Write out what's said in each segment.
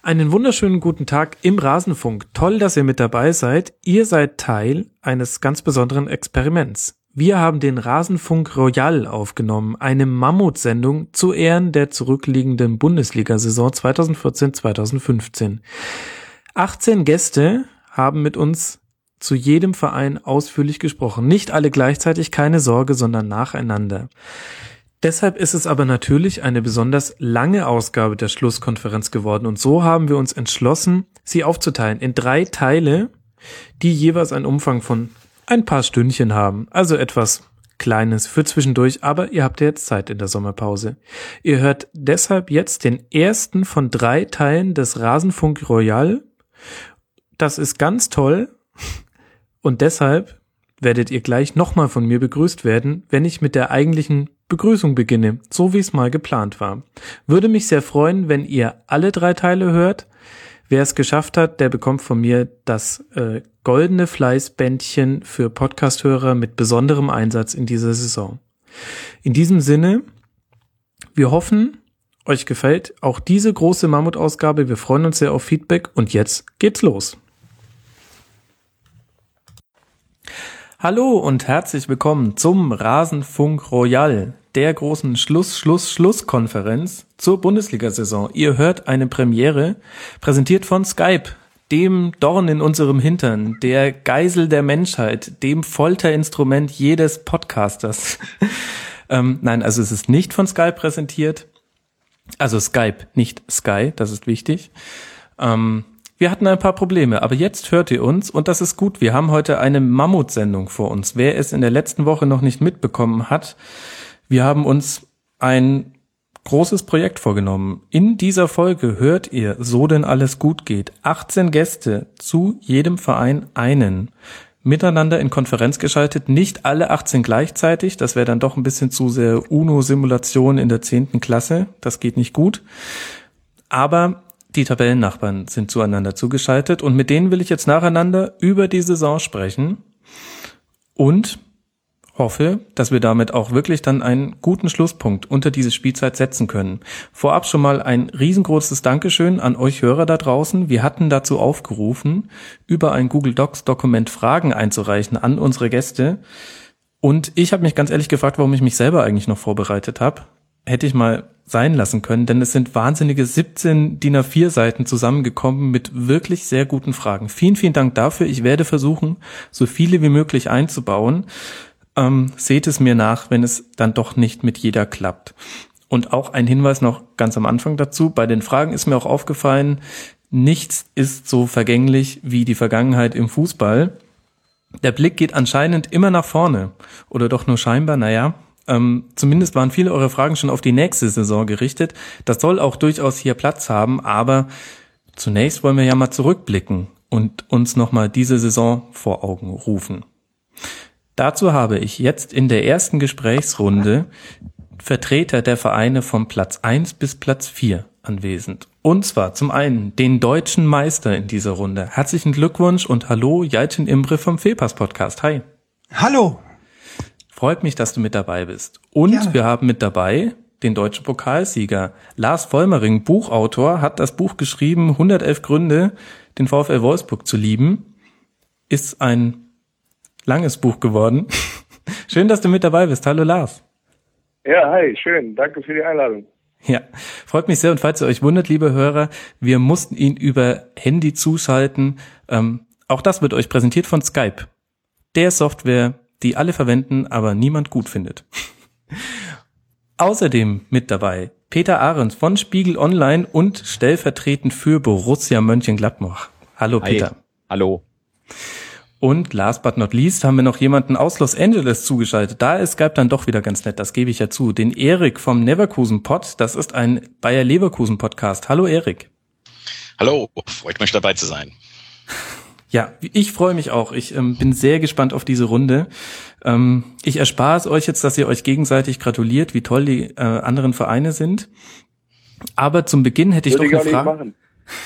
Einen wunderschönen guten Tag im Rasenfunk. Toll, dass ihr mit dabei seid. Ihr seid Teil eines ganz besonderen Experiments. Wir haben den Rasenfunk Royal aufgenommen, eine Mammutsendung zu Ehren der zurückliegenden Bundesliga-Saison 2014-2015. 18 Gäste haben mit uns zu jedem Verein ausführlich gesprochen. Nicht alle gleichzeitig, keine Sorge, sondern nacheinander. Deshalb ist es aber natürlich eine besonders lange Ausgabe der Schlusskonferenz geworden und so haben wir uns entschlossen, sie aufzuteilen in drei Teile, die jeweils einen Umfang von ein paar Stündchen haben. Also etwas Kleines für zwischendurch, aber ihr habt ja jetzt Zeit in der Sommerpause. Ihr hört deshalb jetzt den ersten von drei Teilen des Rasenfunk Royal. Das ist ganz toll und deshalb werdet ihr gleich nochmal von mir begrüßt werden, wenn ich mit der eigentlichen Begrüßung beginne, so wie es mal geplant war. Würde mich sehr freuen, wenn ihr alle drei Teile hört. Wer es geschafft hat, der bekommt von mir das äh, goldene Fleißbändchen für Podcasthörer mit besonderem Einsatz in dieser Saison. In diesem Sinne, wir hoffen, euch gefällt auch diese große Mammutausgabe. Wir freuen uns sehr auf Feedback und jetzt geht's los. Hallo und herzlich willkommen zum Rasenfunk Royal, der großen Schluss, Schluss, Schlusskonferenz zur Bundesliga-Saison. Ihr hört eine Premiere, präsentiert von Skype, dem Dorn in unserem Hintern, der Geisel der Menschheit, dem Folterinstrument jedes Podcasters. ähm, nein, also es ist nicht von Skype präsentiert. Also Skype, nicht Sky, das ist wichtig. Ähm, wir hatten ein paar Probleme, aber jetzt hört ihr uns und das ist gut. Wir haben heute eine Mammutsendung vor uns. Wer es in der letzten Woche noch nicht mitbekommen hat, wir haben uns ein großes Projekt vorgenommen. In dieser Folge hört ihr, so denn alles gut geht, 18 Gäste zu jedem Verein einen miteinander in Konferenz geschaltet, nicht alle 18 gleichzeitig, das wäre dann doch ein bisschen zu sehr UNO-Simulation in der zehnten Klasse, das geht nicht gut. Aber die Tabellennachbarn sind zueinander zugeschaltet und mit denen will ich jetzt nacheinander über die Saison sprechen und hoffe, dass wir damit auch wirklich dann einen guten Schlusspunkt unter diese Spielzeit setzen können. Vorab schon mal ein riesengroßes Dankeschön an euch Hörer da draußen. Wir hatten dazu aufgerufen, über ein Google Docs Dokument Fragen einzureichen an unsere Gäste. Und ich habe mich ganz ehrlich gefragt, warum ich mich selber eigentlich noch vorbereitet habe hätte ich mal sein lassen können, denn es sind wahnsinnige 17 DIN A4 Seiten zusammengekommen mit wirklich sehr guten Fragen. Vielen, vielen Dank dafür. Ich werde versuchen, so viele wie möglich einzubauen. Ähm, seht es mir nach, wenn es dann doch nicht mit jeder klappt. Und auch ein Hinweis noch ganz am Anfang dazu. Bei den Fragen ist mir auch aufgefallen, nichts ist so vergänglich wie die Vergangenheit im Fußball. Der Blick geht anscheinend immer nach vorne. Oder doch nur scheinbar, naja, ähm, zumindest waren viele eurer Fragen schon auf die nächste Saison gerichtet. Das soll auch durchaus hier Platz haben, aber zunächst wollen wir ja mal zurückblicken und uns nochmal diese Saison vor Augen rufen. Dazu habe ich jetzt in der ersten Gesprächsrunde Vertreter der Vereine vom Platz 1 bis Platz 4 anwesend. Und zwar zum einen den deutschen Meister in dieser Runde. Herzlichen Glückwunsch und hallo, Jaltin Imbre vom Fehlpass Podcast. Hi. Hallo. Freut mich, dass du mit dabei bist. Und Gerne. wir haben mit dabei den deutschen Pokalsieger. Lars Vollmering, Buchautor, hat das Buch geschrieben, 111 Gründe, den VfL Wolfsburg zu lieben. Ist ein langes Buch geworden. schön, dass du mit dabei bist. Hallo Lars. Ja, hi, schön. Danke für die Einladung. Ja, freut mich sehr. Und falls ihr euch wundert, liebe Hörer, wir mussten ihn über Handy zuschalten. Ähm, auch das wird euch präsentiert von Skype. Der Software, die alle verwenden, aber niemand gut findet. Außerdem mit dabei Peter Ahrens von Spiegel Online und stellvertretend für Borussia Mönchengladbach. Hallo Peter. Hi. Hallo. Und last but not least haben wir noch jemanden aus Los Angeles zugeschaltet. Da ist Skype dann doch wieder ganz nett, das gebe ich ja zu. Den Erik vom Neverkusen Pod. Das ist ein Bayer Leverkusen Podcast. Hallo Erik. Hallo, freut mich dabei zu sein. Ja, ich freue mich auch. Ich ähm, bin sehr gespannt auf diese Runde. Ähm, ich erspare es euch jetzt, dass ihr euch gegenseitig gratuliert, wie toll die äh, anderen Vereine sind. Aber zum Beginn hätte ich Würde doch eine Frage.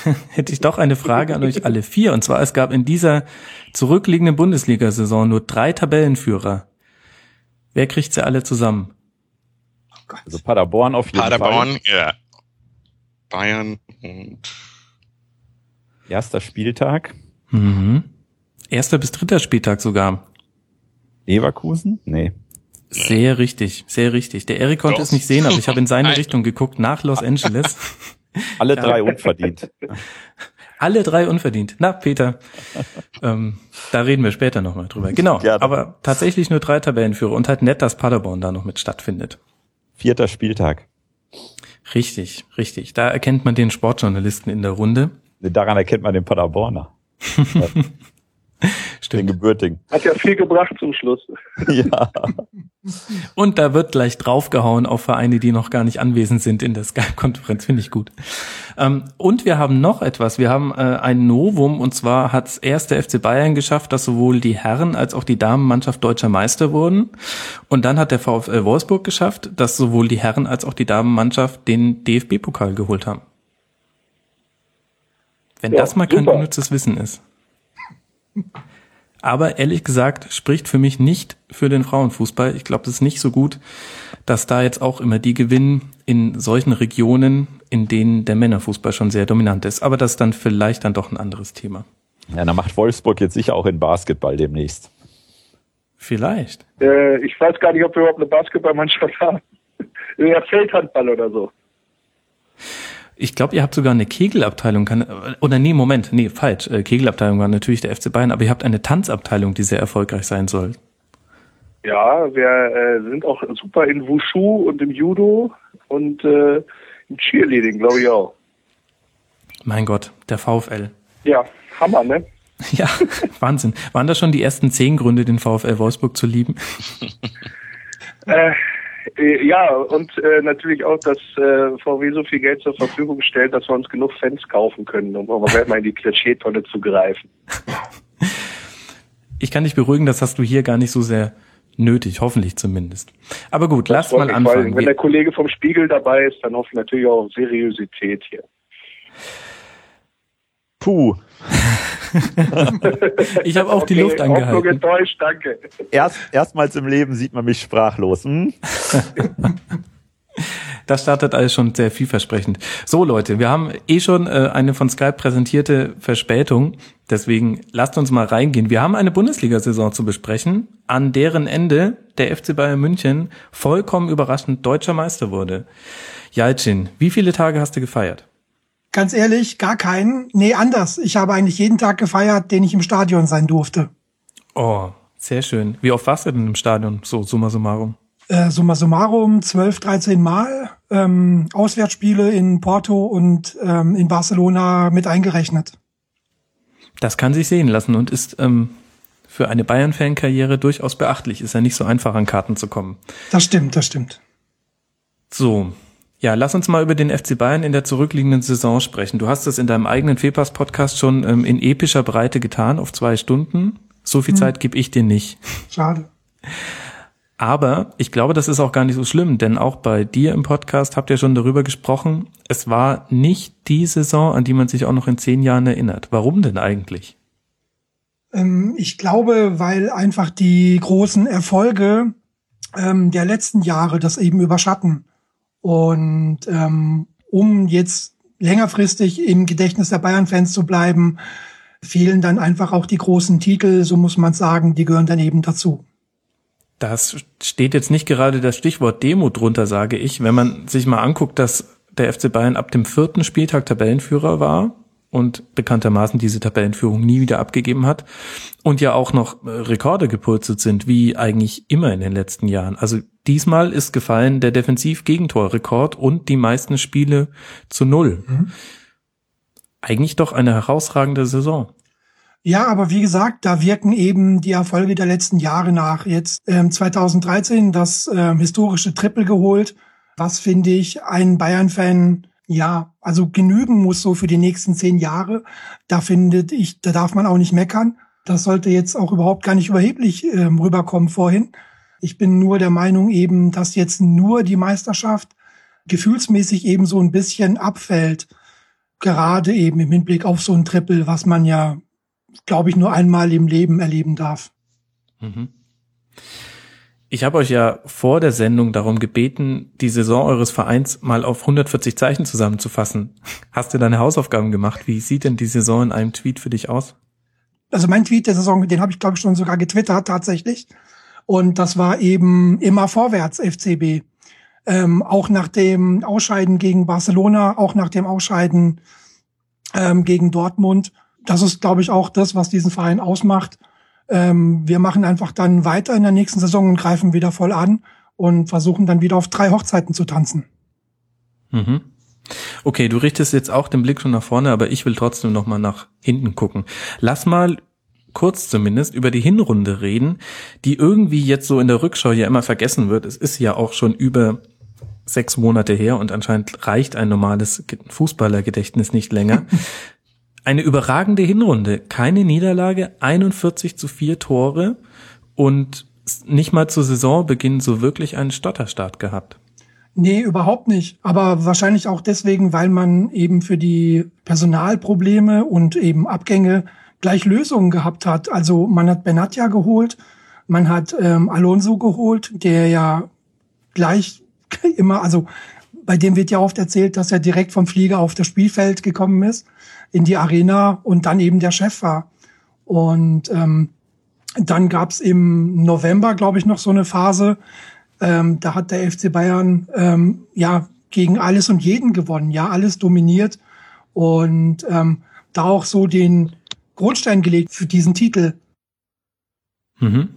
hätte ich doch eine Frage an euch alle vier. Und zwar, es gab in dieser zurückliegenden Bundesliga-Saison nur drei Tabellenführer. Wer kriegt sie alle zusammen? Also Paderborn auf jeden Paderborn, Fall. Paderborn, ja. Bayern und Erster Spieltag. Mhm. Erster bis dritter Spieltag sogar. Leverkusen? Nee. Sehr richtig, sehr richtig. Der Erik konnte Doch. es nicht sehen, aber ich habe in seine Nein. Richtung geguckt, nach Los Angeles. Alle drei unverdient. Alle drei unverdient. Na, Peter, ähm, da reden wir später nochmal drüber. Genau, Gerne. aber tatsächlich nur drei Tabellenführer und halt nett, dass Paderborn da noch mit stattfindet. Vierter Spieltag. Richtig, richtig. Da erkennt man den Sportjournalisten in der Runde. Daran erkennt man den Paderborner. den Stimmt. gebürtigen. Hat ja viel gebracht zum Schluss. Ja. Und da wird gleich draufgehauen auf Vereine, die noch gar nicht anwesend sind in der Skype-Konferenz. Finde ich gut. Ähm, und wir haben noch etwas. Wir haben äh, ein Novum und zwar hat es erst der FC Bayern geschafft, dass sowohl die Herren als auch die Damenmannschaft deutscher Meister wurden. Und dann hat der VfL Wolfsburg geschafft, dass sowohl die Herren als auch die Damenmannschaft den DFB-Pokal geholt haben. Wenn Ja, das mal kein super. unnützes Wissen ist. Aber ehrlich gesagt spricht für mich nicht für den Frauenfußball. Ich glaube, es ist nicht so gut, dass da jetzt auch immer die gewinnen in solchen Regionen, in denen der Männerfußball schon sehr dominant ist. Aber das ist dann vielleicht dann doch ein anderes Thema. Ja, dann macht Wolfsburg jetzt sicher auch in Basketball demnächst. Vielleicht. Äh, ich weiß gar nicht, ob wir überhaupt eine Basketballmannschaft haben. Ja, Feldhandball oder so. Ich glaube, ihr habt sogar eine Kegelabteilung, kann, oder nee, Moment, nee, falsch. Äh, Kegelabteilung war natürlich der FC Bayern, aber ihr habt eine Tanzabteilung, die sehr erfolgreich sein soll. Ja, wir äh, sind auch super in Wushu und im Judo und äh, im Cheerleading, glaube ich auch. Mein Gott, der VfL. Ja, Hammer, ne? Ja, Wahnsinn. Waren das schon die ersten zehn Gründe, den VfL Wolfsburg zu lieben? Äh, äh, ja, und äh, natürlich auch, dass äh, VW so viel Geld zur Verfügung stellt, dass wir uns genug Fans kaufen können, um aber mal in die Klischeetonne zu greifen. Ich kann dich beruhigen, das hast du hier gar nicht so sehr nötig, hoffentlich zumindest. Aber gut, lass Freut mal anfangen. Wenn der Kollege vom Spiegel dabei ist, dann hoffe ich natürlich auch auf Seriosität hier. Puh. ich habe auch die Okay, Luft Hoffnung angehalten. enttäuscht, danke. Erst, erstmals im Leben sieht man mich sprachlos. Hm? Das startet alles schon sehr vielversprechend. So Leute, wir haben eh schon äh, eine von Skype präsentierte Verspätung. Deswegen lasst uns mal reingehen. Wir haben eine Bundesliga-Saison zu besprechen, an deren Ende der FC Bayern München vollkommen überraschend deutscher Meister wurde. Jalcin, wie viele Tage hast du gefeiert? Ganz ehrlich, gar keinen. Nee, anders. Ich habe eigentlich jeden Tag gefeiert, den ich im Stadion sein durfte. Oh, sehr schön. Wie oft warst du denn im Stadion? So, summa summarum. Äh, summa summarum 12, 13 Mal. Ähm, Auswärtsspiele in Porto und ähm, in Barcelona mit eingerechnet. Das kann sich sehen lassen und ist ähm, für eine Bayern-Fan-Karriere durchaus beachtlich. Ist ja nicht so einfach, an Karten zu kommen. Das stimmt, das stimmt. So, ja, lass uns mal über den FC Bayern in der zurückliegenden Saison sprechen. Du hast es in deinem eigenen Fehlpass-Podcast schon ähm, in epischer Breite getan, auf zwei Stunden. So viel Zeit gebe ich dir nicht. Schade. Aber ich glaube, das ist auch gar nicht so schlimm, denn auch bei dir im Podcast habt ihr schon darüber gesprochen. Es war nicht die Saison, an die man sich auch noch in zehn Jahren erinnert. Warum denn eigentlich? Ähm, ich glaube, weil einfach die großen Erfolge ähm, der letzten Jahre das eben überschatten. Und ähm, um jetzt längerfristig im Gedächtnis der Bayern-Fans zu bleiben, fehlen dann einfach auch die großen Titel, so muss man sagen, die gehören dann eben dazu. Das steht jetzt nicht gerade das Stichwort Demo drunter, sage ich. Wenn man sich mal anguckt, dass der FC Bayern ab dem vierten Spieltag Tabellenführer war und bekanntermaßen diese Tabellenführung nie wieder abgegeben hat und ja auch noch äh, Rekorde gepurzelt sind, wie eigentlich immer in den letzten Jahren. Also diesmal ist gefallen der Defensiv-Gegentorrekord und die meisten Spiele zu null. Eigentlich doch eine herausragende Saison. Ja, aber wie gesagt, da wirken eben die Erfolge der letzten Jahre nach. Jetzt ähm, 2013 das ähm, historische Triple geholt, was finde ich ein Bayern-Fan ja also genügen muss so für die nächsten zehn Jahre. Da findet ich, da darf man auch nicht meckern. Das sollte jetzt auch überhaupt gar nicht überheblich ähm, rüberkommen vorhin. Ich bin nur der Meinung eben, dass jetzt nur die Meisterschaft gefühlsmäßig eben so ein bisschen abfällt. Gerade eben im Hinblick auf so ein Triple, was man ja glaube ich, nur einmal im Leben erleben darf. Mhm. Ich habe euch ja vor der Sendung darum gebeten, die Saison eures Vereins mal auf 140 Zeichen zusammenzufassen. Hast du deine Hausaufgaben gemacht? Wie sieht denn die Saison in einem Tweet für dich aus? Also mein Tweet der Saison, den habe ich glaube ich schon sogar getwittert tatsächlich. Und das war eben immer vorwärts FCB. Ähm, auch nach dem Ausscheiden gegen Barcelona, auch nach dem Ausscheiden ähm, gegen Dortmund. Das ist, glaube ich, auch das, was diesen Verein ausmacht ähm, wir machen einfach dann weiter in der nächsten Saison und greifen wieder voll an und versuchen dann wieder auf drei Hochzeiten zu tanzen. Mhm. Okay, du richtest jetzt auch den Blick schon nach vorne, aber ich will trotzdem noch mal nach hinten gucken. Lass mal kurz zumindest über die Hinrunde reden, die irgendwie jetzt so in der Rückschau ja immer vergessen wird. Es ist ja auch schon über sechs Monate her und anscheinend reicht ein normales Fußballergedächtnis nicht länger. eine überragende Hinrunde. Keine Niederlage, 41 zu 4 Tore und nicht mal zu Saisonbeginn so wirklich einen Stotterstart gehabt. Nee, überhaupt nicht. Aber wahrscheinlich auch deswegen, weil man eben für die Personalprobleme und eben Abgänge gleich Lösungen gehabt hat. Also man hat Benatia geholt, man hat ähm, Alonso geholt, der ja gleich immer, also bei dem wird ja oft erzählt, dass er direkt vom Flieger auf das Spielfeld gekommen ist in die Arena und dann eben der Chef war. Und ähm, dann gab's im November, glaube ich, noch so eine Phase, ähm, da hat der FC Bayern ähm, ja gegen alles und jeden gewonnen, ja, alles dominiert und ähm, da auch so den Grundstein gelegt für diesen Titel. Mhm.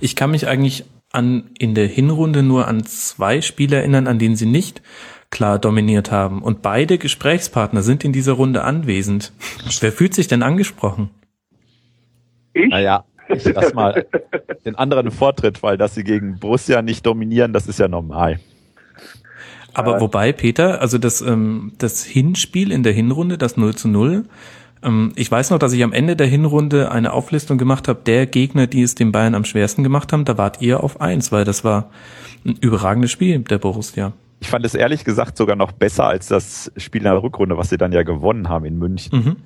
Ich kann mich eigentlich an in der Hinrunde nur an zwei Spiele erinnern, an denen sie nicht klar dominiert haben. Und beide Gesprächspartner sind in dieser Runde anwesend. Wer fühlt sich denn angesprochen? Ich? Naja, ich lass mal den anderen Vortritt, weil dass sie gegen Borussia nicht dominieren, das ist ja normal. Aber äh. wobei, Peter, also das, ähm, das Hinspiel in der Hinrunde, das 0 zu 0, ähm, ich weiß noch, dass ich am Ende der Hinrunde eine Auflistung gemacht habe, der Gegner, die es den Bayern am schwersten gemacht haben, da wart ihr auf eins, weil das war ein überragendes Spiel der Borussia. Ich fand es ehrlich gesagt sogar noch besser als das Spiel in der Rückrunde, was sie dann ja gewonnen haben in München. Mhm.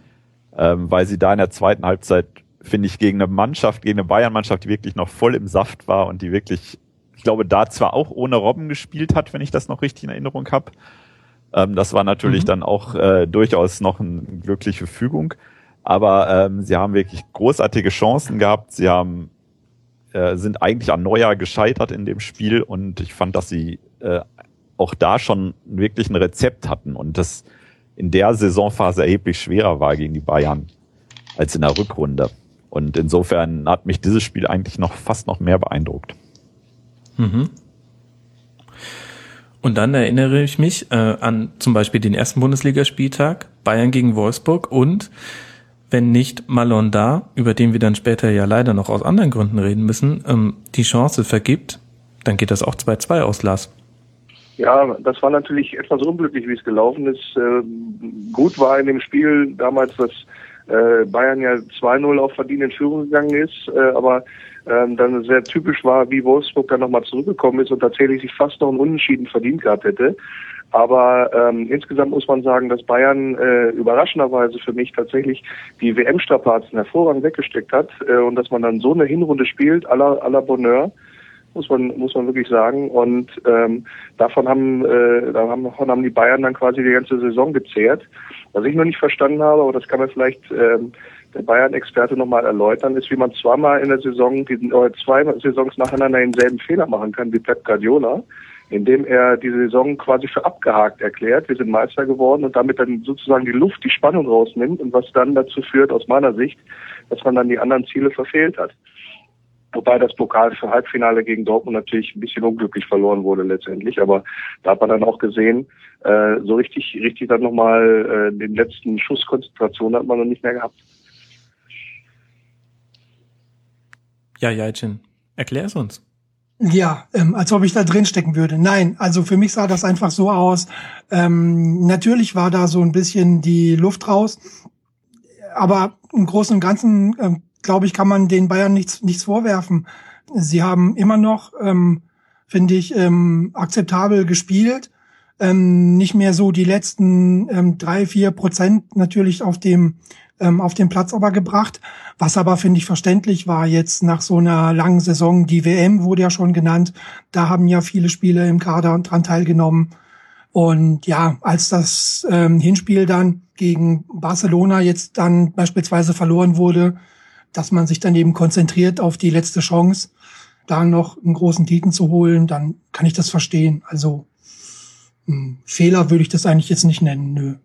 Ähm, weil sie da in der zweiten Halbzeit, finde ich, gegen eine Mannschaft, gegen eine Bayern-Mannschaft, die wirklich noch voll im Saft war und die wirklich, ich glaube, da zwar auch ohne Robben gespielt hat, wenn ich das noch richtig in Erinnerung habe. Ähm, das war natürlich mhm. dann auch äh, durchaus noch eine glückliche Fügung. Aber ähm, sie haben wirklich großartige Chancen gehabt. Sie haben äh, sind eigentlich an Neujahr gescheitert in dem Spiel und ich fand, dass sie äh, auch da schon wirklich ein Rezept hatten und das in der Saisonphase erheblich schwerer war gegen die Bayern als in der Rückrunde. Und insofern hat mich dieses Spiel eigentlich noch fast noch mehr beeindruckt. Mhm. Und dann erinnere ich mich äh, an zum Beispiel den ersten Bundesligaspieltag, Bayern gegen Wolfsburg und wenn nicht Malon da, über den wir dann später ja leider noch aus anderen Gründen reden müssen, ähm, die Chance vergibt, dann geht das auch 2-2 aus, Lars. Ja, das war natürlich etwas unglücklich, wie es gelaufen ist. Ähm, gut war in dem Spiel damals, dass äh, Bayern ja 2-0 auf verdient in Führung gegangen ist, äh, aber ähm, dann sehr typisch war, wie Wolfsburg dann nochmal zurückgekommen ist und tatsächlich sich fast noch ein Unentschieden verdient gehabt hätte. Aber ähm, insgesamt muss man sagen, dass Bayern äh, überraschenderweise für mich tatsächlich die WM-Strapazen hervorragend weggesteckt hat äh, und dass man dann so eine Hinrunde spielt, à la, à la Bonheur muss man muss man wirklich sagen. Und ähm, davon haben äh, davon haben die Bayern dann quasi die ganze Saison gezehrt. Was ich noch nicht verstanden habe, aber das kann man vielleicht ähm, der Bayern-Experte nochmal erläutern, ist, wie man zweimal in der Saison, die, oder zwei Saisons nacheinander denselben Fehler machen kann wie Pep Guardiola, indem er die Saison quasi für abgehakt erklärt. Wir sind Meister geworden und damit dann sozusagen die Luft, die Spannung rausnimmt und was dann dazu führt, aus meiner Sicht, dass man dann die anderen Ziele verfehlt hat. Wobei das Pokal für Halbfinale gegen Dortmund natürlich ein bisschen unglücklich verloren wurde letztendlich. Aber da hat man dann auch gesehen, äh, so richtig, richtig dann nochmal äh, den letzten Schuss Konzentration hat man noch nicht mehr gehabt. Ja, Jaitchen, erklär es uns. Ja, ähm, als ob ich da drin stecken würde. Nein, also für mich sah das einfach so aus. Ähm, natürlich war da so ein bisschen die Luft raus, aber im Großen und Ganzen ähm, glaube ich, kann man den Bayern nichts, nichts vorwerfen. Sie haben immer noch, ähm, finde ich, ähm, akzeptabel gespielt. Ähm, nicht mehr so die letzten ähm, drei, vier Prozent natürlich auf dem ähm, auf den Platz aber gebracht. Was aber, finde ich, verständlich war jetzt nach so einer langen Saison. Die WM wurde ja schon genannt. Da haben ja viele Spiele im Kader dran teilgenommen. Und ja, als das ähm, Hinspiel dann gegen Barcelona jetzt dann beispielsweise verloren wurde, dass man sich dann eben konzentriert auf die letzte Chance, da noch einen großen Titel zu holen, dann kann ich das verstehen. Also hm, Fehler würde ich das eigentlich jetzt nicht nennen, nö.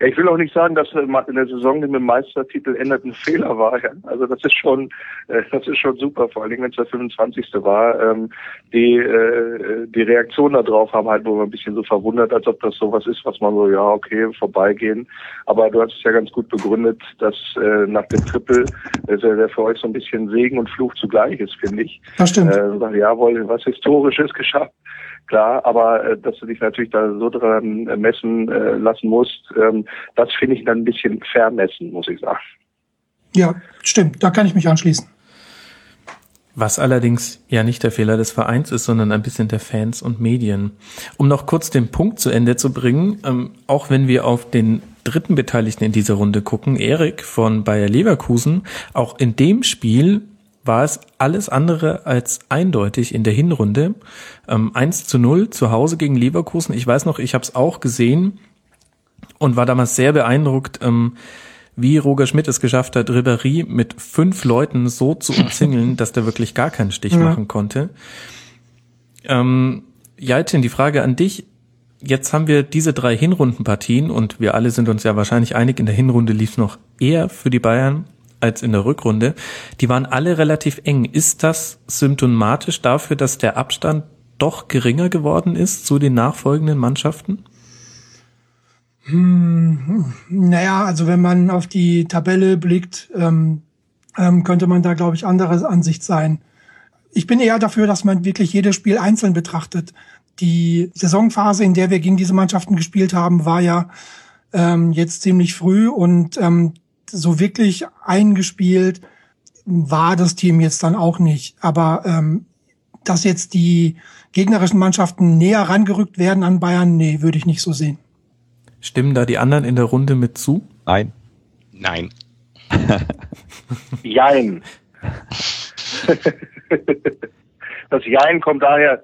Ja, ich will auch nicht sagen, dass in der Saison mit dem Meistertitel ändert ein Fehler war. Ja. Also das ist schon, äh, das ist schon super, vor allen Dingen, wenn es der 25. war. Ähm, die, äh, die Reaktion darauf haben halt nur ein bisschen so verwundert, als ob das sowas ist, was man so, ja, okay, vorbeigehen. Aber du hast es ja ganz gut begründet, dass äh, nach dem Triple, der für euch so ein bisschen Segen und Fluch zugleich ist, finde ich. Das stimmt. Äh, jawohl, was Historisches geschafft klar, aber äh, dass du dich natürlich da so dran messen äh, lassen musst, ähm, das finde ich dann ein bisschen vermessen, muss ich sagen. Ja, stimmt, da kann ich mich anschließen. Was allerdings ja nicht der Fehler des Vereins ist, sondern ein bisschen der Fans und Medien. Um noch kurz den Punkt zu Ende zu bringen, ähm, auch wenn wir auf den dritten Beteiligten in dieser Runde gucken, Erik von Bayer Leverkusen, auch in dem Spiel war es alles andere als eindeutig in der Hinrunde. Ähm, 1 zu 0 zu Hause gegen Leverkusen. Ich weiß noch, ich habe es auch gesehen und war damals sehr beeindruckt, ähm, wie Roger Schmidt es geschafft hat, Ribéry mit fünf Leuten so zu umzingeln, dass der wirklich gar keinen Stich ja. machen konnte. Ähm, Jaltin, die Frage an dich. Jetzt haben wir diese drei Hinrundenpartien und wir alle sind uns ja wahrscheinlich einig, in der Hinrunde lief es noch eher für die Bayern als in der Rückrunde. Die waren alle relativ eng. Ist das symptomatisch dafür, dass der Abstand doch geringer geworden ist zu den nachfolgenden Mannschaften? Hm, naja, also wenn man auf die Tabelle blickt, ähm, ähm, könnte man da, glaube ich, andere Ansicht sein. Ich bin eher dafür, dass man wirklich jedes Spiel einzeln betrachtet. Die Saisonphase, in der wir gegen diese Mannschaften gespielt haben, war ja ähm, jetzt ziemlich früh und ähm, so wirklich eingespielt war das Team jetzt dann auch nicht. Aber ähm, dass jetzt die gegnerischen Mannschaften näher rangerückt werden an Bayern, nee, würde ich nicht so sehen. Stimmen da die anderen in der Runde mit zu? Nein. Nein. Jein. das Jein kommt daher,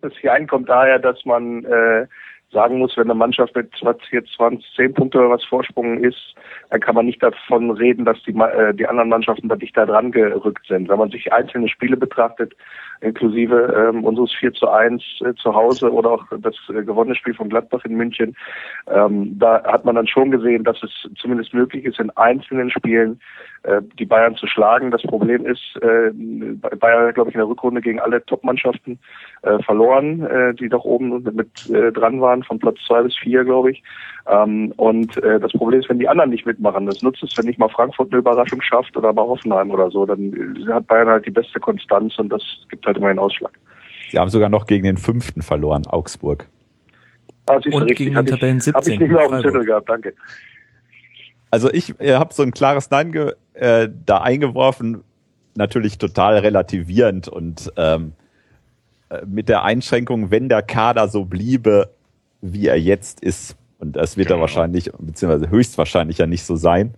das Jein kommt daher, dass man äh, sagen muss, wenn eine Mannschaft mit 20, jetzt 20, 10 Punkte oder was Vorsprung ist, dann kann man nicht davon reden, dass die, äh, die anderen Mannschaften da dichter dran gerückt sind. Wenn man sich einzelne Spiele betrachtet, inklusive ähm, unseres 4 zu 1 äh, zu Hause oder auch das äh, gewonnene Spiel von Gladbach in München, ähm, da hat man dann schon gesehen, dass es zumindest möglich ist, in einzelnen Spielen äh, die Bayern zu schlagen. Das Problem ist, äh, Bayern hat, glaube ich, in der Rückrunde gegen alle Top-Mannschaften äh, verloren, äh, die doch oben mit äh, dran waren, von Platz zwei bis vier, glaube ich. Ähm, und äh, das Problem ist, wenn die anderen nicht mitmachen, das nutzt es, wenn nicht mal Frankfurt eine Überraschung schafft oder mal Hoffenheim oder so, dann hat Bayern halt die beste Konstanz und das gibt halt immer einen Ausschlag. Sie haben sogar noch gegen den fünften verloren, Augsburg. Ah, und richtig. gegen den Tabellen 17. Habe ich nicht mehr auf dem Zettel gehabt, danke. Also ich äh, habe so ein klares Nein ge äh, da eingeworfen, natürlich total relativierend und ähm, äh, mit der Einschränkung, wenn der Kader so bliebe, wie er jetzt ist, und das wird genau. er wahrscheinlich, beziehungsweise höchstwahrscheinlich ja nicht so sein.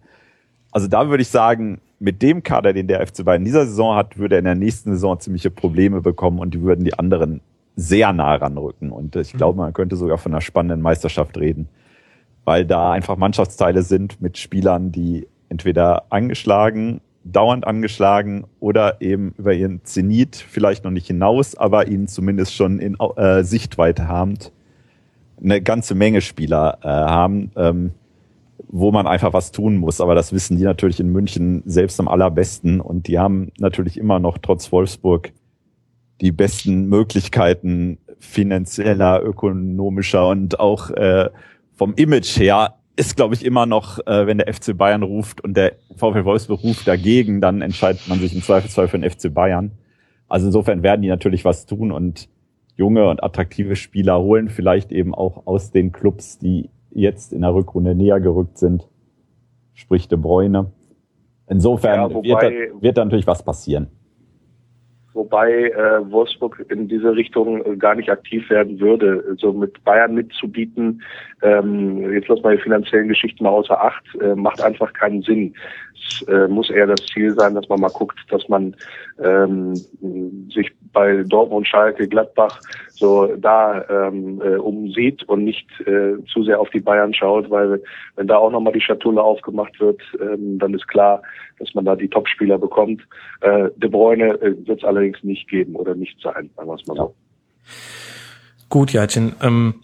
Also da würde ich sagen, mit dem Kader, den der FC Bayern in dieser Saison hat, würde er in der nächsten Saison ziemliche Probleme bekommen und die würden die anderen sehr nah ranrücken. Und ich glaube, man könnte sogar von einer spannenden Meisterschaft reden weil da einfach Mannschaftsteile sind mit Spielern, die entweder angeschlagen, dauernd angeschlagen oder eben über ihren Zenit vielleicht noch nicht hinaus, aber ihn zumindest schon in äh, Sichtweite haben. Eine ganze Menge Spieler äh, haben, ähm, wo man einfach was tun muss. Aber das wissen die natürlich in München selbst am allerbesten und die haben natürlich immer noch trotz Wolfsburg die besten Möglichkeiten finanzieller, ökonomischer und auch äh, vom Image her ist, glaube ich, immer noch, äh, wenn der FC Bayern ruft und der VfL Wolfsburg ruft dagegen, dann entscheidet man sich im Zweifelsfall für den FC Bayern. Also insofern werden die natürlich was tun und junge und attraktive Spieler holen, vielleicht eben auch aus den Clubs, die jetzt in der Rückrunde näher gerückt sind, sprich De Bruyne. Insofern ja, wird, da, wird da natürlich was passieren. wobei äh, Wolfsburg in diese Richtung äh, gar nicht aktiv werden würde. So mit Bayern mitzubieten, ähm, jetzt lass mal die finanziellen Geschichten mal außer Acht, äh, macht einfach keinen Sinn. Es äh, muss eher das Ziel sein, dass man mal guckt, dass man ähm, sich bei Dortmund, Schalke, Gladbach so da ähm, äh, umsieht und nicht äh, zu sehr auf die Bayern schaut, weil wenn da auch nochmal die Schatulle aufgemacht wird, ähm, dann ist klar, dass man da die Topspieler bekommt. Äh, De Bruyne äh, wird es allerdings nicht geben oder nicht sein, sagen wir es mal so. Gut, Jatchen, ähm,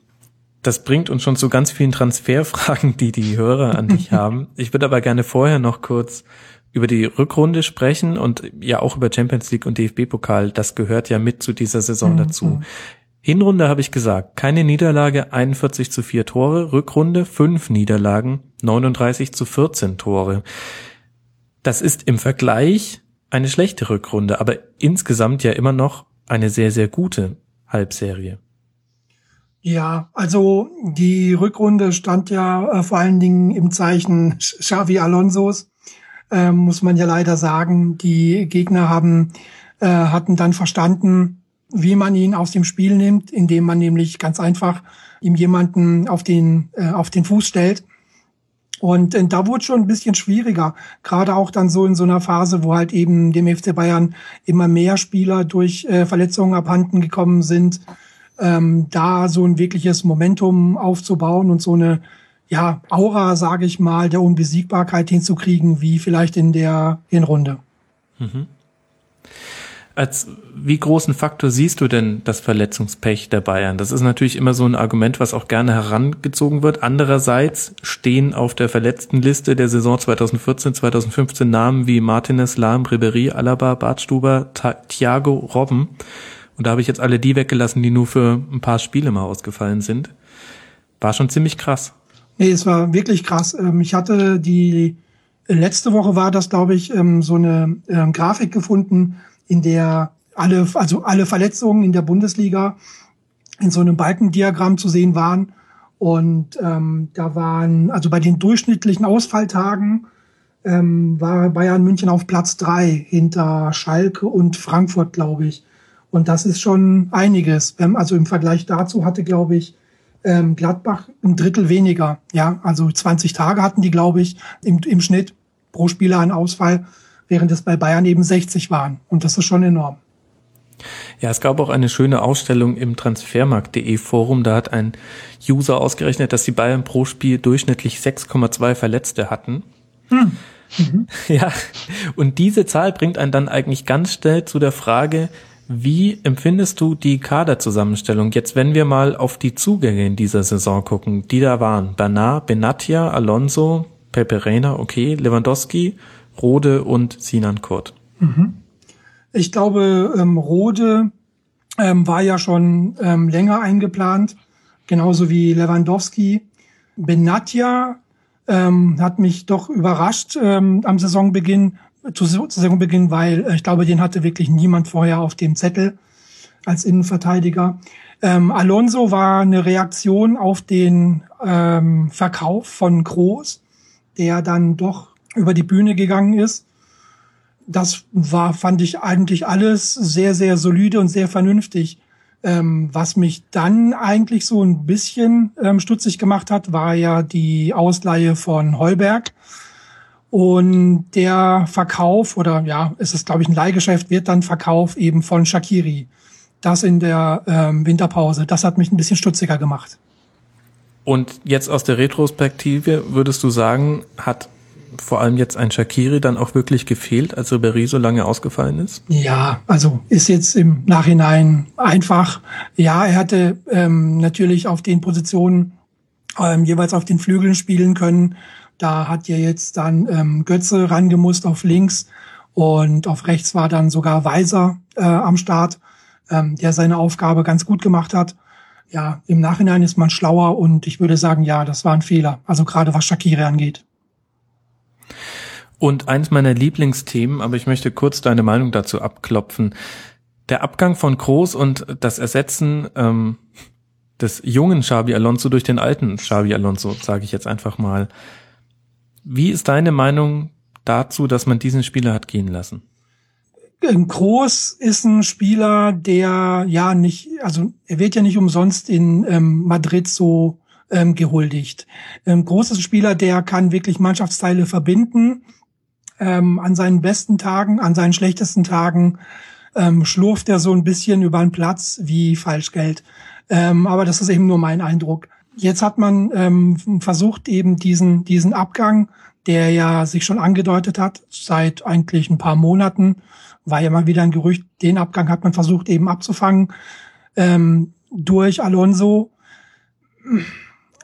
das bringt uns schon zu ganz vielen Transferfragen, die die Hörer an dich haben. Ich würde aber gerne vorher noch kurz über die Rückrunde sprechen und ja auch über Champions League und DFB-Pokal. Das gehört ja mit zu dieser Saison mhm. dazu. Hinrunde habe ich gesagt, keine Niederlage, 41 zu 4 Tore. Rückrunde, 5 Niederlagen, 39 zu 14 Tore. Das ist im Vergleich eine schlechte Rückrunde, aber insgesamt ja immer noch eine sehr, sehr gute Halbserie. Ja, also die Rückrunde stand ja äh, vor allen Dingen im Zeichen Xavi Alonsos, äh, muss man ja leider sagen. Die Gegner haben äh, hatten dann verstanden, wie man ihn aus dem Spiel nimmt, indem man nämlich ganz einfach ihm jemanden auf den äh, auf den Fuß stellt. Und äh, da wurde schon ein bisschen schwieriger, gerade auch dann so in so einer Phase, wo halt eben dem FC Bayern immer mehr Spieler durch Verletzungen abhanden gekommen sind ähm, da so ein wirkliches Momentum aufzubauen und so eine ja, Aura, sage ich mal, der Unbesiegbarkeit hinzukriegen, wie vielleicht in der Hinrunde. Mhm. Als wie großen Faktor siehst du denn das Verletzungspech der Bayern? Das ist natürlich immer so ein Argument, was auch gerne herangezogen wird. Andererseits stehen auf der verletzten Liste der Saison 2014, 2015 Namen wie Martinez, Lahm, Ribery, Alaba, Bartstuber, Thiago, Robben. Und da habe ich jetzt alle die weggelassen, die nur für ein paar Spiele mal ausgefallen sind. War schon ziemlich krass. Nee, es war wirklich krass. Ähm, ich hatte die letzte Woche war das, glaube ich, ähm, so eine ähm, Grafik gefunden, in der alle, also alle Verletzungen in der Bundesliga in so einem Balkendiagramm zu sehen waren. Und ähm, da waren, also bei den durchschnittlichen Ausfalltagen ähm, war Bayern München auf Platz drei hinter Schalke und Frankfurt, glaube ich. Und das ist schon einiges. Also im Vergleich dazu hatte, glaube ich, ähm, Gladbach ein Drittel weniger. Ja, also 20 Tage hatten die, glaube ich, im, im Schnitt pro Spieler einen Ausfall, während es bei Bayern eben 60 waren. Und das ist schon enorm. Ja, es gab auch eine schöne Ausstellung im Transfermarkt.de Forum. Da hat ein User ausgerechnet, dass die Bayern pro Spiel durchschnittlich 6,2 Verletzte hatten. Hm. Mhm. Ja, und diese Zahl bringt einen dann eigentlich ganz schnell zu der Frage, wie empfindest du die Kaderzusammenstellung? Jetzt, wenn wir mal auf die Zugänge in dieser Saison gucken, die da waren. Bernard, Benatia, Alonso, Pepe Reina, okay, Lewandowski, Rode und Sinan Kurt. Mhm. Ich glaube, ähm, Rode ähm, war ja schon ähm, länger eingeplant, genauso wie Lewandowski. Benatia ähm, hat mich doch überrascht ähm, am Saisonbeginn, zu, Saisonbeginn, weil äh, ich glaube, den hatte wirklich niemand vorher auf dem Zettel als Innenverteidiger. Ähm, Alonso war eine Reaktion auf den ähm, Verkauf von Groß, der dann doch über die Bühne gegangen ist. Das war, fand ich eigentlich alles sehr, sehr solide und sehr vernünftig. Ähm, was mich dann eigentlich so ein bisschen ähm, stutzig gemacht hat, war ja die Ausleihe von Heuberg und der Verkauf, oder ja, es ist, glaube ich, ein Leihgeschäft, wird dann Verkauf eben von Shakiri. Das in der ähm, Winterpause. Das hat mich ein bisschen stutziger gemacht. Und jetzt aus der Retrospektive würdest du sagen, hat vor allem jetzt ein Shakiri dann auch wirklich gefehlt, als Ribéry so lange ausgefallen ist? Ja, also ist jetzt im Nachhinein einfach. Ja, er hatte ähm, natürlich auf den Positionen ähm, jeweils auf den Flügeln spielen können da hat ja jetzt dann ähm, Götze rangemusst auf links und auf rechts war dann sogar Weiser äh, am Start, ähm, der seine Aufgabe ganz gut gemacht hat. Ja, im Nachhinein ist man schlauer und ich würde sagen, ja, das war ein Fehler. Also gerade was Shakiri angeht. Und eins meiner Lieblingsthemen, aber ich möchte kurz deine Meinung dazu abklopfen. Der Abgang von Kroos und das Ersetzen ähm, des jungen Xabi Alonso durch den alten Xabi Alonso, sage ich jetzt einfach mal. Wie ist deine Meinung dazu, dass man diesen Spieler hat gehen lassen? Groß ist ein Spieler, der ja nicht, also er wird ja nicht umsonst in ähm, Madrid so ähm, gehuldigt. Ähm, Groß ist ein Spieler, der kann wirklich Mannschaftsteile verbinden. Ähm, an seinen besten Tagen, an seinen schlechtesten Tagen ähm, schlurft er so ein bisschen über den Platz wie Falschgeld. Ähm, aber das ist eben nur mein Eindruck. Jetzt hat man ähm, versucht, eben diesen, diesen Abgang, der ja sich schon angedeutet hat, seit eigentlich ein paar Monaten, war ja mal wieder ein Gerücht, den Abgang hat man versucht eben abzufangen ähm, durch Alonso.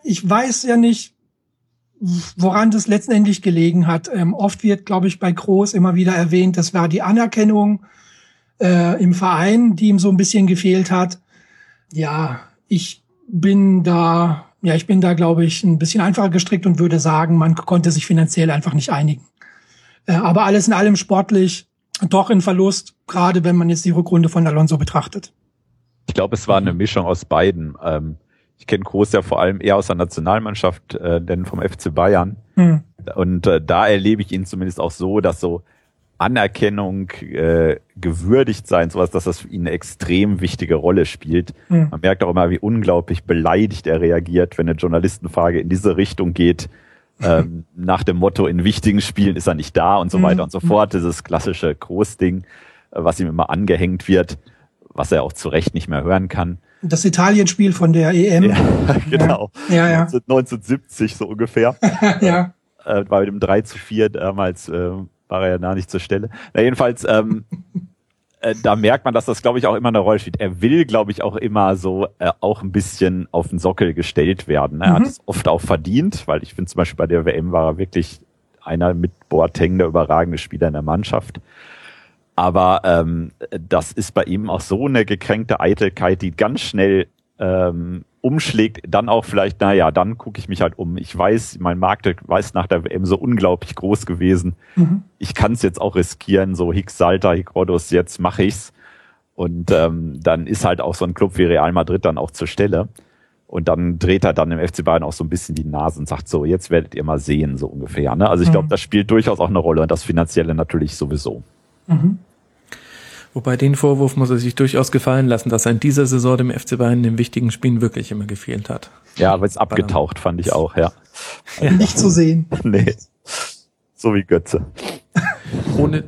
Ich weiß ja nicht, woran das letztendlich gelegen hat. Ähm, oft wird, glaube ich, bei Groß immer wieder erwähnt, das war die Anerkennung äh, im Verein, die ihm so ein bisschen gefehlt hat. Ja, ich bin da, ja, ich bin da, glaube ich, ein bisschen einfacher gestrickt und würde sagen, man konnte sich finanziell einfach nicht einigen. Äh, aber alles in allem sportlich doch in Verlust, gerade wenn man jetzt die Rückrunde von Alonso betrachtet. Ich glaube, es war eine Mischung aus beiden. Ähm, ich kenne Groß ja vor allem eher aus der Nationalmannschaft, äh, denn vom FC Bayern. Hm. Und äh, da erlebe ich ihn zumindest auch so, dass so Anerkennung, äh, gewürdigt sein, sowas, dass das für ihn eine extrem wichtige Rolle spielt. Hm. Man merkt auch immer, wie unglaublich beleidigt er reagiert, wenn eine Journalistenfrage in diese Richtung geht ähm, nach dem Motto, in wichtigen Spielen ist er nicht da und so weiter und so mhm. fort. Dieses klassische Großding, was ihm immer angehängt wird, was er auch zu Recht nicht mehr hören kann. Das Italienspiel von der EM. Ja, genau. Ja, ja. 1970 so ungefähr. ja. Äh, war mit dem 3 zu 4 damals, äh, war er ja nah nicht zur Stelle. Na, jedenfalls, ähm, äh, da merkt man, dass das, glaube ich, auch immer eine Rolle spielt. Er will, glaube ich, auch immer so äh, auch ein bisschen auf den Sockel gestellt werden. Er mhm. hat es oft auch verdient, weil ich finde zum Beispiel bei der WM war er wirklich einer mit Boateng der überragende Spieler in der Mannschaft. Aber ähm, das ist bei ihm auch so eine gekränkte Eitelkeit, die ganz schnell ähm, umschlägt, dann auch vielleicht, naja, dann gucke ich mich halt um. Ich weiß, mein Markt weiß nach der WM so unglaublich groß gewesen. Mhm. Ich kann es jetzt auch riskieren, so Hicks Salta, Hick Rodos, jetzt mache ich's. Und ähm, dann ist halt auch so ein Club wie Real Madrid dann auch zur Stelle. Und dann dreht er dann im FC Bayern auch so ein bisschen die Nase und sagt so, jetzt werdet ihr mal sehen, so ungefähr. Ne? Also ich mhm. glaube, das spielt durchaus auch eine Rolle und das Finanzielle natürlich sowieso. Mhm. Wobei den Vorwurf muss er sich durchaus gefallen lassen, dass er in dieser Saison dem FC Bayern in den wichtigen Spielen wirklich immer gefehlt hat. Ja, aber es abgetaucht, fand ich auch, ja. ja. Nicht zu sehen. nee. So wie Götze. Ohne,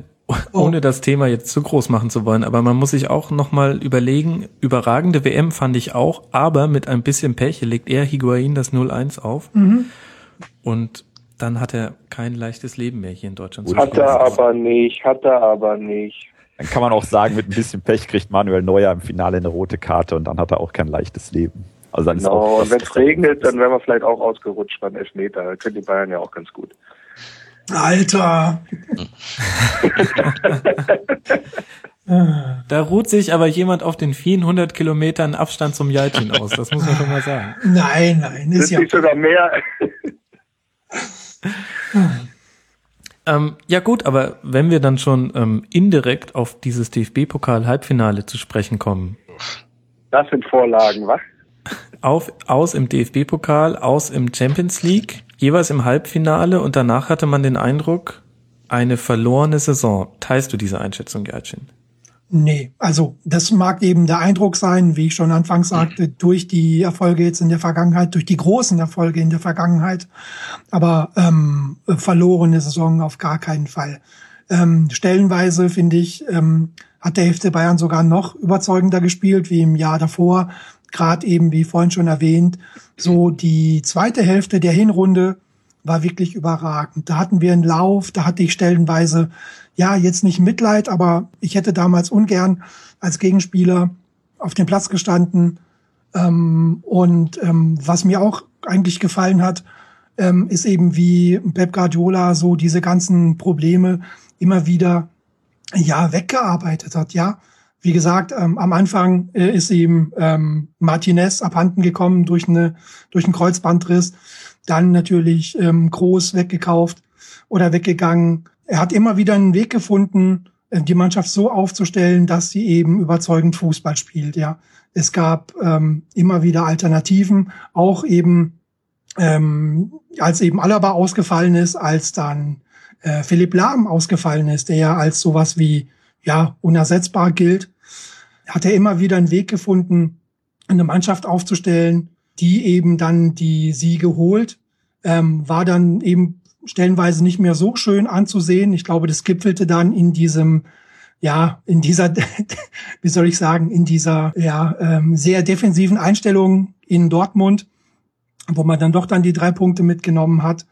ohne das Thema jetzt zu groß machen zu wollen, aber man muss sich auch nochmal überlegen, überragende WM fand ich auch, aber mit ein bisschen Pech legt er Higuain das 0-1 auf. Mhm. Und dann hat er kein leichtes Leben mehr hier in Deutschland. Hat er aber nicht, hat er aber nicht. Dann kann man auch sagen, mit ein bisschen Pech kriegt Manuel Neuer im Finale eine rote Karte und dann hat er auch kein leichtes Leben. Also dann genau, ist und wenn es regnet, dann wären wir vielleicht auch ausgerutscht beim Elfmeter. Da können die Bayern ja auch ganz gut. Alter! Da ruht sich aber jemand auf den vielen hundert Kilometern Abstand zum Jaltin aus. Das muss man schon mal sagen. Nein, nein, ist Sind ja. Nicht sogar mehr. Ähm, ja gut, aber wenn wir dann schon ähm, indirekt auf dieses DFB-Pokal-Halbfinale zu sprechen kommen. Das sind Vorlagen, was? Auf, aus im DFB-Pokal, aus im Champions League, jeweils im Halbfinale und danach hatte man den Eindruck, eine verlorene Saison. Teilst du diese Einschätzung, Gertschin? Nee, also das mag eben der Eindruck sein, wie ich schon anfangs sagte, durch die Erfolge jetzt in der Vergangenheit, durch die großen Erfolge in der Vergangenheit, aber ähm, verlorene Saison auf gar keinen Fall. Ähm, stellenweise finde ich, ähm, hat der FC Bayern sogar noch überzeugender gespielt wie im Jahr davor. Gerade eben, wie vorhin schon erwähnt, so die zweite Hälfte der Hinrunde war wirklich überragend. Da hatten wir einen Lauf, da hatte ich stellenweise ja, jetzt nicht Mitleid, aber ich hätte damals ungern als Gegenspieler auf dem Platz gestanden. Ähm, und ähm, was mir auch eigentlich gefallen hat, ähm, ist eben wie Pep Guardiola so diese ganzen Probleme immer wieder ja weggearbeitet hat. Ja, wie gesagt, ähm, am Anfang äh, ist ihm ähm, Martinez abhanden gekommen durch eine durch einen Kreuzbandriss, dann natürlich ähm, groß weggekauft oder weggegangen. Er hat immer wieder einen Weg gefunden, äh, die Mannschaft so aufzustellen, dass sie eben überzeugend Fußball spielt. Ja, es gab ähm, immer wieder Alternativen, auch eben ähm, als eben Alaba ausgefallen ist, als dann äh, Philipp Lahm ausgefallen ist, der ja als sowas wie ja unersetzbar gilt, hat er immer wieder einen Weg gefunden, eine Mannschaft aufzustellen, die eben dann die Siege holt. Ähm, war dann eben stellenweise nicht mehr so schön anzusehen. Ich glaube, das gipfelte dann in diesem ja, in dieser, wie soll ich sagen, in dieser ja ähm, sehr defensiven Einstellung in Dortmund, wo man dann doch dann die drei Punkte mitgenommen hat.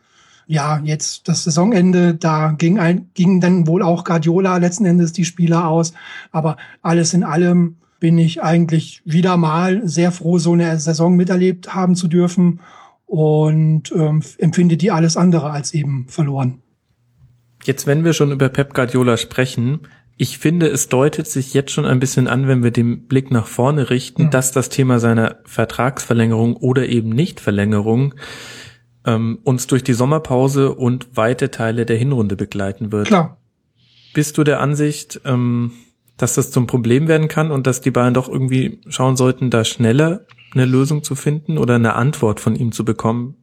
Ja, jetzt das Saisonende, da ging ein, ging dann wohl auch Guardiola letzten Endes die Spieler aus. Aber alles in allem bin ich eigentlich wieder mal sehr froh, so eine Saison miterlebt haben zu dürfen und ähm, empfinde die alles andere als eben verloren. Jetzt, wenn wir schon über Pep Guardiola sprechen, ich finde, es deutet sich jetzt schon ein bisschen an, wenn wir den Blick nach vorne richten, mhm. dass das Thema seiner Vertragsverlängerung oder eben Nichtverlängerung ähm, uns durch die Sommerpause und weite Teile der Hinrunde begleiten wird. Klar. Bist du der Ansicht, ähm, dass das zum Problem werden kann und dass die Bayern doch irgendwie schauen sollten, da schneller eine Lösung zu finden oder eine Antwort von ihm zu bekommen,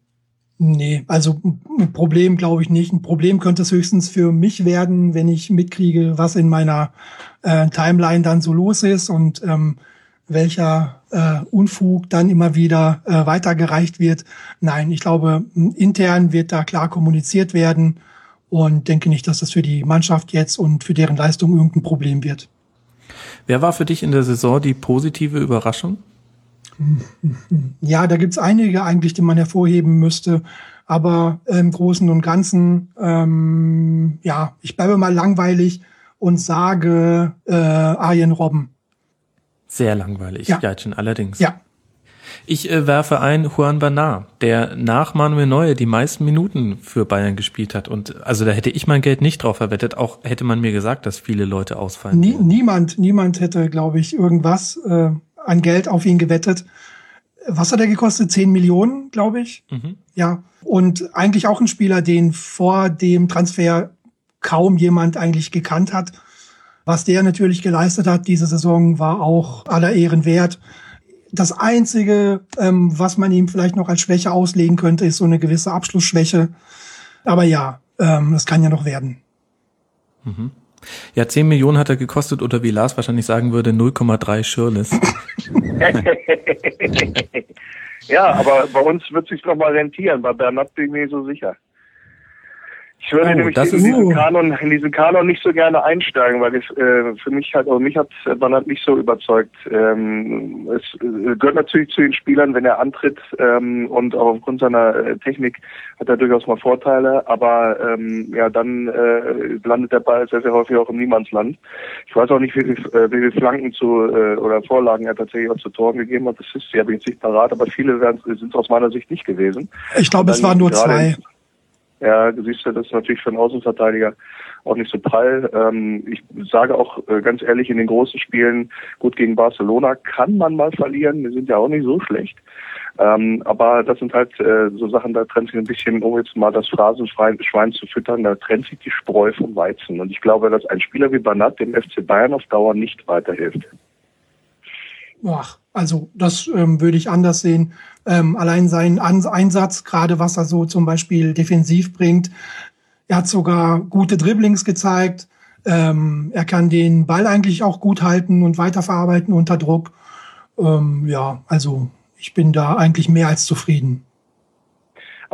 Nee, also ein Problem glaube ich nicht. Ein Problem könnte es höchstens für mich werden, wenn ich mitkriege, was in meiner äh, Timeline dann so los ist und ähm, welcher äh, Unfug dann immer wieder äh, weitergereicht wird. Nein, ich glaube, intern wird da klar kommuniziert werden und denke nicht, dass das für die Mannschaft jetzt und für deren Leistung irgendein Problem wird. Wer war für dich in der Saison die positive Überraschung? Ja, da gibt's einige eigentlich, die man hervorheben müsste. Aber im Großen und Ganzen, ähm, ja, ich bleibe mal langweilig und sage äh, Arjen Robben. Sehr langweilig, ja. Jatschen, allerdings. Ja. Ich äh, werfe ein Juan Bernard, der nach Manuel Neuer die meisten Minuten für Bayern gespielt hat. Und also da hätte ich mein Geld nicht drauf verwettet. Auch hätte man mir gesagt, dass viele Leute ausfallen. Nie, niemand, niemand hätte, glaube ich, irgendwas äh, an Geld auf ihn gewettet. Was hat er gekostet? 10 Millionen, glaube ich. Mhm. Ja. Und eigentlich auch ein Spieler, den vor dem Transfer kaum jemand eigentlich gekannt hat. Was der natürlich geleistet hat diese Saison, war auch aller Ehren wert. Das Einzige, ähm, was man ihm vielleicht noch als Schwäche auslegen könnte, ist so eine gewisse Abschlussschwäche. Aber ja, ähm, das kann ja noch werden. Mhm. Ja, 10 Millionen hat er gekostet oder wie Lars wahrscheinlich sagen würde, 0,3 Shirless. ja, aber bei uns wird es sich noch mal rentieren. Bei Bernat bin ich mir so sicher. Ich würde oh, nämlich in diesen, Kanon, in diesen Kanon nicht so gerne einsteigen, weil es äh, für mich halt, auch mich hat Bernat nicht so überzeugt. Ähm, es äh, gehört natürlich zu den Spielern, wenn er antritt ähm, und auch aufgrund seiner äh, Technik hat er durchaus mal Vorteile, aber ähm, ja, dann äh, landet der Ball sehr, sehr häufig auch im Niemandsland. Ich weiß auch nicht, wie, äh, wie viele Flanken zu äh, oder Vorlagen er tatsächlich auch zu Toren gegeben hat. Das ist, die habe ich jetzt nicht parat, aber viele sind es aus meiner Sicht nicht gewesen. Ich glaube, es waren nur zwei. Ja, du siehst ja, das ist natürlich für einen Außenverteidiger auch nicht so prall. Ähm, ich sage auch äh, ganz ehrlich, in den großen Spielen, gut gegen Barcelona kann man mal verlieren, wir sind ja auch nicht so schlecht. Ähm, aber das sind halt äh, so Sachen, da trennt sich ein bisschen, um jetzt mal das Phrasenschwein zu füttern, da trennt sich die Spreu vom Weizen. Und ich glaube, dass ein Spieler wie Banat dem FC Bayern auf Dauer nicht weiterhilft. Ach, also das ähm, würde ich anders sehen. Ähm, allein sein An Einsatz, gerade was er so zum Beispiel defensiv bringt. Er hat sogar gute Dribblings gezeigt. Ähm, er kann den Ball eigentlich auch gut halten und weiterverarbeiten unter Druck. Ähm, ja, also ich bin da eigentlich mehr als zufrieden.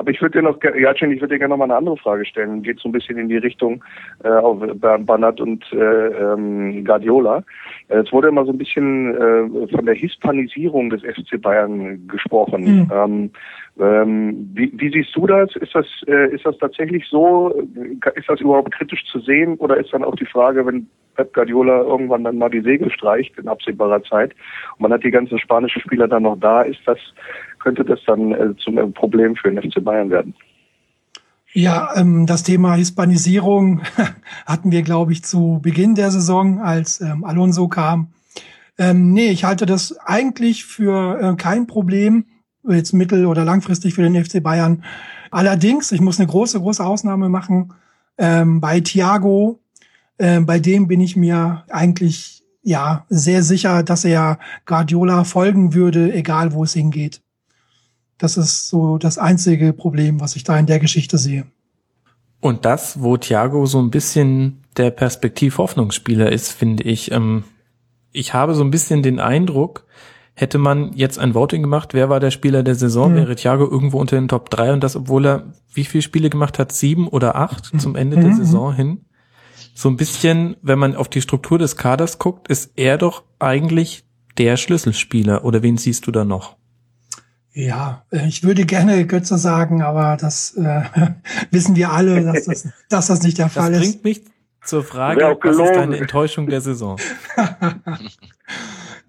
Aber ich würde dir noch, Jatschin, ich würde dir gerne noch mal eine andere Frage stellen. Geht so ein bisschen in die Richtung äh, auf Banat und äh, ähm, Guardiola. Äh, es wurde immer so ein bisschen äh, von der Hispanisierung des FC Bayern gesprochen. Mhm. Ähm, ähm, wie, wie, siehst du das? Ist das äh, ist das tatsächlich so? Ist das überhaupt kritisch zu sehen? Oder ist dann auch die Frage, wenn Pep Guardiola irgendwann dann mal die Segel streicht in absehbarer Zeit und man hat die ganzen spanischen Spieler dann noch da, ist das könnte das dann äh, zum äh, Problem für den FC Bayern werden. Ja, ähm, das Thema Hispanisierung hatten wir, glaube ich, zu Beginn der Saison, als ähm, Alonso kam. Ähm, nee, ich halte das eigentlich für äh, kein Problem, jetzt mittel- oder langfristig für den FC Bayern. Allerdings, ich muss eine große, große Ausnahme machen. Ähm, bei Thiago, äh, bei dem bin ich mir eigentlich ja sehr sicher, dass er Guardiola folgen würde, egal wo es hingeht. Das ist so das einzige Problem, was ich da in der Geschichte sehe. Und das, wo Thiago so ein bisschen der Perspektiv-Hoffnungsspieler ist, finde ich. Ähm, ich habe so ein bisschen den Eindruck, hätte man jetzt ein Voting gemacht, wer war der Spieler der Saison, mhm. wäre Thiago irgendwo unter den Top 3 und das, obwohl er wie viele Spiele gemacht hat? Sieben oder acht zum Ende mhm. der Saison hin. So ein bisschen, wenn man auf die Struktur des Kaders guckt, ist er doch eigentlich der Schlüsselspieler. Oder wen siehst du da noch? Ja, ich würde gerne Götze sagen, aber das äh, wissen wir alle, dass das, dass das nicht der Fall das ist. Das bringt mich zur Frage, was ist deine Enttäuschung der Saison?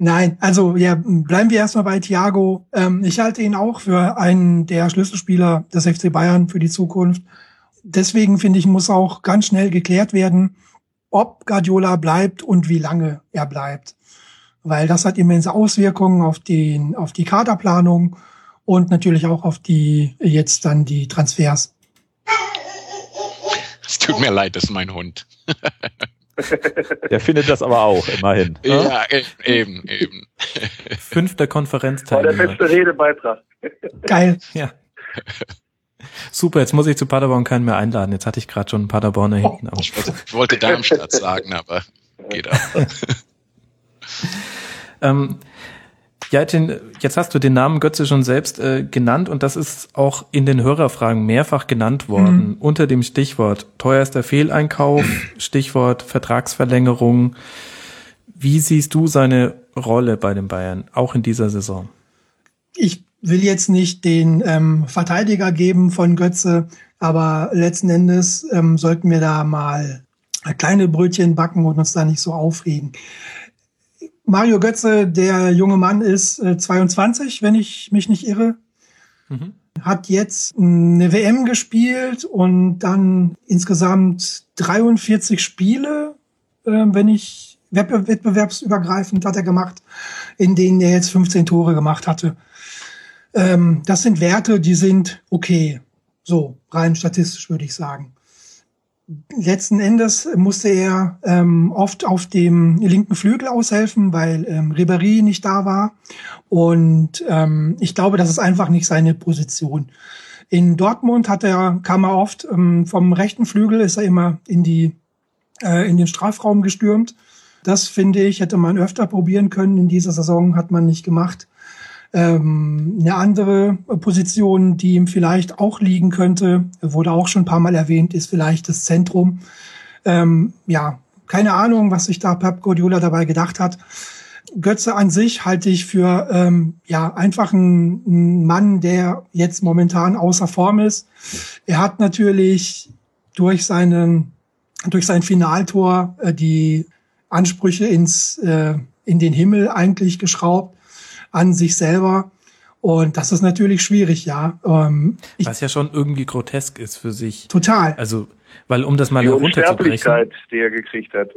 Nein, also ja, bleiben wir erstmal bei Thiago. Ähm, ich halte ihn auch für einen der Schlüsselspieler des FC Bayern für die Zukunft. Deswegen finde ich, muss auch ganz schnell geklärt werden, ob Guardiola bleibt und wie lange er bleibt. Weil das hat immense Auswirkungen auf den, auf die Kaderplanung und natürlich auch auf die, jetzt dann die Transfers. Es tut mir leid, das ist mein Hund. Der findet das aber auch, immerhin. Ne? Ja, e- eben, eben. Fünfter Konferenzteilnehmer. War der beste Redebeitrag. Geil. Ja. Super, jetzt muss ich zu Paderborn keinen mehr einladen. Jetzt hatte ich gerade schon einen Paderborner hinten. Oh. Ich, wollte, ich wollte Darmstadt sagen, aber geht auch. ähm, ja, jetzt hast du den Namen Götze schon selbst äh, genannt und das ist auch in den Hörerfragen mehrfach genannt worden, mhm. unter dem Stichwort teuerster Fehleinkauf, Stichwort Vertragsverlängerung. Wie siehst du seine Rolle bei den Bayern, auch in dieser Saison? Ich will jetzt nicht den ähm, Verteidiger geben von Götze, aber letzten Endes ähm, sollten wir da mal kleine Brötchen backen und uns da nicht so aufregen. Mario Götze, der junge Mann, ist äh, 22, wenn ich mich nicht irre. Mhm. Hat jetzt eine WM gespielt und dann insgesamt 43 Spiele, äh, wenn ich wettbewerbsübergreifend hat er gemacht, in denen er jetzt 15 Tore gemacht hatte. Ähm, das sind Werte, die sind okay. So, rein statistisch würde ich sagen letzten Endes musste er ähm, oft auf dem linken Flügel aushelfen, weil ähm, Ribéry nicht da war. Und ähm, ich glaube, das ist einfach nicht seine Position. In Dortmund hat er, kam er oft ähm, vom rechten Flügel, ist er immer in die äh, in den Strafraum gestürmt. Das finde ich, hätte man öfter probieren können. In dieser Saison hat man nicht gemacht. Ähm, eine andere Position, die ihm vielleicht auch liegen könnte, wurde auch schon ein paar Mal erwähnt, ist vielleicht das Zentrum. Ähm, ja, keine Ahnung, was sich da Pep Guardiola dabei gedacht hat. Götze an sich halte ich für ähm, ja einfach ein, Mann, der jetzt momentan außer Form ist. Er hat natürlich durch seinen durch sein Finaltor äh, die Ansprüche ins äh, in den Himmel eigentlich geschraubt an sich selber. Und das ist natürlich schwierig, ja. Ähm, Was ja schon irgendwie grotesk ist für sich. Total. Also, weil um das mal die herunterzubrechen. Die er gekriegt hat.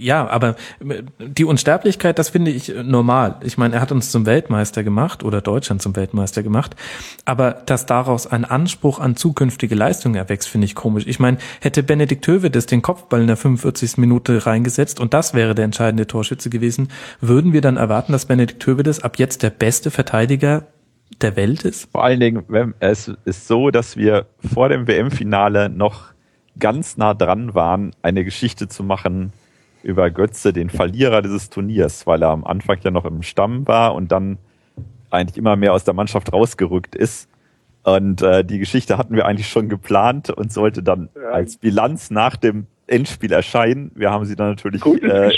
Ja, aber äh, die Unsterblichkeit, das finde ich äh, normal. Ich meine, er hat uns zum Weltmeister gemacht oder Deutschland zum Weltmeister gemacht. Aber dass daraus ein Anspruch an zukünftige Leistung erwächst, finde ich komisch. Ich meine, hätte Benedikt Hövedes den Kopfball in der 45. Minute reingesetzt und das wäre der entscheidende Torschütze gewesen, würden wir dann erwarten, dass Benedikt Hövedes ab jetzt der beste Verteidiger der Welt ist? Vor allen Dingen, es ist so, dass wir vor dem WM-Finale noch ganz nah dran waren, eine Geschichte zu machen, über Götze, den Verlierer dieses Turniers, weil er am Anfang ja noch im Stamm war und dann eigentlich immer mehr aus der Mannschaft rausgerückt ist. Und äh, die Geschichte hatten wir eigentlich schon geplant und sollte dann als Bilanz nach dem Endspiel erscheinen. Wir haben sie dann natürlich äh,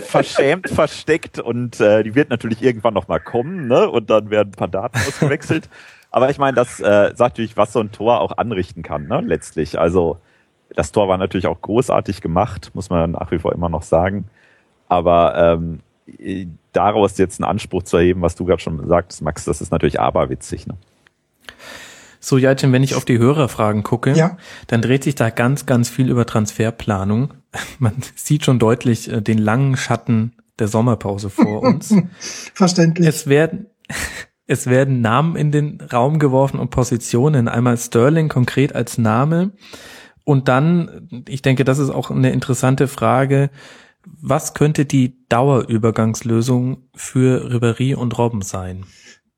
verschämt versteckt und äh, die wird natürlich irgendwann noch mal kommen, ne? Und dann werden ein paar Daten ausgewechselt. Aber ich meine, das äh, sagt natürlich, was so ein Tor auch anrichten kann, ne? Letztlich. Also das Tor war natürlich auch großartig gemacht, muss man nach wie vor immer noch sagen. Aber ähm, daraus jetzt einen Anspruch zu erheben, was du gerade schon sagtest, Max, das ist natürlich aberwitzig. Ne? So, Jaltin, wenn ich auf die Hörerfragen gucke, ja. dann dreht sich da ganz, ganz viel über Transferplanung. Man sieht schon deutlich äh, den langen Schatten der Sommerpause vor uns. Verständlich. Es werden, es werden Namen in den Raum geworfen und Positionen. Einmal Sterling konkret als Name. Und dann, ich denke, das ist auch eine interessante Frage, was könnte die Dauerübergangslösung für Ribery und Robben sein?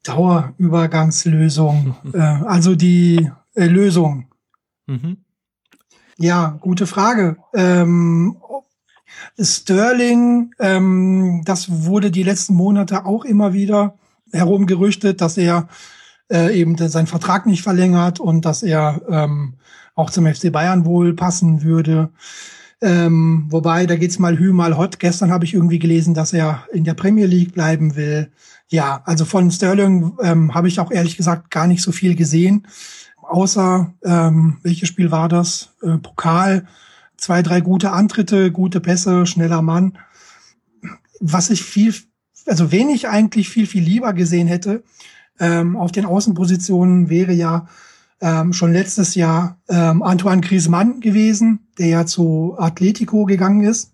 Dauerübergangslösung. äh, also die äh, Lösung. Mhm. Ja, gute Frage. Ähm, Sterling, ähm, das wurde die letzten Monate auch immer wieder herumgerüchtet, dass er äh, eben seinen Vertrag nicht verlängert und dass er ähm, auch zum FC Bayern wohl passen würde. Ähm, wobei, da geht's mal hü, mal hot. Gestern habe ich irgendwie gelesen, dass er in der Premier League bleiben will. Ja, also von Sterling ähm, habe ich auch ehrlich gesagt gar nicht so viel gesehen. Außer, ähm, welches Spiel war das? Äh, Pokal, zwei, drei gute Antritte, gute Pässe, schneller Mann. Was ich viel, also wenig eigentlich viel, viel lieber gesehen hätte, ähm, auf den Außenpositionen wäre ja ähm, schon letztes Jahr ähm, Antoine Griezmann gewesen, der ja zu Atletico gegangen ist.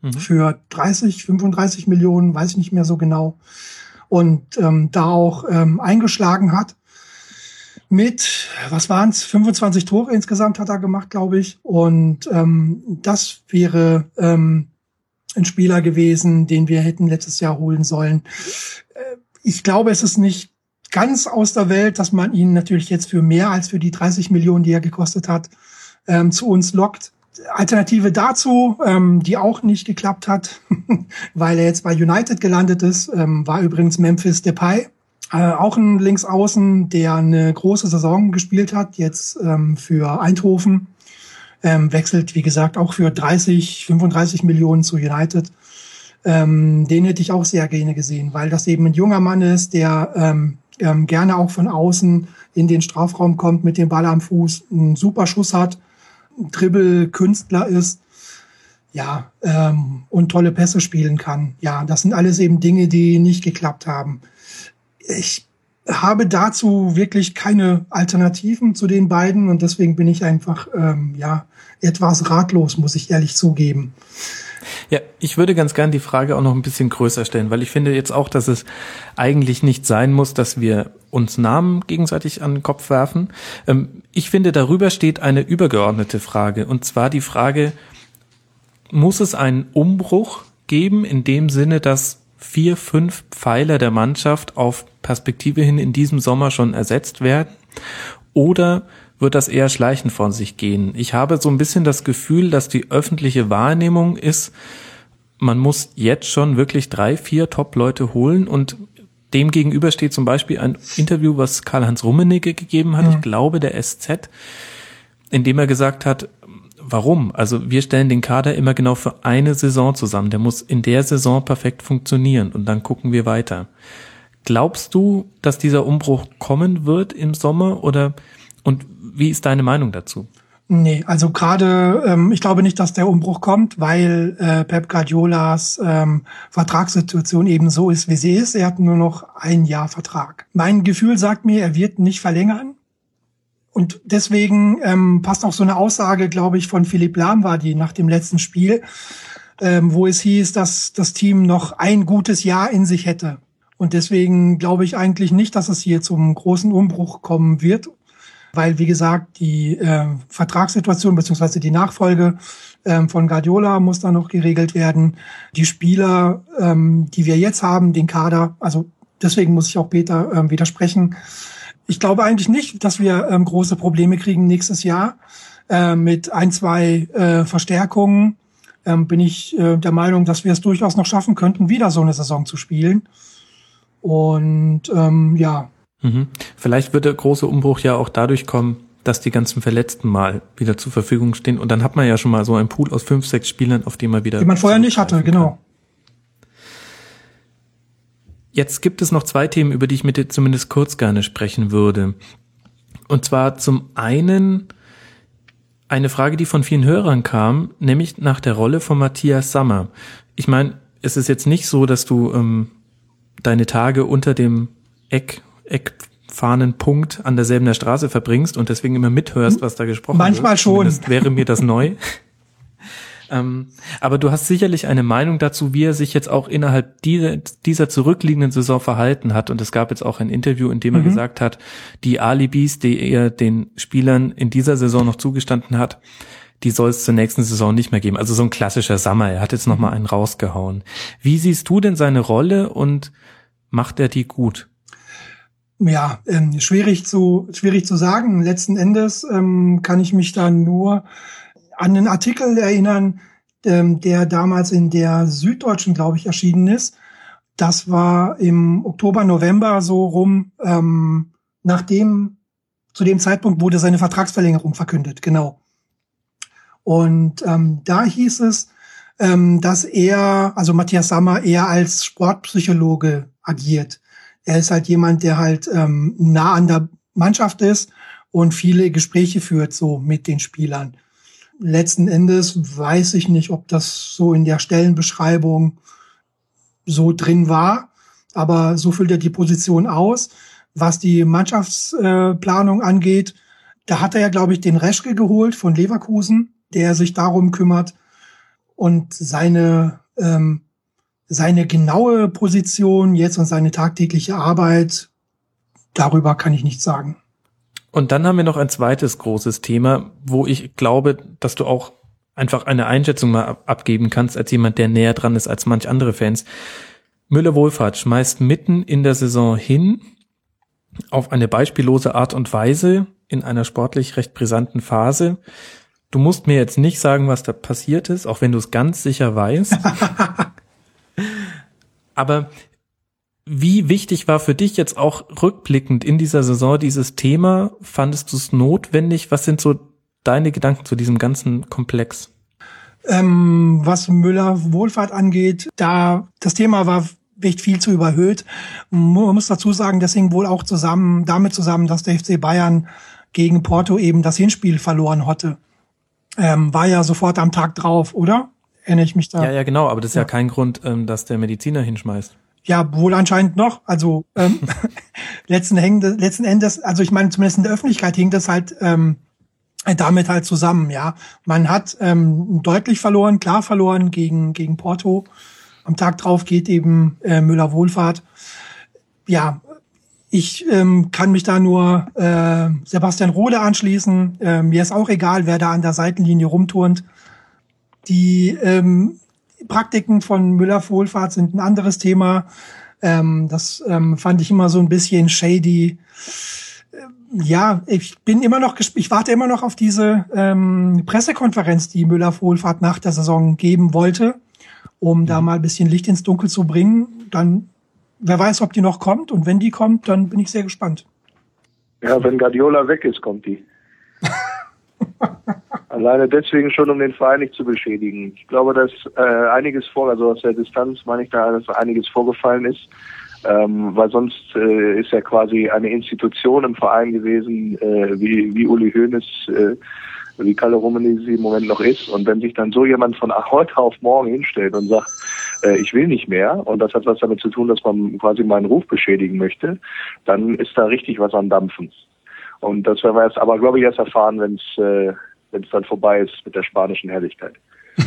Mhm. Für 30, 35 Millionen, weiß ich nicht mehr so genau. Und ähm, da auch ähm, eingeschlagen hat. Mit, was waren es, 25 Tore insgesamt hat er gemacht, glaube ich. Und ähm, das wäre ähm, ein Spieler gewesen, den wir hätten letztes Jahr holen sollen. Äh, ich glaube, es ist nicht ganz aus der Welt, dass man ihn natürlich jetzt für mehr als für die 30 Millionen, die er gekostet hat, ähm, zu uns lockt. Alternative dazu, ähm, die auch nicht geklappt hat, weil er jetzt bei United gelandet ist, ähm, war übrigens Memphis Depay. Äh, auch ein Linksaußen, der eine große Saison gespielt hat, jetzt ähm, für Eindhoven. Ähm, wechselt, wie gesagt, auch für 30, 35 Millionen zu United. Ähm, den hätte ich auch sehr gerne gesehen, weil das eben ein junger Mann ist, der ähm, ähm, gerne auch von außen in den Strafraum kommt mit dem Ball am Fuß, einen super Schuss hat, Dribbel-Künstler ist, ja, ähm, und tolle Pässe spielen kann. Ja, das sind alles eben Dinge, die nicht geklappt haben. Ich habe dazu wirklich keine Alternativen zu den beiden und deswegen bin ich einfach ähm, ja etwas ratlos, muss ich ehrlich zugeben. Ich würde ganz gern die Frage auch noch ein bisschen größer stellen, weil ich finde jetzt auch, dass es eigentlich nicht sein muss, dass wir uns Namen gegenseitig an den Kopf werfen. Ähm, ich finde, darüber steht eine übergeordnete Frage, und zwar die Frage, muss es einen Umbruch geben in dem Sinne, dass vier, fünf Pfeiler der Mannschaft auf Perspektive hin in diesem Sommer schon ersetzt werden? Oder wird das eher schleichend von sich gehen. Ich habe so ein bisschen das Gefühl, dass die öffentliche Wahrnehmung ist, man muss jetzt schon wirklich drei, vier Top-Leute holen und dem gegenüber steht zum Beispiel ein Interview, was Karl-Heinz Rummenigge gegeben hat, ja. ich glaube der SZ, in dem er gesagt hat, warum? Also wir stellen den Kader immer genau für eine Saison zusammen. Der muss in der Saison perfekt funktionieren und dann gucken wir weiter. Glaubst du, dass dieser Umbruch kommen wird im Sommer oder und wie ist deine Meinung dazu? Nee, also gerade, ähm, ich glaube nicht, dass der Umbruch kommt, weil äh, Pep Guardiolas ähm, Vertragssituation eben so ist, wie sie ist. Er hat nur noch ein Jahr Vertrag. Mein Gefühl sagt mir, er wird nicht verlängern. Und deswegen ähm, passt auch so eine Aussage, glaube ich, von Philipp Lahm war die nach dem letzten Spiel, ähm, wo es hieß, dass das Team noch ein gutes Jahr in sich hätte. Und deswegen glaube ich eigentlich nicht, dass es hier zum großen Umbruch kommen wird weil, wie gesagt, die äh, Vertragssituation beziehungsweise die Nachfolge ähm, von Guardiola muss da noch geregelt werden. Die Spieler, ähm, die wir jetzt haben, den Kader, also deswegen muss ich auch Peter ähm, widersprechen. Ich glaube eigentlich nicht, dass wir ähm, große Probleme kriegen nächstes Jahr äh, mit ein, zwei äh, Verstärkungen. Ähm, bin ich äh, der Meinung, dass wir es durchaus noch schaffen könnten, wieder so eine Saison zu spielen. Und ähm, ja, Mhm. Vielleicht wird der große Umbruch ja auch dadurch kommen, dass die ganzen Verletzten mal wieder zur Verfügung stehen. Und dann hat man ja schon mal so einen Pool aus fünf, sechs Spielern, auf den man wieder. Die man vorher nicht hatte, genau. Jetzt gibt es noch zwei Themen, über die ich mit dir zumindest kurz gerne sprechen würde. Und zwar zum einen eine Frage, die von vielen Hörern kam, nämlich nach der Rolle von Matthias Sammer. Ich meine, es ist jetzt nicht so, dass du ähm, deine Tage unter dem Eck Eckfahnenpunkt an derselben Straße verbringst und deswegen immer mithörst, was da gesprochen Manchmal wird. Manchmal schon. wäre mir das neu. ähm, aber du hast sicherlich eine Meinung dazu, wie er sich jetzt auch innerhalb dieser, dieser zurückliegenden Saison verhalten hat. Und es gab jetzt auch ein Interview, in dem er mhm. gesagt hat, die Alibis, die er den Spielern in dieser Saison noch zugestanden hat, die soll es zur nächsten Saison nicht mehr geben. Also so ein klassischer Sommer. Er hat jetzt noch mal einen rausgehauen. Wie siehst du denn seine Rolle und macht er die gut? Ja, ähm, schwierig zu schwierig zu sagen. Letzten Endes ähm, kann ich mich da nur an einen Artikel erinnern, ähm, der damals in der Süddeutschen, glaube ich, erschienen ist. Das war im Oktober, November so rum, ähm, nachdem zu dem Zeitpunkt wurde seine Vertragsverlängerung verkündet, genau. Und ähm, da hieß es, ähm, dass er, also Matthias Sammer, eher als Sportpsychologe agiert. Er ist halt jemand, der halt ähm, nah an der Mannschaft ist und viele Gespräche führt so mit den Spielern. Letzten Endes weiß ich nicht, ob das so in der Stellenbeschreibung so drin war, aber so füllt er die Position aus. Was die Mannschaftsplanung angeht, da hat er ja, glaube ich, den Reschke geholt von Leverkusen, der sich darum kümmert. Und seine, ähm, seine genaue Position jetzt und seine tagtägliche Arbeit, darüber kann ich nichts sagen. Und dann haben wir noch ein zweites großes Thema, wo ich glaube, dass du auch einfach eine Einschätzung mal abgeben kannst als jemand, der näher dran ist als manch andere Fans. Müller Wohlfahrt schmeißt mitten in der Saison hin auf eine beispiellose Art und Weise in einer sportlich recht brisanten Phase. Du musst mir jetzt nicht sagen, was da passiert ist, auch wenn du es ganz sicher weißt. Aber wie wichtig war für dich jetzt auch rückblickend in dieser Saison dieses Thema? Fandest du es notwendig? Was sind so deine Gedanken zu diesem ganzen Komplex? Ähm, was Müller Wohlfahrt angeht, da das Thema war echt viel zu überhöht. Man muss dazu sagen, das hing wohl auch zusammen, damit zusammen, dass der FC Bayern gegen Porto eben das Hinspiel verloren hatte. Ähm, war ja sofort am Tag drauf, oder? Erinnere ich mich da? Ja, ja, genau, aber das ist ja, ja kein Grund, ähm, dass der Mediziner hinschmeißt. Ja, wohl anscheinend noch. Also ähm, letzten, Endes, letzten Endes, also ich meine, zumindest in der Öffentlichkeit hing das halt ähm, damit halt zusammen, ja. Man hat ähm, deutlich verloren, klar verloren gegen, gegen Porto. Am Tag drauf geht eben äh, Müller Wohlfahrt. Ja, ich ähm, kann mich da nur äh, Sebastian Rode anschließen. Äh, mir ist auch egal, wer da an der Seitenlinie rumturnt. Die ähm, Praktiken von Müller Wohlfahrt sind ein anderes Thema. Ähm, das ähm, fand ich immer so ein bisschen shady. Äh, ja, ich bin immer noch, ich warte immer noch auf diese ähm, Pressekonferenz, die Müller Wohlfahrt nach der Saison geben wollte um da mal ein bisschen Licht ins Dunkel zu bringen. Dann, wer weiß, ob die noch kommt. Und wenn die kommt, dann bin ich sehr gespannt. Ja, wenn Guardiola weg ist, kommt die. Alleine deswegen schon, um den Verein nicht zu beschädigen. Ich glaube, dass äh, einiges vor, also aus der Distanz meine ich da, dass einiges vorgefallen ist. Ähm, weil sonst äh, ist er quasi eine Institution im Verein gewesen, äh, wie, wie Uli Hoeneß äh, wie Kalle Rummenigge im Moment noch ist. Und wenn sich dann so jemand von heute auf morgen hinstellt und sagt, äh, ich will nicht mehr, und das hat was damit zu tun, dass man quasi meinen Ruf beschädigen möchte, dann ist da richtig was am Dampfen. Und das werden wir jetzt aber, glaube ich, erst erfahren, wenn es äh, wenn es dann vorbei ist mit der spanischen Herrlichkeit.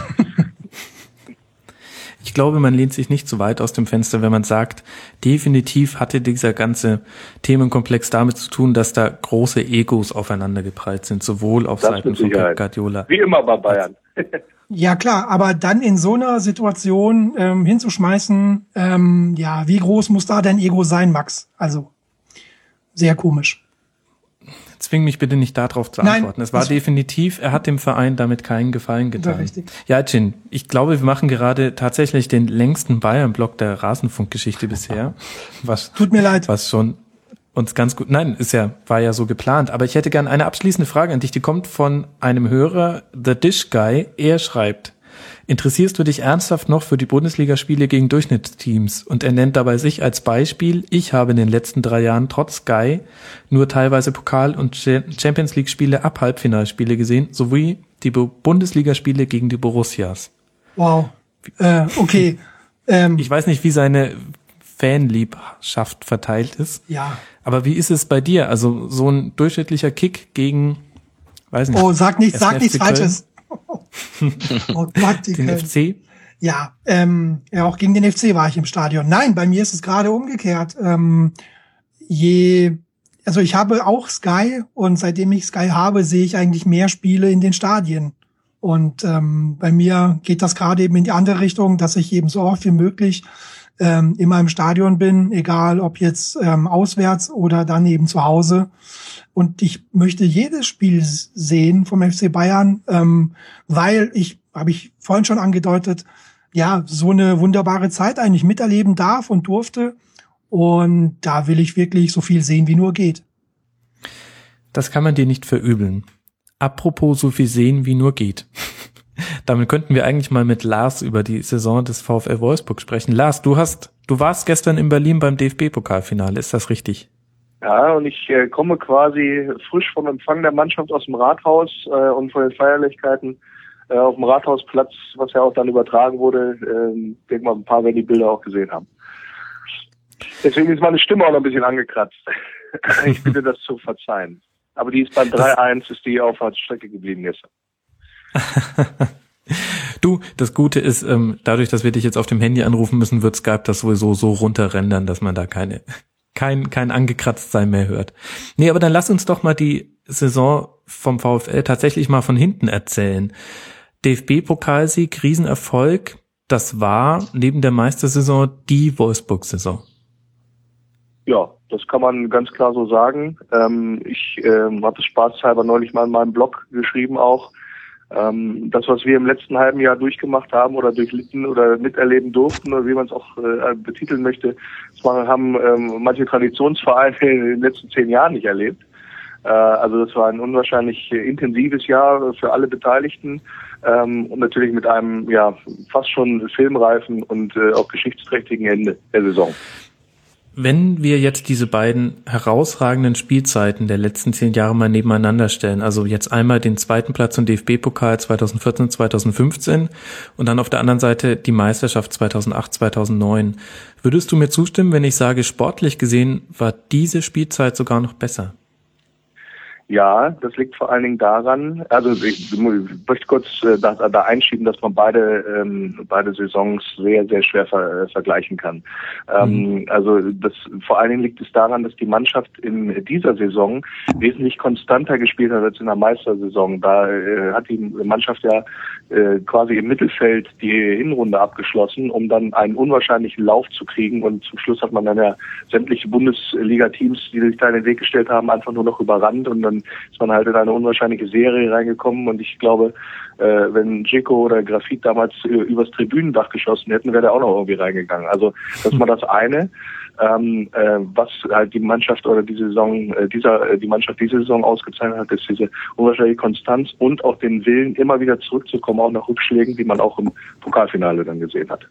Ich glaube, man lehnt sich nicht zu weit aus dem Fenster, wenn man sagt, definitiv hatte dieser ganze Themenkomplex damit zu tun, dass da große Egos aufeinandergeprallt sind, sowohl auf das Seiten von Pep Guardiola. Wie immer bei Bayern. Ja klar, aber dann in so einer Situation ähm, hinzuschmeißen, ähm, ja, wie groß muss da dein Ego sein, Max? Also sehr komisch. Zwing mich bitte nicht darauf zu antworten. Nein, es war definitiv, er hat dem Verein damit keinen Gefallen getan. Richtig. Ja, Jin, ich glaube, wir machen gerade tatsächlich den längsten Bayern-Block der Rasenfunkgeschichte bisher. Was, Tut mir leid. Was schon uns ganz gut, nein, ist ja, war ja so geplant. Aber ich hätte gern eine abschließende Frage an dich, die kommt von einem Hörer, The Dish Guy. Er schreibt, Interessierst du dich ernsthaft noch für die Bundesligaspiele gegen Durchschnittsteams? Und er nennt dabei sich als Beispiel, ich habe in den letzten drei Jahren trotz Sky nur teilweise Pokal- und Champions League-Spiele ab Halbfinalspiele gesehen, sowie die Bundesligaspiele gegen die Borussias. Wow. Äh, okay. Ähm, ich weiß nicht, wie seine Fanliebschaft verteilt ist. Ja. Aber wie ist es bei dir? Also so ein durchschnittlicher Kick gegen, weiß nicht. Oh, sag nicht, sag nichts Falsches. oh Gott, die den können. FC? Ja, ähm, ja, auch gegen den FC war ich im Stadion. Nein, bei mir ist es gerade umgekehrt. Ähm, je, also ich habe auch Sky und seitdem ich Sky habe, sehe ich eigentlich mehr Spiele in den Stadien. Und ähm, bei mir geht das gerade eben in die andere Richtung, dass ich eben so oft wie möglich ähm, immer im Stadion bin, egal ob jetzt ähm, auswärts oder dann eben zu Hause. Und ich möchte jedes Spiel sehen vom FC Bayern, ähm, weil ich, habe ich vorhin schon angedeutet, ja, so eine wunderbare Zeit eigentlich miterleben darf und durfte. Und da will ich wirklich so viel sehen, wie nur geht. Das kann man dir nicht verübeln. Apropos so viel sehen, wie nur geht. Damit könnten wir eigentlich mal mit Lars über die Saison des VfL Wolfsburg sprechen. Lars, du hast, du warst gestern in Berlin beim DFB-Pokalfinale, ist das richtig? Ja, und ich äh, komme quasi frisch vom Empfang der Mannschaft aus dem Rathaus äh, und von den Feierlichkeiten äh, auf dem Rathausplatz, was ja auch dann übertragen wurde. Äh, denke mal, ein paar werden die Bilder auch gesehen haben. Deswegen ist meine Stimme auch noch ein bisschen angekratzt. ich bitte das zu verzeihen. Aber die ist beim 3-1, ist die auf der Strecke geblieben gestern. Du, das Gute ist, ähm, dadurch, dass wir dich jetzt auf dem Handy anrufen müssen, wird Skype das sowieso so runterrendern, dass man da keine, kein, kein angekratzt sein mehr hört. Nee, aber dann lass uns doch mal die Saison vom VfL tatsächlich mal von hinten erzählen. DFB-Pokalsieg, Riesenerfolg, das war neben der Meistersaison die Wolfsburg-Saison. Ja, das kann man ganz klar so sagen. Ähm, ich ähm, habe es spaßhalber neulich mal in meinem Blog geschrieben auch ähm, das, was wir im letzten halben Jahr durchgemacht haben oder durchlitten oder miterleben durften, oder wie man es auch äh, betiteln möchte, das haben ähm, manche Traditionsvereine in den letzten zehn Jahren nicht erlebt. Äh, also das war ein unwahrscheinlich intensives Jahr für alle Beteiligten ähm, und natürlich mit einem ja fast schon filmreifen und äh, auch geschichtsträchtigen Ende der Saison. Wenn wir jetzt diese beiden herausragenden Spielzeiten der letzten zehn Jahre mal nebeneinander stellen, also jetzt einmal den zweiten Platz im DFB-Pokal 2014, 2015 und dann auf der anderen Seite die Meisterschaft 2008, 2009, würdest du mir zustimmen, wenn ich sage, sportlich gesehen war diese Spielzeit sogar noch besser? Ja, das liegt vor allen Dingen daran, also ich möchte kurz äh, da, da einschieben, dass man beide ähm, beide Saisons sehr, sehr schwer ver, äh, vergleichen kann. Ähm, mhm. Also das vor allen Dingen liegt es daran, dass die Mannschaft in dieser Saison wesentlich konstanter gespielt hat als in der Meistersaison. Da äh, hat die Mannschaft ja äh, quasi im Mittelfeld die Hinrunde abgeschlossen, um dann einen unwahrscheinlichen Lauf zu kriegen. Und zum Schluss hat man dann ja sämtliche Bundesliga-Teams, die sich da in den Weg gestellt haben, einfach nur noch überrannt und dann ist man halt in eine unwahrscheinliche Serie reingekommen und ich glaube, äh, wenn Jico oder Grafit damals äh, übers Tribünendach geschossen hätten, wäre der auch noch irgendwie reingegangen. Also das war das eine. Ähm, äh, was halt die Mannschaft oder die Saison, äh, dieser, äh, die Mannschaft diese Saison ausgezeichnet hat, ist diese unwahrscheinliche Konstanz und auch den Willen, immer wieder zurückzukommen, auch nach Rückschlägen, die man auch im Pokalfinale dann gesehen hat.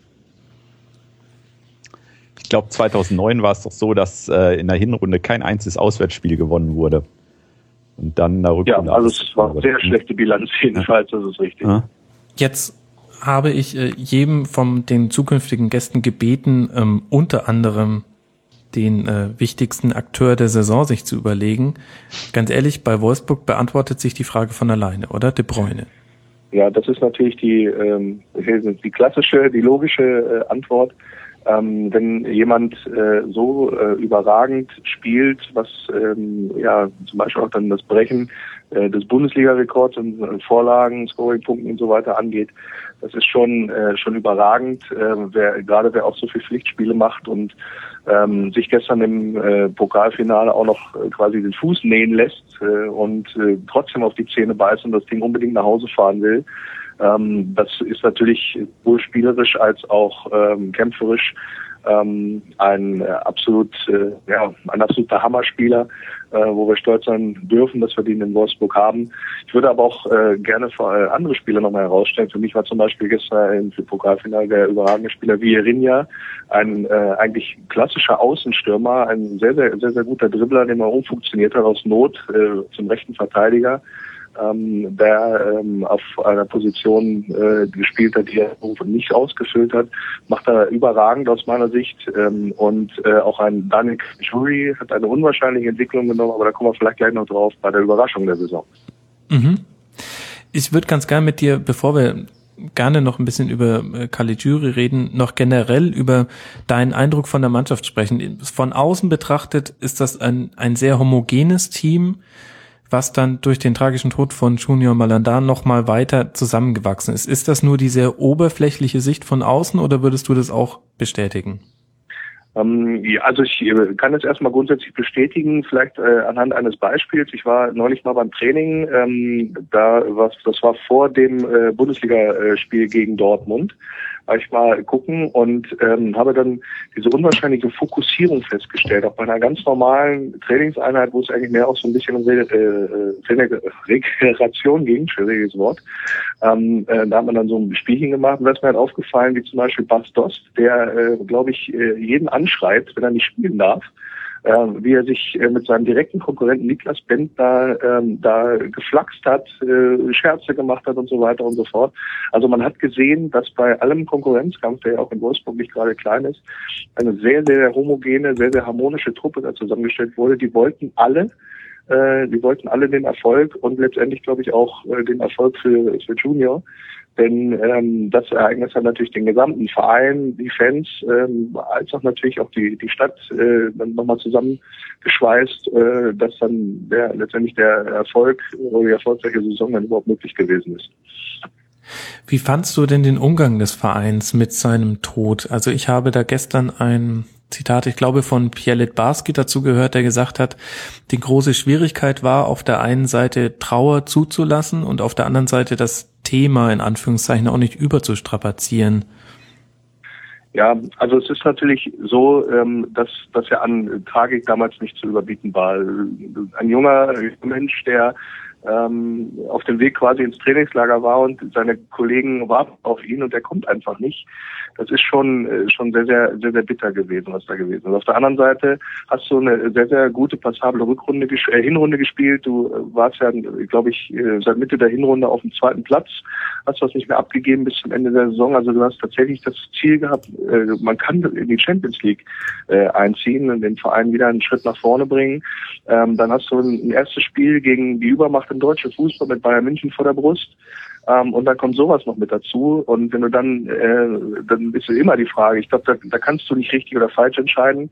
Ich glaube, 2009 war es doch so, dass äh, in der Hinrunde kein einziges Auswärtsspiel gewonnen wurde. Und dann da Ja, also es war eine sehr schlechte Bilanz jedenfalls, das ist richtig. Ja. Jetzt habe ich äh, jedem von den zukünftigen Gästen gebeten, ähm, unter anderem den äh, wichtigsten Akteur der Saison sich zu überlegen. Ganz ehrlich, bei Wolfsburg beantwortet sich die Frage von alleine, oder? De Bruyne. Ja, das ist natürlich die, ähm, die klassische, die logische äh, Antwort. Ähm, wenn jemand äh, so äh, überragend spielt, was ähm, ja zum Beispiel auch dann das Brechen äh, des Bundesliga-Rekords und äh, Vorlagen, Scoring-Punkten und so weiter angeht, das ist schon äh, schon überragend. Äh, wer gerade wer auch so viel Pflichtspiele macht und ähm, sich gestern im Pokalfinale auch noch quasi den Fuß nähen lässt und trotzdem auf die Zähne beißt und das Ding unbedingt nach Hause fahren will, ähm, das ist natürlich sowohl spielerisch als auch ähm, kämpferisch ähm, ein äh, absolut, äh, ja, ein absoluter Hammerspieler, äh, wo wir stolz sein dürfen, dass wir den in Wolfsburg haben. Ich würde aber auch äh, gerne für, äh, andere Spieler nochmal herausstellen. Für mich war zum Beispiel gestern im Pokalfinale der überragende Spieler Vierinha, ein äh, eigentlich klassischer Außenstürmer, ein sehr, sehr, sehr, sehr guter Dribbler, den man umfunktioniert hat aus Not äh, zum rechten Verteidiger ähm, der ähm, auf einer Position äh, gespielt hat, die er nicht ausgefüllt hat, macht er überragend aus meiner Sicht. Ähm, und äh, auch ein Daniel Jury hat eine unwahrscheinliche Entwicklung genommen, aber da kommen wir vielleicht gleich noch drauf bei der Überraschung der Saison. Mhm. Ich würde ganz gerne mit dir, bevor wir gerne noch ein bisschen über äh, Caligiuri reden, noch generell über deinen Eindruck von der Mannschaft sprechen. Von außen betrachtet ist das ein, ein sehr homogenes Team was dann durch den tragischen Tod von Junior Malandan nochmal weiter zusammengewachsen ist. Ist das nur die sehr oberflächliche Sicht von außen oder würdest du das auch bestätigen? Ähm, also ich äh, kann es erstmal grundsätzlich bestätigen, vielleicht äh, anhand eines Beispiels. Ich war neulich mal beim Training, ähm, da was das war vor dem äh, Bundesligaspiel gegen Dortmund ich mal gucken und ähm, habe dann diese unwahrscheinliche Fokussierung festgestellt. Auch bei einer ganz normalen Trainingseinheit, wo es eigentlich mehr auch so ein bisschen um Re äh, Regeneration ging, schwieriges Wort, ähm, äh, da hat man dann so ein Spielchen gemacht und da ist mir halt aufgefallen, wie zum Beispiel Bas Dost, der, äh, glaube ich, äh, jeden anschreit, wenn er nicht spielen darf wie er sich äh, mit seinem direkten Konkurrenten Niklas Bentner ähm, da geflaxt hat, äh, Scherze gemacht hat und so weiter und so fort. Also man hat gesehen, dass bei allem Konkurrenzkampf, der ja auch in Wolfsburg nicht gerade klein ist, eine sehr, sehr homogene, sehr, sehr harmonische Truppe da zusammengestellt wurde. Die wollten alle äh, die wollten alle den Erfolg und letztendlich, glaube ich, auch äh, den Erfolg für, für Junior. Denn ähm, das Ereignis hat natürlich den gesamten Verein, die Fans, ähm, als auch natürlich auch die, die Stadt äh, nochmal zusammengeschweißt, äh, dass dann der, letztendlich der Erfolg oder die erfolgreiche Saison dann überhaupt möglich gewesen ist. Wie fandst du denn den Umgang des Vereins mit seinem Tod? Also ich habe da gestern ein Zitat, ich glaube, von Pierre Litbarski dazu gehört, der gesagt hat, die große Schwierigkeit war, auf der einen Seite Trauer zuzulassen und auf der anderen Seite das Thema in Anführungszeichen auch nicht überzustrapazieren. Ja, also es ist natürlich so, ähm, dass dass ja an Tragik damals nicht zu überbieten war. Ein junger Mensch, der ähm, auf dem Weg quasi ins Trainingslager war und seine Kollegen warten auf ihn und er kommt einfach nicht das ist schon, äh, schon sehr, sehr, sehr, sehr bitter gewesen, was da gewesen ist. Auf der anderen Seite hast du eine sehr, sehr gute, passable Rückrunde, äh, Hinrunde gespielt. Du äh, warst ja, glaube ich, äh, seit Mitte der Hinrunde auf dem zweiten Platz, hast was nicht mehr abgegeben bis zum Ende der Saison. Also du hast tatsächlich das Ziel gehabt, äh, man kann in die Champions League äh, einziehen und den Verein wieder einen Schritt nach vorne bringen. Ähm, dann hast du ein, ein erstes Spiel gegen die Übermacht im deutschen Fußball mit Bayern München vor der Brust. Ähm, und dann kommt sowas noch mit dazu. Und wenn du dann, äh, dann bist du immer die Frage, ich glaube, da, da kannst du nicht richtig oder falsch entscheiden.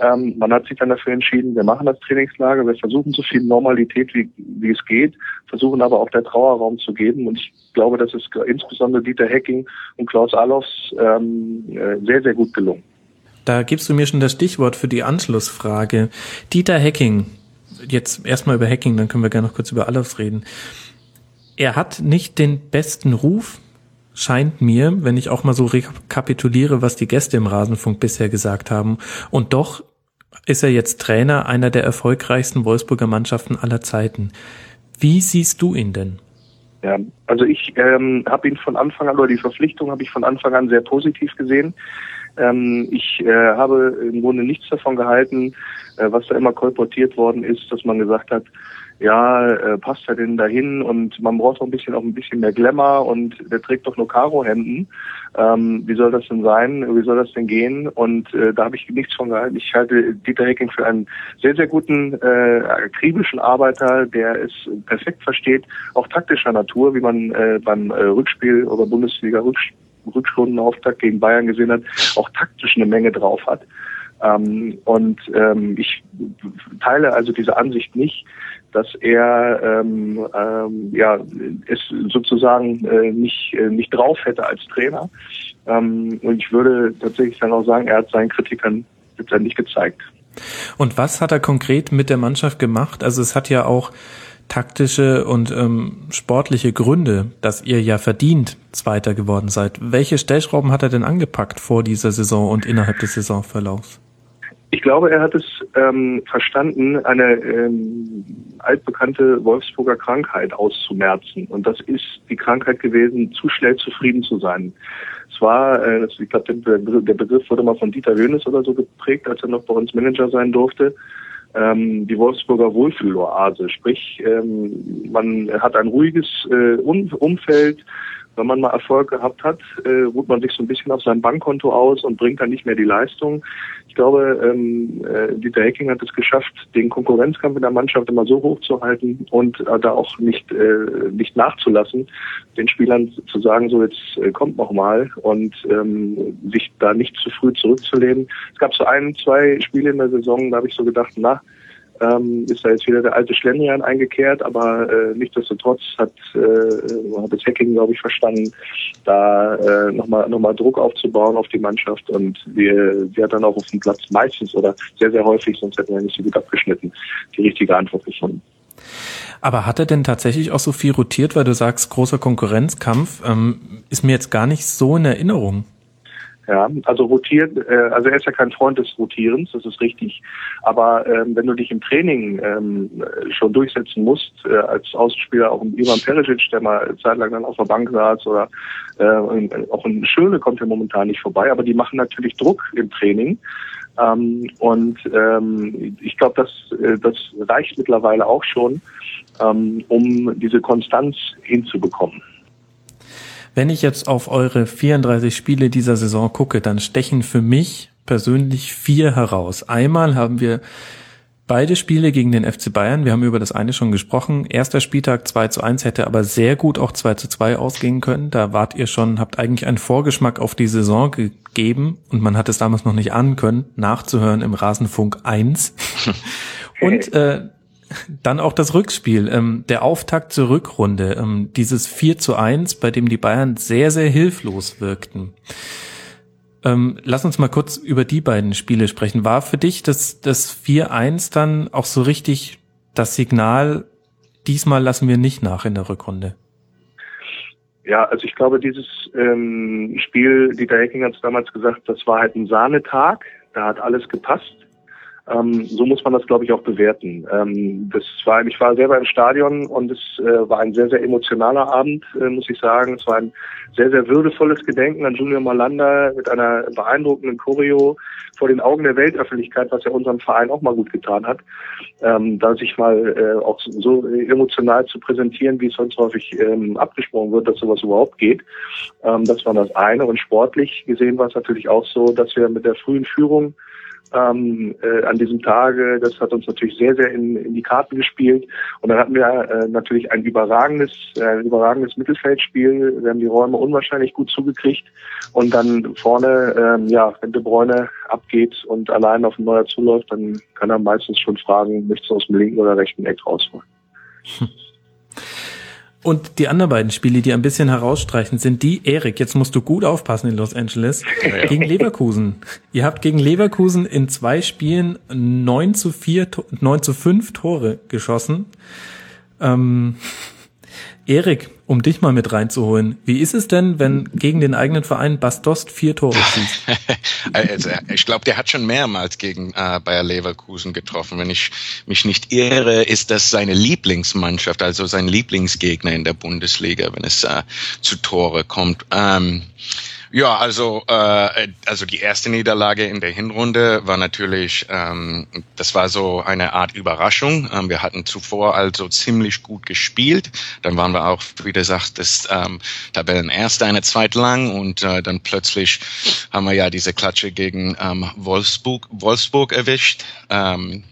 Ähm, man hat sich dann dafür entschieden, wir machen das Trainingslager, wir versuchen so viel Normalität, wie, wie es geht, versuchen aber auch der Trauerraum zu geben. Und ich glaube, das ist insbesondere Dieter Hecking und Klaus Alofs ähm, äh, sehr, sehr gut gelungen. Da gibst du mir schon das Stichwort für die Anschlussfrage. Dieter Hecking, jetzt erstmal über Hacking, dann können wir gerne noch kurz über Alofs reden er hat nicht den besten Ruf, scheint mir, wenn ich auch mal so rekapituliere, was die Gäste im Rasenfunk bisher gesagt haben. Und doch ist er jetzt Trainer einer der erfolgreichsten Wolfsburger Mannschaften aller Zeiten. Wie siehst du ihn denn? Ja, also ich ähm, habe ihn von Anfang an, oder die Verpflichtung habe ich von Anfang an sehr positiv gesehen. Ähm, ich äh, habe im Grunde nichts davon gehalten, was da immer kolportiert worden ist, dass man gesagt hat, ja, äh, passt er denn dahin und man braucht auch ein bisschen auch ein bisschen mehr Glamour und der trägt doch nur Karo-Hemden. Ähm, wie soll das denn sein? Wie soll das denn gehen? Und äh, da habe ich nichts von gehalten. Ich halte Dieter Hecking für einen sehr, sehr guten, äh, akribischen Arbeiter, der es perfekt versteht, auch taktischer Natur, wie man äh, beim äh, Rückspiel oder Bundesliga -Rückspiel Rückrundenauftakt gegen Bayern gesehen hat, auch taktisch eine Menge drauf hat. Ähm, und ähm, ich teile also diese Ansicht nicht, dass er ähm, ähm, ja es sozusagen äh, nicht äh, nicht drauf hätte als Trainer. Ähm, und ich würde tatsächlich dann auch sagen, er hat seinen Kritikern letztendlich gezeigt. Und was hat er konkret mit der Mannschaft gemacht? Also es hat ja auch taktische und ähm, sportliche Gründe, dass ihr ja verdient Zweiter geworden seid. Welche Stellschrauben hat er denn angepackt vor dieser Saison und innerhalb des Saisonverlaufs? Ich glaube, er hat es ähm, verstanden, eine ähm, altbekannte Wolfsburger Krankheit auszumerzen. Und das ist die Krankheit gewesen, zu schnell zufrieden zu sein. Es war, äh, ich glaube, der, der Begriff wurde mal von Dieter Hönes oder so geprägt, als er noch bei uns Manager sein durfte. Ähm, die Wolfsburger Wohlfühloase, sprich, ähm, man hat ein ruhiges äh, Umfeld, wenn man mal Erfolg gehabt hat, äh, ruht man sich so ein bisschen auf sein Bankkonto aus und bringt dann nicht mehr die Leistung. Ich glaube, ähm, äh, Dieter Hecking hat es geschafft, den Konkurrenzkampf in der Mannschaft immer so hoch zu halten und äh, da auch nicht, äh, nicht nachzulassen, den Spielern zu sagen, so jetzt äh, kommt noch mal und ähm, sich da nicht zu früh zurückzulehnen. Es gab so ein, zwei Spiele in der Saison, da habe ich so gedacht, na, ähm, ist da jetzt wieder der alte Schlendrian eingekehrt, aber äh, nichtsdestotrotz hat, äh, hat das Hacking, glaube ich, verstanden, da äh, nochmal noch mal Druck aufzubauen auf die Mannschaft und wir, sie hat dann auch auf dem Platz meistens oder sehr, sehr häufig, sonst hätten wir nicht so gut abgeschnitten, die richtige Antwort gefunden. Aber hat er denn tatsächlich auch so viel rotiert, weil du sagst, großer Konkurrenzkampf, ähm, ist mir jetzt gar nicht so in Erinnerung. Ja, also rotiert, äh, also er ist ja kein Freund des Rotierens, das ist richtig. Aber ähm, wenn du dich im Training ähm, schon durchsetzen musst, äh, als Außenspieler auch Ivan Perisic, der mal zeitlang dann auf der Bank saß, oder äh, auch ein Schöne kommt ja momentan nicht vorbei, aber die machen natürlich Druck im Training. Ähm, und ähm, ich glaube, das, äh, das reicht mittlerweile auch schon, ähm, um diese Konstanz hinzubekommen. Wenn ich jetzt auf eure 34 Spiele dieser Saison gucke, dann stechen für mich persönlich vier heraus. Einmal haben wir beide Spiele gegen den FC Bayern. Wir haben über das eine schon gesprochen. Erster Spieltag 2 zu 1 hätte aber sehr gut auch 2 zu 2 ausgehen können. Da wart ihr schon, habt eigentlich einen Vorgeschmack auf die Saison gegeben und man hat es damals noch nicht ahnen können, nachzuhören im Rasenfunk 1. und äh, dann auch das Rückspiel, ähm, der Auftakt zur Rückrunde, ähm, dieses 4 zu 1, bei dem die Bayern sehr, sehr hilflos wirkten. Ähm, lass uns mal kurz über die beiden Spiele sprechen. War für dich das, das 4-1 dann auch so richtig das Signal, diesmal lassen wir nicht nach in der Rückrunde? Ja, also ich glaube, dieses ähm, Spiel, Dieter Hecking hat es damals gesagt, das war halt ein Sahnetag, da hat alles gepasst. Ähm, so muss man das, glaube ich, auch bewerten. Ähm, das war, ich war selber im Stadion und es äh, war ein sehr, sehr emotionaler Abend, äh, muss ich sagen. Es war ein sehr, sehr würdevolles Gedenken an Junior Malanda mit einer beeindruckenden Choreo vor den Augen der Weltöffentlichkeit, was ja unserem Verein auch mal gut getan hat, ähm, da sich mal äh, auch so emotional zu präsentieren, wie es sonst häufig ähm, abgesprochen wird, dass sowas überhaupt geht. Ähm, das war das eine. Und sportlich gesehen war es natürlich auch so, dass wir mit der frühen Führung ähm, äh, an diesem Tage. Das hat uns natürlich sehr, sehr in, in die Karten gespielt. Und dann hatten wir äh, natürlich ein überragendes, äh, überragendes Mittelfeldspiel. Wir haben die Räume unwahrscheinlich gut zugekriegt. Und dann vorne, ähm, ja, wenn De Bruyne abgeht und allein auf ein Neuer zuläuft, dann kann er meistens schon fragen, möchtest du aus dem linken oder rechten Eck rausholen. Hm. Und die anderen beiden Spiele, die ein bisschen herausstreichen, sind die, Erik, jetzt musst du gut aufpassen in Los Angeles, ja. gegen Leverkusen. Ihr habt gegen Leverkusen in zwei Spielen 9 zu 4, 9 zu 5 Tore geschossen. Ähm, Erik, um dich mal mit reinzuholen, wie ist es denn, wenn gegen den eigenen Verein Bastost vier Tore schießt? also, ich glaube, der hat schon mehrmals gegen äh, Bayer Leverkusen getroffen. Wenn ich mich nicht irre, ist das seine Lieblingsmannschaft, also sein Lieblingsgegner in der Bundesliga, wenn es äh, zu Tore kommt. Ähm, ja, also äh, also die erste Niederlage in der Hinrunde war natürlich, ähm, das war so eine Art Überraschung. Ähm, wir hatten zuvor also ziemlich gut gespielt. Dann waren wir auch, wie gesagt, das ähm, Tabellenerste eine Zeit lang und äh, dann plötzlich haben wir ja diese Klatsche gegen ähm, Wolfsburg, Wolfsburg erwischt. Ähm,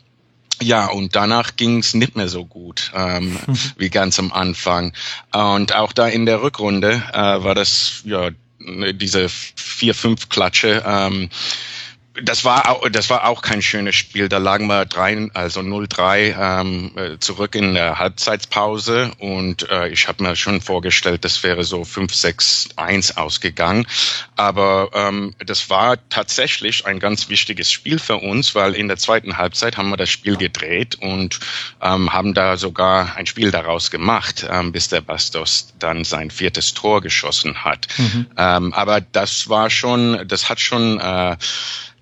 ja, und danach ging es nicht mehr so gut ähm, mhm. wie ganz am Anfang. Und auch da in der Rückrunde äh, war das ja diese vier, fünf Klatsche. Ähm, das war auch, das war auch kein schönes Spiel. Da lagen wir drei, also 0-3 ähm, äh, zurück in der Halbzeitpause und äh, ich habe mir schon vorgestellt, das wäre so 5-6-1 ausgegangen. Aber ähm, das war tatsächlich ein ganz wichtiges Spiel für uns, weil in der zweiten Halbzeit haben wir das Spiel gedreht und ähm, haben da sogar ein Spiel daraus gemacht, ähm, bis der Bastos dann sein viertes Tor geschossen hat. Mhm. Ähm, aber das war schon, das hat schon äh,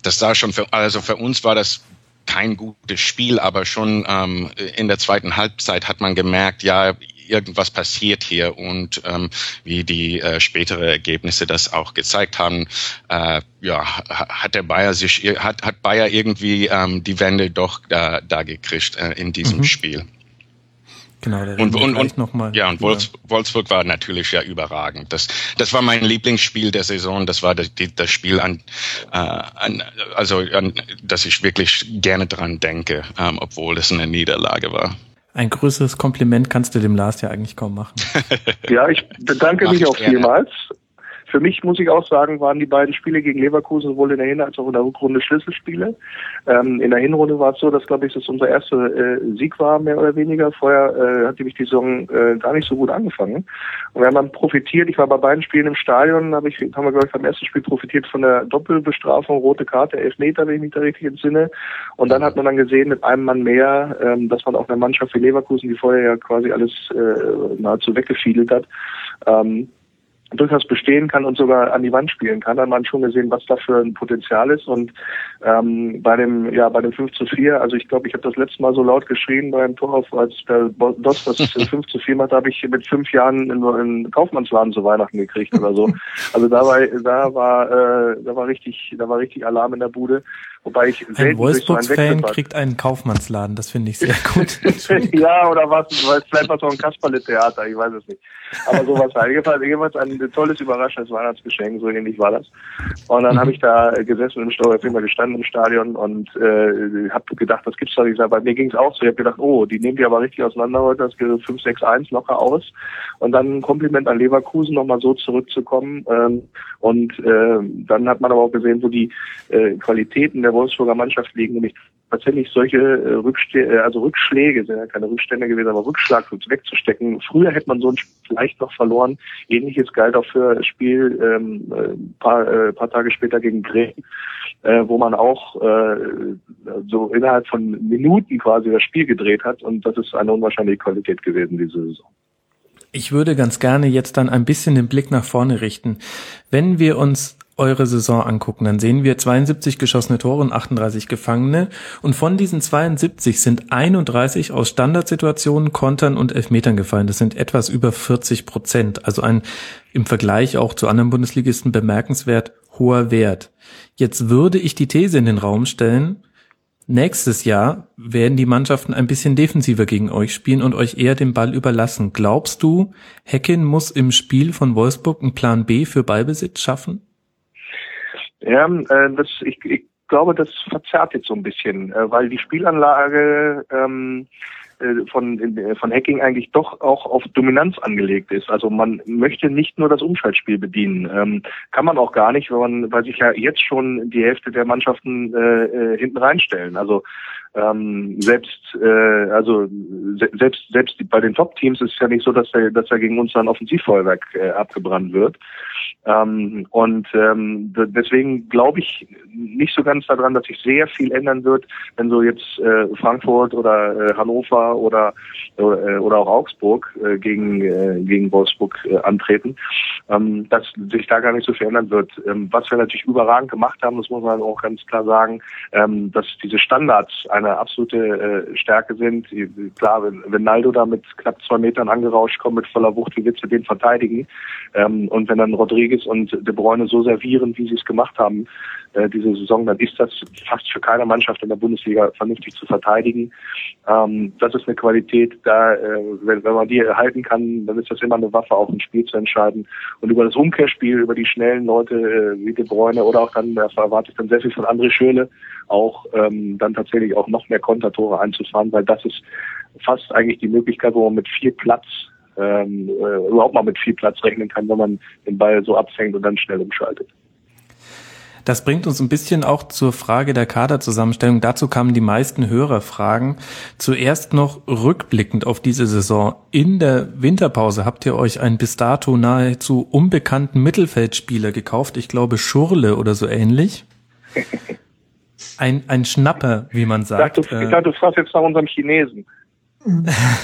das sah schon für, also für uns war das kein gutes Spiel, aber schon ähm, in der zweiten Halbzeit hat man gemerkt, ja, irgendwas passiert hier und ähm, wie die äh, spätere Ergebnisse das auch gezeigt haben, äh, ja, hat der Bayer sich hat hat Bayer irgendwie ähm, die Wende doch da, da gekriegt äh, in diesem mhm. Spiel. Genau, da und, und, und noch mal ja, und Wolfs, Wolfsburg war natürlich ja überragend. Das, das war mein Lieblingsspiel der Saison. Das war das, das Spiel an, äh, an also an, dass ich wirklich gerne dran denke, ähm, obwohl es eine Niederlage war. Ein größeres Kompliment kannst du dem Lars ja eigentlich kaum machen. ja, ich bedanke mich auch vielmals für mich muss ich auch sagen, waren die beiden Spiele gegen Leverkusen sowohl in der Hin- als auch in der Rückrunde Schlüsselspiele. Ähm, in der Hinrunde war es so, dass glaube ich, das unser erster äh, Sieg war, mehr oder weniger. Vorher äh, hat nämlich die Saison äh, gar nicht so gut angefangen. Und wir haben dann profitiert. Ich war bei beiden Spielen im Stadion, habe ich, haben wir glaube ich beim ersten Spiel profitiert von der Doppelbestrafung, rote Karte, elf Meter, wenn ich mich da richtig entsinne. Und dann hat man dann gesehen, mit einem Mann mehr, ähm, dass man auch eine Mannschaft wie Leverkusen, die vorher ja quasi alles äh, nahezu weggefiedelt hat, ähm, durchaus bestehen kann und sogar an die Wand spielen kann, hat man schon gesehen, was da für ein Potenzial ist. Und ähm, bei dem, ja, bei dem 5 zu 4, also ich glaube, ich habe das letzte Mal so laut geschrien beim Tor auf, als der DOS das 5 zu 4 macht, habe ich mit fünf Jahren nur einen Kaufmannsladen zu Weihnachten gekriegt oder so. Also da war, da war, äh, da war richtig, da war richtig Alarm in der Bude. Wobei ich ein Wolfsburgs-Fan so kriegt einen Kaufmannsladen, das finde ich sehr gut. ja, oder was, vielleicht war es auch ein Kasperle-Theater, ich weiß es nicht. Aber sowas halt. Jedenfalls, jedenfalls ein tolles, überraschendes Weihnachtsgeschenk, so ähnlich war das. Und dann mhm. habe ich da gesessen im Stadion, gestanden im Stadion und äh, habe gedacht, das gibt's doch nicht. Bei mir ging es auch so. Ich habe gedacht, oh, die nehmen die aber richtig auseinander heute, das geht 5-6-1 locker aus. Und dann ein Kompliment an Leverkusen, nochmal so zurückzukommen. Ähm, und äh, dann hat man aber auch gesehen, wo die äh, Qualitäten der Wolfsburger Mannschaft liegen, nämlich tatsächlich solche äh, Rückste äh, also Rückschläge, sind ja keine Rückstände gewesen, aber Rückschlag wegzustecken. Früher hätte man so ein Spiel vielleicht noch verloren. Ähnliches galt auch für das Spiel ähm, äh, paar, äh, paar Tage später gegen Bremen, äh, wo man auch äh, so innerhalb von Minuten quasi das Spiel gedreht hat. Und das ist eine unwahrscheinliche Qualität gewesen diese Saison. Ich würde ganz gerne jetzt dann ein bisschen den Blick nach vorne richten. Wenn wir uns eure Saison angucken, dann sehen wir 72 geschossene Tore und 38 Gefangene. Und von diesen 72 sind 31 aus Standardsituationen, Kontern und Elfmetern gefallen. Das sind etwas über 40 Prozent. Also ein im Vergleich auch zu anderen Bundesligisten bemerkenswert hoher Wert. Jetzt würde ich die These in den Raum stellen, Nächstes Jahr werden die Mannschaften ein bisschen defensiver gegen euch spielen und euch eher den Ball überlassen. Glaubst du, Heckin muss im Spiel von Wolfsburg einen Plan B für Ballbesitz schaffen? Ja, äh, das, ich, ich glaube, das verzerrt jetzt so ein bisschen, äh, weil die Spielanlage ähm, äh, von, äh, von Hacking eigentlich doch auch auf Dominanz angelegt ist. Also man möchte nicht nur das Umschaltspiel bedienen. Ähm, kann man auch gar nicht, weil man, weil sich ja jetzt schon die Hälfte der Mannschaften äh, äh hinten reinstellen. Also ähm, selbst äh, also se selbst selbst bei den Top-Teams ist es ja nicht so, dass er dass er gegen uns dann Offensivfeuerwerk äh, abgebrannt wird. Ähm, und ähm, deswegen glaube ich nicht so ganz daran, dass sich sehr viel ändern wird, wenn so jetzt äh, Frankfurt oder äh, Hannover oder äh, oder auch Augsburg äh, gegen äh, gegen Wolfsburg äh, antreten, ähm, dass sich da gar nicht so viel ändern wird. Ähm, was wir natürlich überragend gemacht haben, das muss man auch ganz klar sagen, ähm, dass diese Standards eine absolute äh, Stärke sind. Klar, wenn, wenn Naldo da mit knapp zwei Metern angerauscht kommt mit voller Wucht, wie willst du den verteidigen? Ähm, und wenn dann Rodriguez und De Bruyne so servieren, wie sie es gemacht haben, äh, diese Saison, dann ist das fast für keine Mannschaft in der Bundesliga vernünftig zu verteidigen. Ähm, das ist eine Qualität, da, äh, wenn, wenn man die erhalten kann, dann ist das immer eine Waffe, auch ein Spiel zu entscheiden. Und über das Umkehrspiel, über die schnellen Leute äh, wie De Bruyne oder auch dann, das erwarte ich dann sehr viel von André Schöle, auch ähm, dann tatsächlich auch noch mehr Kontertore einzufahren, weil das ist fast eigentlich die Möglichkeit, wo man mit viel Platz ähm, äh, überhaupt mal mit viel Platz rechnen kann, wenn man den Ball so abfängt und dann schnell umschaltet. Das bringt uns ein bisschen auch zur Frage der Kaderzusammenstellung. Dazu kamen die meisten Hörerfragen. Zuerst noch rückblickend auf diese Saison. In der Winterpause habt ihr euch einen bis dato nahezu unbekannten Mittelfeldspieler gekauft. Ich glaube Schurle oder so ähnlich. Ein, ein Schnapper, wie man sagt. Ich dachte, du, ich dachte, du fragst jetzt nach unserem Chinesen.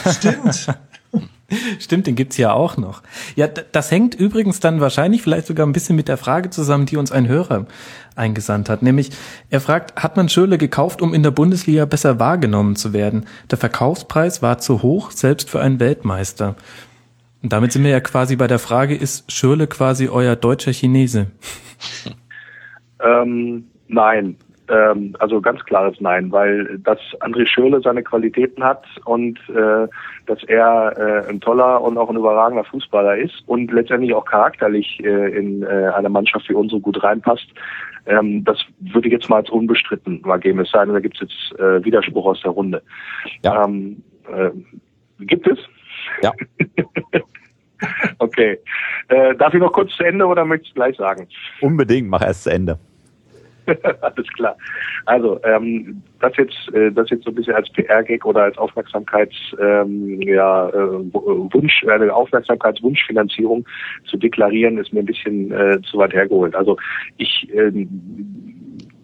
Stimmt. Stimmt, den gibt's ja auch noch. Ja, das hängt übrigens dann wahrscheinlich vielleicht sogar ein bisschen mit der Frage zusammen, die uns ein Hörer eingesandt hat. Nämlich, er fragt, hat man Schürle gekauft, um in der Bundesliga besser wahrgenommen zu werden? Der Verkaufspreis war zu hoch, selbst für einen Weltmeister. Und damit sind wir ja quasi bei der Frage, ist Schürle quasi euer deutscher Chinese? Ähm, nein, ähm, also ganz klares Nein, weil dass André Schürle seine Qualitäten hat und äh, dass er äh, ein toller und auch ein überragender Fußballer ist und letztendlich auch charakterlich äh, in äh, eine Mannschaft wie unsere gut reinpasst. Ähm, das würde ich jetzt mal als unbestritten mal geben. Es sei denn, da gibt es jetzt äh, Widerspruch aus der Runde. Ja. Ähm, äh, gibt es? Ja. okay. Äh, darf ich noch kurz zu Ende oder möchtest du gleich sagen? Unbedingt, mach erst zu Ende. Alles klar. Also ähm, das jetzt, äh, das jetzt so ein bisschen als PR-Gag oder als Aufmerksamkeits, ähm, ja, äh, Wunsch, äh, eine Aufmerksamkeitswunschfinanzierung zu deklarieren, ist mir ein bisschen äh, zu weit hergeholt. Also ich äh,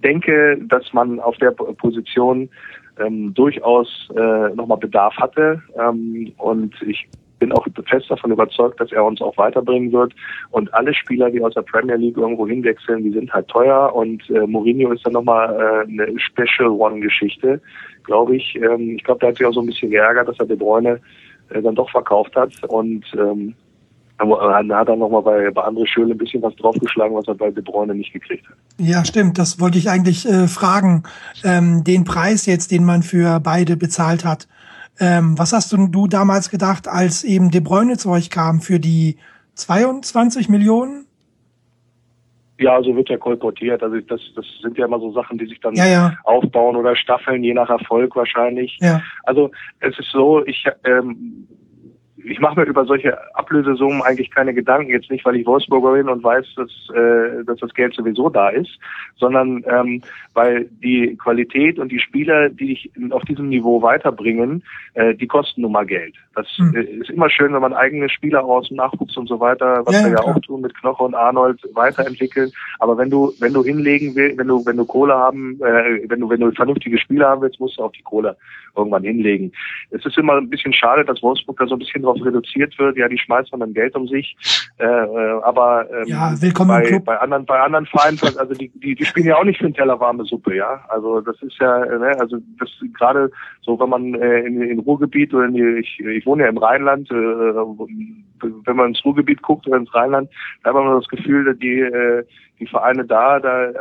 denke, dass man auf der Position ähm, durchaus äh, nochmal Bedarf hatte ähm, und ich bin auch fest davon überzeugt, dass er uns auch weiterbringen wird. Und alle Spieler, die aus der Premier League irgendwo hinwechseln, die sind halt teuer. Und äh, Mourinho ist dann nochmal äh, eine Special One-Geschichte, glaube ich. Ähm, ich glaube, der hat sich auch so ein bisschen geärgert, dass er De Bruyne äh, dann doch verkauft hat. Und ähm, dann hat er nochmal bei, bei André Schöle ein bisschen was draufgeschlagen, was er bei De Bruyne nicht gekriegt hat. Ja, stimmt. Das wollte ich eigentlich äh, fragen. Ähm, den Preis jetzt, den man für beide bezahlt hat, ähm, was hast du, du damals gedacht, als eben De Bruyne zu euch kam für die 22 Millionen? Ja, so wird ja kolportiert. Also das, das sind ja immer so Sachen, die sich dann ja, ja. aufbauen oder staffeln, je nach Erfolg wahrscheinlich. Ja. Also es ist so, ich ähm, ich mache mir über solche Ablösesummen eigentlich keine Gedanken. Jetzt nicht, weil ich Wolfsburger bin und weiß, dass, äh, dass das Geld sowieso da ist, sondern ähm, weil die Qualität und die Spieler, die dich auf diesem Niveau weiterbringen, äh, die kosten nun mal Geld. Das hm. äh, ist immer schön, wenn man eigene Spieler aus dem Nachwuchs und so weiter, was ja, wir ja auch tun mit Knoche und Arnold, weiterentwickeln. Aber wenn du, wenn du hinlegen willst, wenn du, wenn du Kohle haben, äh, wenn du, wenn du vernünftige Spieler haben willst, musst du auch die Kohle irgendwann hinlegen. Es ist immer ein bisschen schade, dass Wolfsburg da so ein bisschen drauf reduziert wird. Ja, die schmeißen dann Geld um sich. Äh, äh, aber ähm, ja, willkommen bei, im Club. bei anderen, bei anderen Vereinen, also die, die, die spielen ja auch nicht für einen Teller warme Suppe, ja. Also das ist ja, ne, also das gerade so, wenn man äh, in, in Ruhrgebiet oder in die, ich, ich wohne ja im Rheinland, äh, wenn man ins Ruhrgebiet guckt oder ins Rheinland, da hat man das Gefühl, dass die äh, die Vereine da, da äh,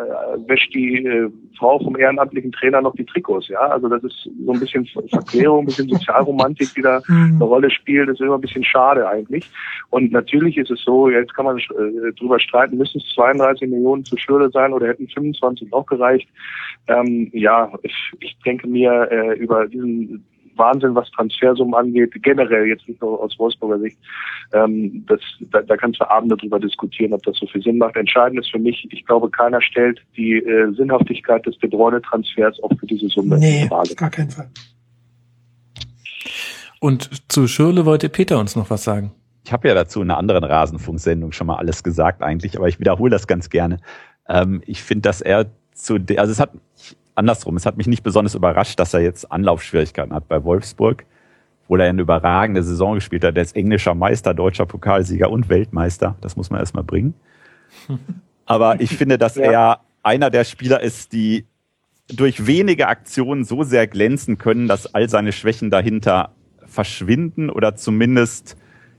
wäscht die äh, Frau vom ehrenamtlichen Trainer noch die Trikots, ja. Also das ist so ein bisschen Verklärung, ein bisschen Sozialromantik, die da mhm. eine Rolle spielt. Das ist immer ein bisschen schade eigentlich. Und natürlich ist es so, jetzt kann man äh, drüber streiten, müssen es 32 Millionen zu Schürle sein oder hätten 25 auch gereicht. Ähm, ja, ich, ich denke mir äh, über diesen Wahnsinn, was Transfersummen angeht, generell jetzt nicht nur aus Wolfsburger Sicht. Ähm, das, da, da kannst du Abende drüber diskutieren, ob das so viel Sinn macht. Entscheidend ist für mich, ich glaube, keiner stellt die äh, Sinnhaftigkeit des De Bruyne-Transfers auch für diese Summe nee, in Frage. gar keinen Fall. Und zu Schürle wollte Peter uns noch was sagen. Ich habe ja dazu in einer anderen Rasenfunksendung schon mal alles gesagt eigentlich, aber ich wiederhole das ganz gerne. Ähm, ich finde, dass er zu, also es hat, andersrum, es hat mich nicht besonders überrascht, dass er jetzt Anlaufschwierigkeiten hat bei Wolfsburg, wo er eine überragende Saison gespielt hat. Der ist englischer Meister, deutscher Pokalsieger und Weltmeister. Das muss man erstmal bringen. Aber ich finde, dass ja. er einer der Spieler ist, die durch wenige Aktionen so sehr glänzen können, dass all seine Schwächen dahinter verschwinden oder zumindest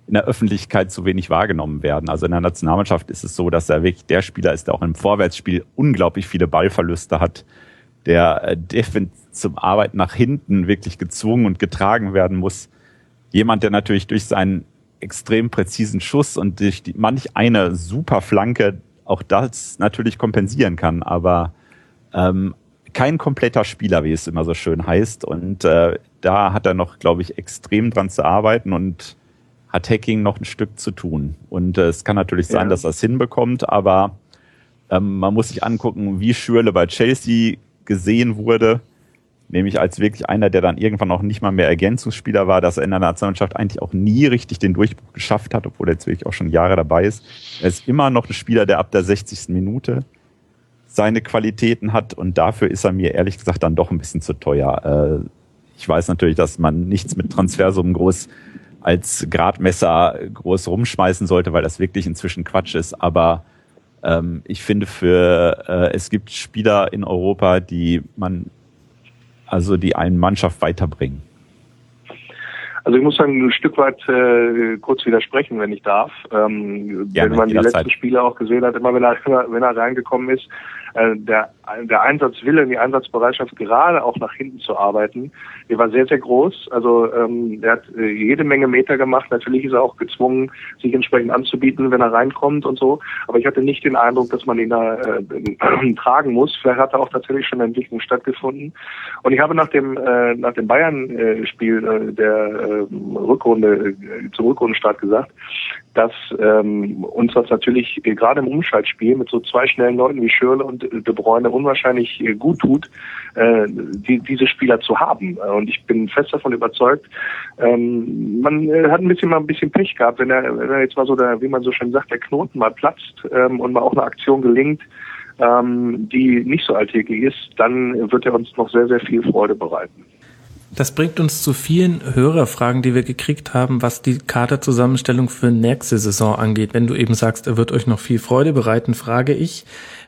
in der Öffentlichkeit zu wenig wahrgenommen werden. Also in der Nationalmannschaft ist es so, dass er wirklich der Spieler ist, der auch im Vorwärtsspiel unglaublich viele Ballverluste hat, der äh, zum Arbeiten nach hinten wirklich gezwungen und getragen werden muss. Jemand, der natürlich durch seinen extrem präzisen Schuss und durch die, manch eine super Flanke auch das natürlich kompensieren kann, aber ähm, kein kompletter Spieler, wie es immer so schön heißt. Und äh, da hat er noch, glaube ich, extrem dran zu arbeiten und hat Hacking noch ein Stück zu tun. Und äh, es kann natürlich sein, ja. dass er es hinbekommt, aber ähm, man muss sich angucken, wie Schürle bei Chelsea gesehen wurde, nämlich als wirklich einer, der dann irgendwann auch nicht mal mehr Ergänzungsspieler war, dass er in der Nationalmannschaft eigentlich auch nie richtig den Durchbruch geschafft hat, obwohl er jetzt wirklich auch schon Jahre dabei ist. Er ist immer noch ein Spieler, der ab der 60. Minute seine Qualitäten hat und dafür ist er mir ehrlich gesagt dann doch ein bisschen zu teuer. Äh, ich weiß natürlich, dass man nichts mit Transfersummen groß als Gradmesser groß rumschmeißen sollte, weil das wirklich inzwischen Quatsch ist, aber ähm, ich finde für, äh, es gibt Spieler in Europa, die man, also die eine Mannschaft weiterbringen. Also ich muss sagen, ein Stück weit äh, kurz widersprechen, wenn ich darf. Ähm, Gerne, wenn man die letzten Spiele auch gesehen hat, immer wenn er, wenn er reingekommen ist, äh, der, der Einsatzwille und die Einsatzbereitschaft, gerade auch nach hinten zu arbeiten, die war sehr, sehr groß. Also ähm, er hat äh, jede Menge Meter gemacht. Natürlich ist er auch gezwungen, sich entsprechend anzubieten, wenn er reinkommt und so. Aber ich hatte nicht den Eindruck, dass man ihn da äh, tragen muss. Vielleicht hat da auch tatsächlich schon eine Entwicklung stattgefunden. Und ich habe nach dem äh, nach dem Bayern-Spiel äh, der äh, Rückrunde, äh, zum Rückrundenstart gesagt, dass ähm, uns das natürlich äh, gerade im Umschaltspiel mit so zwei schnellen Leuten wie Schürle und De Bruyne unwahrscheinlich äh, gut tut, äh, die, diese Spieler zu haben. Und ich bin fest davon überzeugt, ähm, man äh, hat ein bisschen mal ein bisschen Pech gehabt, wenn er, wenn er jetzt mal so der, wie man so schön sagt, der Knoten mal platzt ähm, und mal auch eine Aktion gelingt, ähm, die nicht so alltäglich ist, dann wird er uns noch sehr, sehr viel Freude bereiten. Das bringt uns zu vielen Hörerfragen, die wir gekriegt haben, was die Kaderzusammenstellung für nächste Saison angeht. Wenn du eben sagst, er wird euch noch viel Freude bereiten, frage ich,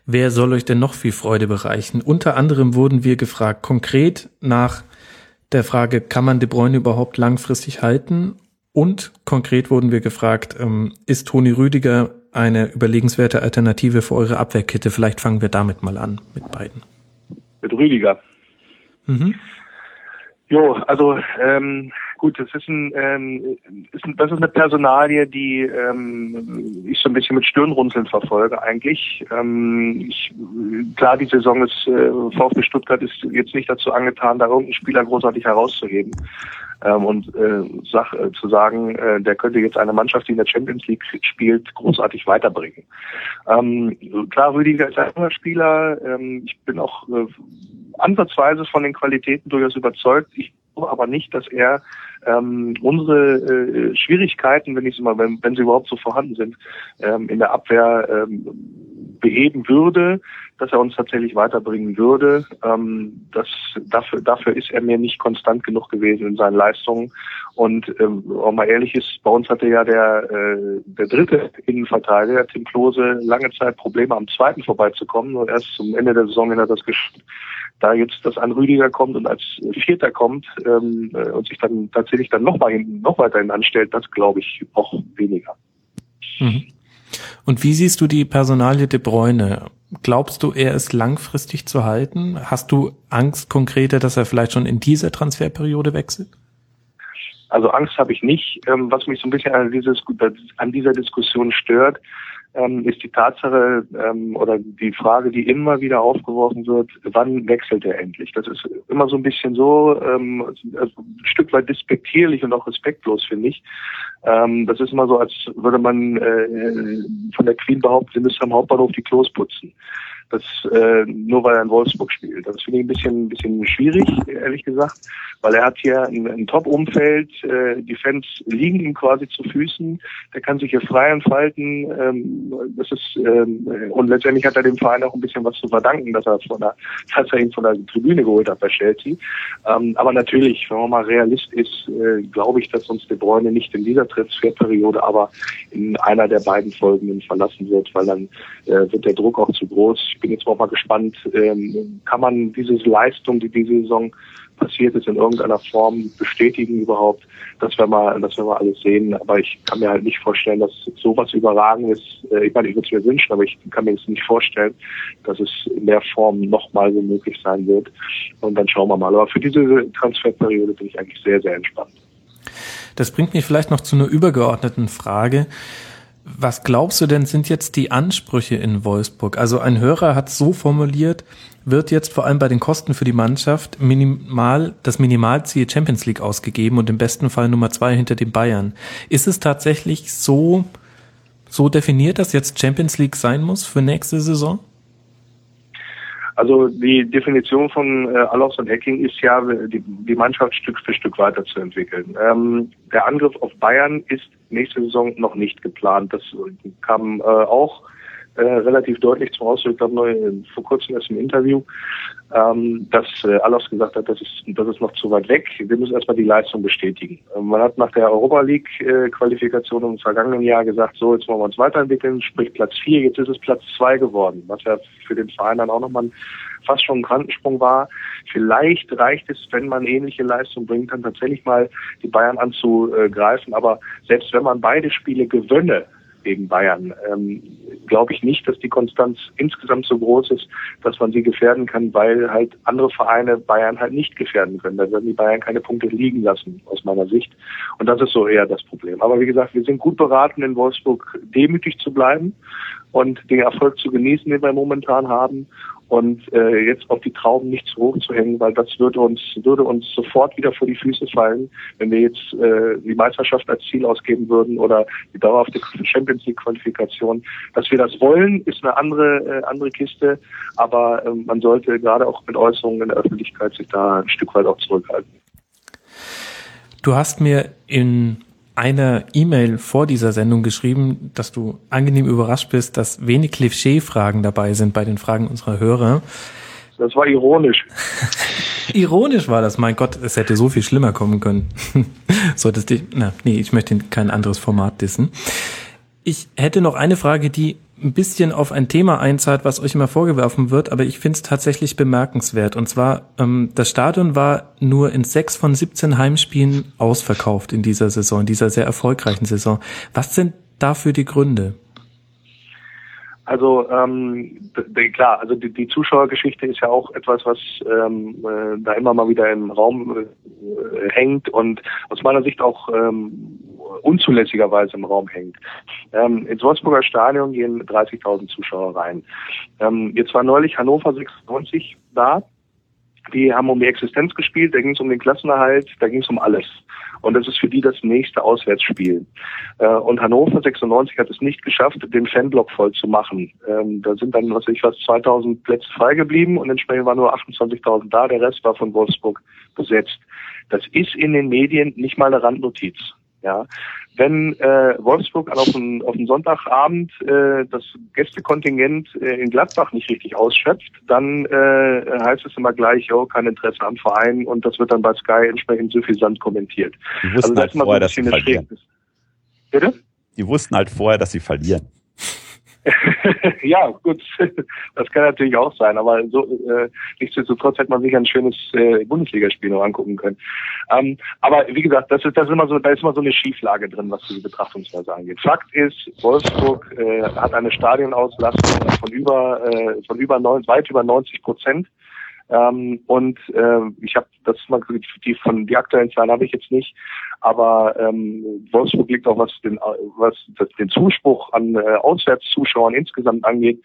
wer soll euch denn noch viel Freude bereichen? Unter anderem wurden wir gefragt, konkret nach der Frage, kann man De Bruyne überhaupt langfristig halten? Und konkret wurden wir gefragt, ähm, ist Toni Rüdiger eine überlegenswerte Alternative für eure Abwehrkette? Vielleicht fangen wir damit mal an, mit beiden. Mit Rüdiger. Mhm. Jo, also ähm, gut, das ist ein, ähm, ist ein, das ist eine Personalie, die ähm, ich so ein bisschen mit Stirnrunzeln verfolge eigentlich. Ähm, ich, klar, die Saison ist äh, VfB Stuttgart ist jetzt nicht dazu angetan, da irgendeinen Spieler großartig herauszuheben ähm, und äh, sag, äh, zu sagen, äh, der könnte jetzt eine Mannschaft, die in der Champions League spielt, großartig weiterbringen. Ähm, klar, Rüdiger ist ein junger Spieler. Ähm, ich bin auch äh, ansatzweise von den Qualitäten durchaus überzeugt. Ich glaube aber nicht, dass er ähm, unsere äh, Schwierigkeiten, wenn ich sie mal, wenn, wenn sie überhaupt so vorhanden sind, ähm, in der Abwehr ähm, beheben würde, dass er uns tatsächlich weiterbringen würde. Ähm, das, dafür, dafür ist er mir nicht konstant genug gewesen in seinen Leistungen. Und ähm, auch mal ehrlich ist, bei uns hatte ja der, äh, der dritte Innenverteidiger, Tim Klose, lange Zeit Probleme am zweiten vorbeizukommen. Und erst zum Ende der Saison hat er das geschafft da jetzt das an Rüdiger kommt und als Vierter kommt ähm, äh, und sich dann tatsächlich dann noch mal hin, noch weiterhin anstellt, das glaube ich auch weniger. Mhm. Und wie siehst du die Personalie De Bruyne? Glaubst du, er ist langfristig zu halten? Hast du Angst konkreter, dass er vielleicht schon in dieser Transferperiode wechselt? Also Angst habe ich nicht. Ähm, was mich so ein bisschen an, dieses, an dieser Diskussion stört, ähm, ist die Tatsache ähm, oder die Frage, die immer wieder aufgeworfen wird, wann wechselt er endlich? Das ist immer so ein bisschen so, ähm, also ein Stück weit despektierlich und auch respektlos, finde ich. Ähm, das ist immer so, als würde man äh, von der Queen behaupten, sie müsste am Hauptbahnhof die Klos putzen das äh, nur weil er in Wolfsburg spielt. Das finde ich ein bisschen, ein bisschen schwierig, ehrlich gesagt, weil er hat hier ein, ein Top-Umfeld, äh, die Fans liegen ihm quasi zu Füßen, der kann sich hier frei entfalten. Ähm, das ist ähm, und letztendlich hat er dem Verein auch ein bisschen was zu verdanken, dass er von der, dass er ihn von der Tribüne geholt hat bei Chelsea. Ähm, aber natürlich, wenn man mal Realist ist, äh, glaube ich, dass uns De Bruyne nicht in dieser Transferperiode, aber in einer der beiden folgenden verlassen wird, weil dann äh, wird der Druck auch zu groß ich bin jetzt auch mal gespannt, ähm, kann man diese Leistung, die diese Saison passiert ist, in irgendeiner Form bestätigen überhaupt? Das werden wir, das werden wir alles sehen. Aber ich kann mir halt nicht vorstellen, dass sowas überragend ist. Äh, ich meine, ich würde es mir wünschen, aber ich kann mir jetzt nicht vorstellen, dass es in der Form nochmal so möglich sein wird. Und dann schauen wir mal. Aber für diese Transferperiode bin ich eigentlich sehr, sehr entspannt. Das bringt mich vielleicht noch zu einer übergeordneten Frage. Was glaubst du denn, sind jetzt die Ansprüche in Wolfsburg? Also ein Hörer hat so formuliert, wird jetzt vor allem bei den Kosten für die Mannschaft minimal das Minimalziel Champions League ausgegeben und im besten Fall Nummer zwei hinter den Bayern. Ist es tatsächlich so, so definiert, dass jetzt Champions League sein muss für nächste Saison? Also die Definition von äh, Alofs und Ecking ist ja, die, die Mannschaft Stück für Stück weiterzuentwickeln. Ähm, der Angriff auf Bayern ist nächste Saison noch nicht geplant. Das kam äh, auch äh, relativ deutlich zum Ausdruck, glaube, vor kurzem erst im Interview ähm, dass äh, Alofs gesagt hat, das ist, das ist noch zu weit weg. Wir müssen erstmal die Leistung bestätigen. Ähm, man hat nach der Europa League äh, Qualifikation im vergangenen Jahr gesagt, so jetzt wollen wir uns weiterentwickeln, sprich Platz vier, jetzt ist es Platz zwei geworden, was ja für den Verein dann auch nochmal fast schon ein Quantensprung war. Vielleicht reicht es, wenn man ähnliche Leistung bringt, dann tatsächlich mal die Bayern anzugreifen. Aber selbst wenn man beide Spiele gewönne, gegen Bayern. Ähm, Glaube ich nicht, dass die Konstanz insgesamt so groß ist, dass man sie gefährden kann, weil halt andere Vereine Bayern halt nicht gefährden können. Da werden die Bayern keine Punkte liegen lassen, aus meiner Sicht. Und das ist so eher das Problem. Aber wie gesagt, wir sind gut beraten, in Wolfsburg demütig zu bleiben und den Erfolg zu genießen, den wir momentan haben und äh, jetzt auf die Trauben nicht zu hoch zu hängen, weil das würde uns würde uns sofort wieder vor die Füße fallen, wenn wir jetzt äh, die Meisterschaft als Ziel ausgeben würden oder die dauerhafte Champions League Qualifikation. Dass wir das wollen, ist eine andere äh, andere Kiste, aber äh, man sollte gerade auch mit Äußerungen in der Öffentlichkeit sich da ein Stück weit auch zurückhalten. Du hast mir in einer E-Mail vor dieser Sendung geschrieben, dass du angenehm überrascht bist, dass wenig Klischee-Fragen dabei sind bei den Fragen unserer Hörer. Das war ironisch. ironisch war das, mein Gott, es hätte so viel schlimmer kommen können. Solltest dich, na, nee, ich möchte kein anderes Format dissen. Ich hätte noch eine Frage, die ein bisschen auf ein Thema einzahlt, was euch immer vorgeworfen wird, aber ich finde es tatsächlich bemerkenswert. Und zwar, ähm, das Stadion war nur in sechs von 17 Heimspielen ausverkauft in dieser Saison, in dieser sehr erfolgreichen Saison. Was sind dafür die Gründe? Also ähm, klar, also die, die Zuschauergeschichte ist ja auch etwas, was ähm, äh, da immer mal wieder im Raum äh, hängt und aus meiner Sicht auch ähm, unzulässigerweise im Raum hängt. Ähm, ins Wolfsburger Stadion gehen 30.000 Zuschauer rein. Ähm, jetzt war neulich Hannover 96 da. Die haben um die Existenz gespielt, da ging es um den Klassenerhalt, da ging es um alles. Und das ist für die das nächste Auswärtsspiel. Äh, und Hannover 96 hat es nicht geschafft, den Fanblock voll zu machen. Ähm, da sind dann, was weiß ich was, 2000 Plätze frei geblieben und entsprechend waren nur 28.000 da, der Rest war von Wolfsburg besetzt. Das ist in den Medien nicht mal eine Randnotiz. Ja, wenn äh, Wolfsburg auf einen, auf einen Sonntagabend äh, das Gästekontingent äh, in Gladbach nicht richtig ausschöpft, dann äh, heißt es immer gleich, oh, kein Interesse am Verein und das wird dann bei Sky entsprechend suffisant kommentiert. Die wussten also, halt vorher, so dass sie verlieren. Bitte? Die wussten halt vorher, dass sie verlieren. ja, gut, das kann natürlich auch sein, aber so äh, nichtsdestotrotz hätte man sich ein schönes äh, Bundesligaspiel noch angucken können. Ähm, aber wie gesagt, das ist das ist immer so, da ist immer so eine Schieflage drin, was diese Betrachtungsweise angeht. Fakt ist, Wolfsburg äh, hat eine Stadionauslastung von über äh, von über neun, weit über 90 Prozent. Ähm, und äh, ich habe das mal die von die aktuellen Zahlen habe ich jetzt nicht, aber ähm, Wolfsburg liegt auch was den was den Zuspruch an äh, Auswärtszuschauern insgesamt angeht,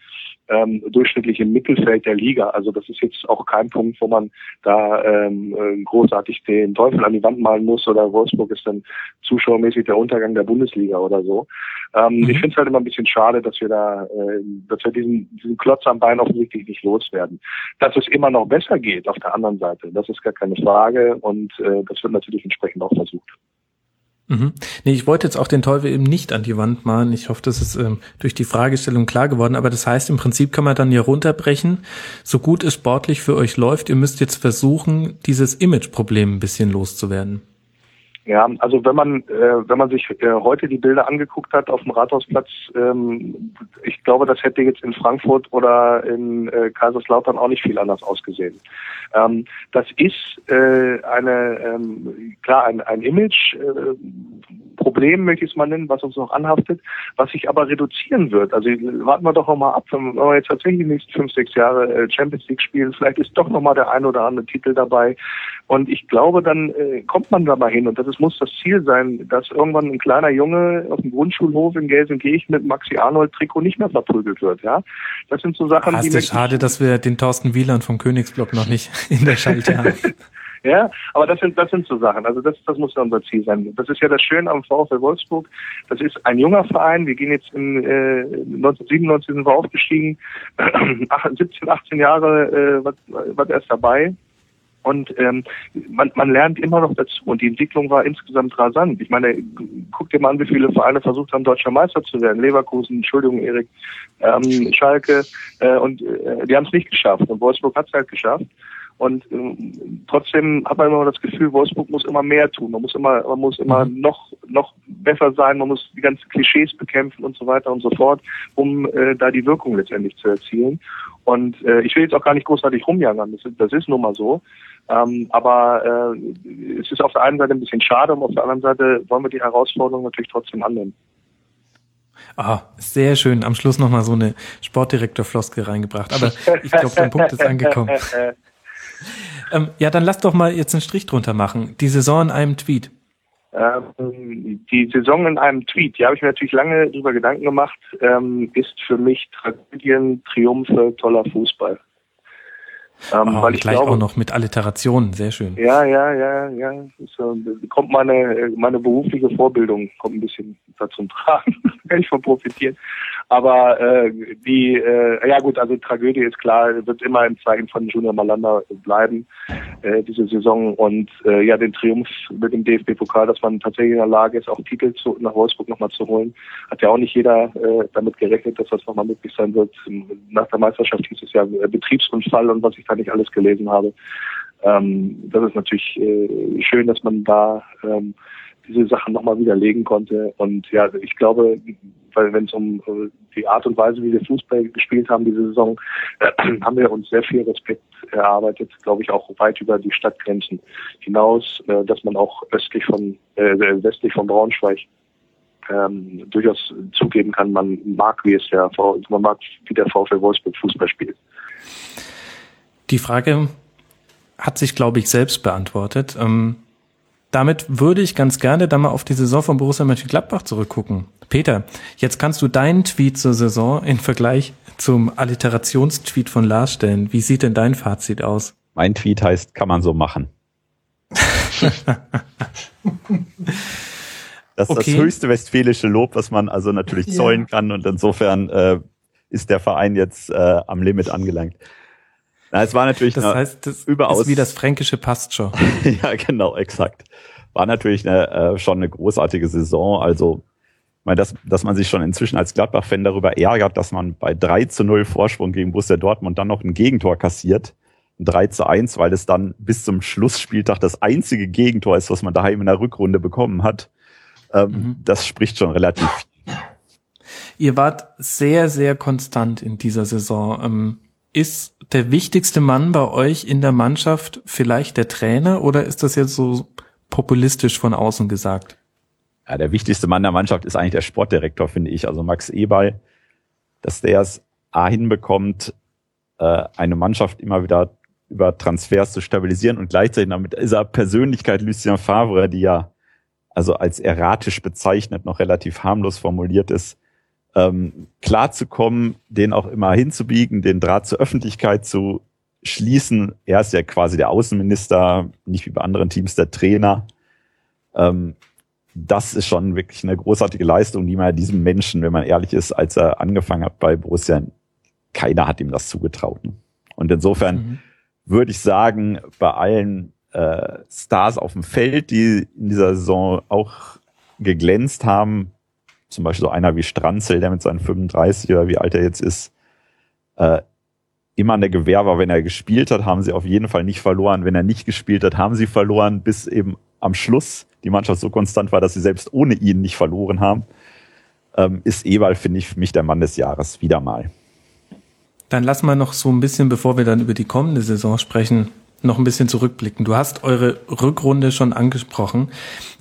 ähm, durchschnittlich im Mittelfeld der Liga. Also das ist jetzt auch kein Punkt, wo man da ähm, äh, großartig den Teufel an die Wand malen muss oder Wolfsburg ist dann zuschauermäßig der Untergang der Bundesliga oder so. Ähm, mhm. Ich finde es halt immer ein bisschen schade, dass wir da, äh, dass wir diesen, diesen Klotz am Bein offensichtlich nicht loswerden. Dass es immer noch besser geht auf der anderen Seite, das ist gar keine Frage und äh, das wird natürlich entsprechend auch versucht. Mhm. Nee, ich wollte jetzt auch den Teufel eben nicht an die Wand malen. Ich hoffe, das ist ähm, durch die Fragestellung klar geworden. Aber das heißt, im Prinzip kann man dann hier runterbrechen, so gut es sportlich für euch läuft, ihr müsst jetzt versuchen, dieses Image-Problem ein bisschen loszuwerden. Ja, also wenn man äh, wenn man sich äh, heute die Bilder angeguckt hat auf dem Rathausplatz, ähm, ich glaube, das hätte jetzt in Frankfurt oder in äh, Kaiserslautern auch nicht viel anders ausgesehen. Ähm, das ist äh, eine ähm, klar ein, ein Image. Äh, Problem, möchte ich es mal nennen, was uns noch anhaftet, was sich aber reduzieren wird. Also warten wir doch noch mal ab, wenn wir jetzt tatsächlich die nächsten fünf, sechs Jahre äh, Champions League spielen, vielleicht ist doch noch mal der ein oder andere Titel dabei. Und ich glaube, dann äh, kommt man da mal hin. Und das ist, muss das Ziel sein, dass irgendwann ein kleiner Junge auf dem Grundschulhof in Gelsenkirchen mit Maxi Arnold Trikot nicht mehr verprügelt wird. Ja, das sind so Sachen, Ach, die. Es ist schade, dass wir den Thorsten Wieland vom Königsblock noch nicht in der Schalte haben. Ja, aber das sind, das sind so Sachen. Also das, das muss ja unser Ziel sein. Das ist ja das Schöne am VfL Wolfsburg. Das ist ein junger Verein. Wir gehen jetzt in äh, 1997 sind wir aufgestiegen. 17, 18 Jahre äh, war, war erst dabei. Und ähm, man, man lernt immer noch dazu. Und die Entwicklung war insgesamt rasant. Ich meine, guck dir mal an, wie viele Vereine versucht haben, deutscher Meister zu werden. Leverkusen, Entschuldigung, Erik, ähm, Schalke. Äh, und äh, die haben es nicht geschafft. Und Wolfsburg hat es halt geschafft. Und äh, trotzdem hat man immer das Gefühl, Wolfsburg muss immer mehr tun. Man muss immer, man muss immer mhm. noch, noch besser sein. Man muss die ganzen Klischees bekämpfen und so weiter und so fort, um äh, da die Wirkung letztendlich zu erzielen. Und äh, ich will jetzt auch gar nicht großartig rumjagern. Das, das ist nun mal so. Ähm, aber äh, es ist auf der einen Seite ein bisschen schade und auf der anderen Seite wollen wir die Herausforderung natürlich trotzdem annehmen. Ah, sehr schön. Am Schluss nochmal so eine Sportdirektor-Floskel reingebracht. Aber ich glaube, dein Punkt ist angekommen. ähm, ja, dann lass doch mal jetzt einen Strich drunter machen. Die Saison in einem Tweet. Ähm, die Saison in einem Tweet, die habe ich mir natürlich lange drüber Gedanken gemacht, ähm, ist für mich Tragödien, Triumphe, toller Fußball. Ähm, oh, weil ich gleich glaube, auch noch mit Alliterationen, sehr schön. Ja, ja, ja, ja. So, kommt meine, meine berufliche Vorbildung kommt ein bisschen dazu tragen, kann ich von profitieren. Aber äh, die, äh, ja gut, also Tragödie ist klar, wird immer im Zeichen von Junior Malanda bleiben, äh, diese Saison. Und äh, ja, den Triumph mit dem DFB-Pokal, dass man tatsächlich in der Lage ist, auch Titel zu, nach Wolfsburg nochmal zu holen, hat ja auch nicht jeder äh, damit gerechnet, dass das nochmal möglich sein wird. Nach der Meisterschaft hieß es ja äh, Betriebsunfall und was ich da nicht alles gelesen habe. Ähm, das ist natürlich äh, schön, dass man da ähm, diese Sachen nochmal widerlegen konnte. Und ja, ich glaube, weil wenn es um äh, die Art und Weise, wie wir Fußball gespielt haben diese Saison, äh, haben wir uns sehr viel Respekt erarbeitet, glaube ich, auch weit über die Stadtgrenzen hinaus, äh, dass man auch östlich von, äh, westlich von Braunschweig ähm, durchaus zugeben kann, man mag, wie es der man mag, wie der VfL Wolfsburg Fußball spielt. Die Frage hat sich, glaube ich, selbst beantwortet. Ähm, damit würde ich ganz gerne dann mal auf die Saison von Borussia Mönchengladbach zurückgucken. Peter, jetzt kannst du deinen Tweet zur Saison in Vergleich zum Alliterationstweet von Lars stellen. Wie sieht denn dein Fazit aus? Mein Tweet heißt, kann man so machen. das ist okay. das höchste westfälische Lob, was man also natürlich ja. zollen kann und insofern äh, ist der Verein jetzt äh, am Limit angelangt. Na, es war natürlich das heißt, das überaus ist wie das fränkische passt schon. ja, genau, exakt. War natürlich eine, äh, schon eine großartige Saison. Also meine, dass, dass man sich schon inzwischen als Gladbach-Fan darüber ärgert, dass man bei 3 zu 0 Vorsprung gegen Borussia Dortmund dann noch ein Gegentor kassiert. Ein 3 zu 1, weil es dann bis zum Schlussspieltag das einzige Gegentor ist, was man daheim in der Rückrunde bekommen hat. Ähm, mhm. Das spricht schon relativ viel. Ihr wart sehr, sehr konstant in dieser Saison. Ähm, ist der wichtigste Mann bei euch in der Mannschaft vielleicht der Trainer oder ist das jetzt so populistisch von außen gesagt? ja, der wichtigste Mann der Mannschaft ist eigentlich der Sportdirektor, finde ich. Also Max Eberl, dass der es A hinbekommt, äh, eine Mannschaft immer wieder über Transfers zu stabilisieren und gleichzeitig damit dieser Persönlichkeit Lucien Favre, die ja also als erratisch bezeichnet noch relativ harmlos formuliert ist, ähm, klarzukommen, den auch immer hinzubiegen, den Draht zur Öffentlichkeit zu schließen. Er ist ja quasi der Außenminister, nicht wie bei anderen Teams der Trainer. Ähm, das ist schon wirklich eine großartige Leistung, die man diesem Menschen, wenn man ehrlich ist, als er angefangen hat bei Borussia, keiner hat ihm das zugetraut. Ne? Und insofern mhm. würde ich sagen, bei allen äh, Stars auf dem Feld, die in dieser Saison auch geglänzt haben, zum Beispiel so einer wie Stranzel, der mit seinen 35 oder wie alt er jetzt ist, äh, immer eine Gewehr war, wenn er gespielt hat, haben sie auf jeden Fall nicht verloren. Wenn er nicht gespielt hat, haben sie verloren, bis eben am Schluss die Mannschaft so konstant war, dass sie selbst ohne ihn nicht verloren haben, ähm, ist Ewald, finde ich, für mich der Mann des Jahres wieder mal. Dann lass mal noch so ein bisschen, bevor wir dann über die kommende Saison sprechen, noch ein bisschen zurückblicken. Du hast eure Rückrunde schon angesprochen.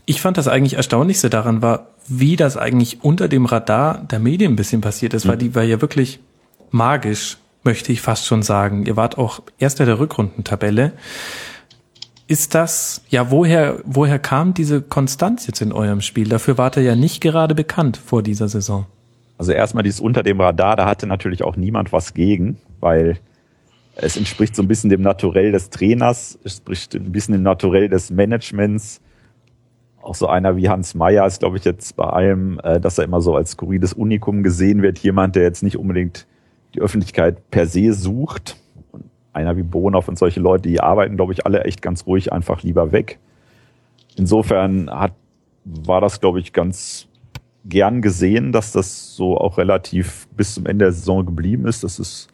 Ich fand das eigentlich Erstaunlichste daran war, wie das eigentlich unter dem Radar der Medien ein bisschen passiert ist, weil die war ja wirklich magisch, möchte ich fast schon sagen. Ihr wart auch Erster der Rückrundentabelle. Ist das, ja, woher, woher kam diese Konstanz jetzt in eurem Spiel? Dafür wart ihr ja nicht gerade bekannt vor dieser Saison. Also erstmal dieses unter dem Radar, da hatte natürlich auch niemand was gegen, weil es entspricht so ein bisschen dem Naturell des Trainers, es entspricht ein bisschen dem Naturell des Managements. Auch so einer wie Hans Meyer ist, glaube ich, jetzt bei allem, äh, dass er immer so als skurriles Unikum gesehen wird. Jemand, der jetzt nicht unbedingt die Öffentlichkeit per se sucht, einer wie Bonhoff und solche Leute, die arbeiten, glaube ich, alle echt ganz ruhig einfach lieber weg. Insofern hat, war das, glaube ich, ganz gern gesehen, dass das so auch relativ bis zum Ende der Saison geblieben ist. Das ist,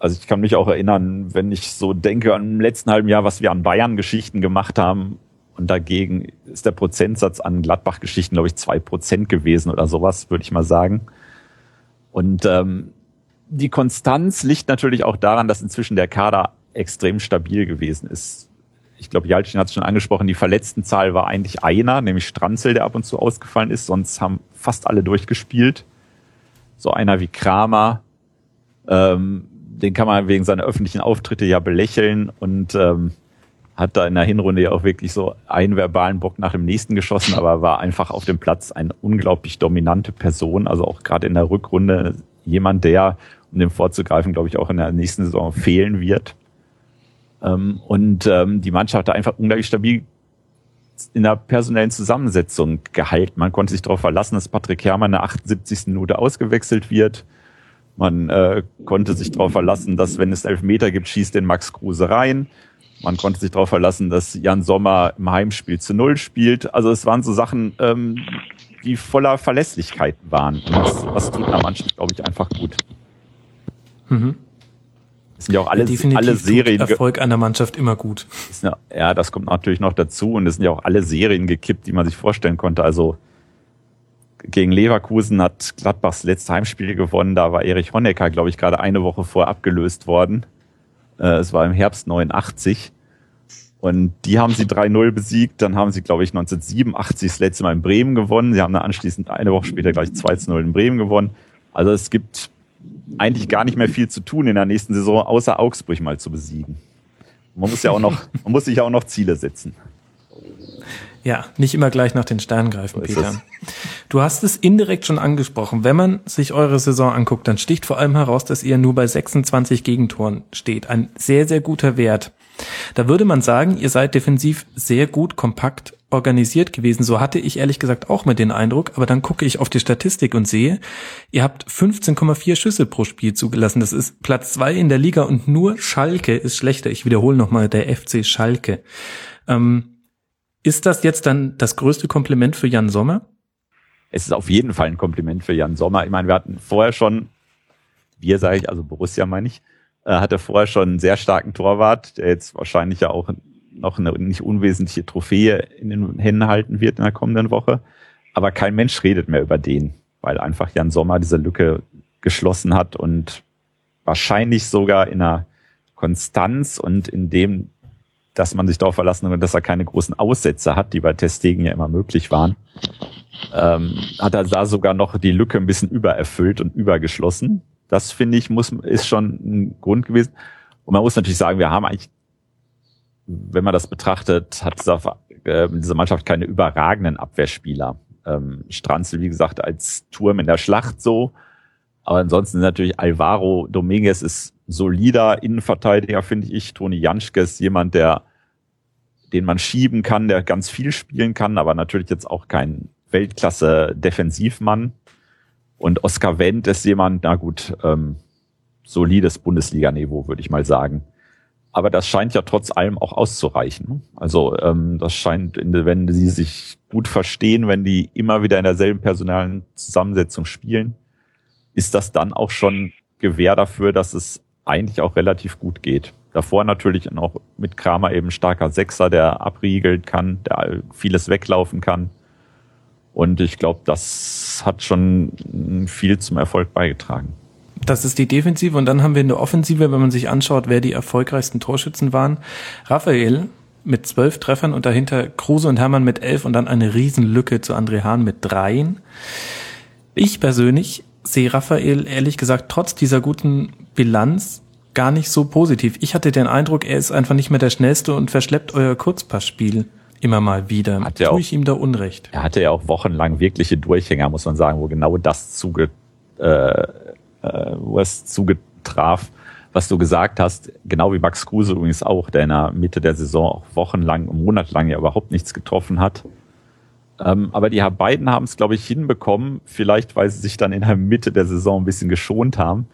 also ich kann mich auch erinnern, wenn ich so denke an im letzten halben Jahr, was wir an Bayern-Geschichten gemacht haben, und dagegen ist der Prozentsatz an Gladbach-Geschichten, glaube ich, zwei Prozent gewesen oder sowas, würde ich mal sagen. Und ähm, die Konstanz liegt natürlich auch daran, dass inzwischen der Kader extrem stabil gewesen ist. Ich glaube, Jalcin hat es schon angesprochen, die Verletztenzahl war eigentlich einer, nämlich Stranzel, der ab und zu ausgefallen ist, sonst haben fast alle durchgespielt. So einer wie Kramer, ähm, den kann man wegen seiner öffentlichen Auftritte ja belächeln und ähm, hat da in der Hinrunde ja auch wirklich so einen verbalen Bock nach dem nächsten geschossen, aber war einfach auf dem Platz eine unglaublich dominante Person, also auch gerade in der Rückrunde jemand, der um dem vorzugreifen, glaube ich, auch in der nächsten Saison fehlen wird. Ähm, und ähm, die Mannschaft hat einfach unglaublich stabil in der personellen Zusammensetzung gehalten. Man konnte sich darauf verlassen, dass Patrick Herrmann in der 78. Minute ausgewechselt wird. Man äh, konnte sich darauf verlassen, dass wenn es Elfmeter gibt, schießt den Max Kruse rein. Man konnte sich darauf verlassen, dass Jan Sommer im Heimspiel zu Null spielt. Also es waren so Sachen, ähm, die voller Verlässlichkeit waren. Und das, das tut einer Mannschaft, glaube ich, einfach gut. Mhm. Es sind ja auch alle, ja, alle Serien. Erfolg einer Mannschaft immer gut. Ja, das kommt natürlich noch dazu. Und es sind ja auch alle Serien gekippt, die man sich vorstellen konnte. Also gegen Leverkusen hat Gladbachs letzte Heimspiel gewonnen. Da war Erich Honecker, glaube ich, gerade eine Woche vor abgelöst worden. Äh, es war im Herbst 89. Und die haben sie 3-0 besiegt. Dann haben sie, glaube ich, 1987 das letzte Mal in Bremen gewonnen. Sie haben dann anschließend eine Woche später gleich 2-0 in Bremen gewonnen. Also es gibt eigentlich gar nicht mehr viel zu tun in der nächsten Saison, außer Augsburg mal zu besiegen. Man muss ja auch noch, man muss sich ja auch noch Ziele setzen. Ja, nicht immer gleich nach den Sternen greifen, Peter. Du hast es indirekt schon angesprochen. Wenn man sich eure Saison anguckt, dann sticht vor allem heraus, dass ihr nur bei 26 Gegentoren steht. Ein sehr, sehr guter Wert. Da würde man sagen, ihr seid defensiv sehr gut kompakt organisiert gewesen. So hatte ich ehrlich gesagt auch mit den Eindruck. Aber dann gucke ich auf die Statistik und sehe, ihr habt 15,4 Schüsse pro Spiel zugelassen. Das ist Platz zwei in der Liga und nur Schalke ist schlechter. Ich wiederhole nochmal, der FC Schalke. Ähm, ist das jetzt dann das größte Kompliment für Jan Sommer? Es ist auf jeden Fall ein Kompliment für Jan Sommer. Ich meine, wir hatten vorher schon, wir sage ich, also Borussia meine ich, äh, hatte vorher schon einen sehr starken Torwart, der jetzt wahrscheinlich ja auch noch eine nicht unwesentliche Trophäe in den Händen halten wird in der kommenden Woche. Aber kein Mensch redet mehr über den, weil einfach Jan Sommer diese Lücke geschlossen hat und wahrscheinlich sogar in einer Konstanz und in dem, dass man sich darauf verlassen hat, dass er keine großen Aussätze hat, die bei Testegen ja immer möglich waren, ähm, hat er da sogar noch die Lücke ein bisschen übererfüllt und übergeschlossen. Das finde ich muss ist schon ein Grund gewesen. Und man muss natürlich sagen, wir haben eigentlich wenn man das betrachtet, hat diese, äh, diese Mannschaft keine überragenden Abwehrspieler. Ähm, Stranzel, wie gesagt, als Turm in der Schlacht so. Aber ansonsten natürlich Alvaro Dominguez ist solider Innenverteidiger, finde ich. Toni Janschke ist jemand, der, den man schieben kann, der ganz viel spielen kann, aber natürlich jetzt auch kein Weltklasse-Defensivmann. Und Oskar Wendt ist jemand, na gut, ähm, solides Bundesliga-Niveau, würde ich mal sagen. Aber das scheint ja trotz allem auch auszureichen. Also ähm, das scheint, wenn sie sich gut verstehen, wenn die immer wieder in derselben personalen Zusammensetzung spielen, ist das dann auch schon Gewähr dafür, dass es eigentlich auch relativ gut geht. Davor natürlich auch mit Kramer eben starker Sechser, der abriegeln kann, der vieles weglaufen kann. Und ich glaube, das hat schon viel zum Erfolg beigetragen. Das ist die Defensive und dann haben wir in der Offensive, wenn man sich anschaut, wer die erfolgreichsten Torschützen waren. Raphael mit zwölf Treffern und dahinter Kruse und Hermann mit elf und dann eine Riesenlücke zu André Hahn mit dreien. Ich persönlich sehe Raphael ehrlich gesagt trotz dieser guten Bilanz gar nicht so positiv. Ich hatte den Eindruck, er ist einfach nicht mehr der Schnellste und verschleppt euer Kurzpassspiel immer mal wieder. Hat Tue auch, ich ihm da Unrecht? Er hatte ja auch wochenlang wirkliche Durchhänger, muss man sagen, wo genau das zuge, äh, äh, wo es zugetraf, was du gesagt hast, genau wie Max Kruse übrigens auch, der in der Mitte der Saison auch wochenlang, monatelang ja überhaupt nichts getroffen hat. Ähm, aber die beiden haben es, glaube ich, hinbekommen, vielleicht weil sie sich dann in der Mitte der Saison ein bisschen geschont haben,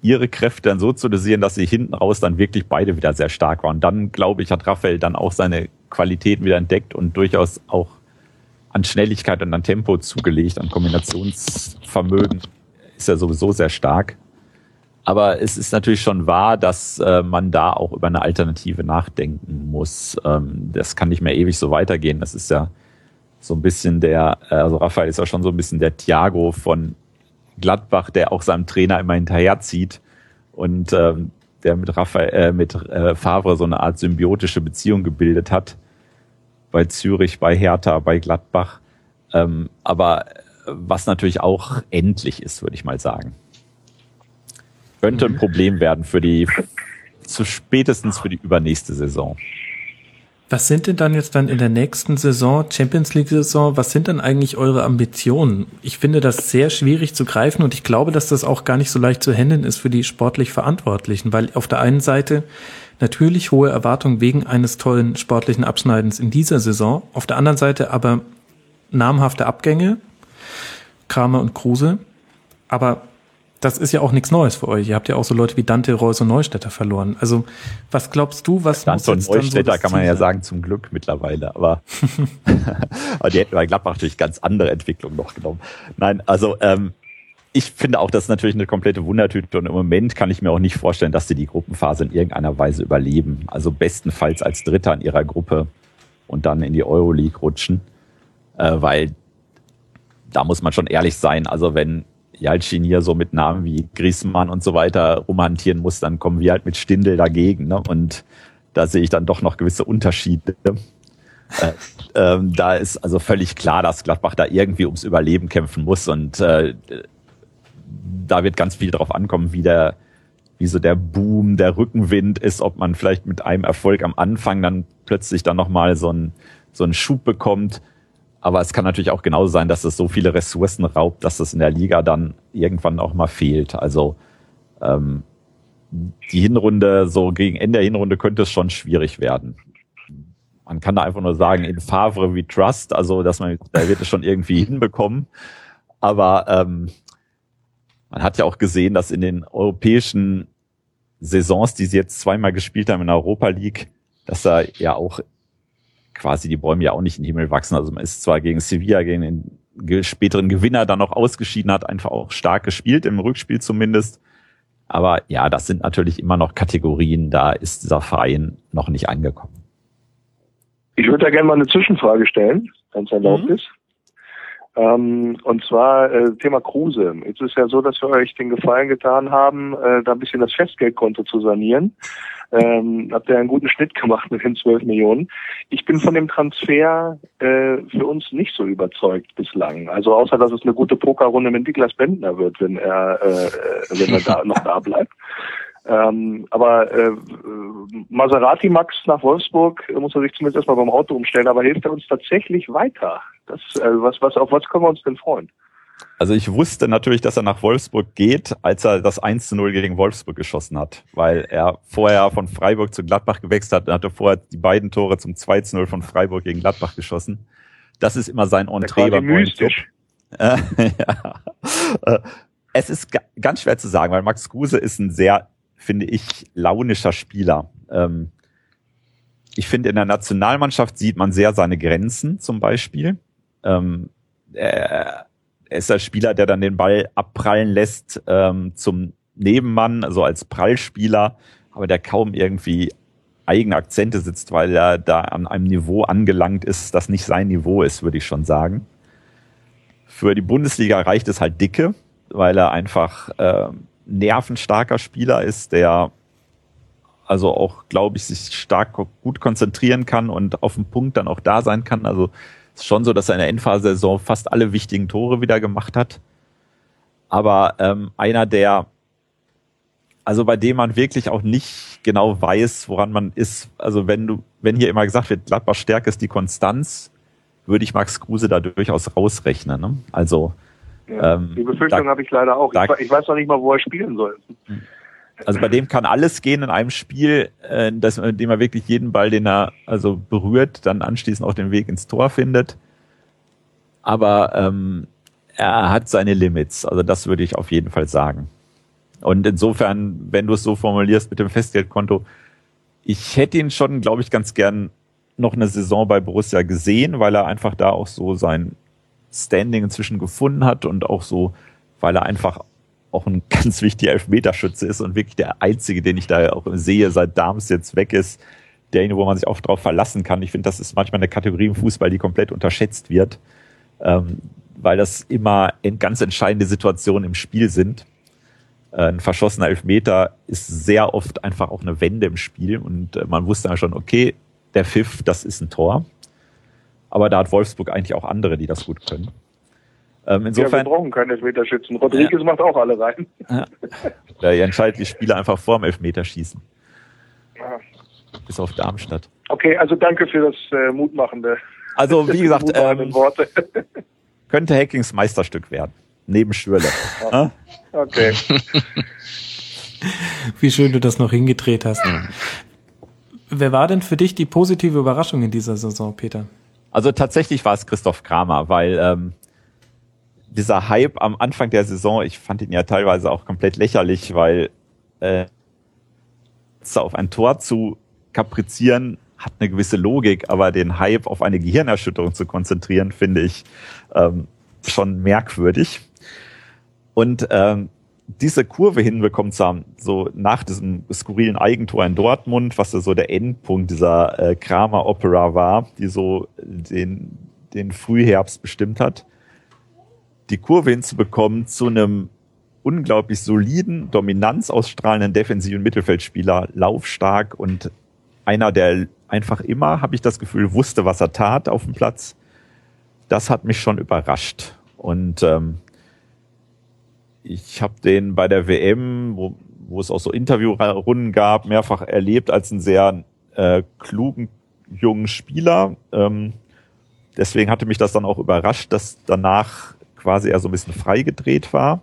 ihre Kräfte dann so zu dosieren, dass sie hinten raus dann wirklich beide wieder sehr stark waren. Dann, glaube ich, hat Raphael dann auch seine Qualitäten wieder entdeckt und durchaus auch an Schnelligkeit und an Tempo zugelegt, an Kombinationsvermögen ist ja sowieso sehr stark. Aber es ist natürlich schon wahr, dass äh, man da auch über eine Alternative nachdenken muss. Ähm, das kann nicht mehr ewig so weitergehen. Das ist ja so ein bisschen der, äh, also Raphael ist ja schon so ein bisschen der Thiago von Gladbach, der auch seinem Trainer immer hinterherzieht und ähm, der mit Raphael, äh, mit äh, Favre so eine Art symbiotische Beziehung gebildet hat. Bei Zürich, bei Hertha, bei Gladbach. Ähm, aber was natürlich auch endlich ist, würde ich mal sagen. Könnte ein mhm. Problem werden für die, zu spätestens für die übernächste Saison. Was sind denn dann jetzt dann in der nächsten Saison, Champions League Saison, was sind dann eigentlich eure Ambitionen? Ich finde das sehr schwierig zu greifen und ich glaube, dass das auch gar nicht so leicht zu handeln ist für die sportlich Verantwortlichen, weil auf der einen Seite natürlich hohe Erwartungen wegen eines tollen sportlichen Abschneidens in dieser Saison, auf der anderen Seite aber namhafte Abgänge, Kramer und Kruse, aber das ist ja auch nichts Neues für euch. Ihr habt ja auch so Leute wie Dante, Reus und Neustädter verloren. Also was glaubst du, was Dante und Neustädter so kann man ja sagen zum Glück mittlerweile, aber, aber die hätten bei Gladbach natürlich ganz andere Entwicklungen noch genommen. Nein, also ähm, ich finde auch, das ist natürlich eine komplette Wundertüte und im Moment kann ich mir auch nicht vorstellen, dass sie die Gruppenphase in irgendeiner Weise überleben. Also bestenfalls als Dritter in ihrer Gruppe und dann in die Euroleague rutschen, äh, weil da muss man schon ehrlich sein. Also wenn Jalcin hier so mit Namen wie Griezmann und so weiter rumhantieren muss, dann kommen wir halt mit Stindel dagegen. Ne? Und da sehe ich dann doch noch gewisse Unterschiede. Äh, ähm, da ist also völlig klar, dass Gladbach da irgendwie ums Überleben kämpfen muss und äh, da wird ganz viel drauf ankommen, wie der, wie so der Boom, der Rückenwind ist, ob man vielleicht mit einem Erfolg am Anfang dann plötzlich dann nochmal so einen, so einen Schub bekommt aber es kann natürlich auch genauso sein, dass es so viele Ressourcen raubt, dass es in der Liga dann irgendwann auch mal fehlt. Also ähm, die Hinrunde, so gegen Ende der Hinrunde könnte es schon schwierig werden. Man kann da einfach nur sagen, in Favre wie Trust, also dass man, da wird es schon irgendwie hinbekommen. Aber ähm, man hat ja auch gesehen, dass in den europäischen Saisons, die sie jetzt zweimal gespielt haben in der Europa League, dass da ja auch quasi die Bäume ja auch nicht in den Himmel wachsen. Also man ist zwar gegen Sevilla, gegen den späteren Gewinner dann noch ausgeschieden, hat einfach auch stark gespielt, im Rückspiel zumindest. Aber ja, das sind natürlich immer noch Kategorien, da ist dieser Verein noch nicht angekommen. Ich würde da gerne mal eine Zwischenfrage stellen, wenn es erlaubt mhm. ist. Ähm, und zwar äh, Thema Kruse. Jetzt ist ja so, dass wir euch den Gefallen getan haben, äh, da ein bisschen das Festgeldkonto zu sanieren ähm, habt ihr einen guten Schnitt gemacht mit den 12 Millionen. Ich bin von dem Transfer äh, für uns nicht so überzeugt bislang. Also außer, dass es eine gute Pokerrunde mit Niklas Bentner wird, wenn er, äh, wenn er da noch da bleibt. Ähm, aber äh, Maserati Max nach Wolfsburg muss er sich zumindest erstmal beim Auto umstellen, aber hilft er uns tatsächlich weiter? Das, äh, was, was, auf was können wir uns denn freuen? Also ich wusste natürlich, dass er nach Wolfsburg geht, als er das 1 zu 0 gegen Wolfsburg geschossen hat, weil er vorher von Freiburg zu Gladbach gewechselt hat und hatte vorher die beiden Tore zum 2 zu 0 von Freiburg gegen Gladbach geschossen. Das ist immer sein Entree beim mystisch. ja. Äh, es ist ganz schwer zu sagen, weil Max Kruse ist ein sehr, finde ich, launischer Spieler. Ähm, ich finde, in der Nationalmannschaft sieht man sehr seine Grenzen zum Beispiel. Ähm, er, er ist der Spieler, der dann den Ball abprallen lässt ähm, zum Nebenmann, also als Prallspieler, aber der kaum irgendwie eigene Akzente sitzt, weil er da an einem Niveau angelangt ist, das nicht sein Niveau ist, würde ich schon sagen. Für die Bundesliga reicht es halt dicke, weil er einfach äh, nervenstarker Spieler ist, der also auch, glaube ich, sich stark gut konzentrieren kann und auf dem Punkt dann auch da sein kann. Also schon so, dass er in der Endphase-Saison fast alle wichtigen Tore wieder gemacht hat. Aber ähm, einer, der, also bei dem man wirklich auch nicht genau weiß, woran man ist. Also wenn du, wenn hier immer gesagt wird, Gladbach Stärke ist die Konstanz, würde ich Max Kruse da durchaus rausrechnen. Ne? Also ja, ähm, die Befürchtung habe ich leider auch. Da, ich, ich, weiß noch nicht mal, wo er spielen soll. Hm. Also bei dem kann alles gehen in einem Spiel, äh, dass, in dem er wirklich jeden Ball, den er also berührt, dann anschließend auch den Weg ins Tor findet. Aber ähm, er hat seine Limits. Also das würde ich auf jeden Fall sagen. Und insofern, wenn du es so formulierst mit dem Festgeldkonto, ich hätte ihn schon, glaube ich, ganz gern noch eine Saison bei Borussia gesehen, weil er einfach da auch so sein Standing inzwischen gefunden hat und auch so, weil er einfach auch ein ganz wichtiger Elfmeterschütze ist und wirklich der einzige, den ich da auch sehe, seit Darms jetzt weg ist, derjenige, wo man sich auch drauf verlassen kann. Ich finde, das ist manchmal eine Kategorie im Fußball, die komplett unterschätzt wird, ähm, weil das immer in ganz entscheidende Situationen im Spiel sind. Äh, ein verschossener Elfmeter ist sehr oft einfach auch eine Wende im Spiel und äh, man wusste ja schon, okay, der Pfiff, das ist ein Tor. Aber da hat Wolfsburg eigentlich auch andere, die das gut können. Ähm, insofern, ja, wir brauchen keine Elfmeterschützen. Rodriguez ja. macht auch alle rein. Ja, ja ihr entscheidet die Spieler einfach vor dem Elfmeterschießen. Ja. bis auf Darmstadt. Okay, also danke für das äh, mutmachende. Also wie gesagt, ähm, Worte. könnte Hackings Meisterstück werden. Neben Schürle. Ja. Okay. Wie schön du das noch hingedreht hast. Wer war denn für dich die positive Überraschung in dieser Saison, Peter? Also tatsächlich war es Christoph Kramer, weil ähm, dieser Hype am Anfang der Saison, ich fand ihn ja teilweise auch komplett lächerlich, weil äh, auf ein Tor zu kaprizieren hat eine gewisse Logik, aber den Hype auf eine Gehirnerschütterung zu konzentrieren, finde ich ähm, schon merkwürdig. Und ähm, diese Kurve hinbekommen zu so nach diesem skurrilen Eigentor in Dortmund, was so der Endpunkt dieser äh, Kramer-Opera war, die so den, den Frühherbst bestimmt hat, die Kurve hinzubekommen zu einem unglaublich soliden, Dominanz ausstrahlenden defensiven Mittelfeldspieler, laufstark und einer, der einfach immer, habe ich das Gefühl, wusste, was er tat auf dem Platz. Das hat mich schon überrascht. Und ähm, ich habe den bei der WM, wo, wo es auch so Interviewrunden gab, mehrfach erlebt als einen sehr äh, klugen jungen Spieler. Ähm, deswegen hatte mich das dann auch überrascht, dass danach quasi er so ein bisschen freigedreht war.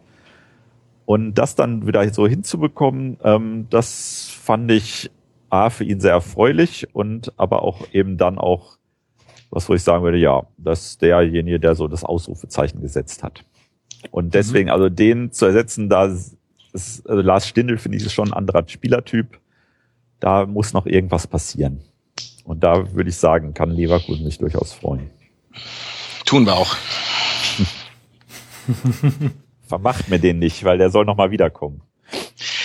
Und das dann wieder so hinzubekommen, ähm, das fand ich A, für ihn sehr erfreulich und aber auch eben dann auch, was wo ich sagen würde, ja, dass derjenige, der so das Ausrufezeichen gesetzt hat. Und mhm. deswegen, mhm. also den zu ersetzen, da ist, also Lars Stindl finde ich ist schon ein anderer Spielertyp. Da muss noch irgendwas passieren. Und da würde ich sagen, kann Leverkusen sich durchaus freuen. Tun wir auch. Vermacht mir den nicht, weil der soll noch mal wiederkommen.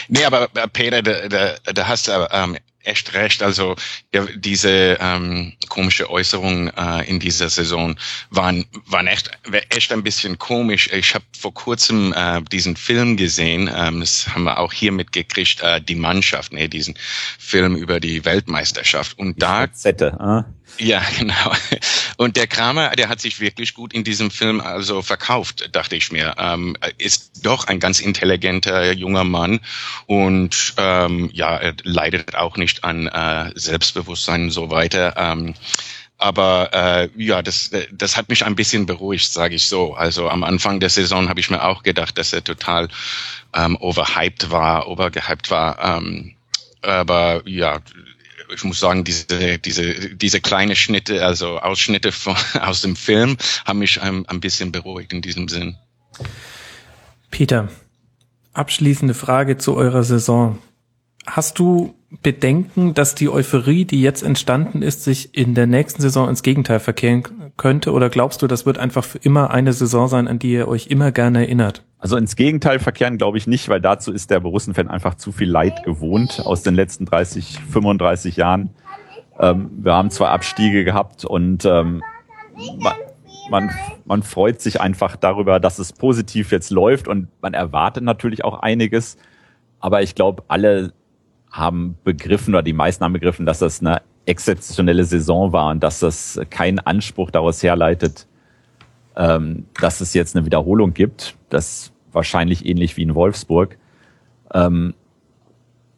Nee, aber äh, Peter, da, da, da hast du ähm, echt recht. Also ja, diese ähm, komische Äußerungen äh, in dieser Saison waren waren echt echt ein bisschen komisch. Ich habe vor kurzem äh, diesen Film gesehen. Ähm, das haben wir auch hier mitgekriegt. Äh, die Mannschaft, ne, diesen Film über die Weltmeisterschaft. Und die da Zette, äh? Ja, genau. Und der Kramer, der hat sich wirklich gut in diesem Film also verkauft, dachte ich mir. Ähm, ist doch ein ganz intelligenter junger Mann und ähm, ja, er leidet auch nicht an äh, Selbstbewusstsein und so weiter. Ähm, aber äh, ja, das, das hat mich ein bisschen beruhigt, sage ich so. Also am Anfang der Saison habe ich mir auch gedacht, dass er total ähm, overhyped war, overgehyped war. Ähm, aber ja, ich muss sagen, diese, diese, diese kleine Schnitte, also Ausschnitte von, aus dem Film, haben mich ein, ein bisschen beruhigt in diesem Sinn. Peter, abschließende Frage zu eurer Saison. Hast du Bedenken, dass die Euphorie, die jetzt entstanden ist, sich in der nächsten Saison ins Gegenteil verkehren könnte? Oder glaubst du, das wird einfach für immer eine Saison sein, an die ihr euch immer gerne erinnert? Also ins Gegenteil verkehren glaube ich nicht, weil dazu ist der Borussen-Fan einfach zu viel Leid gewohnt aus den letzten 30, 35 Jahren. Ähm, wir haben zwei Abstiege gehabt und ähm, man, man, man freut sich einfach darüber, dass es positiv jetzt läuft und man erwartet natürlich auch einiges. Aber ich glaube, alle haben begriffen oder die meisten haben begriffen, dass das eine exzeptionelle Saison war und dass das keinen Anspruch daraus herleitet, ähm, dass es jetzt eine Wiederholung gibt. Das wahrscheinlich ähnlich wie in Wolfsburg. Ähm,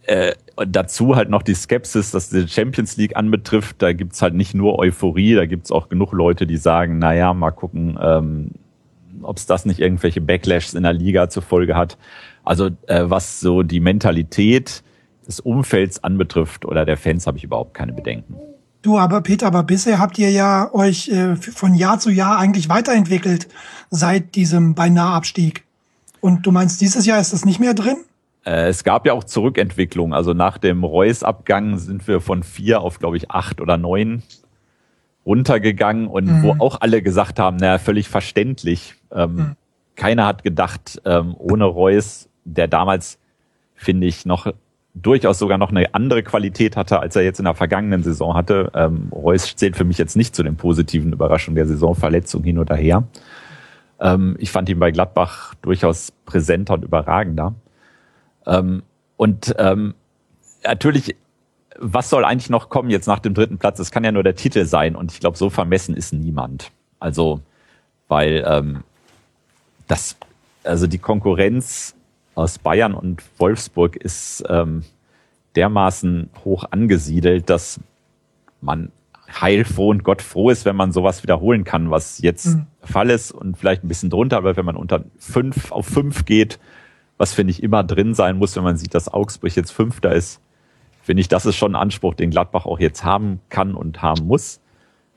äh, dazu halt noch die Skepsis, dass die Champions League anbetrifft. Da gibt's halt nicht nur Euphorie, da gibt's auch genug Leute, die sagen, naja, mal gucken, ähm, ob es das nicht irgendwelche Backlashs in der Liga zur Folge hat. Also äh, was so die Mentalität des Umfelds anbetrifft oder der Fans, habe ich überhaupt keine Bedenken. Du, aber Peter, aber bisher habt ihr ja euch äh, von Jahr zu Jahr eigentlich weiterentwickelt seit diesem beinahe Abstieg. Und du meinst, dieses Jahr ist das nicht mehr drin? Äh, es gab ja auch Zurückentwicklung. Also nach dem Reus-Abgang sind wir von vier auf, glaube ich, acht oder neun runtergegangen und mhm. wo auch alle gesagt haben, naja, völlig verständlich. Ähm, mhm. Keiner hat gedacht, ähm, ohne Reus, der damals, finde ich, noch durchaus sogar noch eine andere Qualität hatte, als er jetzt in der vergangenen Saison hatte. Ähm, Reus zählt für mich jetzt nicht zu den positiven Überraschungen der Saison, Verletzung hin oder her. Ähm, ich fand ihn bei Gladbach durchaus präsenter und überragender. Ähm, und ähm, natürlich, was soll eigentlich noch kommen jetzt nach dem dritten Platz? Es kann ja nur der Titel sein und ich glaube, so vermessen ist niemand. Also, weil ähm, das, also die Konkurrenz aus Bayern und Wolfsburg ist, ähm, dermaßen hoch angesiedelt, dass man heilfroh und gottfroh ist, wenn man sowas wiederholen kann, was jetzt mhm. Fall ist und vielleicht ein bisschen drunter, aber wenn man unter fünf auf fünf geht, was finde ich immer drin sein muss, wenn man sieht, dass Augsburg jetzt Fünfter ist, finde ich, das ist schon ein Anspruch, den Gladbach auch jetzt haben kann und haben muss.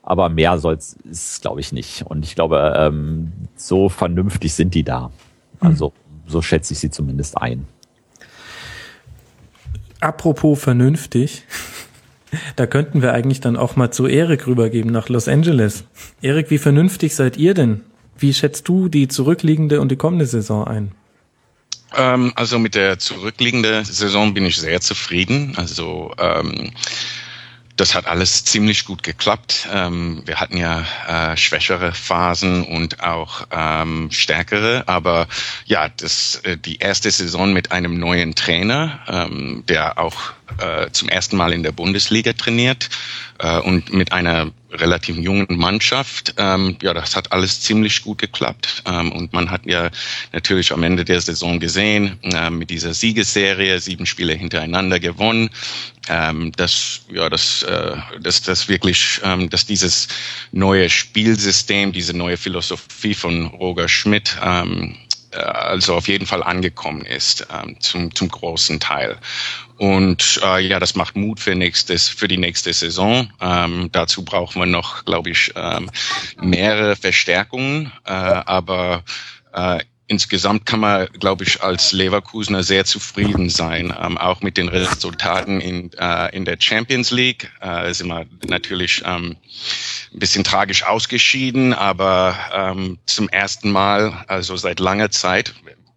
Aber mehr soll's ist, glaube ich, nicht. Und ich glaube, ähm, so vernünftig sind die da. Also mhm. So schätze ich sie zumindest ein. Apropos vernünftig, da könnten wir eigentlich dann auch mal zu Erik rübergeben nach Los Angeles. Erik, wie vernünftig seid ihr denn? Wie schätzt du die zurückliegende und die kommende Saison ein? Ähm, also mit der zurückliegenden Saison bin ich sehr zufrieden. Also ähm, das hat alles ziemlich gut geklappt. Ähm, wir hatten ja äh, schwächere Phasen und auch ähm, stärkere, aber ja, das äh, die erste Saison mit einem neuen Trainer, ähm, der auch äh, zum ersten Mal in der Bundesliga trainiert äh, und mit einer relativ jungen Mannschaft. Ähm, ja, das hat alles ziemlich gut geklappt. Ähm, und man hat ja natürlich am Ende der Saison gesehen, äh, mit dieser Siegesserie, sieben Spiele hintereinander gewonnen, ähm, dass, ja, dass, äh, dass, dass wirklich, ähm, dass dieses neue Spielsystem, diese neue Philosophie von Roger Schmidt, ähm, äh, also auf jeden Fall angekommen ist ähm, zum, zum großen Teil. Und äh, ja, das macht Mut für nächstes für die nächste Saison. Ähm, dazu brauchen wir noch, glaube ich, ähm, mehrere Verstärkungen. Äh, aber äh, insgesamt kann man, glaube ich, als Leverkusener sehr zufrieden sein. Ähm, auch mit den Resultaten in, äh, in der Champions League äh, sind wir natürlich ähm, ein bisschen tragisch ausgeschieden, aber ähm, zum ersten Mal, also seit langer Zeit,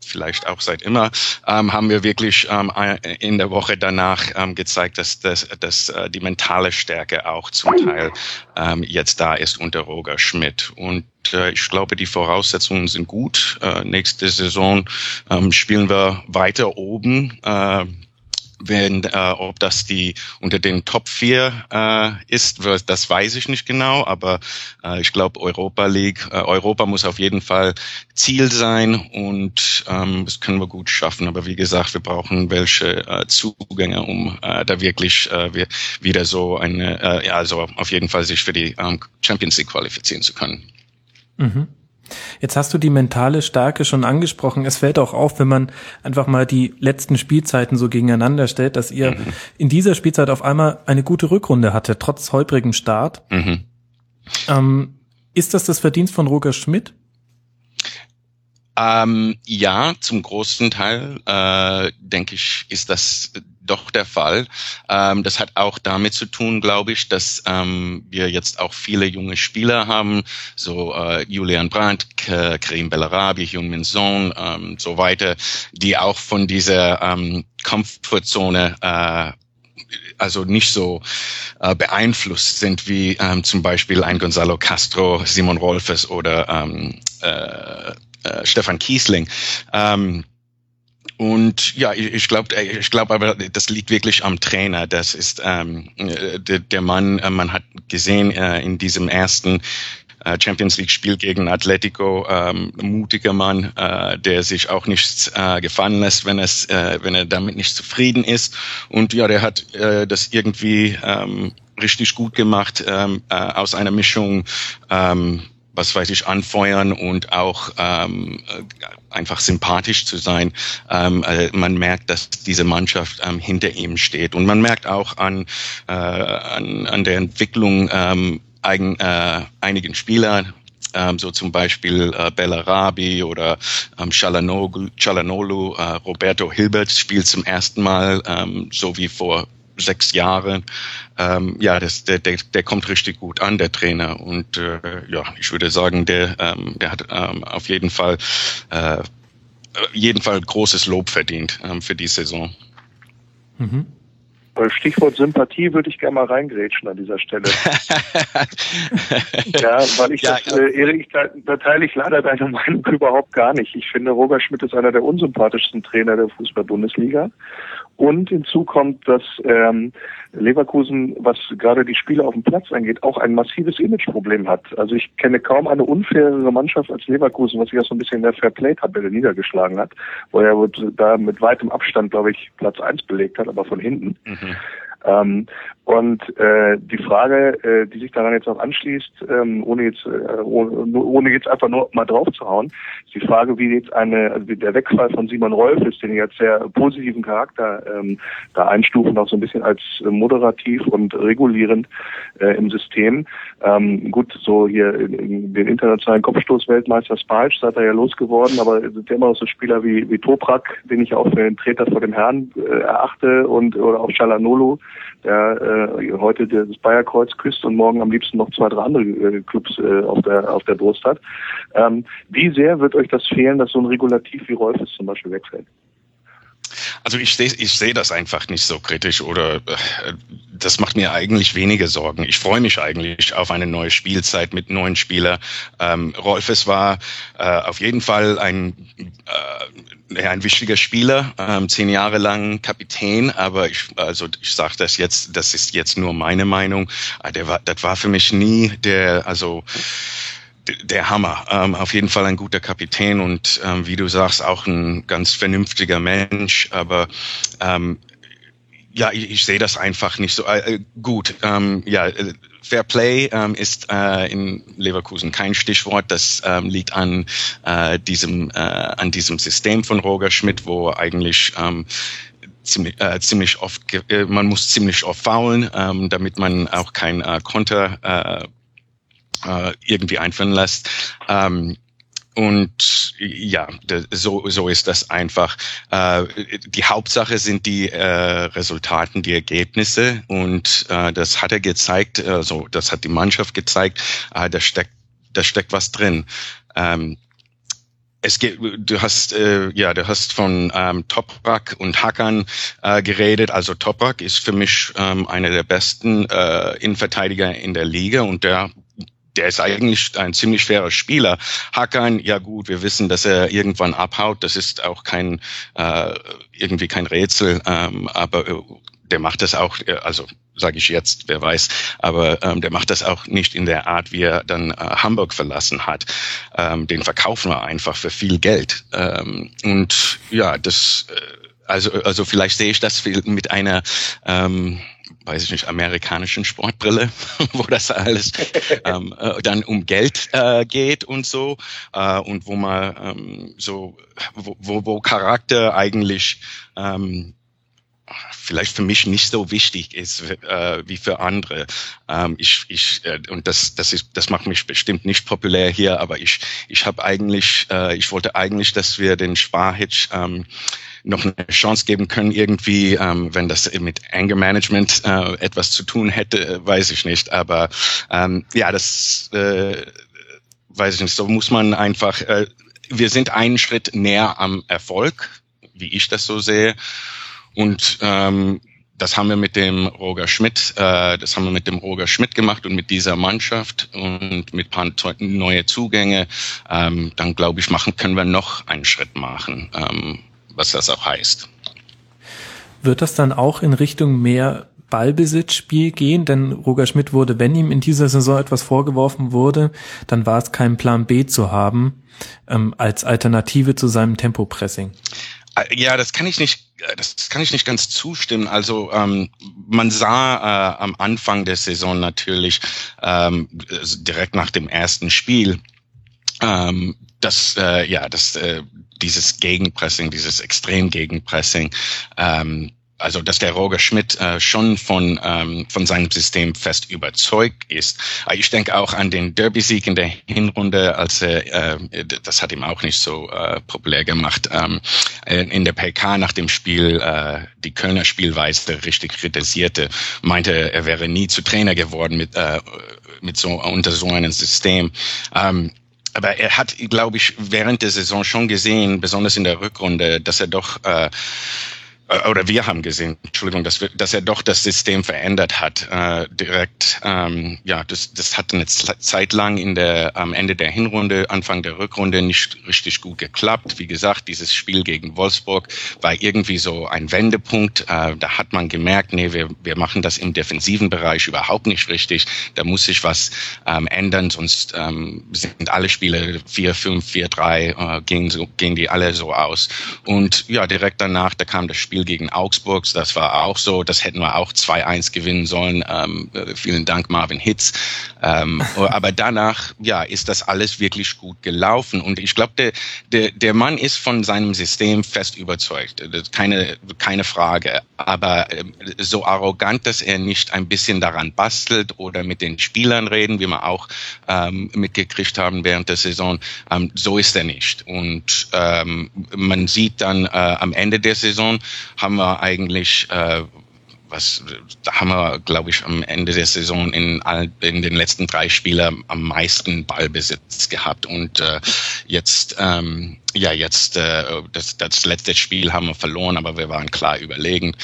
vielleicht auch seit immer, ähm, haben wir wirklich ähm, in der Woche danach ähm, gezeigt, dass, dass, dass äh, die mentale Stärke auch zum Teil ähm, jetzt da ist unter Roger Schmidt. Und äh, ich glaube, die Voraussetzungen sind gut. Äh, nächste Saison ähm, spielen wir weiter oben. Äh, wenn, äh, ob das die unter den Top 4 äh, ist, das weiß ich nicht genau, aber äh, ich glaube, Europa League, äh, Europa muss auf jeden Fall Ziel sein und ähm, das können wir gut schaffen. Aber wie gesagt, wir brauchen welche äh, Zugänge, um äh, da wirklich äh, wir wieder so eine, äh, ja, also auf jeden Fall sich für die ähm, Champions League qualifizieren zu können. Mhm. Jetzt hast du die mentale Stärke schon angesprochen. Es fällt auch auf, wenn man einfach mal die letzten Spielzeiten so gegeneinander stellt, dass ihr mhm. in dieser Spielzeit auf einmal eine gute Rückrunde hatte, trotz holprigem Start. Mhm. Ähm, ist das das Verdienst von Roger Schmidt? Ähm, ja, zum großen Teil, äh, denke ich, ist das doch der Fall. Ähm, das hat auch damit zu tun, glaube ich, dass ähm, wir jetzt auch viele junge Spieler haben, so äh, Julian Brandt, K Karim Bellarabi, Hyun Min Son, ähm, so weiter, die auch von dieser ähm, Comfortzone äh, also nicht so äh, beeinflusst sind wie ähm, zum Beispiel ein Gonzalo Castro, Simon Rolfes oder ähm, äh, äh, Stefan Kiesling. Ähm, und ja, ich, ich glaube, äh, ich glaube aber, das liegt wirklich am Trainer. Das ist ähm, äh, der, der Mann, äh, man hat gesehen äh, in diesem ersten äh, Champions League Spiel gegen Atletico, ähm, mutiger Mann, äh, der sich auch nichts äh, gefallen lässt, wenn es, äh, wenn er damit nicht zufrieden ist. Und ja, der hat äh, das irgendwie ähm, richtig gut gemacht ähm, äh, aus einer Mischung ähm, was weiß ich, anfeuern und auch ähm, einfach sympathisch zu sein. Ähm, äh, man merkt, dass diese Mannschaft ähm, hinter ihm steht. Und man merkt auch an, äh, an, an der Entwicklung ähm, eigen, äh, einigen Spieler, ähm, so zum Beispiel äh, Bellarabi oder ähm, Chalanolu, Chalanolu äh, Roberto Hilbert spielt zum ersten Mal, ähm, so wie vor sechs Jahren. Ähm, ja, das, der, der, der kommt richtig gut an, der Trainer. Und äh, ja, ich würde sagen, der, ähm, der hat ähm, auf jeden Fall, äh, jeden Fall großes Lob verdient ähm, für die Saison. Mhm. Stichwort Sympathie würde ich gerne mal reingrätschen an dieser Stelle. ja, weil ich ja, das, äh, Erik, da, da teile ich leider deine Meinung überhaupt gar nicht. Ich finde, Roger Schmidt ist einer der unsympathischsten Trainer der Fußball-Bundesliga. Und hinzu kommt, dass ähm, Leverkusen, was gerade die Spiele auf dem Platz angeht, auch ein massives Imageproblem hat. Also ich kenne kaum eine unfairere Mannschaft als Leverkusen, was sich ja so ein bisschen in der Fairplay-Tabelle niedergeschlagen hat, wo er da mit weitem Abstand, glaube ich, Platz eins belegt hat, aber von hinten. Mhm. Ähm, und äh, die Frage, äh, die sich daran jetzt auch anschließt, ähm, ohne jetzt äh, ohne, jetzt einfach nur mal drauf zu hauen, ist die Frage, wie jetzt eine, also wie der Wegfall von Simon Rolf ist, den ich jetzt sehr positiven Charakter ähm, da einstufen, auch so ein bisschen als moderativ und regulierend äh, im System. Ähm, gut, so hier in, in den internationalen Kopfstoßweltmeister Spalch seid er ja losgeworden, aber sind ja immer noch so Spieler wie, wie Toprak, den ich auch für den Treter vor dem Herrn äh, erachte und oder auch Chalanolo, der äh, heute das Bayerkreuz küsst und morgen am liebsten noch zwei, drei andere äh, Clubs äh, auf der auf der Brust hat. Ähm, wie sehr wird euch das fehlen, dass so ein Regulativ wie Rolf es zum Beispiel wegfällt? Also ich sehe ich sehe das einfach nicht so kritisch oder äh, das macht mir eigentlich weniger Sorgen. Ich freue mich eigentlich auf eine neue Spielzeit mit neuen Spielern. Ähm, Rolfes war äh, auf jeden Fall ein äh, ja, ein wichtiger Spieler, ähm, zehn Jahre lang Kapitän, aber ich also ich sage das jetzt, das ist jetzt nur meine Meinung. Ah, der war, das war für mich nie der also der Hammer. Ähm, auf jeden Fall ein guter Kapitän und ähm, wie du sagst, auch ein ganz vernünftiger Mensch. Aber ähm, ja, ich, ich sehe das einfach nicht so äh, gut. Ähm, ja, äh, Fair Play ähm, ist äh, in Leverkusen kein Stichwort. Das ähm, liegt an äh, diesem äh, an diesem System von Roger Schmidt, wo eigentlich ähm, ziemlich, äh, ziemlich oft äh, man muss ziemlich oft faulen, ähm, damit man auch kein äh, Konter äh, äh, irgendwie einführen lässt. Ähm, und ja, so, so ist das einfach. Äh, die Hauptsache sind die äh, Resultaten, die Ergebnisse. Und äh, das hat er gezeigt, also das hat die Mannschaft gezeigt, äh, da steckt, da steckt was drin. Ähm, es geht, du hast äh, ja, du hast von ähm, Toprak und Hackern äh, geredet. Also Toprak ist für mich ähm, einer der besten äh, Innenverteidiger in der Liga und der der ist eigentlich ein ziemlich fairer Spieler. Hakan, ja gut, wir wissen, dass er irgendwann abhaut. Das ist auch kein äh, irgendwie kein Rätsel, ähm, aber äh, der macht das auch, äh, also sage ich jetzt, wer weiß, aber ähm, der macht das auch nicht in der Art, wie er dann äh, Hamburg verlassen hat. Ähm, den verkaufen wir einfach für viel Geld. Ähm, und ja, das, äh, also, also vielleicht sehe ich das mit einer ähm, weiß ich nicht, amerikanischen Sportbrille, wo das alles ähm, äh, dann um Geld äh, geht und so äh, und wo man ähm, so, wo, wo, wo Charakter eigentlich ähm, vielleicht für mich nicht so wichtig ist äh, wie für andere. Ähm, ich, ich äh, und das das ist das macht mich bestimmt nicht populär hier, aber ich ich habe eigentlich äh, ich wollte eigentlich, dass wir den Sparhitch ähm, noch eine Chance geben können, irgendwie, ähm, wenn das mit Anger Management äh, etwas zu tun hätte, äh, weiß ich nicht. Aber ähm, ja, das äh, weiß ich nicht. So muss man einfach, äh, wir sind einen Schritt näher am Erfolg, wie ich das so sehe. Und ähm, das haben wir mit dem Roger Schmidt, äh, das haben wir mit dem Roger Schmidt gemacht und mit dieser Mannschaft und mit paar neue Zugänge. Ähm, dann glaube ich, machen können wir noch einen Schritt machen. Ähm, was das auch heißt. Wird das dann auch in Richtung mehr Ballbesitzspiel gehen? Denn Roger Schmidt wurde, wenn ihm in dieser Saison etwas vorgeworfen wurde, dann war es kein Plan B zu haben ähm, als Alternative zu seinem Tempopressing. Äh, ja, das kann ich nicht, äh, das kann ich nicht ganz zustimmen. Also ähm, man sah äh, am Anfang der Saison natürlich ähm, direkt nach dem ersten Spiel, ähm, dass äh, ja, dass äh, dieses Gegenpressing, dieses Extrem-Gegenpressing, ähm, also dass der Roger Schmidt äh, schon von ähm, von seinem System fest überzeugt ist. Aber ich denke auch an den Derby-Sieg in der Hinrunde, als er äh, das hat ihm auch nicht so äh, populär gemacht. Ähm, in der PK nach dem Spiel äh, die Kölner Spielweise richtig kritisierte, meinte er wäre nie zu Trainer geworden mit äh, mit so unter so einem System. Ähm, aber er hat, glaube ich, während der Saison schon gesehen, besonders in der Rückrunde, dass er doch äh, äh, oder wir haben gesehen, Entschuldigung, dass, wir, dass er doch das System verändert hat. Äh, direkt, ähm, ja, das, das hat eine Zeit lang in der, am Ende der Hinrunde, Anfang der Rückrunde nicht richtig gut geklappt. Wie gesagt, dieses Spiel gegen Wolfsburg war irgendwie so ein Wendepunkt. Äh, da hat man gemerkt, nee, wir, wir machen das im defensiven Bereich überhaupt nicht richtig. Da muss sich was ähm, ändern, sonst ähm, sind alle Spiele 4, 5, 4, 3, äh, gehen, so, gehen die alle so aus. Und ja, direkt danach, da kam das Spiel Spiel gegen Augsburg, das war auch so, das hätten wir auch 2-1 gewinnen sollen. Ähm, äh, vielen Dank, Marvin Hitz. Ähm, aber danach, ja, ist das alles wirklich gut gelaufen. Und ich glaube, der, der, der Mann ist von seinem System fest überzeugt. Keine, keine Frage. Aber äh, so arrogant, dass er nicht ein bisschen daran bastelt oder mit den Spielern reden, wie wir auch ähm, mitgekriegt haben während der Saison, ähm, so ist er nicht. Und ähm, man sieht dann äh, am Ende der Saison, haben wir eigentlich äh, was da haben wir, glaube ich, am Ende der Saison in, all, in den letzten drei Spielen am meisten Ballbesitz gehabt. Und äh, jetzt ähm, ja, jetzt äh, das, das letzte Spiel haben wir verloren, aber wir waren klar überlegen.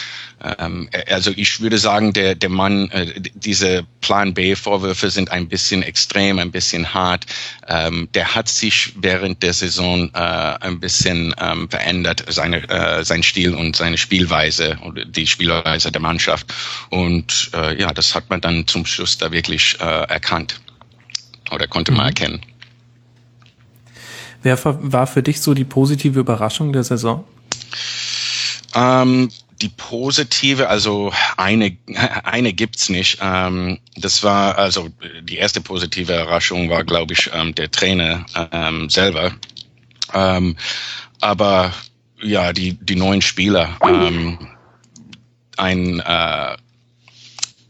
Ähm, äh, also ich würde sagen, der, der Mann, äh, diese Plan B-Vorwürfe sind ein bisschen extrem, ein bisschen hart. Ähm, der hat sich während der Saison äh, ein bisschen ähm, verändert, seine, äh, sein Stil und seine Spielweise oder die Spielweise der Mannschaft. Und äh, ja, das hat man dann zum Schluss da wirklich äh, erkannt oder konnte man mhm. erkennen. Wer war für dich so die positive Überraschung der Saison? Ähm, die positive, also eine, eine gibt's nicht. Ähm, das war, also die erste positive Überraschung war, glaube ich, ähm, der Trainer ähm, selber. Ähm, aber ja, die, die neuen Spieler. Ähm, ein äh,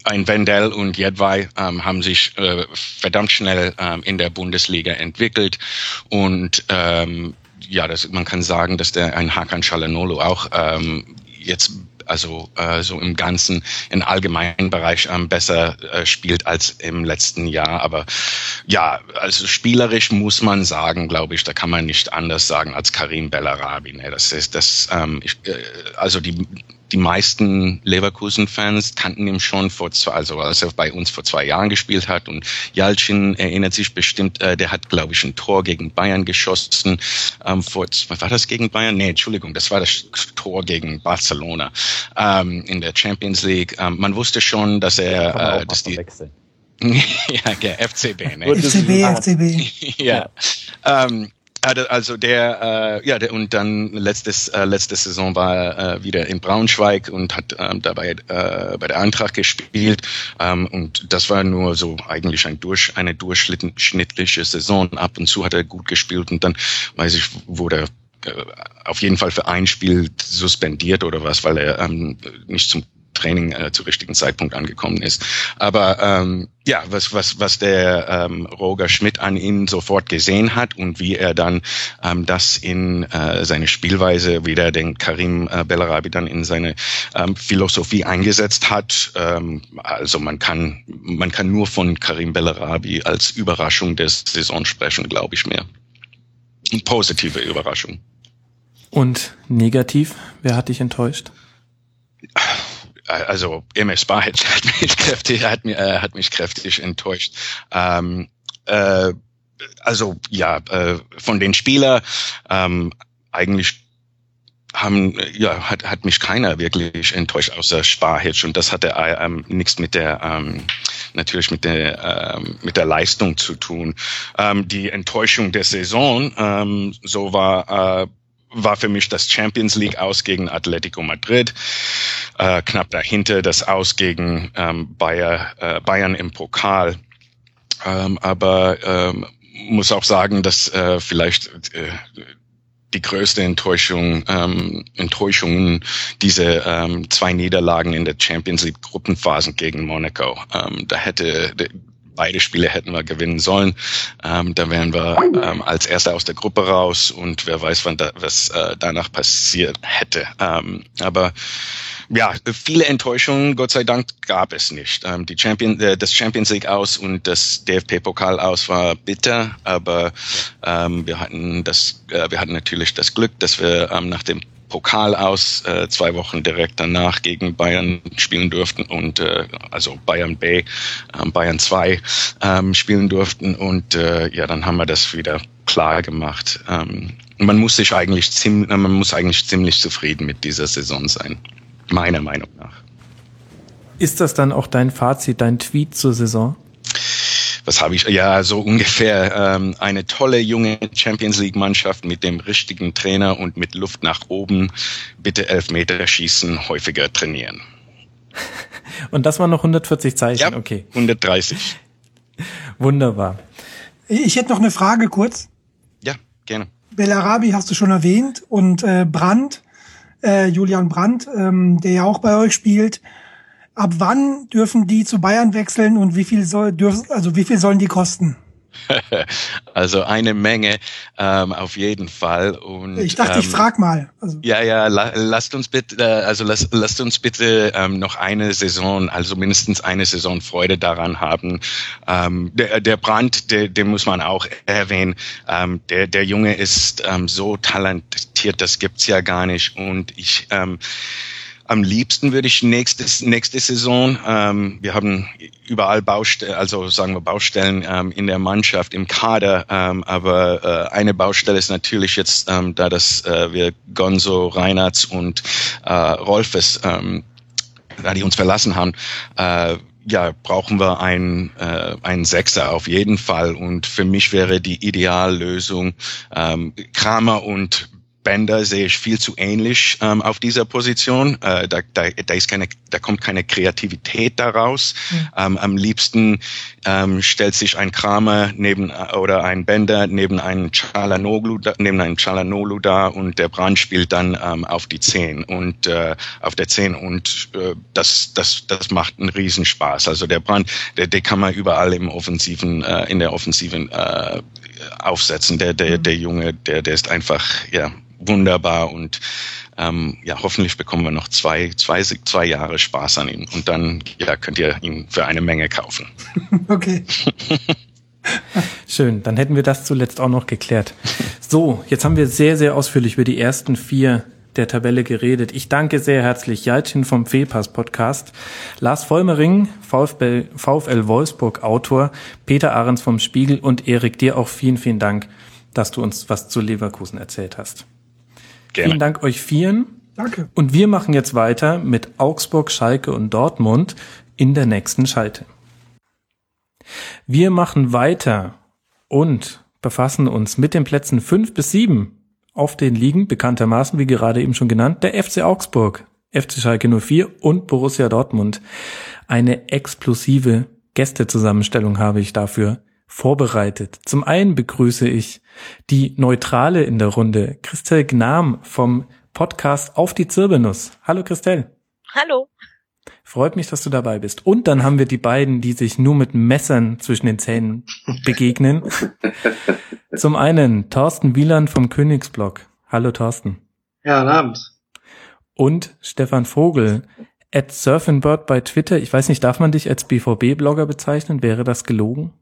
ein Wendell und Jedwai ähm, haben sich äh, verdammt schnell ähm, in der Bundesliga entwickelt und ähm, ja, das, man kann sagen, dass der ein Hakan Chalanolo auch ähm, jetzt also äh, so im ganzen, im allgemeinen Bereich ähm, besser äh, spielt als im letzten Jahr. Aber ja, also spielerisch muss man sagen, glaube ich, da kann man nicht anders sagen als Karim Bellarabi. Ne? Das ist das, ähm, ich, äh, also die die meisten Leverkusen-Fans kannten ihn schon vor zwei, also als er bei uns vor zwei Jahren gespielt hat. Und Jalcin erinnert sich bestimmt, äh, der hat, glaube ich, ein Tor gegen Bayern geschossen. Ähm, vor, war das gegen Bayern? Nee, Entschuldigung, das war das Tor gegen Barcelona ähm, in der Champions League. Ähm, man wusste schon, dass er, äh, dass die ja, der FCB, ne? FCB, FCB. ja. Ähm, also der, äh, ja, der, und dann letztes, äh, letzte Saison war er äh, wieder in Braunschweig und hat ähm, dabei äh, bei der Eintracht gespielt. Ähm, und das war nur so eigentlich ein durch, eine durchschnittliche Saison. Ab und zu hat er gut gespielt und dann weiß ich, wurde er äh, auf jeden Fall für ein Spiel suspendiert oder was, weil er ähm, nicht zum Training äh, zu richtigen Zeitpunkt angekommen ist. Aber ähm, ja, was, was, was der ähm, Roger Schmidt an ihn sofort gesehen hat und wie er dann ähm, das in äh, seine Spielweise, wie der den Karim äh, Bellarabi dann in seine ähm, Philosophie eingesetzt hat. Ähm, also man kann, man kann nur von Karim Bellarabi als Überraschung des Saison sprechen, glaube ich. Eine positive Überraschung. Und negativ, wer hat dich enttäuscht? Also MS Barhead hat mich kräftig, hat, mich, äh, hat mich kräftig enttäuscht. Ähm, äh, also ja, äh, von den Spielern ähm, eigentlich haben ja hat hat mich keiner wirklich enttäuscht außer Sparhitch und das hatte ähm, nichts mit der ähm, natürlich mit der ähm, mit der Leistung zu tun. Ähm, die Enttäuschung der Saison ähm, so war äh, war für mich das Champions League aus gegen Atletico Madrid, äh, knapp dahinter das aus gegen ähm, Bayer, äh, Bayern im Pokal. Ähm, aber ähm, muss auch sagen, dass äh, vielleicht äh, die größte Enttäuschung, ähm, Enttäuschungen diese ähm, zwei Niederlagen in der Champions League Gruppenphasen gegen Monaco. Ähm, da hätte beide Spiele hätten wir gewinnen sollen. Ähm, da wären wir ähm, als Erster aus der Gruppe raus und wer weiß, wann da, was äh, danach passiert hätte. Ähm, aber ja, viele Enttäuschungen, Gott sei Dank, gab es nicht. Ähm, die Champion, äh, das Champions League aus und das DFB-Pokal aus war bitter, aber ähm, wir hatten das, äh, wir hatten natürlich das Glück, dass wir ähm, nach dem Pokal aus, äh, zwei Wochen direkt danach gegen Bayern spielen durften und äh, also Bayern B, äh, Bayern 2 ähm, spielen durften und äh, ja, dann haben wir das wieder klar gemacht. Ähm, man muss sich eigentlich ziemlich, man muss eigentlich ziemlich zufrieden mit dieser Saison sein, meiner Meinung nach. Ist das dann auch dein Fazit, dein Tweet zur Saison? Was habe ich, ja, so ungefähr ähm, eine tolle junge Champions League Mannschaft mit dem richtigen Trainer und mit Luft nach oben. Bitte Elfmeter schießen, häufiger trainieren. Und das waren noch 140 Zeichen, ja, okay. 130. Wunderbar. Ich hätte noch eine Frage kurz. Ja, gerne. Bellarabi hast du schon erwähnt und äh, Brandt, äh, Julian Brandt, ähm, der ja auch bei euch spielt. Ab wann dürfen die zu Bayern wechseln und wie viel soll dürfen, also wie viel sollen die kosten? also eine Menge ähm, auf jeden Fall. Und, ich dachte, ähm, ich frag mal. Also. Ja, ja, la, lasst uns bitte, äh, also lasst, lasst uns bitte ähm, noch eine Saison, also mindestens eine Saison Freude daran haben. Ähm, der, der Brand, der, den muss man auch erwähnen. Ähm, der, der Junge ist ähm, so talentiert, das gibt's ja gar nicht. Und ich ähm, am liebsten würde ich nächstes, nächste Saison, ähm, wir haben überall Baustellen, also sagen wir Baustellen ähm, in der Mannschaft, im Kader, ähm, aber äh, eine Baustelle ist natürlich jetzt, ähm, da dass äh, wir Gonzo, Reinhardt und äh, Rolfes, ähm, da die uns verlassen haben, äh, ja, brauchen wir einen, äh, einen Sechser auf jeden Fall. Und für mich wäre die Ideallösung ähm, Kramer und Bender sehe ich viel zu ähnlich ähm, auf dieser Position. Äh, da, da, da, ist keine, da kommt keine Kreativität daraus. Mhm. Ähm, am liebsten ähm, stellt sich ein Kramer neben oder ein Bender neben einen Chalanoglu, neben einen Chalanoglu da und der Brand spielt dann ähm, auf die Zehn und äh, auf der Zehn und äh, das, das, das macht einen Riesenspaß. Also der Brand, der, der kann man überall im offensiven, äh, in der offensiven äh, aufsetzen. Der, der, der Junge, der, der ist einfach, ja, wunderbar und ähm, ja, hoffentlich bekommen wir noch zwei, zwei, zwei Jahre Spaß an ihm und dann ja, könnt ihr ihn für eine Menge kaufen. Okay. Schön, dann hätten wir das zuletzt auch noch geklärt. So, jetzt haben wir sehr, sehr ausführlich über die ersten vier der Tabelle geredet. Ich danke sehr herzlich Jaltin vom Fehlpass Podcast, Lars Vollmering, VfL, VfL Wolfsburg Autor, Peter Ahrens vom Spiegel und Erik, dir auch vielen, vielen Dank, dass du uns was zu Leverkusen erzählt hast. Gerne. Vielen Dank euch vieren. Danke. Und wir machen jetzt weiter mit Augsburg, Schalke und Dortmund in der nächsten Schalte. Wir machen weiter und befassen uns mit den Plätzen fünf bis sieben auf den Ligen, bekanntermaßen, wie gerade eben schon genannt, der FC Augsburg, FC Schalke 04 und Borussia Dortmund. Eine explosive Gästezusammenstellung habe ich dafür vorbereitet. Zum einen begrüße ich die Neutrale in der Runde, Christel Gnam vom Podcast Auf die Zirbelnuss. Hallo Christel. Hallo. Freut mich, dass du dabei bist. Und dann haben wir die beiden, die sich nur mit Messern zwischen den Zähnen begegnen. Zum einen Thorsten Wieland vom Königsblog. Hallo Thorsten. Ja, guten Abend. Und Stefan Vogel at Surfingbird bei Twitter. Ich weiß nicht, darf man dich als BVB-Blogger bezeichnen? Wäre das gelogen?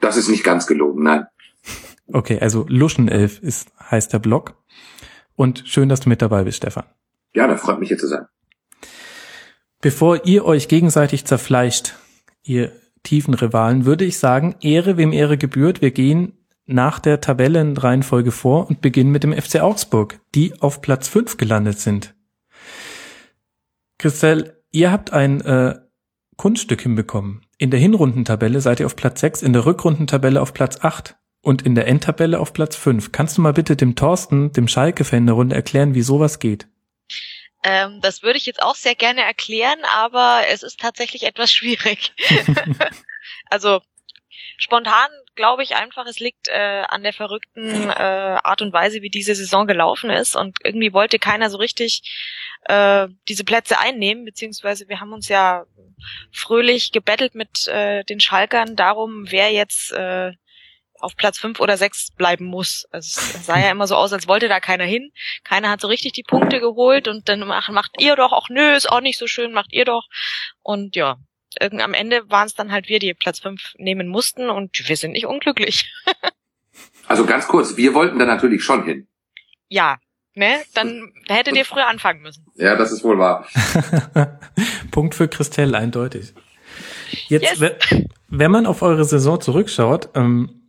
Das ist nicht ganz gelogen, nein. Okay, also Luschenelf ist, heißt der Blog. Und schön, dass du mit dabei bist, Stefan. Ja, da freut mich hier zu sein. Bevor ihr euch gegenseitig zerfleischt, ihr tiefen Rivalen, würde ich sagen, Ehre wem Ehre gebührt. Wir gehen nach der Tabellenreihenfolge vor und beginnen mit dem FC Augsburg, die auf Platz 5 gelandet sind. Christel, ihr habt ein äh, Kunststück hinbekommen. In der Hinrundentabelle seid ihr auf Platz 6, in der Rückrundentabelle auf Platz 8 und in der Endtabelle auf Platz 5. Kannst du mal bitte dem Thorsten, dem Schalke-Fan der Runde erklären, wie sowas geht? Ähm, das würde ich jetzt auch sehr gerne erklären, aber es ist tatsächlich etwas schwierig. also spontan glaube ich einfach, es liegt äh, an der verrückten äh, Art und Weise, wie diese Saison gelaufen ist und irgendwie wollte keiner so richtig äh, diese Plätze einnehmen, beziehungsweise wir haben uns ja fröhlich gebettelt mit äh, den Schalkern darum, wer jetzt äh, auf Platz fünf oder sechs bleiben muss. Also es sah ja immer so aus, als wollte da keiner hin. Keiner hat so richtig die Punkte geholt und dann macht, macht ihr doch auch, nö, ist auch nicht so schön, macht ihr doch. Und ja, irgend am Ende waren es dann halt wir, die Platz fünf nehmen mussten und wir sind nicht unglücklich. also ganz kurz, wir wollten da natürlich schon hin. Ja, ne, dann hättet ihr früher anfangen müssen. Ja, das ist wohl wahr. Punkt für Christelle, eindeutig. Jetzt, yes. wenn man auf eure Saison zurückschaut, ähm,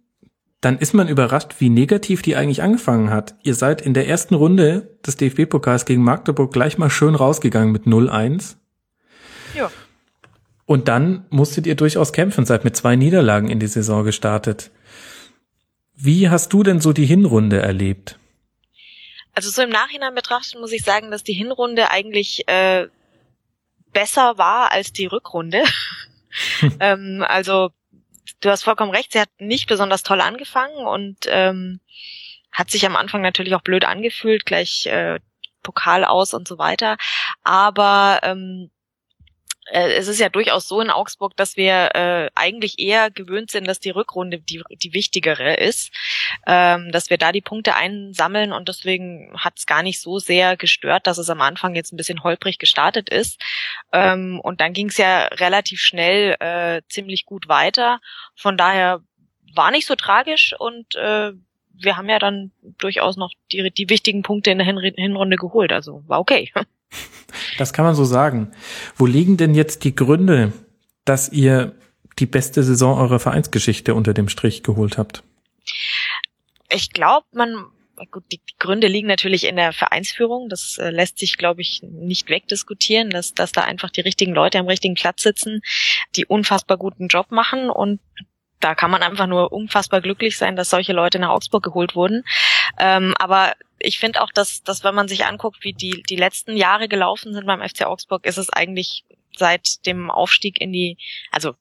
dann ist man überrascht, wie negativ die eigentlich angefangen hat. Ihr seid in der ersten Runde des DFB-Pokals gegen Magdeburg gleich mal schön rausgegangen mit 0-1. Ja. Und dann musstet ihr durchaus kämpfen, seid mit zwei Niederlagen in die Saison gestartet. Wie hast du denn so die Hinrunde erlebt? Also so im Nachhinein betrachtet muss ich sagen, dass die Hinrunde eigentlich äh, besser war als die Rückrunde. ähm, also du hast vollkommen recht, sie hat nicht besonders toll angefangen und ähm, hat sich am Anfang natürlich auch blöd angefühlt, gleich äh, Pokal aus und so weiter. Aber ähm, äh, es ist ja durchaus so in Augsburg, dass wir äh, eigentlich eher gewöhnt sind, dass die Rückrunde die, die wichtigere ist, ähm, dass wir da die Punkte einsammeln und deswegen hat es gar nicht so sehr gestört, dass es am Anfang jetzt ein bisschen holprig gestartet ist. Ähm, und dann ging es ja relativ schnell äh, ziemlich gut weiter. Von daher war nicht so tragisch und äh, wir haben ja dann durchaus noch die, die wichtigen Punkte in der Hinrunde geholt. Also war okay. Das kann man so sagen. Wo liegen denn jetzt die Gründe, dass ihr die beste Saison eurer Vereinsgeschichte unter dem Strich geholt habt? Ich glaube, man gut, die, Gründe liegen natürlich in der Vereinsführung. Das äh, lässt sich, glaube ich, nicht wegdiskutieren, dass, dass da einfach die richtigen Leute am richtigen Platz sitzen, die unfassbar guten Job machen und da kann man einfach nur unfassbar glücklich sein, dass solche Leute nach Augsburg geholt wurden. Ähm, aber ich finde auch, dass, dass wenn man sich anguckt, wie die, die letzten Jahre gelaufen sind beim FC Augsburg, ist es eigentlich seit dem Aufstieg in die, also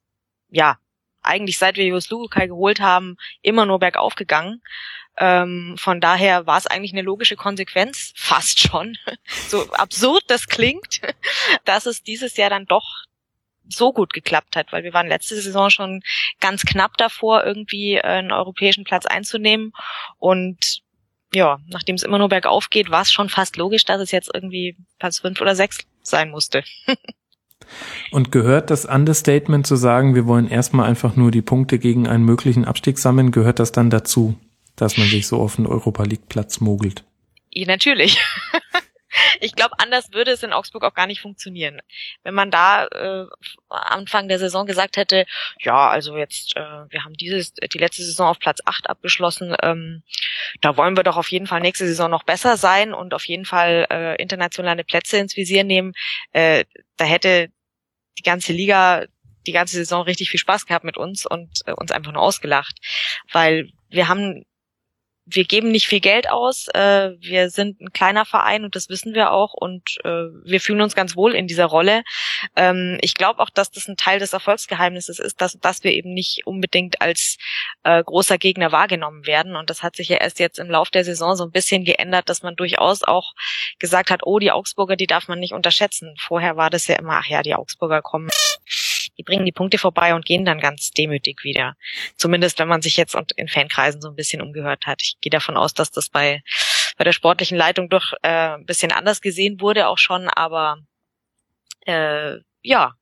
ja, eigentlich seit wir Jus Lukai geholt haben, immer nur bergauf gegangen. Ähm, von daher war es eigentlich eine logische Konsequenz, fast schon, so absurd das klingt, dass es dieses Jahr dann doch so gut geklappt hat, weil wir waren letzte Saison schon ganz knapp davor, irgendwie einen europäischen Platz einzunehmen und ja, nachdem es immer nur bergauf geht, war es schon fast logisch, dass es jetzt irgendwie Platz fünf oder sechs sein musste. Und gehört das Understatement zu sagen, wir wollen erstmal einfach nur die Punkte gegen einen möglichen Abstieg sammeln, gehört das dann dazu, dass man sich so auf den Europa League Platz mogelt? Ja, natürlich. ich glaube, anders würde es in Augsburg auch gar nicht funktionieren. Wenn man da äh, Anfang der Saison gesagt hätte, ja, also jetzt, äh, wir haben dieses, die letzte Saison auf Platz 8 abgeschlossen, ähm, da wollen wir doch auf jeden Fall nächste Saison noch besser sein und auf jeden Fall äh, internationale Plätze ins Visier nehmen, äh, da hätte die ganze Liga die ganze Saison richtig viel Spaß gehabt mit uns und äh, uns einfach nur ausgelacht, weil wir haben wir geben nicht viel Geld aus. Äh, wir sind ein kleiner Verein und das wissen wir auch und äh, wir fühlen uns ganz wohl in dieser Rolle. Ähm, ich glaube auch, dass das ein Teil des Erfolgsgeheimnisses ist, dass, dass wir eben nicht unbedingt als äh, großer Gegner wahrgenommen werden. Und das hat sich ja erst jetzt im Lauf der Saison so ein bisschen geändert, dass man durchaus auch gesagt hat, oh, die Augsburger, die darf man nicht unterschätzen. Vorher war das ja immer, ach ja, die Augsburger kommen die bringen die Punkte vorbei und gehen dann ganz demütig wieder. Zumindest wenn man sich jetzt in Fankreisen so ein bisschen umgehört hat. Ich gehe davon aus, dass das bei, bei der sportlichen Leitung doch äh, ein bisschen anders gesehen wurde auch schon, aber äh, ja,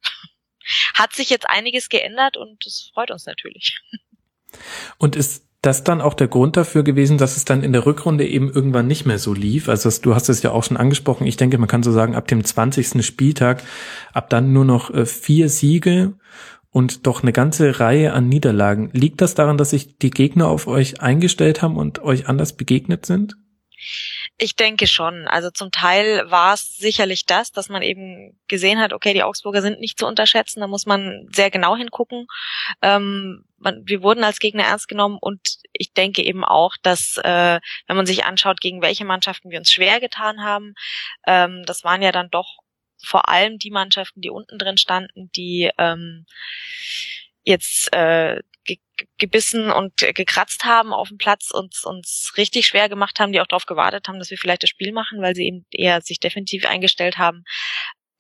hat sich jetzt einiges geändert und das freut uns natürlich. Und ist das dann auch der Grund dafür gewesen, dass es dann in der Rückrunde eben irgendwann nicht mehr so lief? Also du hast es ja auch schon angesprochen. Ich denke, man kann so sagen, ab dem 20. Spieltag, ab dann nur noch äh, vier Siege und doch eine ganze Reihe an Niederlagen. Liegt das daran, dass sich die Gegner auf euch eingestellt haben und euch anders begegnet sind? Ich denke schon. Also zum Teil war es sicherlich das, dass man eben gesehen hat, okay, die Augsburger sind nicht zu unterschätzen, da muss man sehr genau hingucken. Ähm, man, wir wurden als Gegner ernst genommen und ich denke eben auch, dass äh, wenn man sich anschaut, gegen welche Mannschaften wir uns schwer getan haben, ähm, das waren ja dann doch vor allem die Mannschaften, die unten drin standen, die ähm, jetzt äh, gebissen und gekratzt haben auf dem Platz und uns richtig schwer gemacht haben, die auch darauf gewartet haben, dass wir vielleicht das Spiel machen, weil sie eben eher sich definitiv eingestellt haben.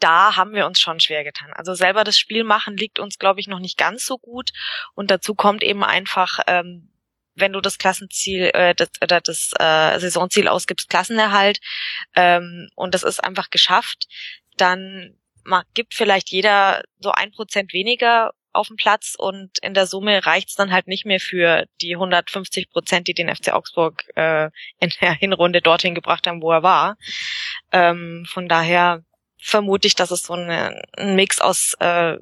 Da haben wir uns schon schwer getan. Also selber das Spiel machen liegt uns, glaube ich, noch nicht ganz so gut. Und dazu kommt eben einfach, ähm, wenn du das Klassenziel, äh, das, äh, das äh, Saisonziel ausgibst, Klassenerhalt, ähm, und das ist einfach geschafft, dann gibt vielleicht jeder so ein Prozent weniger auf dem Platz und in der Summe reicht's dann halt nicht mehr für die 150 Prozent, die den FC Augsburg äh, in der Hinrunde dorthin gebracht haben, wo er war. Ähm, von daher vermute ich, dass es so eine, ein Mix aus äh,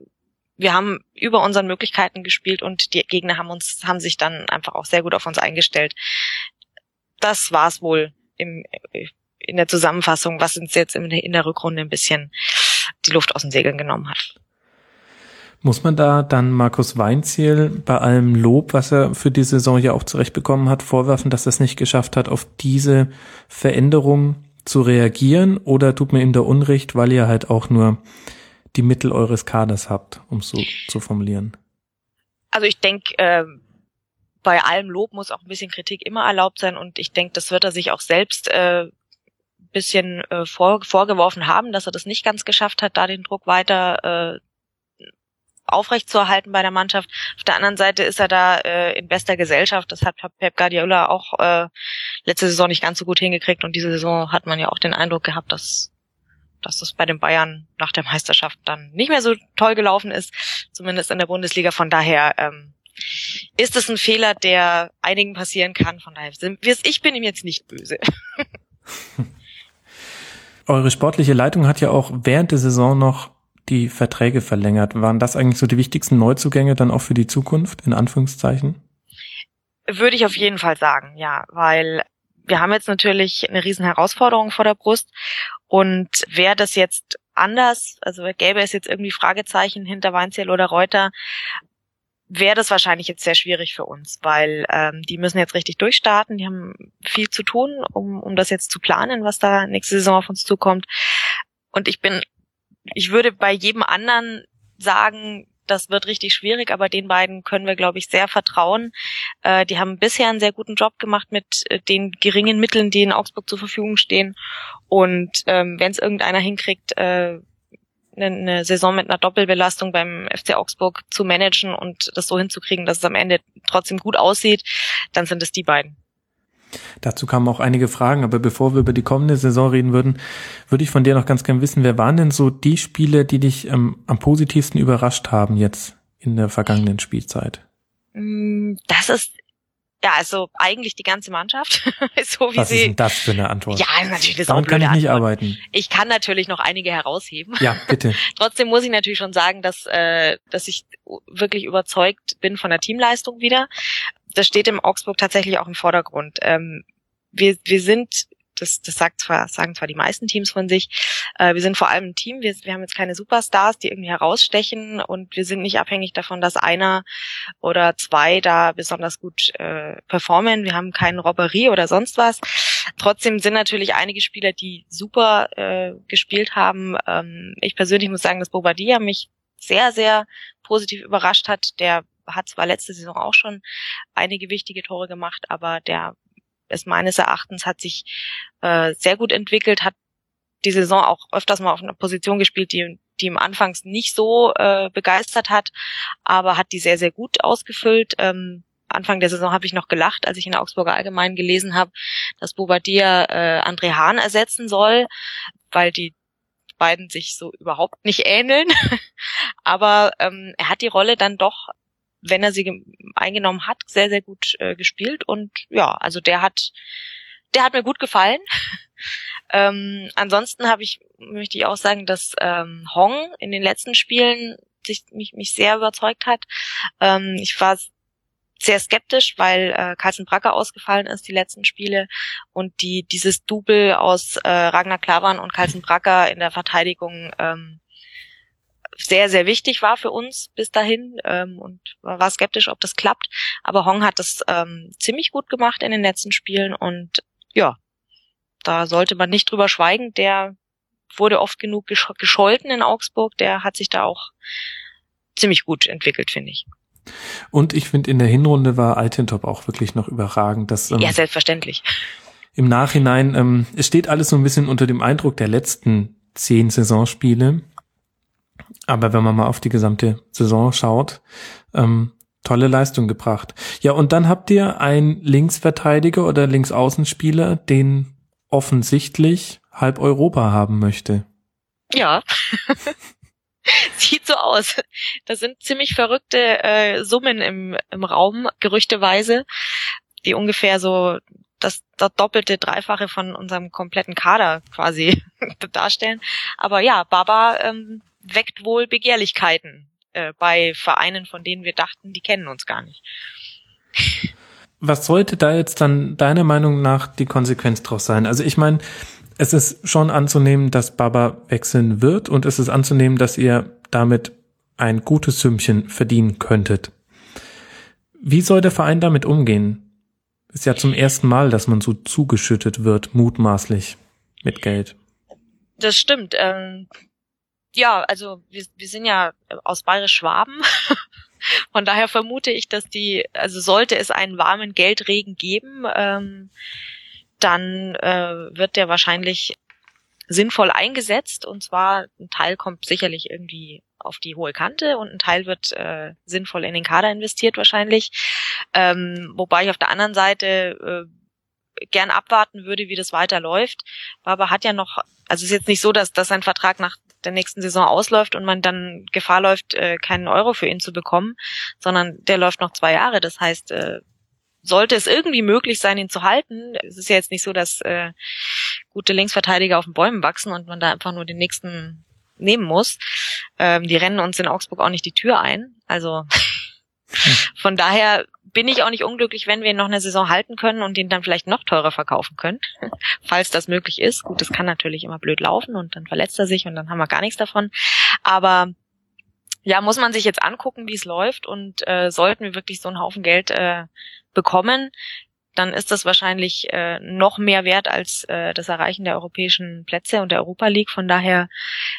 wir haben über unseren Möglichkeiten gespielt und die Gegner haben uns haben sich dann einfach auch sehr gut auf uns eingestellt. Das war's wohl im in der Zusammenfassung, was uns jetzt in der, Rückrunde ein bisschen die Luft aus den Segeln genommen hat. Muss man da dann Markus Weinziel bei allem Lob, was er für die Saison ja auch zurechtbekommen hat, vorwerfen, dass er es nicht geschafft hat, auf diese Veränderung zu reagieren? Oder tut mir ihm da Unrecht, weil ihr halt auch nur die Mittel eures Kaders habt, um so zu formulieren? Also ich denke, äh, bei allem Lob muss auch ein bisschen Kritik immer erlaubt sein und ich denke, das wird er sich auch selbst äh, bisschen äh, vor, vorgeworfen haben, dass er das nicht ganz geschafft hat, da den Druck weiter äh, aufrechtzuerhalten bei der Mannschaft. Auf der anderen Seite ist er da äh, in bester Gesellschaft. Das hat Pep Guardiola auch äh, letzte Saison nicht ganz so gut hingekriegt und diese Saison hat man ja auch den Eindruck gehabt, dass dass das bei den Bayern nach der Meisterschaft dann nicht mehr so toll gelaufen ist, zumindest in der Bundesliga. Von daher ähm, ist es ein Fehler, der einigen passieren kann. Von daher, ich bin ihm jetzt nicht böse. Eure sportliche Leitung hat ja auch während der Saison noch die Verträge verlängert. Waren das eigentlich so die wichtigsten Neuzugänge dann auch für die Zukunft, in Anführungszeichen? Würde ich auf jeden Fall sagen, ja, weil wir haben jetzt natürlich eine riesen Herausforderung vor der Brust und wer das jetzt anders, also gäbe es jetzt irgendwie Fragezeichen hinter Weinzierl oder Reuter, wäre das wahrscheinlich jetzt sehr schwierig für uns, weil ähm, die müssen jetzt richtig durchstarten, die haben viel zu tun, um, um das jetzt zu planen, was da nächste Saison auf uns zukommt. Und ich bin, ich würde bei jedem anderen sagen, das wird richtig schwierig, aber den beiden können wir, glaube ich, sehr vertrauen. Äh, die haben bisher einen sehr guten Job gemacht mit äh, den geringen Mitteln, die in Augsburg zur Verfügung stehen. Und ähm, wenn es irgendeiner hinkriegt, äh, eine Saison mit einer Doppelbelastung beim FC Augsburg zu managen und das so hinzukriegen, dass es am Ende trotzdem gut aussieht, dann sind es die beiden. Dazu kamen auch einige Fragen, aber bevor wir über die kommende Saison reden würden, würde ich von dir noch ganz gern wissen, wer waren denn so die Spiele, die dich ähm, am positivsten überrascht haben jetzt in der vergangenen Spielzeit? Mm, das ist ja, also eigentlich die ganze Mannschaft. so wie Was sie, ist denn das für eine Antwort? Ja, natürlich. Das Damit kann ich nicht Antwort. arbeiten. Ich kann natürlich noch einige herausheben. Ja, bitte. Trotzdem muss ich natürlich schon sagen, dass, äh, dass ich wirklich überzeugt bin von der Teamleistung wieder. Das steht im Augsburg tatsächlich auch im Vordergrund. Ähm, wir, wir sind das, das sagt zwar, sagen zwar die meisten Teams von sich, äh, wir sind vor allem ein Team, wir, wir haben jetzt keine Superstars, die irgendwie herausstechen und wir sind nicht abhängig davon, dass einer oder zwei da besonders gut äh, performen. Wir haben keine Robberie oder sonst was. Trotzdem sind natürlich einige Spieler, die super äh, gespielt haben. Ähm, ich persönlich muss sagen, dass Bobadilla mich sehr, sehr positiv überrascht hat. Der hat zwar letzte Saison auch schon einige wichtige Tore gemacht, aber der ist meines Erachtens hat sich äh, sehr gut entwickelt, hat die Saison auch öfters mal auf einer Position gespielt, die, die ihm anfangs nicht so äh, begeistert hat, aber hat die sehr, sehr gut ausgefüllt. Ähm, Anfang der Saison habe ich noch gelacht, als ich in der Augsburger Allgemein gelesen habe, dass Bobadilla äh, André Hahn ersetzen soll, weil die beiden sich so überhaupt nicht ähneln. aber ähm, er hat die Rolle dann doch wenn er sie eingenommen hat, sehr, sehr gut äh, gespielt. Und ja, also der hat, der hat mir gut gefallen. ähm, ansonsten habe ich, möchte ich auch sagen, dass ähm, Hong in den letzten Spielen sich, mich, mich sehr überzeugt hat. Ähm, ich war sehr skeptisch, weil äh, Carlsen Bracker ausgefallen ist die letzten Spiele und die dieses Double aus äh, Ragnar Klavan und Carlsen Bracker in der Verteidigung ähm, sehr, sehr wichtig war für uns bis dahin ähm, und war skeptisch, ob das klappt. Aber Hong hat das ähm, ziemlich gut gemacht in den letzten Spielen und ja, da sollte man nicht drüber schweigen. Der wurde oft genug gesch gescholten in Augsburg. Der hat sich da auch ziemlich gut entwickelt, finde ich. Und ich finde, in der Hinrunde war Altintop auch wirklich noch überragend. Dass, ähm, ja, selbstverständlich. Im Nachhinein, ähm, es steht alles so ein bisschen unter dem Eindruck der letzten zehn Saisonspiele. Aber wenn man mal auf die gesamte Saison schaut, ähm, tolle Leistung gebracht. Ja, und dann habt ihr einen Linksverteidiger oder Linksaußenspieler, den offensichtlich halb Europa haben möchte. Ja. Sieht so aus. Da sind ziemlich verrückte äh, Summen im, im Raum, gerüchteweise, die ungefähr so das, das doppelte, dreifache von unserem kompletten Kader quasi darstellen. Aber ja, Baba ähm, weckt wohl Begehrlichkeiten äh, bei Vereinen, von denen wir dachten, die kennen uns gar nicht. Was sollte da jetzt dann deiner Meinung nach die Konsequenz draus sein? Also ich meine, es ist schon anzunehmen, dass Baba wechseln wird und es ist anzunehmen, dass ihr damit ein gutes Sümmchen verdienen könntet. Wie soll der Verein damit umgehen? Ist ja zum ersten Mal, dass man so zugeschüttet wird, mutmaßlich mit Geld. Das stimmt. Ähm, ja, also wir, wir sind ja aus Bayerisch Schwaben. Von daher vermute ich, dass die, also sollte es einen warmen Geldregen geben, ähm, dann äh, wird der wahrscheinlich sinnvoll eingesetzt und zwar ein Teil kommt sicherlich irgendwie auf die hohe Kante und ein Teil wird äh, sinnvoll in den Kader investiert wahrscheinlich. Ähm, wobei ich auf der anderen Seite äh, gern abwarten würde, wie das weiterläuft. Aber hat ja noch, also ist jetzt nicht so, dass, dass sein Vertrag nach der nächsten Saison ausläuft und man dann Gefahr läuft, äh, keinen Euro für ihn zu bekommen, sondern der läuft noch zwei Jahre. Das heißt, äh, sollte es irgendwie möglich sein, ihn zu halten, es ist ja jetzt nicht so, dass äh, gute Linksverteidiger auf den Bäumen wachsen und man da einfach nur den nächsten nehmen muss. Ähm, die rennen uns in Augsburg auch nicht die Tür ein. Also von daher bin ich auch nicht unglücklich, wenn wir ihn noch eine Saison halten können und ihn dann vielleicht noch teurer verkaufen können, falls das möglich ist. Gut, das kann natürlich immer blöd laufen und dann verletzt er sich und dann haben wir gar nichts davon. Aber ja, muss man sich jetzt angucken, wie es läuft und äh, sollten wir wirklich so einen Haufen Geld äh, bekommen, dann ist das wahrscheinlich äh, noch mehr wert als äh, das Erreichen der europäischen Plätze und der Europa League. Von daher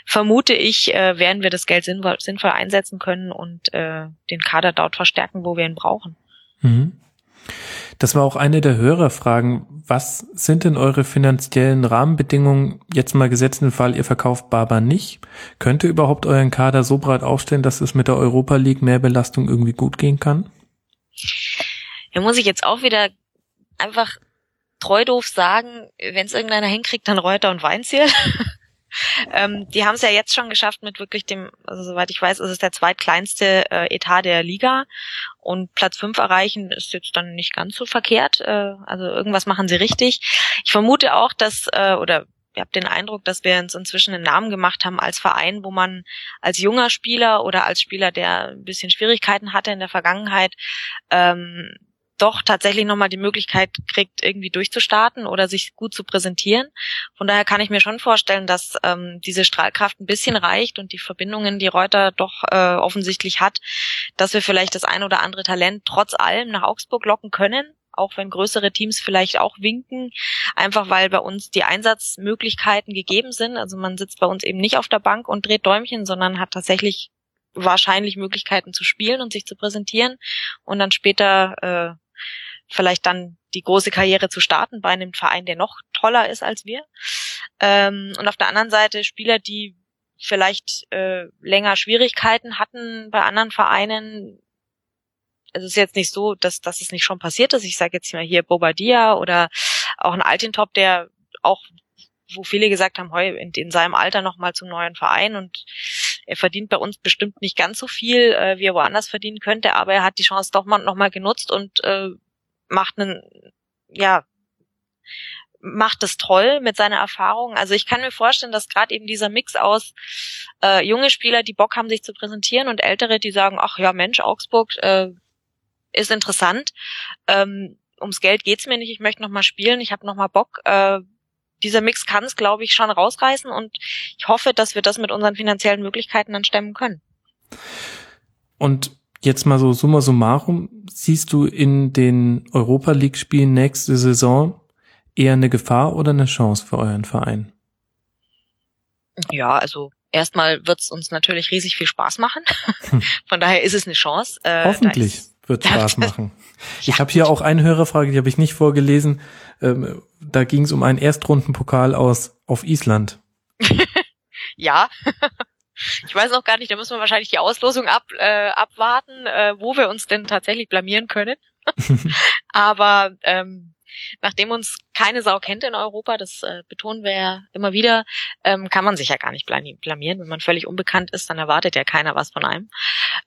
vermute ich, äh, werden wir das Geld sinnvoll, sinnvoll einsetzen können und äh, den Kader dort verstärken, wo wir ihn brauchen. Mhm. Das war auch eine der Hörerfragen. Was sind denn eure finanziellen Rahmenbedingungen? Jetzt mal gesetzt im Fall, ihr verkauft Barber nicht. Könnt ihr überhaupt euren Kader so breit aufstellen, dass es mit der Europa League mehr Belastung irgendwie gut gehen kann? Hier muss ich jetzt auch wieder einfach treu doof sagen, wenn es irgendeiner hinkriegt, dann Reuter und Weinziel. ähm, die haben es ja jetzt schon geschafft mit wirklich dem, also soweit ich weiß, ist es der zweitkleinste äh, Etat der Liga und Platz fünf erreichen ist jetzt dann nicht ganz so verkehrt. Äh, also irgendwas machen sie richtig. Ich vermute auch, dass äh, oder ich habe den Eindruck, dass wir uns inzwischen einen Namen gemacht haben als Verein, wo man als junger Spieler oder als Spieler, der ein bisschen Schwierigkeiten hatte in der Vergangenheit, ähm, doch tatsächlich nochmal die Möglichkeit kriegt, irgendwie durchzustarten oder sich gut zu präsentieren. Von daher kann ich mir schon vorstellen, dass ähm, diese Strahlkraft ein bisschen reicht und die Verbindungen, die Reuter doch äh, offensichtlich hat, dass wir vielleicht das ein oder andere Talent trotz allem nach Augsburg locken können auch wenn größere Teams vielleicht auch winken, einfach weil bei uns die Einsatzmöglichkeiten gegeben sind. Also man sitzt bei uns eben nicht auf der Bank und dreht Däumchen, sondern hat tatsächlich wahrscheinlich Möglichkeiten zu spielen und sich zu präsentieren und dann später äh, vielleicht dann die große Karriere zu starten bei einem Verein, der noch toller ist als wir. Ähm, und auf der anderen Seite Spieler, die vielleicht äh, länger Schwierigkeiten hatten bei anderen Vereinen. Es ist jetzt nicht so, dass, dass es nicht schon passiert ist. Ich sage jetzt mal hier Bobadilla oder auch ein Altintop, der auch, wo viele gesagt haben, heu, in, in seinem Alter nochmal zum neuen Verein und er verdient bei uns bestimmt nicht ganz so viel, äh, wie er woanders verdienen könnte, aber er hat die Chance doch mal nochmal genutzt und äh, macht einen, ja, macht es toll mit seiner Erfahrung. Also ich kann mir vorstellen, dass gerade eben dieser Mix aus äh, junge Spieler, die Bock haben, sich zu präsentieren und ältere, die sagen, ach ja, Mensch, Augsburg äh, ist interessant. Ähm, ums Geld geht's mir nicht, ich möchte noch mal spielen, ich habe noch mal Bock. Äh, dieser Mix kann es, glaube ich, schon rausreißen und ich hoffe, dass wir das mit unseren finanziellen Möglichkeiten dann stemmen können. Und jetzt mal so summa summarum, siehst du in den Europa League Spielen nächste Saison eher eine Gefahr oder eine Chance für euren Verein? Ja, also erstmal wird es uns natürlich riesig viel Spaß machen. Hm. Von daher ist es eine Chance. Äh, Hoffentlich wird Spaß machen. Ich habe hier auch eine Hörerfrage, die habe ich nicht vorgelesen. Ähm, da ging es um einen Erstrundenpokal aus auf Island. ja. Ich weiß auch gar nicht, da müssen wir wahrscheinlich die Auslosung ab, äh, abwarten, äh, wo wir uns denn tatsächlich blamieren können. Aber ähm, nachdem uns keine Sau kennt in Europa, das äh, betonen wir ja immer wieder, ähm, kann man sich ja gar nicht blamieren. Wenn man völlig unbekannt ist, dann erwartet ja keiner was von einem.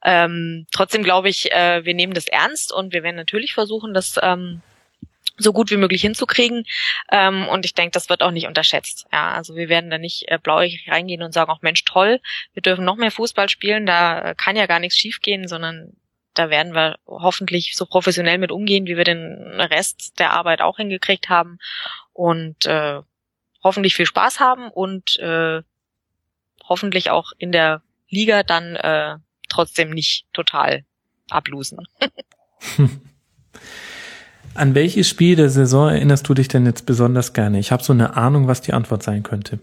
Ähm, trotzdem glaube ich, äh, wir nehmen das ernst und wir werden natürlich versuchen, das ähm, so gut wie möglich hinzukriegen. Ähm, und ich denke, das wird auch nicht unterschätzt. Ja, also wir werden da nicht äh, blauig reingehen und sagen, auch Mensch, toll, wir dürfen noch mehr Fußball spielen, da kann ja gar nichts schiefgehen, sondern da werden wir hoffentlich so professionell mit umgehen, wie wir den Rest der Arbeit auch hingekriegt haben und äh, hoffentlich viel Spaß haben und äh, hoffentlich auch in der Liga dann äh, trotzdem nicht total ablosen. An welches Spiel der Saison erinnerst du dich denn jetzt besonders gerne? Ich habe so eine Ahnung, was die Antwort sein könnte.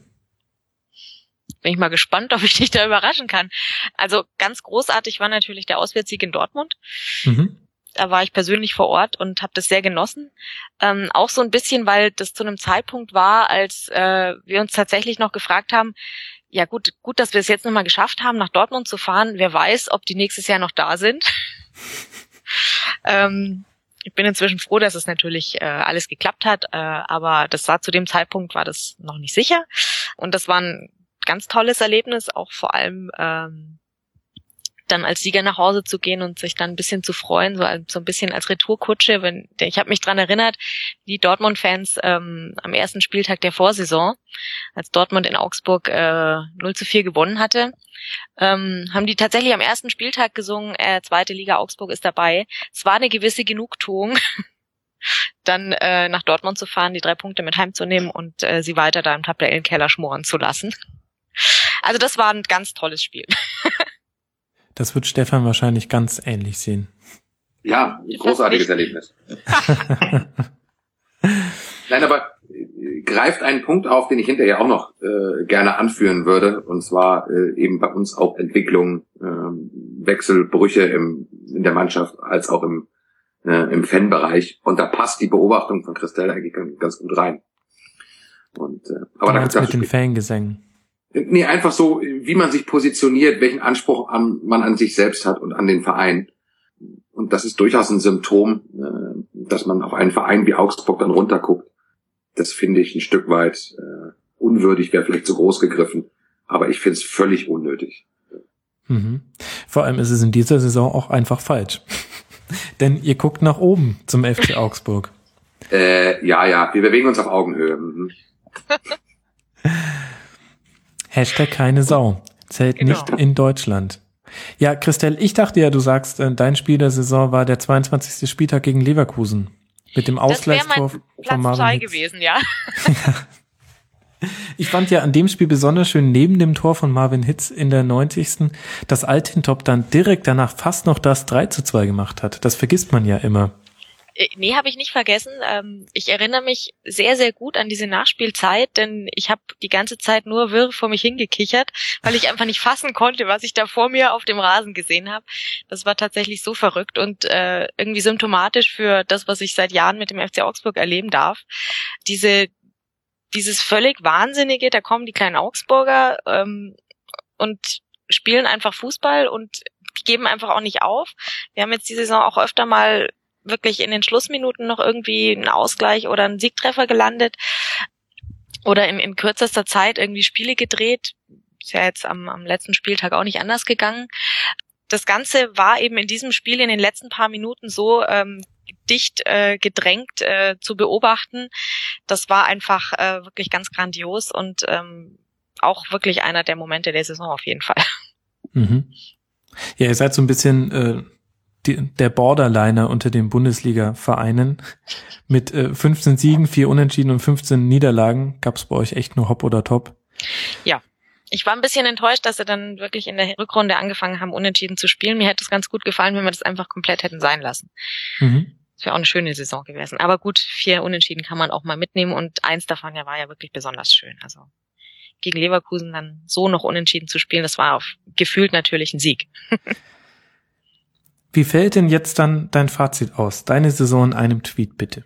Bin ich mal gespannt, ob ich dich da überraschen kann. Also ganz großartig war natürlich der Auswärtssieg in Dortmund. Mhm. Da war ich persönlich vor Ort und habe das sehr genossen. Ähm, auch so ein bisschen, weil das zu einem Zeitpunkt war, als äh, wir uns tatsächlich noch gefragt haben, ja gut, gut, dass wir es jetzt nochmal geschafft haben, nach Dortmund zu fahren. Wer weiß, ob die nächstes Jahr noch da sind. ähm, ich bin inzwischen froh, dass es natürlich äh, alles geklappt hat, äh, aber das war zu dem Zeitpunkt war das noch nicht sicher. Und das war ein ganz tolles Erlebnis, auch vor allem ähm, dann als Sieger nach Hause zu gehen und sich dann ein bisschen zu freuen, so, so ein bisschen als Retourkutsche. Wenn, ich habe mich dran erinnert, die Dortmund-Fans ähm, am ersten Spieltag der Vorsaison, als Dortmund in Augsburg äh, 0 zu 4 gewonnen hatte, ähm, haben die tatsächlich am ersten Spieltag gesungen, äh, zweite Liga Augsburg ist dabei. Es war eine gewisse Genugtuung, dann äh, nach Dortmund zu fahren, die drei Punkte mit heimzunehmen und äh, sie weiter da im Tabellenkeller schmoren zu lassen. Also das war ein ganz tolles Spiel. Das wird Stefan wahrscheinlich ganz ähnlich sehen. Ja, ein großartiges Erlebnis. Nein, aber äh, greift einen Punkt auf, den ich hinterher auch noch äh, gerne anführen würde, und zwar äh, eben bei uns auch Entwicklung, äh, Wechselbrüche im, in der Mannschaft als auch im, äh, im Fanbereich. Und da passt die Beobachtung von Christelle eigentlich ganz gut rein. Und, äh, aber da mit den Fangesängen. Nee, einfach so, wie man sich positioniert, welchen Anspruch an, man an sich selbst hat und an den Verein. Und das ist durchaus ein Symptom, äh, dass man auf einen Verein wie Augsburg dann runterguckt. Das finde ich ein Stück weit äh, unwürdig, wäre vielleicht zu groß gegriffen. Aber ich finde es völlig unnötig. Mhm. Vor allem ist es in dieser Saison auch einfach falsch. Denn ihr guckt nach oben zum FC Augsburg. Äh, ja, ja, wir bewegen uns auf Augenhöhe. Hashtag keine Sau. Zählt genau. nicht in Deutschland. Ja, Christelle, ich dachte ja, du sagst, äh, dein Spiel der Saison war der 22. Spieltag gegen Leverkusen. Mit dem Ausgleichstor von Marvin Hitz. gewesen, ja. Ich fand ja an dem Spiel besonders schön, neben dem Tor von Marvin Hitz in der 90. dass Altintop dann direkt danach fast noch das 3 zu 2 gemacht hat. Das vergisst man ja immer. Äh, nee, habe ich nicht vergessen. Ähm, ich erinnere mich sehr, sehr gut an diese Nachspielzeit, denn ich habe die ganze Zeit nur wirr vor mich hingekichert, weil ich einfach nicht fassen konnte, was ich da vor mir auf dem Rasen gesehen habe. Das war tatsächlich so verrückt und äh, irgendwie symptomatisch für das, was ich seit Jahren mit dem FC Augsburg erleben darf. Diese dieses völlig Wahnsinnige, da kommen die kleinen Augsburger ähm, und spielen einfach Fußball und geben einfach auch nicht auf. Wir haben jetzt die Saison auch öfter mal wirklich in den Schlussminuten noch irgendwie einen Ausgleich oder einen Siegtreffer gelandet oder in, in kürzester Zeit irgendwie Spiele gedreht. Ist ja jetzt am, am letzten Spieltag auch nicht anders gegangen. Das Ganze war eben in diesem Spiel in den letzten paar Minuten so ähm, dicht äh, gedrängt äh, zu beobachten. Das war einfach äh, wirklich ganz grandios und ähm, auch wirklich einer der Momente der Saison auf jeden Fall. Mhm. Ja, ihr seid so ein bisschen äh, die, der Borderliner unter den Bundesliga-Vereinen. Mit äh, 15 Siegen, 4 Unentschieden und 15 Niederlagen gab es bei euch echt nur Hopp oder Top. Ja. Ich war ein bisschen enttäuscht, dass sie dann wirklich in der Rückrunde angefangen haben, unentschieden zu spielen. Mir hätte es ganz gut gefallen, wenn wir das einfach komplett hätten sein lassen. Mhm. Das wäre auch eine schöne Saison gewesen. Aber gut, vier Unentschieden kann man auch mal mitnehmen und eins davon ja war ja wirklich besonders schön. Also gegen Leverkusen dann so noch unentschieden zu spielen, das war auf gefühlt natürlich ein Sieg. Wie fällt denn jetzt dann dein Fazit aus? Deine Saison in einem Tweet, bitte.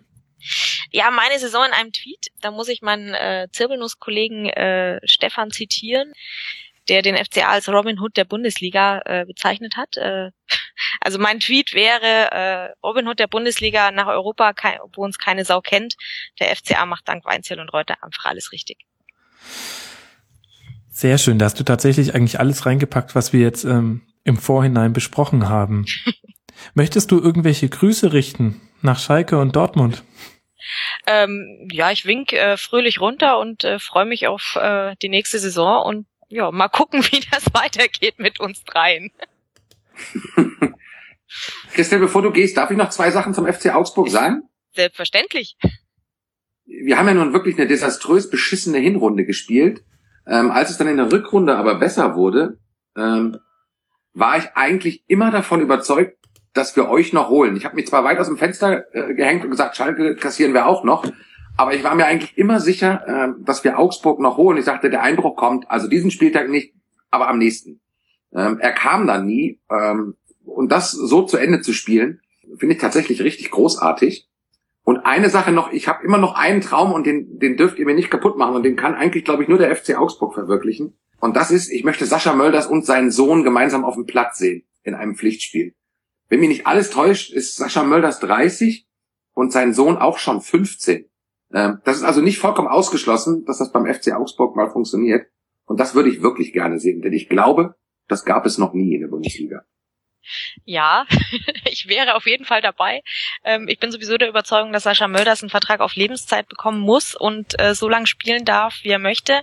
Ja, meine Saison in einem Tweet, da muss ich meinen äh, Zirbelnuss-Kollegen äh, Stefan zitieren. der den FCA als Robin Hood der Bundesliga äh, bezeichnet hat. Äh, also mein Tweet wäre äh, Robin Hood der Bundesliga nach Europa, kein, wo uns keine Sau kennt. Der FCA macht dank Weinzel und Reuter einfach alles richtig. Sehr schön, da hast du tatsächlich eigentlich alles reingepackt, was wir jetzt ähm, im Vorhinein besprochen haben. Möchtest du irgendwelche Grüße richten nach Schalke und Dortmund? Ähm, ja, ich wink äh, fröhlich runter und äh, freue mich auf äh, die nächste Saison und ja, mal gucken, wie das weitergeht mit uns dreien. Christian, bevor du gehst, darf ich noch zwei Sachen zum FC Augsburg sagen? Selbstverständlich. Wir haben ja nun wirklich eine desaströs beschissene Hinrunde gespielt. Ähm, als es dann in der Rückrunde aber besser wurde, ähm, war ich eigentlich immer davon überzeugt, dass wir euch noch holen. Ich habe mich zwar weit aus dem Fenster äh, gehängt und gesagt, Schalke kassieren wir auch noch, aber ich war mir eigentlich immer sicher, äh, dass wir Augsburg noch holen. Ich sagte, der Einbruch kommt, also diesen Spieltag nicht, aber am nächsten. Ähm, er kam dann nie. Ähm, und das so zu Ende zu spielen, finde ich tatsächlich richtig großartig. Und eine Sache noch, ich habe immer noch einen Traum und den, den dürft ihr mir nicht kaputt machen und den kann eigentlich, glaube ich, nur der FC Augsburg verwirklichen. Und das ist, ich möchte Sascha Mölders und seinen Sohn gemeinsam auf dem Platz sehen in einem Pflichtspiel. Wenn mich nicht alles täuscht, ist Sascha Mölders 30 und sein Sohn auch schon 15. Ähm, das ist also nicht vollkommen ausgeschlossen, dass das beim FC Augsburg mal funktioniert. Und das würde ich wirklich gerne sehen, denn ich glaube, das gab es noch nie in der Bundesliga. Ja, ich wäre auf jeden Fall dabei. Ähm, ich bin sowieso der Überzeugung, dass Sascha Mölders einen Vertrag auf Lebenszeit bekommen muss und äh, so lange spielen darf, wie er möchte.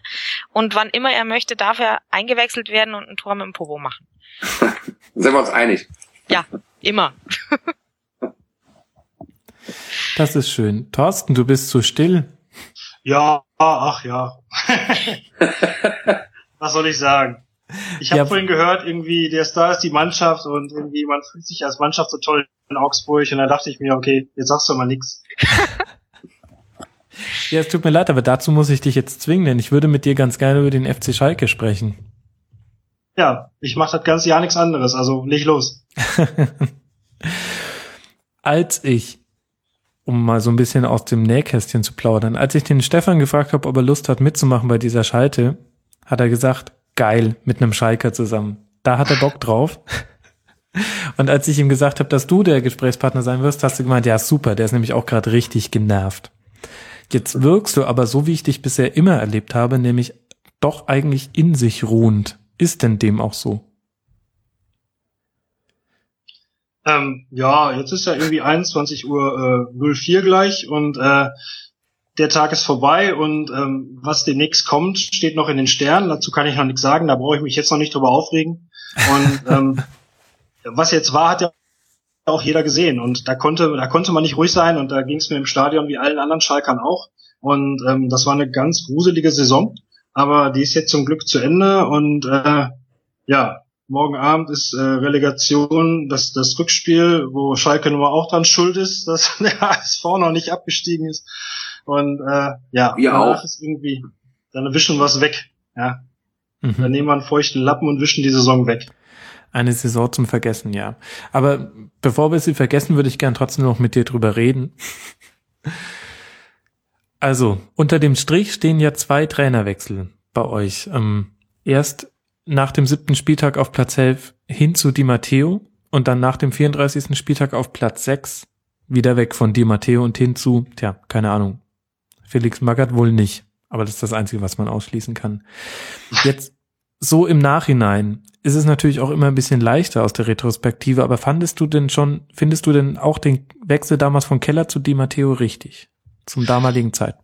Und wann immer er möchte, darf er eingewechselt werden und ein Tor mit dem Popo machen. Sind wir uns einig? Ja, immer. das ist schön. Thorsten, du bist so still. Ja, ach ja. Was soll ich sagen? Ich habe ja. vorhin gehört, irgendwie der Star ist die Mannschaft und irgendwie man fühlt sich als Mannschaft so toll in Augsburg und dann dachte ich mir, okay, jetzt sagst du mal nix. ja, es tut mir leid, aber dazu muss ich dich jetzt zwingen, denn ich würde mit dir ganz gerne über den FC Schalke sprechen. Ja, ich mache das ganze Jahr nichts anderes, also nicht los. als ich, um mal so ein bisschen aus dem Nähkästchen zu plaudern, als ich den Stefan gefragt habe, ob er Lust hat mitzumachen bei dieser Schalte, hat er gesagt, geil mit einem Schalker zusammen. Da hat er Bock drauf. Und als ich ihm gesagt habe, dass du der Gesprächspartner sein wirst, hast du gemeint, ja super, der ist nämlich auch gerade richtig genervt. Jetzt wirkst du aber so, wie ich dich bisher immer erlebt habe, nämlich doch eigentlich in sich ruhend. Ist denn dem auch so? Ähm, ja, jetzt ist ja irgendwie 21 Uhr äh, 04 gleich und äh, der Tag ist vorbei und ähm, was demnächst kommt, steht noch in den Sternen. Dazu kann ich noch nichts sagen, da brauche ich mich jetzt noch nicht drüber aufregen. Und ähm, was jetzt war, hat ja auch jeder gesehen. Und da konnte da konnte man nicht ruhig sein. Und da ging es mir im Stadion wie allen anderen Schalkern auch. Und ähm, das war eine ganz gruselige Saison, aber die ist jetzt zum Glück zu Ende. Und äh, ja morgen Abend ist äh, Relegation, das das Rückspiel, wo Schalke mal auch dran schuld ist, dass der HSV noch nicht abgestiegen ist und äh, ja, wir danach auch. ist irgendwie, dann wischen wir es weg. Ja. Mhm. Dann nehmen wir einen feuchten Lappen und wischen die Saison weg. Eine Saison zum Vergessen, ja. Aber bevor wir sie vergessen, würde ich gern trotzdem noch mit dir drüber reden. Also, unter dem Strich stehen ja zwei Trainerwechsel bei euch. Ähm, erst nach dem siebten Spieltag auf Platz 11 hin zu Di Matteo und dann nach dem 34. Spieltag auf Platz 6 wieder weg von Di Matteo und hin zu, tja, keine Ahnung, Felix Magath wohl nicht. Aber das ist das Einzige, was man ausschließen kann. Jetzt so im Nachhinein ist es natürlich auch immer ein bisschen leichter aus der Retrospektive, aber fandest du denn schon, findest du denn auch den Wechsel damals von Keller zu Di Matteo richtig? Zum damaligen Zeitpunkt?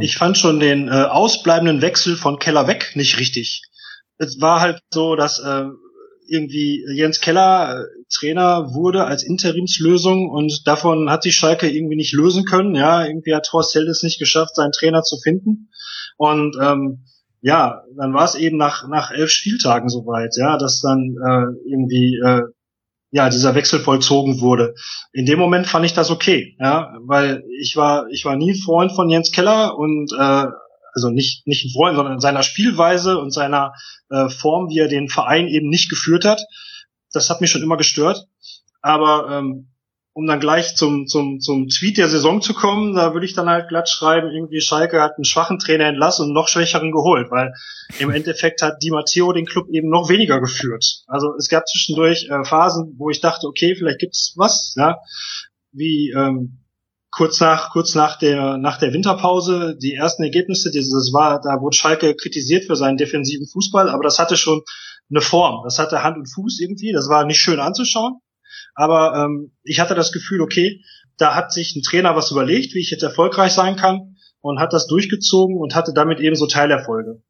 Ich fand schon den äh, ausbleibenden Wechsel von Keller weg nicht richtig. Es war halt so, dass äh, irgendwie Jens Keller äh, Trainer wurde als Interimslösung und davon hat sich Schalke irgendwie nicht lösen können. Ja, irgendwie hat Horst Held es nicht geschafft, seinen Trainer zu finden. Und ähm, ja, dann war es eben nach nach elf Spieltagen soweit, ja, dass dann äh, irgendwie äh, ja dieser Wechsel vollzogen wurde. In dem Moment fand ich das okay, ja, weil ich war ich war nie Freund von Jens Keller und äh, also nicht nicht Freund, sondern in seiner Spielweise und seiner äh, Form, wie er den Verein eben nicht geführt hat. Das hat mich schon immer gestört. Aber ähm, um dann gleich zum, zum, zum Tweet der Saison zu kommen, da würde ich dann halt glatt schreiben, irgendwie Schalke hat einen schwachen Trainer entlassen und noch schwächeren geholt, weil im Endeffekt hat Di Matteo den Club eben noch weniger geführt. Also es gab zwischendurch äh, Phasen, wo ich dachte, okay, vielleicht gibt's was, ja, wie ähm, kurz nach kurz nach der nach der Winterpause die ersten Ergebnisse, das war, da wurde Schalke kritisiert für seinen defensiven Fußball, aber das hatte schon eine Form, das hatte Hand und Fuß irgendwie, das war nicht schön anzuschauen aber ähm, ich hatte das Gefühl, okay, da hat sich ein Trainer was überlegt, wie ich jetzt erfolgreich sein kann und hat das durchgezogen und hatte damit eben so Teilerfolge.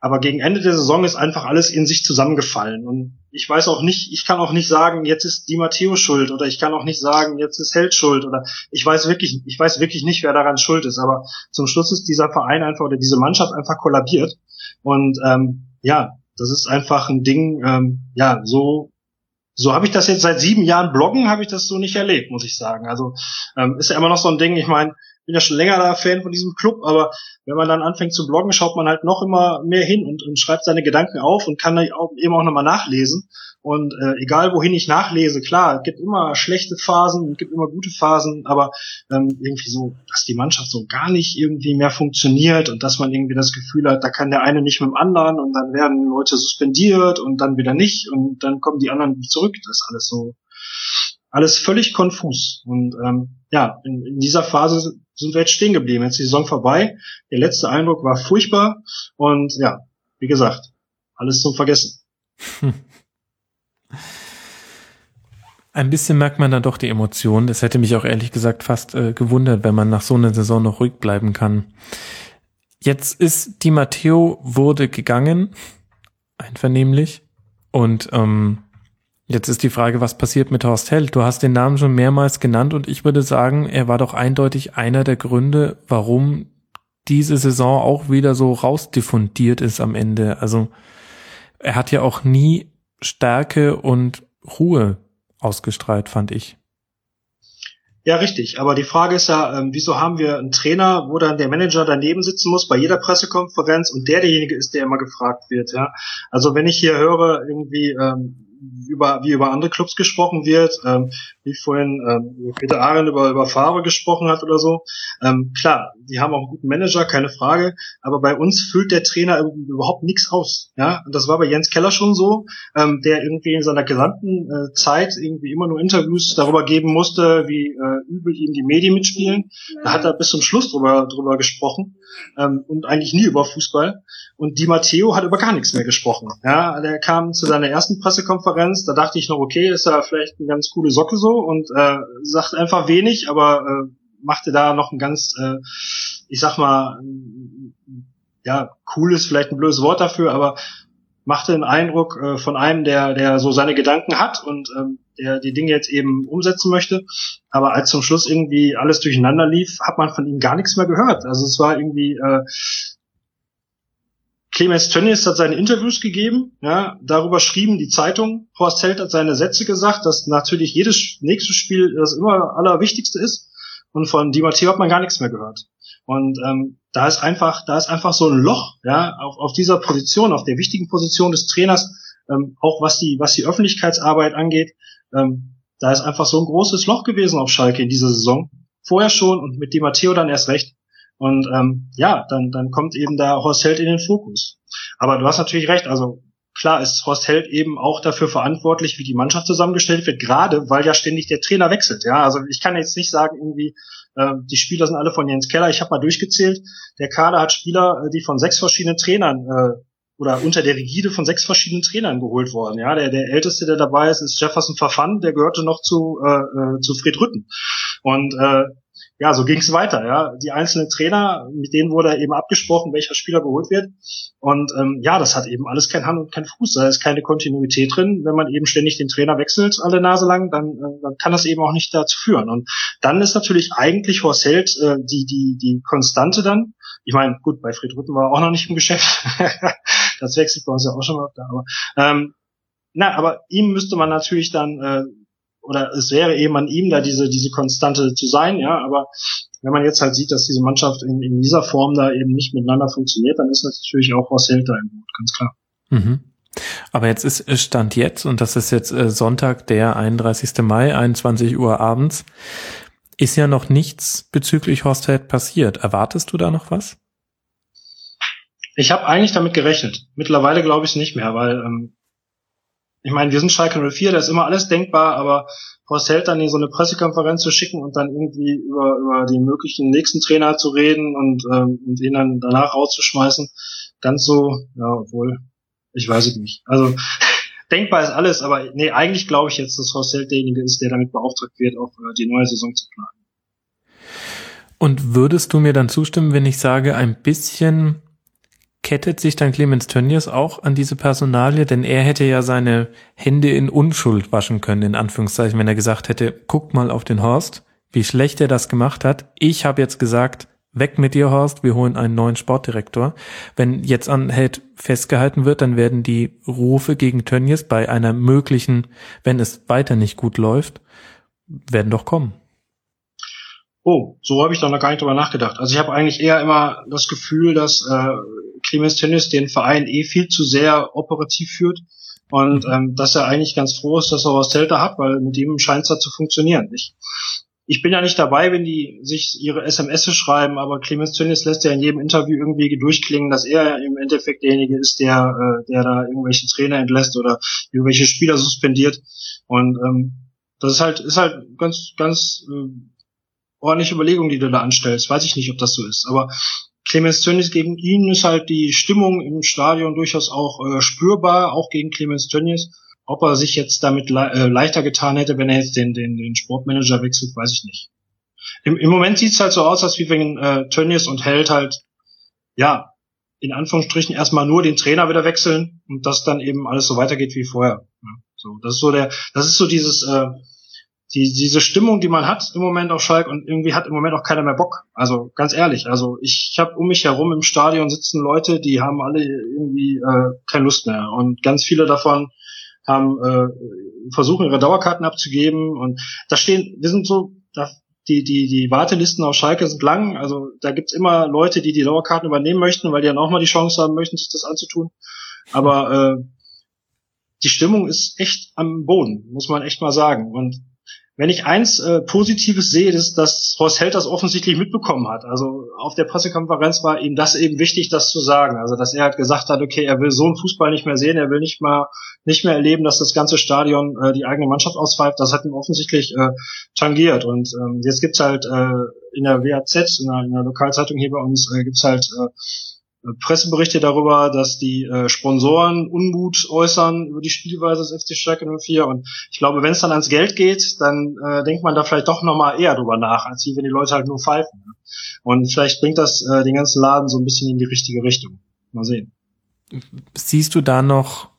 Aber gegen Ende der Saison ist einfach alles in sich zusammengefallen. Und ich weiß auch nicht, ich kann auch nicht sagen, jetzt ist Di Matteo schuld oder ich kann auch nicht sagen, jetzt ist Held schuld oder ich weiß wirklich, ich weiß wirklich nicht, wer daran schuld ist. Aber zum Schluss ist dieser Verein einfach oder diese Mannschaft einfach kollabiert. Und ähm, ja, das ist einfach ein Ding, ähm, ja, so so habe ich das jetzt seit sieben Jahren bloggen, habe ich das so nicht erlebt, muss ich sagen. Also ähm, ist ja immer noch so ein Ding, ich meine, bin ja schon länger da Fan von diesem Club, aber wenn man dann anfängt zu bloggen, schaut man halt noch immer mehr hin und, und schreibt seine Gedanken auf und kann auch, eben auch nochmal nachlesen. Und äh, egal wohin ich nachlese, klar, es gibt immer schlechte Phasen, es gibt immer gute Phasen, aber ähm, irgendwie so, dass die Mannschaft so gar nicht irgendwie mehr funktioniert und dass man irgendwie das Gefühl hat, da kann der eine nicht mit dem anderen und dann werden Leute suspendiert und dann wieder nicht und dann kommen die anderen zurück. Das ist alles so, alles völlig konfus. Und ähm, ja, in, in dieser Phase sind wir jetzt stehen geblieben. Jetzt ist die Saison vorbei. Der letzte Eindruck war furchtbar und ja, wie gesagt, alles zum Vergessen. Ein bisschen merkt man da doch die Emotionen. Das hätte mich auch ehrlich gesagt fast äh, gewundert, wenn man nach so einer Saison noch ruhig bleiben kann. Jetzt ist Di Matteo wurde gegangen, einvernehmlich. Und ähm, jetzt ist die Frage, was passiert mit Horst Held? Du hast den Namen schon mehrmals genannt und ich würde sagen, er war doch eindeutig einer der Gründe, warum diese Saison auch wieder so rausdiffundiert ist am Ende. Also er hat ja auch nie Stärke und Ruhe ausgestrahlt, fand ich. Ja, richtig. Aber die Frage ist ja, ähm, wieso haben wir einen Trainer, wo dann der Manager daneben sitzen muss bei jeder Pressekonferenz und der derjenige ist, der immer gefragt wird. Ja, also wenn ich hier höre irgendwie ähm, über, wie über andere Clubs gesprochen wird, ähm, wie vorhin ähm, Peter Aren über, über Favre gesprochen hat oder so. Ähm, klar, die haben auch einen guten Manager, keine Frage, aber bei uns füllt der Trainer überhaupt nichts aus. Ja, und das war bei Jens Keller schon so, ähm, der irgendwie in seiner gesamten äh, Zeit irgendwie immer nur Interviews darüber geben musste, wie äh, übel ihm die Medien mitspielen. Da hat er bis zum Schluss drüber, drüber gesprochen ähm, und eigentlich nie über Fußball. Und Di Matteo hat über gar nichts mehr gesprochen. Ja, der kam zu seiner ersten Pressekonferenz, da dachte ich noch, okay, ist er vielleicht eine ganz coole Socke so und äh, sagt einfach wenig, aber äh, machte da noch ein ganz, äh, ich sag mal, ja, cool ist vielleicht ein blödes Wort dafür, aber machte einen Eindruck äh, von einem, der, der so seine Gedanken hat und ähm, der die Dinge jetzt eben umsetzen möchte. Aber als zum Schluss irgendwie alles durcheinander lief, hat man von ihm gar nichts mehr gehört. Also es war irgendwie äh, Clemens Tönnies hat seine Interviews gegeben, ja, darüber schrieben die Zeitungen. Horst Held hat seine Sätze gesagt, dass natürlich jedes nächste Spiel das immer allerwichtigste ist. Und von Di Matteo hat man gar nichts mehr gehört. Und ähm, da ist einfach, da ist einfach so ein Loch, ja, auf, auf dieser Position, auf der wichtigen Position des Trainers, ähm, auch was die, was die Öffentlichkeitsarbeit angeht, ähm, da ist einfach so ein großes Loch gewesen auf Schalke in dieser Saison. Vorher schon und mit Di Matteo dann erst recht. Und ähm, ja, dann, dann kommt eben da Horst Held in den Fokus. Aber du hast natürlich recht, also klar ist Horst Held eben auch dafür verantwortlich, wie die Mannschaft zusammengestellt wird, gerade weil ja ständig der Trainer wechselt. Ja, also ich kann jetzt nicht sagen, irgendwie, äh, die Spieler sind alle von Jens Keller. Ich habe mal durchgezählt, der Kader hat Spieler, äh, die von sechs verschiedenen Trainern äh, oder unter der Rigide von sechs verschiedenen Trainern geholt worden. Ja, der, der älteste, der dabei ist, ist Jefferson Verfan, der gehörte noch zu, äh, äh, zu Fred Rütten. Und äh, ja, so ging es weiter. Ja, die einzelnen Trainer, mit denen wurde eben abgesprochen, welcher Spieler geholt wird. Und ähm, ja, das hat eben alles kein Hand und kein Fuß. Da ist keine Kontinuität drin. Wenn man eben ständig den Trainer wechselt alle Nase lang, dann, äh, dann kann das eben auch nicht dazu führen. Und dann ist natürlich eigentlich Horst Held äh, die die die Konstante dann. Ich meine, gut, bei Fred Rütten war er auch noch nicht im Geschäft. das wechselt bei uns ja auch schon mal. Aber ähm, na, aber ihm müsste man natürlich dann äh, oder es wäre eben an ihm, da diese, diese Konstante zu sein, ja, aber wenn man jetzt halt sieht, dass diese Mannschaft in, in dieser Form da eben nicht miteinander funktioniert, dann ist natürlich auch Horst Held da im Boot, ganz klar. Mhm. Aber jetzt ist Stand jetzt, und das ist jetzt äh, Sonntag, der 31. Mai, 21 Uhr abends, ist ja noch nichts bezüglich Horst Held passiert. Erwartest du da noch was? Ich habe eigentlich damit gerechnet. Mittlerweile glaube ich es nicht mehr, weil ähm, ich meine, wir sind Schalke 04, da ist immer alles denkbar, aber Horst Held dann in so eine Pressekonferenz zu schicken und dann irgendwie über, über die möglichen nächsten Trainer zu reden und, ähm, und ihn dann danach rauszuschmeißen, ganz so, ja, obwohl, ich weiß es nicht. Also denkbar ist alles, aber nee, eigentlich glaube ich jetzt, dass Horst Held derjenige ist, der damit beauftragt wird, auch äh, die neue Saison zu planen. Und würdest du mir dann zustimmen, wenn ich sage, ein bisschen kettet sich dann Clemens Tönnies auch an diese Personalie, denn er hätte ja seine Hände in Unschuld waschen können, in Anführungszeichen, wenn er gesagt hätte, guckt mal auf den Horst, wie schlecht er das gemacht hat. Ich habe jetzt gesagt, weg mit dir, Horst, wir holen einen neuen Sportdirektor. Wenn jetzt an Held festgehalten wird, dann werden die Rufe gegen Tönnies bei einer möglichen, wenn es weiter nicht gut läuft, werden doch kommen. Oh, so habe ich da noch gar nicht drüber nachgedacht. Also ich habe eigentlich eher immer das Gefühl, dass äh, Clemens Tönnies den Verein eh viel zu sehr operativ führt und mhm. ähm, dass er eigentlich ganz froh ist, dass er was Zelter hat, weil mit ihm scheint es da zu funktionieren. Ich, ich bin ja nicht dabei, wenn die sich ihre SMS schreiben, aber Clemens Tönnies lässt ja in jedem Interview irgendwie durchklingen, dass er im Endeffekt derjenige ist, der, äh, der da irgendwelche Trainer entlässt oder irgendwelche Spieler suspendiert. Und ähm, das ist halt, ist halt ganz, ganz äh, ordentliche Überlegung, die du da anstellst. Weiß ich nicht, ob das so ist. Aber Clemens Tönnies gegen ihn ist halt die Stimmung im Stadion durchaus auch äh, spürbar, auch gegen Clemens Tönnies. Ob er sich jetzt damit le äh, leichter getan hätte, wenn er jetzt den, den, den Sportmanager wechselt, weiß ich nicht. Im, im Moment sieht's halt so aus, als wie wenn äh, Tönnies und Held halt, ja, in Anführungsstrichen erstmal nur den Trainer wieder wechseln und dass dann eben alles so weitergeht wie vorher. So, das ist so der, das ist so dieses, äh, die, diese Stimmung, die man hat im Moment auf Schalke und irgendwie hat im Moment auch keiner mehr Bock. Also ganz ehrlich, also ich, habe um mich herum im Stadion sitzen Leute, die haben alle irgendwie äh, keine Lust mehr und ganz viele davon haben äh, versuchen ihre Dauerkarten abzugeben und da stehen, wir sind so, da, die die die Wartelisten auf Schalke sind lang, also da gibt's immer Leute, die die Dauerkarten übernehmen möchten, weil die dann auch mal die Chance haben möchten, sich das anzutun. Aber äh, die Stimmung ist echt am Boden, muss man echt mal sagen. Und wenn ich eins äh, Positives sehe, ist, dass Horst Held das offensichtlich mitbekommen hat. Also auf der Pressekonferenz war ihm das eben wichtig, das zu sagen. Also dass er halt gesagt hat, okay, er will so einen Fußball nicht mehr sehen, er will nicht mal nicht mehr erleben, dass das ganze Stadion äh, die eigene Mannschaft auspfeift. Das hat ihm offensichtlich äh, tangiert. Und ähm, jetzt gibt's halt äh, in der WAZ, in der, in der Lokalzeitung hier bei uns, äh, gibt's halt äh, Presseberichte darüber, dass die äh, Sponsoren Unmut äußern über die Spielweise des FC Schalke 04 und ich glaube, wenn es dann ans Geld geht, dann äh, denkt man da vielleicht doch nochmal eher drüber nach, als wenn die Leute halt nur pfeifen. Ne? Und vielleicht bringt das äh, den ganzen Laden so ein bisschen in die richtige Richtung. Mal sehen. Siehst du da noch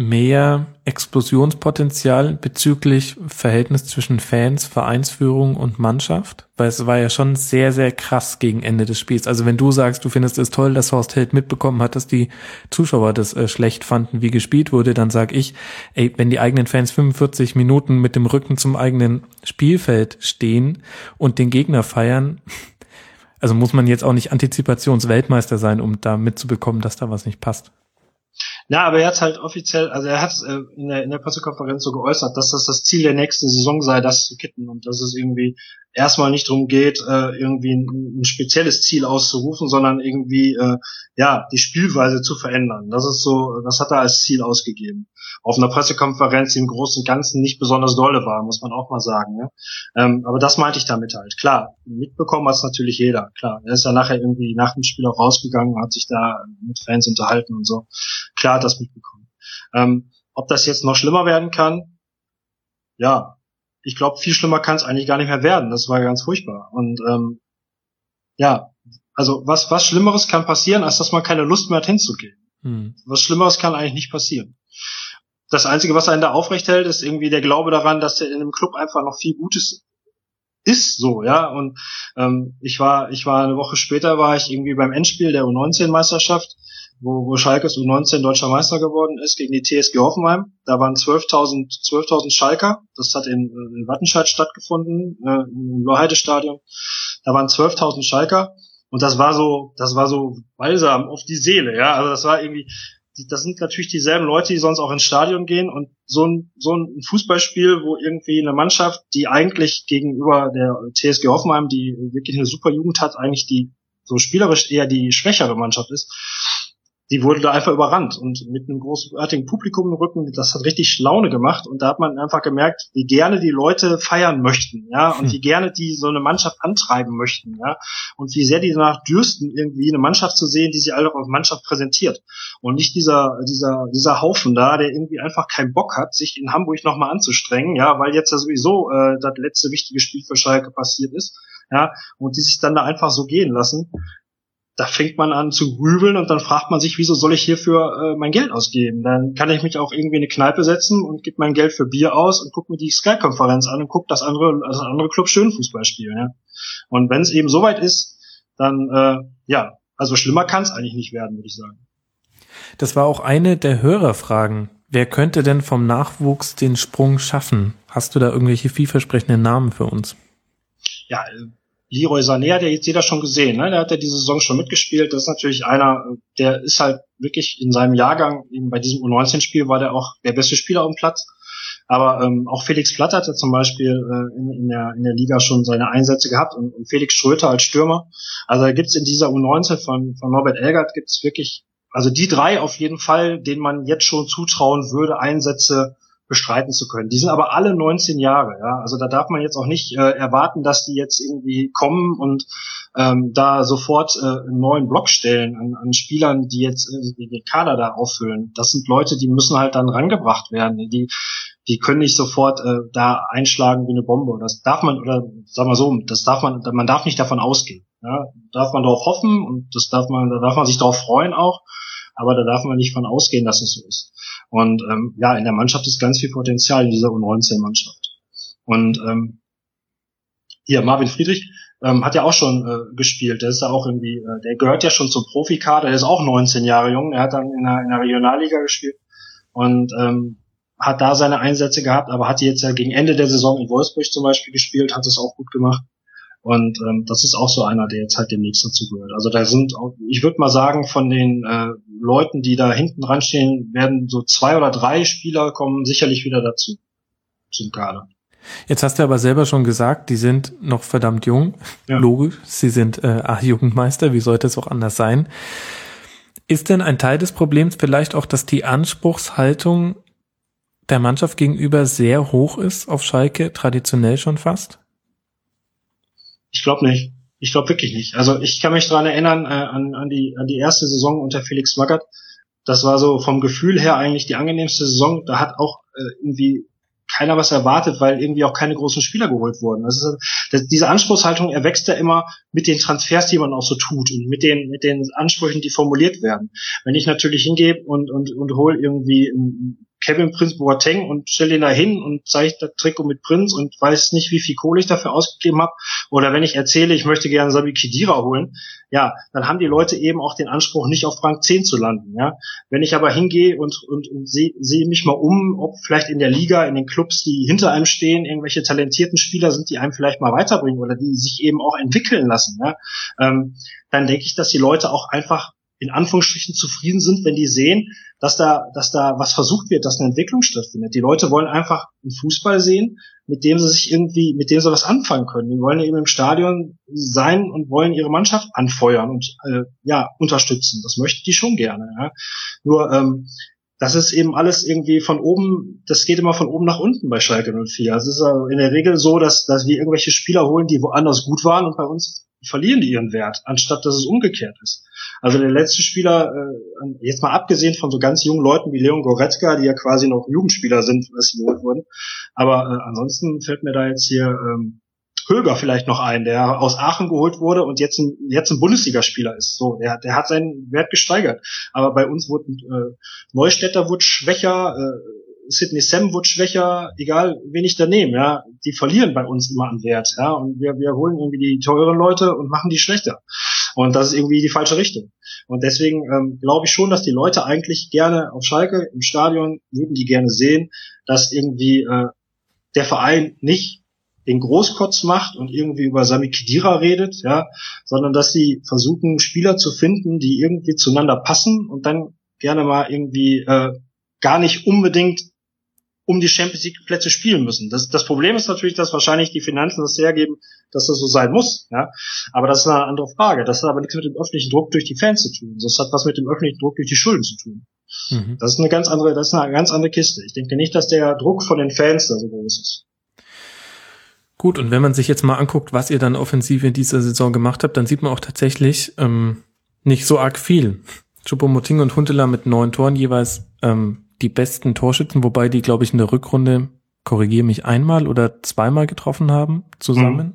mehr Explosionspotenzial bezüglich Verhältnis zwischen Fans, Vereinsführung und Mannschaft? Weil es war ja schon sehr, sehr krass gegen Ende des Spiels. Also wenn du sagst, du findest es toll, dass Horst Held mitbekommen hat, dass die Zuschauer das äh, schlecht fanden, wie gespielt wurde, dann sag ich, ey, wenn die eigenen Fans 45 Minuten mit dem Rücken zum eigenen Spielfeld stehen und den Gegner feiern, also muss man jetzt auch nicht Antizipationsweltmeister sein, um da mitzubekommen, dass da was nicht passt. Ja, aber er hat halt offiziell, also er hat äh, in, der, in der Pressekonferenz so geäußert, dass das das Ziel der nächsten Saison sei, das zu kitten und dass es irgendwie erstmal nicht darum geht, äh, irgendwie ein, ein, spezielles Ziel auszurufen, sondern irgendwie äh, ja die Spielweise zu verändern. Das ist so, das hat er als Ziel ausgegeben. Auf einer Pressekonferenz, die im Großen und Ganzen nicht besonders dolle war, muss man auch mal sagen. Ne? Ähm, aber das meinte ich damit halt. Klar, mitbekommen hat es natürlich jeder. Klar, er ist ja nachher irgendwie nach dem Spiel auch rausgegangen, hat sich da mit Fans unterhalten und so. Klar hat das mitbekommen. Ähm, ob das jetzt noch schlimmer werden kann, ja, ich glaube, viel schlimmer kann es eigentlich gar nicht mehr werden. Das war ganz furchtbar. Und ähm, ja, also was, was Schlimmeres kann passieren, als dass man keine Lust mehr hat hinzugehen. Hm. Was Schlimmeres kann eigentlich nicht passieren. Das Einzige, was einen da aufrecht hält, ist irgendwie der Glaube daran, dass in dem Club einfach noch viel Gutes ist so, ja. Und ähm, ich war, ich war eine Woche später war ich irgendwie beim Endspiel der U19-Meisterschaft wo, wo Schalke U19 deutscher Meister geworden ist gegen die TSG Hoffenheim. Da waren 12.000 12.000 Schalker. Das hat in, in Wattenscheid stattgefunden, äh, im Lohheide-Stadion. Da waren 12.000 Schalker. Und das war so, das war so balsam auf die Seele, ja. Also das war irgendwie, das sind natürlich dieselben Leute, die sonst auch ins Stadion gehen. Und so ein, so ein Fußballspiel, wo irgendwie eine Mannschaft, die eigentlich gegenüber der TSG Hoffenheim, die wirklich eine super Jugend hat, eigentlich die so spielerisch eher die schwächere Mannschaft ist, die wurde da einfach überrannt und mit einem großartigen Publikum im Rücken, das hat richtig Laune gemacht und da hat man einfach gemerkt, wie gerne die Leute feiern möchten, ja, und hm. wie gerne die so eine Mannschaft antreiben möchten, ja, und wie sehr die danach dürsten, irgendwie eine Mannschaft zu sehen, die sie alle als Mannschaft präsentiert und nicht dieser, dieser, dieser Haufen da, der irgendwie einfach keinen Bock hat, sich in Hamburg nochmal anzustrengen, ja, weil jetzt ja sowieso äh, das letzte wichtige Spiel für Schalke passiert ist, ja, und die sich dann da einfach so gehen lassen da fängt man an zu grübeln und dann fragt man sich, wieso soll ich hierfür äh, mein Geld ausgeben? Dann kann ich mich auch irgendwie in eine Kneipe setzen und gebe mein Geld für Bier aus und gucke mir die Sky-Konferenz an und gucke, dass andere, also andere Clubs schön Fußball spielen. Ja? Und wenn es eben soweit ist, dann äh, ja, also schlimmer kann es eigentlich nicht werden, würde ich sagen. Das war auch eine der Hörerfragen. Wer könnte denn vom Nachwuchs den Sprung schaffen? Hast du da irgendwelche vielversprechenden Namen für uns? Ja, äh, Leroy Sané hat ja jetzt jeder schon gesehen, ne? Der hat ja diese Saison schon mitgespielt. Das ist natürlich einer, der ist halt wirklich in seinem Jahrgang, eben bei diesem U19-Spiel war der auch der beste Spieler auf dem Platz. Aber ähm, auch Felix Platt hatte zum Beispiel äh, in, in, der, in der Liga schon seine Einsätze gehabt und, und Felix Schröter als Stürmer. Also da gibt's in dieser U19 von, von Norbert Elgert gibt's wirklich, also die drei auf jeden Fall, denen man jetzt schon zutrauen würde, Einsätze bestreiten zu können. Die sind aber alle 19 Jahre, ja. Also da darf man jetzt auch nicht äh, erwarten, dass die jetzt irgendwie kommen und ähm, da sofort äh, einen neuen Block stellen an, an Spielern, die jetzt äh, den Kader da auffüllen. Das sind Leute, die müssen halt dann rangebracht werden. Die, die können nicht sofort äh, da einschlagen wie eine Bombe. Das darf man, oder sag mal so, das darf man, man darf nicht davon ausgehen. Ja? Darf man darauf hoffen und das darf man, da darf man sich darauf freuen auch, aber da darf man nicht von ausgehen, dass es so ist. Und ähm, ja, in der Mannschaft ist ganz viel Potenzial in dieser U19-Mannschaft. Und ähm, hier, Marvin Friedrich ähm, hat ja auch schon äh, gespielt. Der ist ja auch irgendwie, äh, der gehört ja schon zum Profikader, der ist auch 19 Jahre jung, er hat dann in der, in der Regionalliga gespielt und ähm, hat da seine Einsätze gehabt, aber hat jetzt ja gegen Ende der Saison in Wolfsburg zum Beispiel gespielt, hat es auch gut gemacht. Und ähm, das ist auch so einer, der jetzt halt demnächst dazu gehört. Also da sind, auch, ich würde mal sagen, von den äh, Leuten, die da hinten dran stehen, werden so zwei oder drei Spieler kommen sicherlich wieder dazu zum Kader. Jetzt hast du aber selber schon gesagt, die sind noch verdammt jung. Ja. Logisch, sie sind äh, A-Jugendmeister, wie sollte es auch anders sein? Ist denn ein Teil des Problems vielleicht auch, dass die Anspruchshaltung der Mannschaft gegenüber sehr hoch ist auf Schalke, traditionell schon fast? Ich glaube nicht. Ich glaube wirklich nicht. Also ich kann mich daran erinnern, äh, an, an, die, an die erste Saison unter Felix Magath. Das war so vom Gefühl her eigentlich die angenehmste Saison. Da hat auch äh, irgendwie keiner was erwartet, weil irgendwie auch keine großen Spieler geholt wurden. Das ist, das, diese Anspruchshaltung erwächst ja immer mit den Transfers, die man auch so tut und mit den mit den Ansprüchen, die formuliert werden. Wenn ich natürlich hingehe und und und hole irgendwie Kevin Prince Boateng und stelle ihn da hin und zeige das Trikot mit Prince und weiß nicht, wie viel Kohle ich dafür ausgegeben habe. Oder wenn ich erzähle, ich möchte gerne Sabi Kidira holen, ja, dann haben die Leute eben auch den Anspruch, nicht auf Rang 10 zu landen. Ja. Wenn ich aber hingehe und, und, und sehe seh mich mal um, ob vielleicht in der Liga, in den Clubs, die hinter einem stehen, irgendwelche talentierten Spieler sind, die einem vielleicht mal weiterbringen oder die sich eben auch entwickeln lassen, ja, ähm, dann denke ich, dass die Leute auch einfach in Anführungsstrichen zufrieden sind, wenn die sehen, dass da, dass da was versucht wird, dass eine Entwicklung stattfindet. Die Leute wollen einfach einen Fußball sehen, mit dem sie sich irgendwie, mit dem sie was anfangen können. Die wollen eben im Stadion sein und wollen ihre Mannschaft anfeuern und äh, ja unterstützen. Das möchten die schon gerne. Ja. Nur ähm, das ist eben alles irgendwie von oben, das geht immer von oben nach unten bei Schalke 04. Also es ist in der Regel so, dass, dass wir irgendwelche Spieler holen, die woanders gut waren und bei uns verlieren die ihren Wert, anstatt dass es umgekehrt ist. Also der letzte Spieler, äh, jetzt mal abgesehen von so ganz jungen Leuten wie Leon Goretzka, die ja quasi noch Jugendspieler sind, was sie geholt wurden. Aber äh, ansonsten fällt mir da jetzt hier ähm, Höger vielleicht noch ein, der aus Aachen geholt wurde und jetzt ein, jetzt ein Bundesligaspieler ist. So, der, der hat seinen Wert gesteigert. Aber bei uns wurde äh, Neustädter wurde schwächer, äh, Sidney Sam wurde schwächer, egal wen ich da nehme, ja, die verlieren bei uns immer an Wert, ja, und wir, wir holen irgendwie die teuren Leute und machen die schlechter. Und das ist irgendwie die falsche Richtung. Und deswegen ähm, glaube ich schon, dass die Leute eigentlich gerne auf Schalke im Stadion würden die gerne sehen, dass irgendwie äh, der Verein nicht den Großkotz macht und irgendwie über Sami Khedira redet, ja, sondern dass sie versuchen, Spieler zu finden, die irgendwie zueinander passen und dann gerne mal irgendwie äh, gar nicht unbedingt um die Champions League Plätze spielen müssen. Das, das Problem ist natürlich, dass wahrscheinlich die Finanzen das hergeben, dass das so sein muss. Ja? Aber das ist eine andere Frage. Das hat aber nichts mit dem öffentlichen Druck durch die Fans zu tun. Das hat was mit dem öffentlichen Druck durch die Schulden zu tun. Mhm. Das ist eine ganz andere, das ist eine ganz andere Kiste. Ich denke nicht, dass der Druck von den Fans da so groß ist. Gut, und wenn man sich jetzt mal anguckt, was ihr dann offensiv in dieser Saison gemacht habt, dann sieht man auch tatsächlich ähm, nicht so arg viel. Choupo-Moting und Huntela mit neun Toren jeweils ähm, die besten Torschützen, wobei die, glaube ich, in der Rückrunde, korrigiere mich, einmal oder zweimal getroffen haben zusammen. Mhm.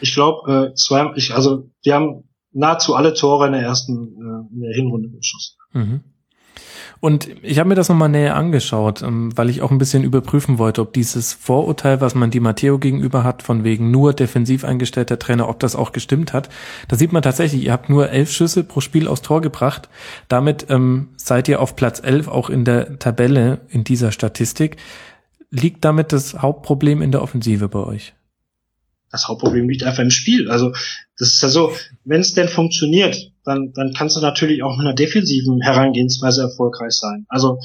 Ich glaube, äh, zwei, ich, also die haben nahezu alle Tore in der ersten, äh, in der Hinrunde geschossen. Mhm. Und ich habe mir das nochmal näher angeschaut, ähm, weil ich auch ein bisschen überprüfen wollte, ob dieses Vorurteil, was man die Matteo gegenüber hat, von wegen nur defensiv eingestellter Trainer, ob das auch gestimmt hat. Da sieht man tatsächlich, ihr habt nur elf Schüsse pro Spiel aufs Tor gebracht. Damit ähm, seid ihr auf Platz elf auch in der Tabelle in dieser Statistik. Liegt damit das Hauptproblem in der Offensive bei euch? Das Hauptproblem liegt einfach im Spiel. Also das ist ja so, wenn es denn funktioniert, dann, dann kannst du natürlich auch mit einer defensiven Herangehensweise erfolgreich sein. Also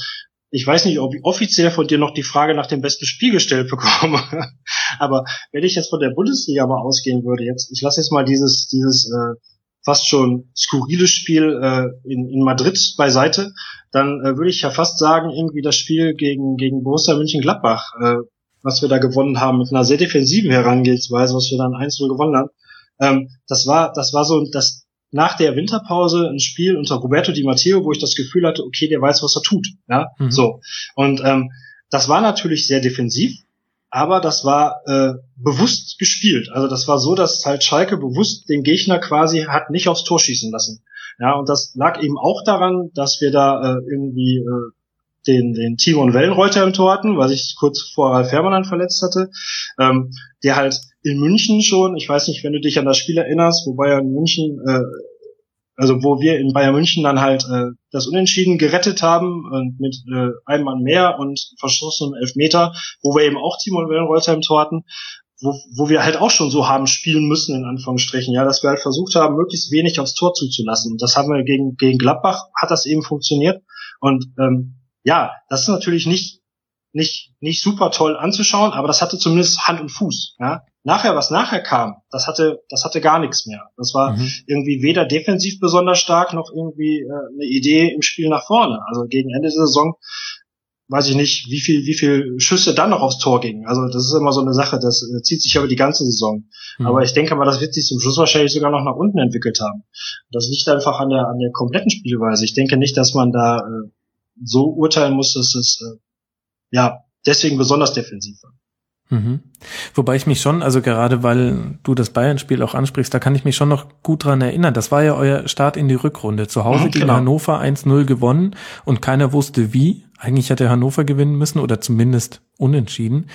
ich weiß nicht, ob ich offiziell von dir noch die Frage nach dem besten Spiel gestellt bekomme. Aber wenn ich jetzt von der Bundesliga mal ausgehen würde, jetzt, ich lasse jetzt mal dieses, dieses äh, fast schon skurrile Spiel äh, in, in Madrid beiseite, dann äh, würde ich ja fast sagen, irgendwie das Spiel gegen, gegen Borussia München-Gladbach, äh, was wir da gewonnen haben, mit einer sehr defensiven Herangehensweise, was wir dann 1-0 gewonnen haben, ähm, das war, das war so das nach der Winterpause ein Spiel unter Roberto Di Matteo, wo ich das Gefühl hatte, okay, der weiß, was er tut. Ja, mhm. so. Und ähm, das war natürlich sehr defensiv, aber das war äh, bewusst gespielt. Also das war so, dass halt Schalke bewusst den Gegner quasi hat nicht aufs Tor schießen lassen. Ja, und das lag eben auch daran, dass wir da äh, irgendwie äh, den, den Timon Wellenreuter im Tor hatten, was ich kurz vor Ralf Herrmann verletzt hatte, ähm, der halt in München schon, ich weiß nicht, wenn du dich an das Spiel erinnerst, wo Bayern München, äh, also wo wir in Bayern München dann halt äh, das Unentschieden gerettet haben und mit äh, einem Mann mehr und verschossenem Elfmeter, wo wir eben auch Timon Wellenreuter im Tor hatten, wo, wo wir halt auch schon so haben spielen müssen, in Anführungsstrichen, ja, dass wir halt versucht haben, möglichst wenig aufs Tor zuzulassen. Das haben wir gegen, gegen Gladbach, hat das eben funktioniert. Und ähm, ja, das ist natürlich nicht, nicht, nicht super toll anzuschauen, aber das hatte zumindest Hand und Fuß. Ja? Nachher, was nachher kam, das hatte, das hatte gar nichts mehr. Das war mhm. irgendwie weder defensiv besonders stark noch irgendwie äh, eine Idee im Spiel nach vorne. Also gegen Ende der Saison weiß ich nicht, wie viel, wie viel Schüsse dann noch aufs Tor gingen. Also das ist immer so eine Sache, das äh, zieht sich über die ganze Saison. Mhm. Aber ich denke mal, das wird sich zum Schluss wahrscheinlich sogar noch nach unten entwickelt haben. Das liegt einfach an der, an der kompletten Spielweise. Ich denke nicht, dass man da äh, so urteilen muss, dass es äh, ja deswegen besonders defensiv war. Mhm. Wobei ich mich schon, also gerade weil du das Bayern-Spiel auch ansprichst, da kann ich mich schon noch gut dran erinnern. Das war ja euer Start in die Rückrunde. Zu Hause mhm, gegen genau. Hannover 1-0 gewonnen und keiner wusste wie. Eigentlich hätte Hannover gewinnen müssen oder zumindest unentschieden.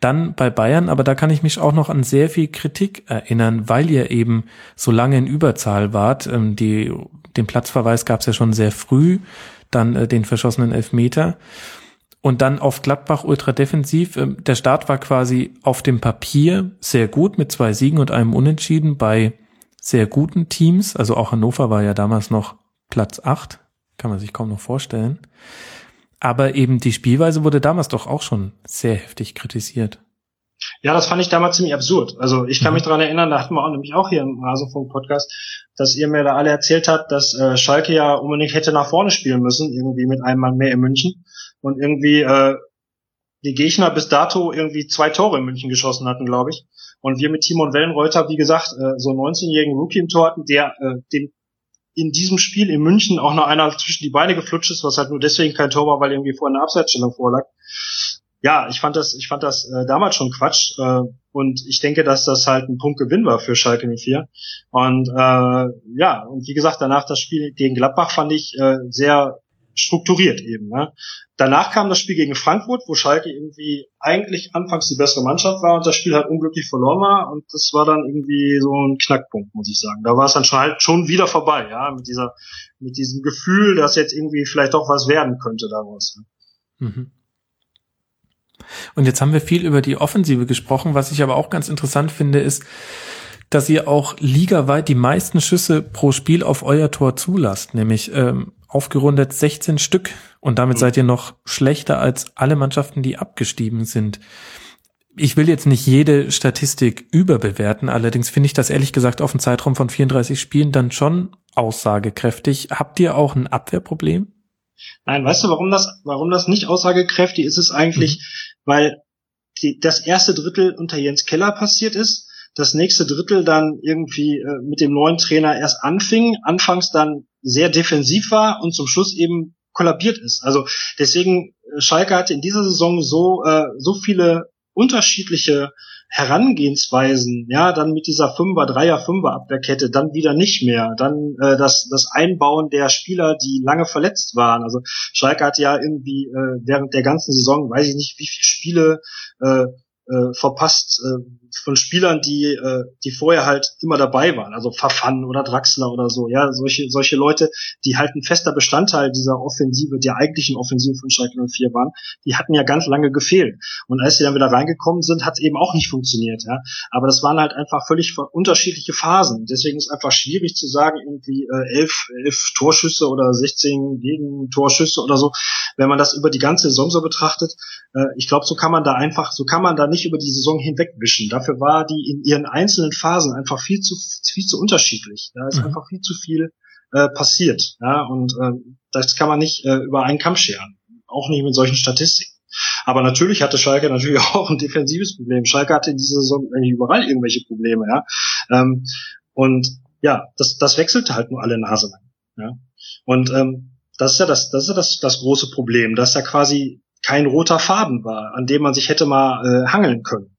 Dann bei Bayern, aber da kann ich mich auch noch an sehr viel Kritik erinnern, weil ihr eben so lange in Überzahl wart. Ähm, die, den Platzverweis gab es ja schon sehr früh dann äh, den verschossenen Elfmeter. Und dann auf Gladbach ultra defensiv. Ähm, der Start war quasi auf dem Papier sehr gut mit zwei Siegen und einem Unentschieden bei sehr guten Teams. Also auch Hannover war ja damals noch Platz acht, Kann man sich kaum noch vorstellen. Aber eben die Spielweise wurde damals doch auch schon sehr heftig kritisiert. Ja, das fand ich damals ziemlich absurd. Also ich kann mhm. mich daran erinnern, da hatten wir auch nämlich auch hier im Rasenfunk-Podcast, dass ihr mir da alle erzählt habt, dass äh, Schalke ja unbedingt hätte nach vorne spielen müssen, irgendwie mit einem Mann mehr in München. Und irgendwie äh, die Gegner bis dato irgendwie zwei Tore in München geschossen hatten, glaube ich. Und wir mit Timon Wellenreuter, wie gesagt, äh, so einen 19-jährigen Rookie im Tor hatten, der äh, dem in diesem Spiel in München auch noch einer zwischen die Beine geflutscht ist, was halt nur deswegen kein Tor war, weil irgendwie vorher eine Abseitsstellung vorlag ja, ich fand das, ich fand das äh, damals schon Quatsch äh, und ich denke, dass das halt ein Punktgewinn war für Schalke 04. Und äh, ja, und wie gesagt, danach das Spiel gegen Gladbach fand ich äh, sehr strukturiert eben. Ne? Danach kam das Spiel gegen Frankfurt, wo Schalke irgendwie eigentlich anfangs die bessere Mannschaft war und das Spiel halt unglücklich verloren war und das war dann irgendwie so ein Knackpunkt, muss ich sagen. Da war es dann schon halt schon wieder vorbei, ja, mit dieser, mit diesem Gefühl, dass jetzt irgendwie vielleicht doch was werden könnte daraus. Ne? Mhm. Und jetzt haben wir viel über die Offensive gesprochen. Was ich aber auch ganz interessant finde, ist, dass ihr auch ligaweit die meisten Schüsse pro Spiel auf euer Tor zulasst. Nämlich ähm, aufgerundet 16 Stück und damit mhm. seid ihr noch schlechter als alle Mannschaften, die abgestiegen sind. Ich will jetzt nicht jede Statistik überbewerten, allerdings finde ich das ehrlich gesagt auf einen Zeitraum von 34 Spielen dann schon aussagekräftig. Habt ihr auch ein Abwehrproblem? Nein, weißt du, warum das, warum das nicht aussagekräftig ist, ist eigentlich, mhm. Weil die, das erste Drittel unter Jens Keller passiert ist, das nächste Drittel dann irgendwie äh, mit dem neuen Trainer erst anfing, anfangs dann sehr defensiv war und zum Schluss eben kollabiert ist. Also deswegen äh, Schalke hatte in dieser Saison so äh, so viele unterschiedliche Herangehensweisen, ja, dann mit dieser Fünfer, Dreier, Fünfer Abwehrkette, dann wieder nicht mehr, dann äh, das, das Einbauen der Spieler, die lange verletzt waren. Also Schalke hat ja irgendwie äh, während der ganzen Saison, weiß ich nicht, wie viele Spiele äh, äh, verpasst äh, von Spielern, die äh, die vorher halt immer dabei waren, also Verfan oder Draxler oder so, ja, solche solche Leute, die halt ein fester Bestandteil dieser Offensive, der eigentlichen Offensive von Schalke 04 waren, die hatten ja ganz lange gefehlt. Und als sie dann wieder reingekommen sind, hat es eben auch nicht funktioniert, ja, aber das waren halt einfach völlig unterschiedliche Phasen, deswegen ist einfach schwierig zu sagen irgendwie äh, elf elf Torschüsse oder 16 Gegentorschüsse oder so, wenn man das über die ganze Saison so betrachtet, äh, ich glaube, so kann man da einfach, so kann man da nicht nicht über die Saison hinwegwischen. Dafür war die in ihren einzelnen Phasen einfach viel zu viel zu unterschiedlich. Da ist mhm. einfach viel zu viel äh, passiert. Ja, und äh, das kann man nicht äh, über einen Kamm scheren. Auch nicht mit solchen Statistiken. Aber natürlich hatte Schalke natürlich auch ein defensives Problem. Schalke hatte in dieser Saison eigentlich überall irgendwelche Probleme, ja. Ähm, und ja, das, das wechselte halt nur alle Nase lang. Ja. Und ähm, das ist ja das, das ist ja das, das große Problem, dass ja quasi kein roter Faden war, an dem man sich hätte mal äh, hangeln können.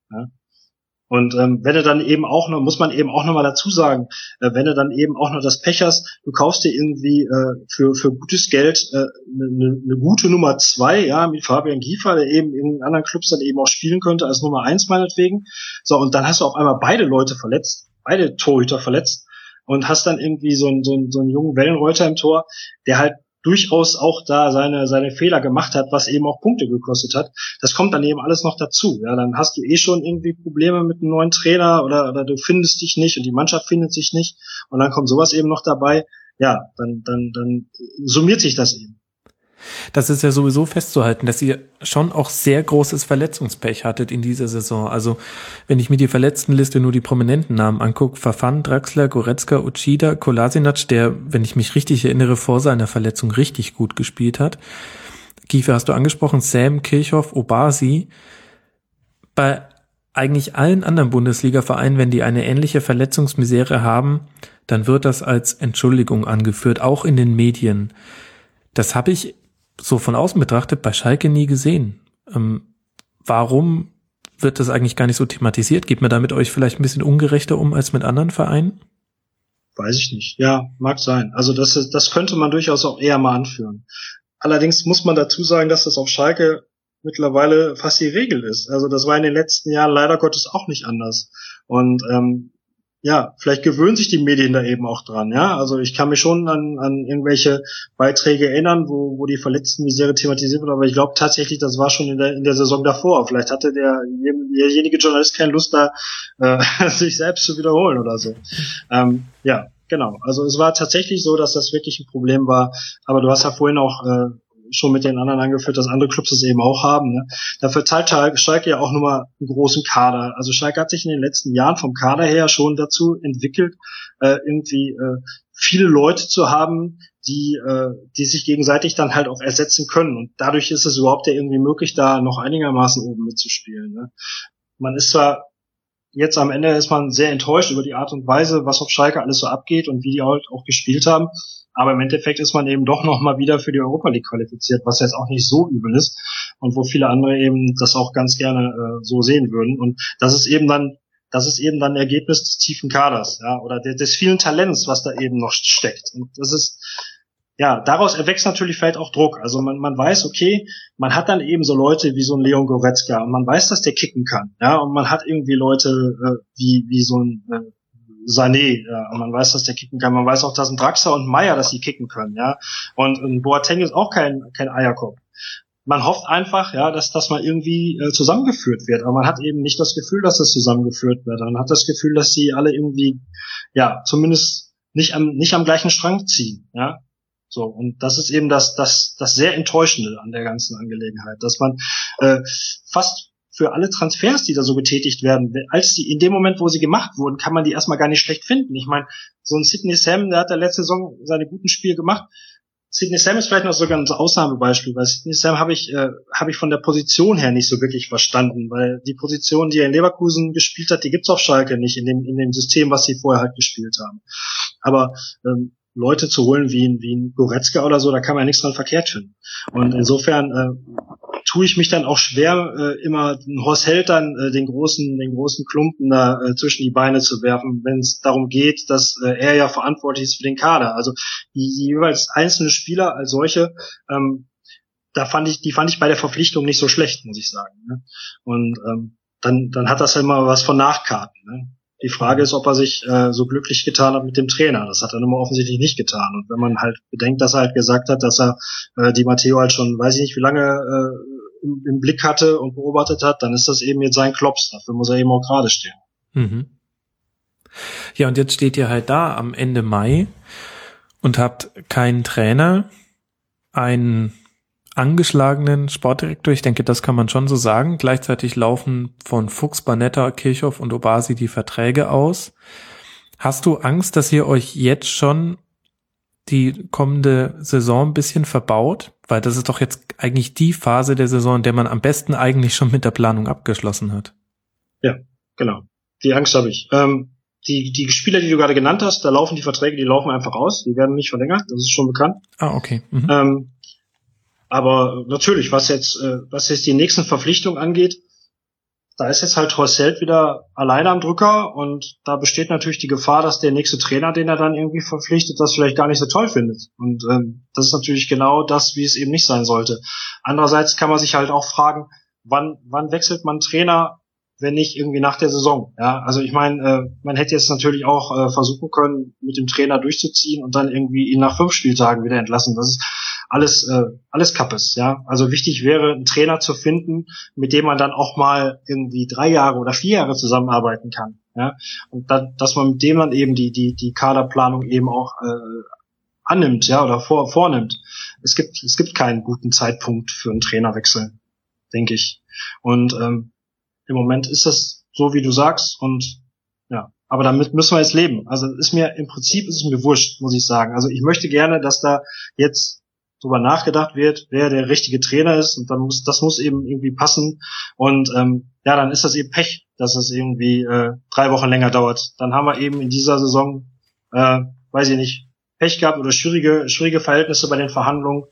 Und ähm, wenn du dann eben auch noch, muss man eben auch noch mal dazu sagen, äh, wenn du dann eben auch noch das Pech hast, du kaufst dir irgendwie äh, für für gutes Geld eine äh, ne, ne gute Nummer zwei, ja, mit Fabian Giefer, der eben in anderen Clubs dann eben auch spielen könnte als Nummer eins meinetwegen. So und dann hast du auf einmal beide Leute verletzt, beide Torhüter verletzt und hast dann irgendwie so einen so einen, so einen jungen Wellenreuter im Tor, der halt durchaus auch da seine, seine Fehler gemacht hat, was eben auch Punkte gekostet hat. Das kommt dann eben alles noch dazu. Ja, dann hast du eh schon irgendwie Probleme mit einem neuen Trainer oder, oder du findest dich nicht und die Mannschaft findet sich nicht und dann kommt sowas eben noch dabei. Ja, dann, dann, dann summiert sich das eben. Das ist ja sowieso festzuhalten, dass ihr schon auch sehr großes Verletzungspech hattet in dieser Saison. Also wenn ich mir die Verletztenliste nur die prominenten Namen angucke, Verfan, Draxler, Goretzka, Uchida, Kolasinac, der, wenn ich mich richtig erinnere, vor seiner Verletzung richtig gut gespielt hat. Kiefer hast du angesprochen, Sam, Kirchhoff, Obasi. Bei eigentlich allen anderen Bundesliga-Vereinen, wenn die eine ähnliche Verletzungsmisere haben, dann wird das als Entschuldigung angeführt, auch in den Medien. Das habe ich so von außen betrachtet bei Schalke nie gesehen. Ähm, warum wird das eigentlich gar nicht so thematisiert? Geht man da mit euch vielleicht ein bisschen ungerechter um als mit anderen Vereinen? Weiß ich nicht. Ja, mag sein. Also das, das könnte man durchaus auch eher mal anführen. Allerdings muss man dazu sagen, dass das auf Schalke mittlerweile fast die Regel ist. Also das war in den letzten Jahren leider Gottes auch nicht anders. Und ähm, ja, vielleicht gewöhnen sich die Medien da eben auch dran, ja. Also ich kann mich schon an, an irgendwelche Beiträge erinnern, wo, wo die verletzten Misere thematisiert wird, aber ich glaube tatsächlich, das war schon in der, in der Saison davor. Vielleicht hatte der, derjenige Journalist keine Lust da, äh, sich selbst zu wiederholen oder so. Ähm, ja, genau. Also es war tatsächlich so, dass das wirklich ein Problem war. Aber du hast ja vorhin auch äh, schon mit den anderen angeführt, dass andere Clubs es eben auch haben. Ne? Dafür zahlt Schalke ja auch nochmal einen großen Kader. Also Schalke hat sich in den letzten Jahren vom Kader her schon dazu entwickelt, äh, irgendwie äh, viele Leute zu haben, die, äh, die sich gegenseitig dann halt auch ersetzen können. Und dadurch ist es überhaupt ja irgendwie möglich, da noch einigermaßen oben mitzuspielen. Ne? Man ist zwar jetzt am Ende ist man sehr enttäuscht über die Art und Weise, was auf Schalke alles so abgeht und wie die halt auch gespielt haben. Aber im Endeffekt ist man eben doch noch mal wieder für die Europa League qualifiziert, was jetzt auch nicht so übel ist und wo viele andere eben das auch ganz gerne äh, so sehen würden. Und das ist eben dann, das ist eben dann Ergebnis des tiefen Kaders, ja, oder des, des vielen Talents, was da eben noch steckt. Und das ist, ja, daraus erwächst natürlich vielleicht auch Druck. Also man, man weiß, okay, man hat dann eben so Leute wie so ein Leon Goretzka und man weiß, dass der kicken kann, ja, und man hat irgendwie Leute äh, wie wie so ein äh, Sané, ja, und man weiß, dass der kicken kann. Man weiß auch, dass ein Draxler und Meier, dass die kicken können, ja. Und ein Boateng ist auch kein, kein Eierkopf. Man hofft einfach, ja, dass das mal irgendwie äh, zusammengeführt wird, aber man hat eben nicht das Gefühl, dass das zusammengeführt wird. Man hat das Gefühl, dass sie alle irgendwie, ja, zumindest nicht am, nicht am gleichen Strang ziehen, ja. So, und das ist eben das, das, das sehr Enttäuschende an der ganzen Angelegenheit, dass man äh, fast für alle Transfers, die da so getätigt werden, als die in dem Moment, wo sie gemacht wurden, kann man die erstmal gar nicht schlecht finden. Ich meine, so ein Sidney Sam, der hat der letzte Saison seine guten Spiele gemacht. Sidney Sam ist vielleicht noch sogar ein Ausnahmebeispiel, weil Sidney Sam habe ich, äh, habe ich von der Position her nicht so wirklich verstanden, weil die Position, die er in Leverkusen gespielt hat, die gibt's auf Schalke nicht in dem, in dem System, was sie vorher halt gespielt haben. Aber ähm, Leute zu holen wie ein, wie ein Goretzka oder so, da kann man ja nichts dran verkehrt finden. Und insofern äh, tue ich mich dann auch schwer, äh, immer ein Horst Held dann äh, den großen, den großen Klumpen da äh, zwischen die Beine zu werfen, wenn es darum geht, dass äh, er ja verantwortlich ist für den Kader. Also die, die jeweils einzelne Spieler als solche, ähm, da fand ich, die fand ich bei der Verpflichtung nicht so schlecht, muss ich sagen. Ne? Und ähm, dann, dann hat das ja immer was von Nachkarten. Ne? Die Frage ist, ob er sich äh, so glücklich getan hat mit dem Trainer. Das hat er nun mal offensichtlich nicht getan. Und wenn man halt bedenkt, dass er halt gesagt hat, dass er äh, die Matteo halt schon, weiß ich nicht, wie lange äh, im, im, Blick hatte und beobachtet hat, dann ist das eben jetzt sein Klops. Dafür muss er eben auch gerade stehen. Mhm. Ja, und jetzt steht ihr halt da am Ende Mai und habt keinen Trainer, einen angeschlagenen Sportdirektor. Ich denke, das kann man schon so sagen. Gleichzeitig laufen von Fuchs, Banetta, Kirchhoff und Obasi die Verträge aus. Hast du Angst, dass ihr euch jetzt schon die kommende Saison ein bisschen verbaut? Weil das ist doch jetzt eigentlich die Phase der Saison, in der man am besten eigentlich schon mit der Planung abgeschlossen hat. Ja, genau. Die Angst habe ich. Ähm, die, die Spieler, die du gerade genannt hast, da laufen die Verträge, die laufen einfach aus, die werden nicht verlängert, das ist schon bekannt. Ah, okay. Mhm. Ähm, aber natürlich, was jetzt, äh, was jetzt die nächsten Verpflichtungen angeht, da ist jetzt halt Horst Held wieder alleine am Drücker und da besteht natürlich die Gefahr, dass der nächste Trainer, den er dann irgendwie verpflichtet, das vielleicht gar nicht so toll findet. Und ähm, das ist natürlich genau das, wie es eben nicht sein sollte. Andererseits kann man sich halt auch fragen, wann, wann wechselt man Trainer, wenn nicht irgendwie nach der Saison. Ja, also ich meine, äh, man hätte jetzt natürlich auch äh, versuchen können, mit dem Trainer durchzuziehen und dann irgendwie ihn nach fünf Spieltagen wieder entlassen. Das ist alles, äh, alles Kappes, ja. Also wichtig wäre, einen Trainer zu finden, mit dem man dann auch mal irgendwie drei Jahre oder vier Jahre zusammenarbeiten kann, ja. Und dann, dass man mit dem dann eben die, die, die Kaderplanung eben auch äh, annimmt, ja, oder vor, vornimmt. Es gibt, es gibt keinen guten Zeitpunkt für einen Trainerwechsel, denke ich. Und ähm, im Moment ist das so, wie du sagst, und ja, aber damit müssen wir jetzt leben. Also ist mir im Prinzip ist es mir wurscht, muss ich sagen. Also ich möchte gerne, dass da jetzt drüber nachgedacht wird, wer der richtige Trainer ist und dann muss das muss eben irgendwie passen und ähm, ja, dann ist das eben Pech, dass es irgendwie äh, drei Wochen länger dauert. Dann haben wir eben in dieser Saison, äh, weiß ich nicht, Pech gehabt oder schwierige schwierige Verhältnisse bei den Verhandlungen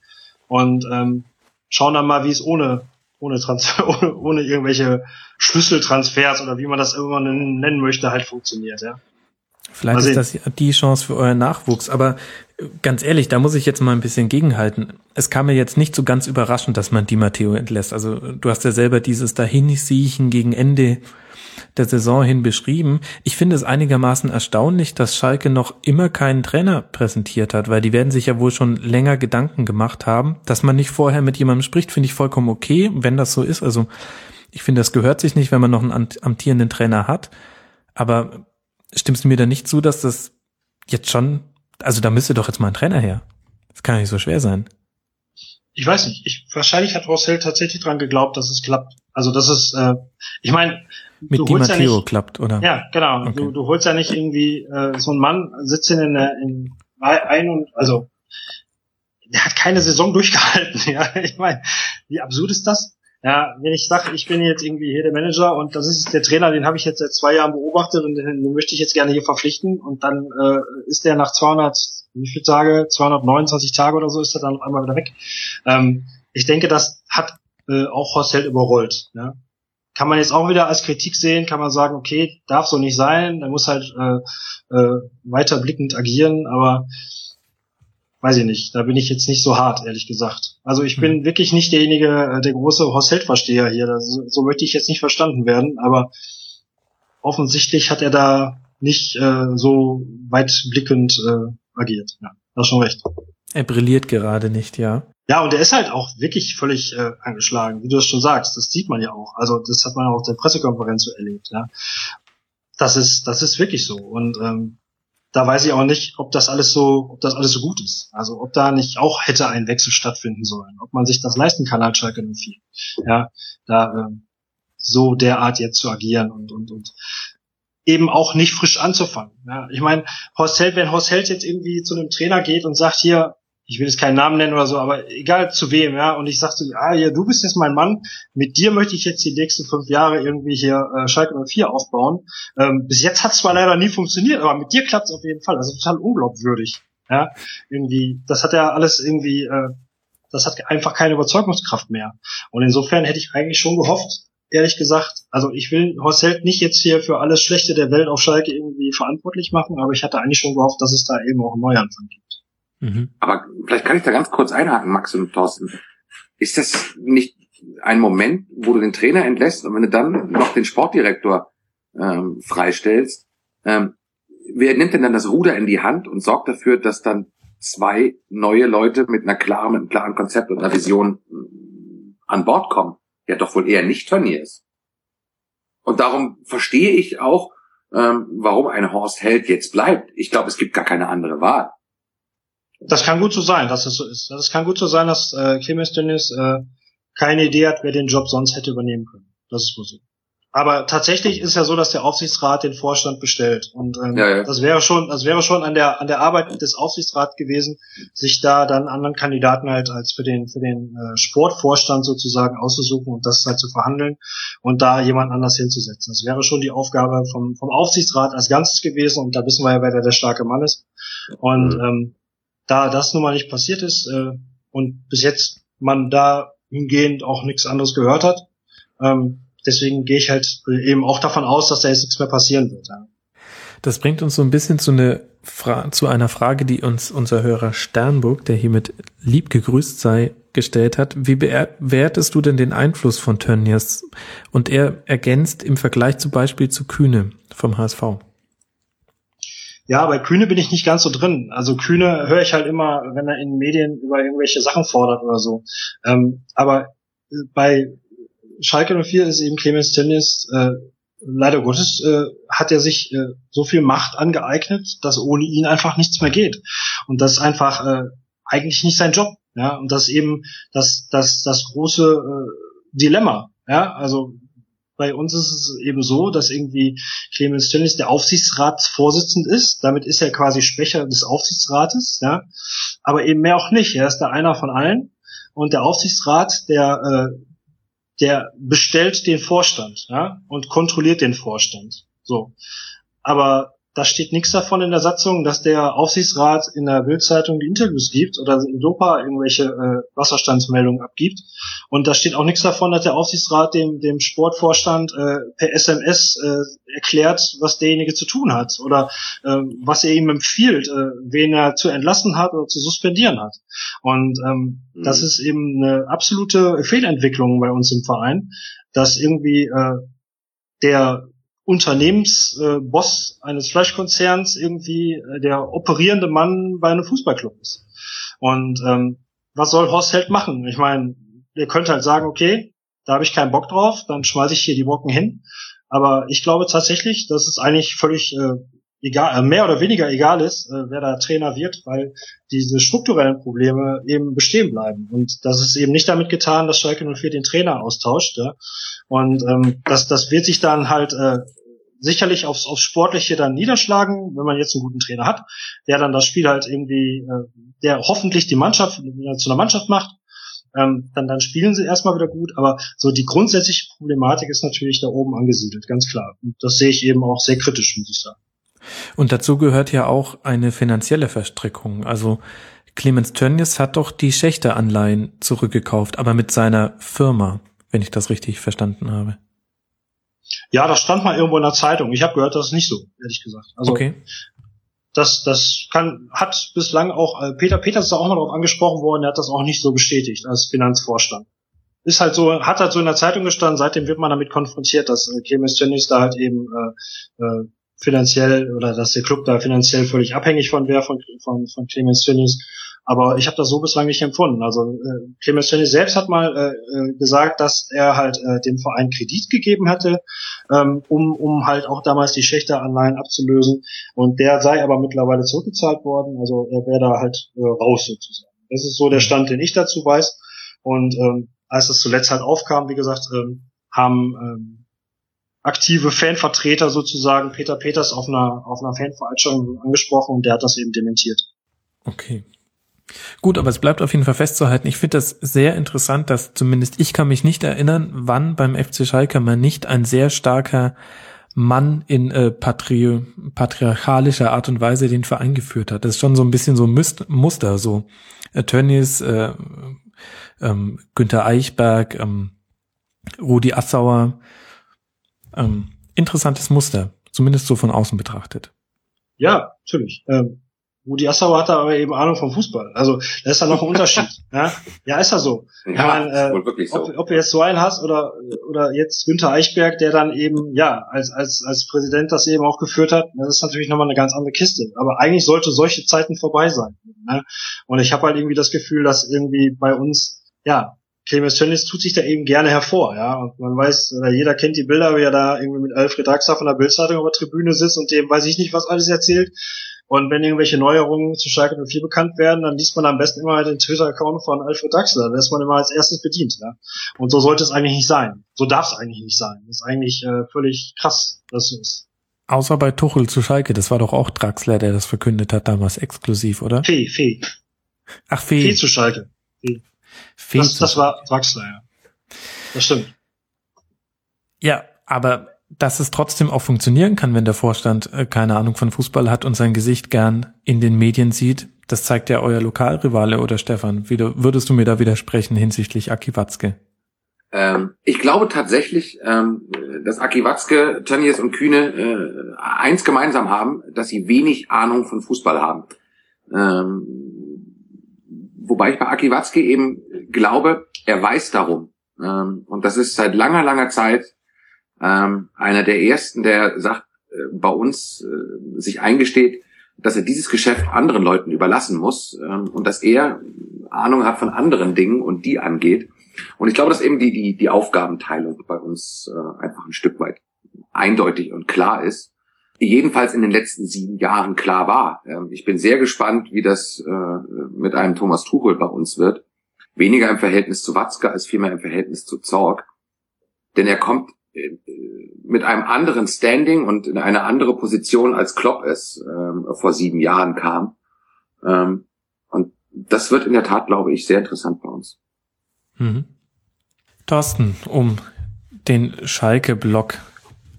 und ähm, schauen dann mal, wie es ohne ohne, Transfer, ohne, ohne irgendwelche Schlüsseltransfers oder wie man das immer nennen möchte, halt funktioniert, ja. Vielleicht ist das die Chance für euren Nachwuchs. Aber ganz ehrlich, da muss ich jetzt mal ein bisschen gegenhalten. Es kam mir jetzt nicht so ganz überraschend, dass man Di Matteo entlässt. Also du hast ja selber dieses Dahinsiechen gegen Ende der Saison hin beschrieben. Ich finde es einigermaßen erstaunlich, dass Schalke noch immer keinen Trainer präsentiert hat, weil die werden sich ja wohl schon länger Gedanken gemacht haben. Dass man nicht vorher mit jemandem spricht, finde ich vollkommen okay, wenn das so ist. Also ich finde, das gehört sich nicht, wenn man noch einen amtierenden Trainer hat. Aber stimmst du mir da nicht zu, dass das jetzt schon, also da müsste doch jetzt mal ein Trainer her. Das kann nicht so schwer sein. Ich weiß nicht. Ich, wahrscheinlich hat Rossell tatsächlich dran geglaubt, dass es klappt. Also das ist, äh, ich meine, mit Di Matteo ja nicht, klappt, oder? Ja, genau. Okay. Du, du holst ja nicht irgendwie äh, so einen Mann, sitzt in der in ein und also der hat keine Saison durchgehalten. Ja, ich meine, wie absurd ist das? Ja, wenn ich sage, ich bin jetzt irgendwie hier der Manager und das ist der Trainer, den habe ich jetzt seit zwei Jahren beobachtet und den, den möchte ich jetzt gerne hier verpflichten und dann äh, ist der nach 200, wie viele Tage, 229 Tage oder so ist er dann auf einmal wieder weg. Ähm, ich denke, das hat äh, auch Horst Held überrollt. Ja? Kann man jetzt auch wieder als Kritik sehen, kann man sagen, okay, darf so nicht sein, der muss halt äh, äh, weiterblickend agieren, aber weiß ich nicht, da bin ich jetzt nicht so hart, ehrlich gesagt. Also ich bin mhm. wirklich nicht derjenige, äh, der große Horst Held-Versteher hier. Das, so möchte ich jetzt nicht verstanden werden, aber offensichtlich hat er da nicht äh, so weitblickend äh, agiert. Ja, hast schon recht. Er brilliert gerade nicht, ja. Ja, und er ist halt auch wirklich völlig äh, angeschlagen, wie du es schon sagst. Das sieht man ja auch. Also das hat man auch auf der Pressekonferenz so erlebt. Ja, das ist das ist wirklich so. Und ähm, da weiß ich auch nicht, ob das alles so, ob das alles so gut ist. Also ob da nicht auch hätte ein Wechsel stattfinden sollen, ob man sich das leisten kann als Schalke 04. Ja, da ähm, so derart jetzt zu agieren und und und eben auch nicht frisch anzufangen. Ja, ich meine, Horst Held, wenn Horst Held jetzt irgendwie zu einem Trainer geht und sagt hier, ich will jetzt keinen Namen nennen oder so, aber egal zu wem, ja, und ich sagte, ah ja, du bist jetzt mein Mann, mit dir möchte ich jetzt die nächsten fünf Jahre irgendwie hier äh, Schalke 04 aufbauen. Ähm, bis jetzt hat es zwar leider nie funktioniert, aber mit dir klappt es auf jeden Fall. Also total unglaubwürdig. Ja, irgendwie, das hat ja alles irgendwie, äh, das hat einfach keine Überzeugungskraft mehr. Und insofern hätte ich eigentlich schon gehofft, ehrlich gesagt, also ich will Horst nicht jetzt hier für alles Schlechte der Welt auf Schalke irgendwie verantwortlich machen, aber ich hatte eigentlich schon gehofft, dass es da eben auch einen Neuanfang gibt. Mhm. Aber vielleicht kann ich da ganz kurz einhaken, Max und Thorsten. Ist das nicht ein Moment, wo du den Trainer entlässt und wenn du dann noch den Sportdirektor ähm, freistellst, ähm, wer nimmt denn dann das Ruder in die Hand und sorgt dafür, dass dann zwei neue Leute mit einer klaren, mit einem klaren Konzept und einer Vision äh, an Bord kommen? Ja, doch wohl eher nicht Turniers. Und darum verstehe ich auch, ähm, warum ein Horst Held jetzt bleibt. Ich glaube, es gibt gar keine andere Wahl. Das kann gut so sein, dass es so ist. Das kann gut so sein, dass äh, Clemens Dönnis äh, keine Idee hat, wer den Job sonst hätte übernehmen können. Das ist wohl so. Aber tatsächlich ist ja so, dass der Aufsichtsrat den Vorstand bestellt. Und ähm, ja, ja. das wäre schon, das wäre schon an der an der Arbeit des Aufsichtsrats gewesen, sich da dann anderen Kandidaten halt als für den für den äh, Sportvorstand sozusagen auszusuchen und das halt zu verhandeln und da jemand anders hinzusetzen. Das wäre schon die Aufgabe vom vom Aufsichtsrat als Ganzes gewesen und da wissen wir ja, wer der, der starke Mann ist. Und mhm. ähm, da das nun mal nicht passiert ist äh, und bis jetzt man da hingehend auch nichts anderes gehört hat, ähm, deswegen gehe ich halt eben auch davon aus, dass da jetzt nichts mehr passieren wird. Ja. Das bringt uns so ein bisschen zu, eine zu einer Frage, die uns unser Hörer Sternburg, der hiermit lieb gegrüßt sei, gestellt hat. Wie bewertest du denn den Einfluss von Tönnies? Und er ergänzt im Vergleich zum Beispiel zu Kühne vom HSV. Ja, bei Kühne bin ich nicht ganz so drin. Also Kühne höre ich halt immer, wenn er in Medien über irgendwelche Sachen fordert oder so. Ähm, aber bei Schalke 04 ist eben Clemens Tönnies, äh, leider Gottes, äh, hat er sich äh, so viel Macht angeeignet, dass ohne ihn einfach nichts mehr geht. Und das ist einfach äh, eigentlich nicht sein Job. Ja, und das eben das, das, das große äh, Dilemma. Ja, also bei uns ist es eben so, dass irgendwie Clemens Tönnies der Aufsichtsratsvorsitzend ist. Damit ist er quasi Sprecher des Aufsichtsrates, ja. Aber eben mehr auch nicht. Er ist da einer von allen. Und der Aufsichtsrat, der, äh, der bestellt den Vorstand, ja, und kontrolliert den Vorstand. So. Aber da steht nichts davon in der Satzung, dass der Aufsichtsrat in der Bildzeitung die Interviews gibt oder in Dopa irgendwelche äh, Wasserstandsmeldungen abgibt. Und da steht auch nichts davon, dass der Aufsichtsrat dem, dem Sportvorstand äh, per SMS äh, erklärt, was derjenige zu tun hat oder äh, was er ihm empfiehlt, äh, wen er zu entlassen hat oder zu suspendieren hat. Und ähm, mhm. das ist eben eine absolute Fehlentwicklung bei uns im Verein, dass irgendwie äh, der Unternehmensboss äh, eines Fleischkonzerns irgendwie äh, der operierende Mann bei einem Fußballclub ist. Und ähm, was soll Horst Held machen? Ich meine, ihr könnt halt sagen, okay, da habe ich keinen Bock drauf, dann schmeiße ich hier die Brocken hin. Aber ich glaube tatsächlich, dass es eigentlich völlig äh, egal, äh, mehr oder weniger egal ist, äh, wer da Trainer wird, weil diese strukturellen Probleme eben bestehen bleiben. Und das ist eben nicht damit getan, dass Schalke 04 den Trainer austauscht. Ja? Und ähm, das, das wird sich dann halt äh, sicherlich aufs, aufs Sportliche dann niederschlagen, wenn man jetzt einen guten Trainer hat, der dann das Spiel halt irgendwie, äh, der hoffentlich die Mannschaft zu einer Mannschaft macht. Ähm, dann, dann spielen sie erstmal wieder gut, aber so die grundsätzliche Problematik ist natürlich da oben angesiedelt, ganz klar. Und das sehe ich eben auch sehr kritisch, muss ich sagen. Und dazu gehört ja auch eine finanzielle Verstrickung. Also Clemens Tönnies hat doch die Schächte-Anleihen zurückgekauft, aber mit seiner Firma, wenn ich das richtig verstanden habe. Ja, das stand mal irgendwo in der Zeitung. Ich habe gehört, das ist nicht so, ehrlich gesagt. Also okay. das, das kann, hat bislang auch, äh, Peter Peters ist da auch mal darauf angesprochen worden, er hat das auch nicht so bestätigt als Finanzvorstand. Ist halt so, hat halt so in der Zeitung gestanden, seitdem wird man damit konfrontiert, dass äh, Clemens Tönnies da halt eben äh, äh, finanziell oder dass der Club da finanziell völlig abhängig von wäre von, von, von Clemens Tönnies Aber ich habe das so bislang nicht empfunden. Also äh, Clemens Tönnies selbst hat mal äh, äh, gesagt, dass er halt äh, dem Verein Kredit gegeben hatte, ähm, um, um halt auch damals die Schächteranleihen abzulösen. Und der sei aber mittlerweile zurückgezahlt worden. Also er wäre da halt äh, raus sozusagen. Das ist so der Stand, den ich dazu weiß. Und ähm, als es zuletzt halt aufkam, wie gesagt, ähm, haben ähm, aktive Fanvertreter sozusagen Peter Peters auf einer, auf einer Fanveranstaltung angesprochen und der hat das eben dementiert. Okay. Gut, aber es bleibt auf jeden Fall festzuhalten. Ich finde das sehr interessant, dass zumindest ich kann mich nicht erinnern, wann beim FC Schalke man nicht ein sehr starker Mann in äh, patri patriarchalischer Art und Weise den Verein geführt hat. Das ist schon so ein bisschen so Müst Muster, so Tönnies, äh, ähm, Günther Eichberg, ähm, Rudi Assauer. Ähm, interessantes Muster, zumindest so von außen betrachtet. Ja, natürlich. Ähm, Rudi Assauer hat da aber eben Ahnung vom Fußball. Also da ist da noch ein Unterschied. ja? ja, ist ja so. Ja, meine, äh, wirklich so. Ob, ob du jetzt so einen hast oder oder jetzt Günther Eichberg, der dann eben ja als als als Präsident das eben auch geführt hat, das ist natürlich nochmal eine ganz andere Kiste. Aber eigentlich sollte solche Zeiten vorbei sein. Ne? Und ich habe halt irgendwie das Gefühl, dass irgendwie bei uns ja Clemens Tönnies tut sich da eben gerne hervor, ja. Und man weiß, oder jeder kennt die Bilder, wie er da irgendwie mit Alfred Draxler von der Bildzeitung auf der Tribüne sitzt und dem weiß ich nicht, was alles erzählt. Und wenn irgendwelche Neuerungen zu Schalke 04 bekannt werden, dann liest man am besten immer den Twitter-Account von Alfred Draxler. Da ist man immer als erstes bedient. Ja? Und so sollte es eigentlich nicht sein. So darf es eigentlich nicht sein. Das ist eigentlich äh, völlig krass, dass so ist. Außer bei Tuchel zu Schalke, das war doch auch Draxler, der das verkündet hat damals exklusiv, oder? Fee, Fee. Ach, Fee. Fee zu Schalke. Fee. Fee das, das war Draxler, ja. Das stimmt. Ja, aber dass es trotzdem auch funktionieren kann, wenn der Vorstand äh, keine Ahnung von Fußball hat und sein Gesicht gern in den Medien sieht, das zeigt ja euer Lokalrivale oder Stefan. Wie würdest du mir da widersprechen hinsichtlich Aki Watzke? Ähm, ich glaube tatsächlich, ähm, dass Aki Watzke, Tönnies und Kühne äh, eins gemeinsam haben, dass sie wenig Ahnung von Fußball haben. Ähm, wobei ich bei Aki Watzke eben glaube, er weiß darum. Ähm, und das ist seit langer, langer Zeit ähm, einer der ersten, der sagt, äh, bei uns äh, sich eingesteht, dass er dieses Geschäft anderen Leuten überlassen muss ähm, und dass er Ahnung hat von anderen Dingen und die angeht. Und ich glaube, dass eben die, die, die Aufgabenteilung bei uns äh, einfach ein Stück weit eindeutig und klar ist. Jedenfalls in den letzten sieben Jahren klar war. Ähm, ich bin sehr gespannt, wie das äh, mit einem Thomas Tuchel bei uns wird. Weniger im Verhältnis zu Watzke als vielmehr im Verhältnis zu Zorg. Denn er kommt mit einem anderen Standing und in eine andere Position als Klopp es ähm, vor sieben Jahren kam. Ähm, und das wird in der Tat, glaube ich, sehr interessant bei uns. Mhm. Thorsten, um den Schalke-Block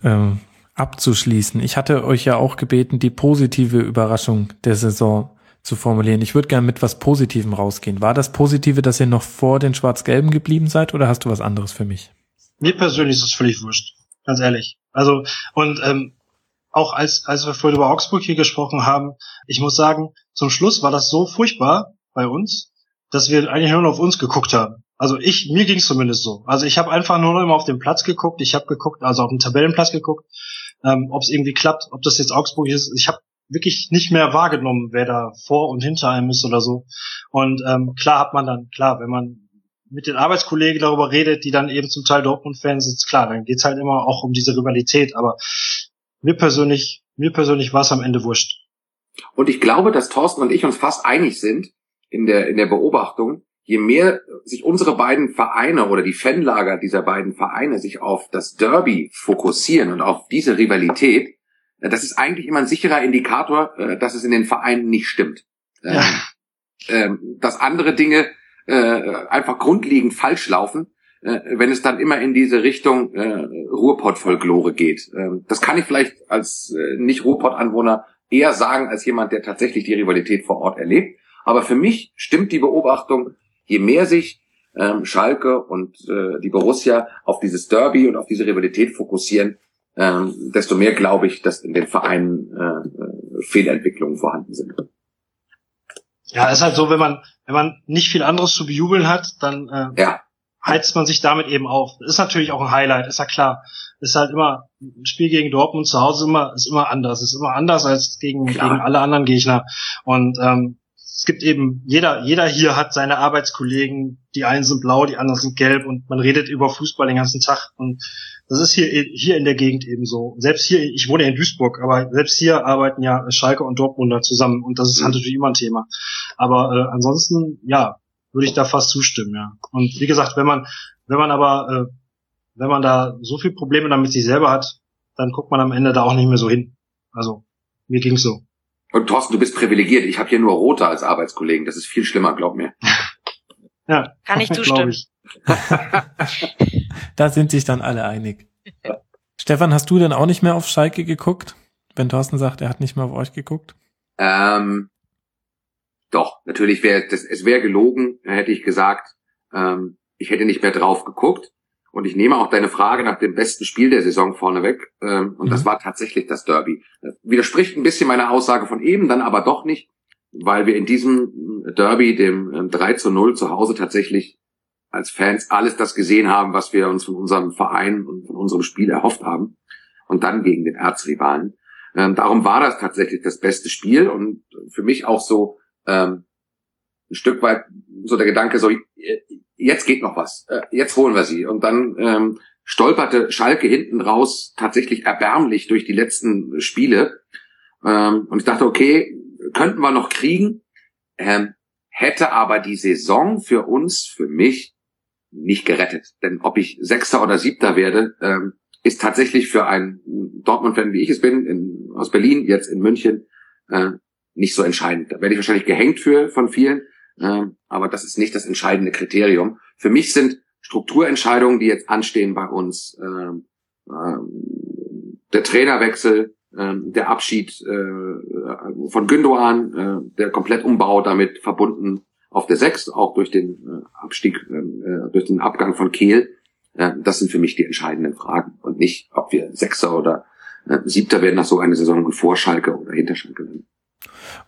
ähm, abzuschließen. Ich hatte euch ja auch gebeten, die positive Überraschung der Saison zu formulieren. Ich würde gerne mit was Positivem rausgehen. War das Positive, dass ihr noch vor den Schwarz-Gelben geblieben seid oder hast du was anderes für mich? Mir persönlich ist es völlig wurscht. Ganz ehrlich. Also, und ähm, auch als, als wir vorhin über Augsburg hier gesprochen haben, ich muss sagen, zum Schluss war das so furchtbar bei uns, dass wir eigentlich nur noch auf uns geguckt haben. Also ich, mir ging es zumindest so. Also ich habe einfach nur noch immer auf den Platz geguckt, ich habe geguckt, also auf den Tabellenplatz geguckt, ähm, ob es irgendwie klappt, ob das jetzt Augsburg ist. Ich habe wirklich nicht mehr wahrgenommen, wer da vor und hinter einem ist oder so. Und ähm, klar hat man dann, klar, wenn man mit den Arbeitskollegen darüber redet, die dann eben zum Teil Dortmund-Fans sind, klar, dann geht's halt immer auch um diese Rivalität. Aber mir persönlich, mir persönlich war es am Ende wurscht. Und ich glaube, dass Thorsten und ich uns fast einig sind in der, in der Beobachtung, je mehr sich unsere beiden Vereine oder die Fanlager dieser beiden Vereine sich auf das Derby fokussieren und auf diese Rivalität, das ist eigentlich immer ein sicherer Indikator, äh, dass es in den Vereinen nicht stimmt. Ja. Ähm, ähm, dass andere Dinge äh, einfach grundlegend falsch laufen, äh, wenn es dann immer in diese Richtung äh, Ruhrpott-Folklore geht. Ähm, das kann ich vielleicht als äh, Nicht-Ruhrpott-Anwohner eher sagen als jemand, der tatsächlich die Rivalität vor Ort erlebt. Aber für mich stimmt die Beobachtung, je mehr sich ähm, Schalke und äh, die Borussia auf dieses Derby und auf diese Rivalität fokussieren, ähm, desto mehr glaube ich, dass in den Vereinen äh, äh Fehlentwicklungen vorhanden sind. Ja, ist halt so, wenn man, wenn man nicht viel anderes zu bejubeln hat, dann äh, ja. heizt man sich damit eben auf. Ist natürlich auch ein Highlight, ist ja klar. Ist halt immer, ein Spiel gegen Dortmund zu Hause immer, ist immer anders. Ist immer anders als gegen, gegen alle anderen Gegner. Und ähm, es gibt eben, jeder, jeder hier hat seine Arbeitskollegen, die einen sind blau, die anderen sind gelb und man redet über Fußball den ganzen Tag und das ist hier, hier in der Gegend eben so. Selbst hier, ich wohne in Duisburg, aber selbst hier arbeiten ja Schalke und Dortmunder zusammen und das ist halt natürlich immer ein Thema. Aber äh, ansonsten, ja, würde ich da fast zustimmen, ja. Und wie gesagt, wenn man, wenn man aber, äh, wenn man da so viel Probleme damit sich selber hat, dann guckt man am Ende da auch nicht mehr so hin. Also, mir ging's so. Und Thorsten, du bist privilegiert. Ich habe hier nur Rote als Arbeitskollegen. Das ist viel schlimmer, glaub mir. ja. Kann ich zustimmen. Ich. da sind sich dann alle einig. Stefan, hast du denn auch nicht mehr auf Schalke geguckt? Wenn Thorsten sagt, er hat nicht mehr auf euch geguckt? Ähm, doch, natürlich wäre es wäre gelogen, hätte ich gesagt, ähm, ich hätte nicht mehr drauf geguckt. Und ich nehme auch deine Frage nach dem besten Spiel der Saison vorneweg. Ähm, und mhm. das war tatsächlich das Derby. Das widerspricht ein bisschen meiner Aussage von eben, dann aber doch nicht, weil wir in diesem Derby, dem 3 ähm, zu 0 zu Hause tatsächlich als Fans alles das gesehen haben, was wir uns von unserem Verein und von unserem Spiel erhofft haben. Und dann gegen den Erzrivalen. Ähm, darum war das tatsächlich das beste Spiel und für mich auch so ähm, ein Stück weit so der Gedanke, so jetzt geht noch was, äh, jetzt holen wir sie. Und dann ähm, stolperte Schalke hinten raus tatsächlich erbärmlich durch die letzten Spiele. Ähm, und ich dachte, okay, könnten wir noch kriegen. Ähm, hätte aber die Saison für uns, für mich, nicht gerettet. Denn ob ich Sechster oder Siebter werde, ähm, ist tatsächlich für einen Dortmund-Fan, wie ich es bin, in, aus Berlin, jetzt in München, äh, nicht so entscheidend. Da werde ich wahrscheinlich gehängt für von vielen. Ähm, aber das ist nicht das entscheidende Kriterium. Für mich sind Strukturentscheidungen, die jetzt anstehen bei uns, ähm, ähm, der Trainerwechsel, ähm, der Abschied äh, von Gündogan, äh, der Komplettumbau damit verbunden auf der Sechs, auch durch den äh, Abstieg, durch den Abgang von Kehl. Das sind für mich die entscheidenden Fragen und nicht, ob wir Sechster oder Siebter werden nach so einer Saison und vor Schalke oder hinter Schalke.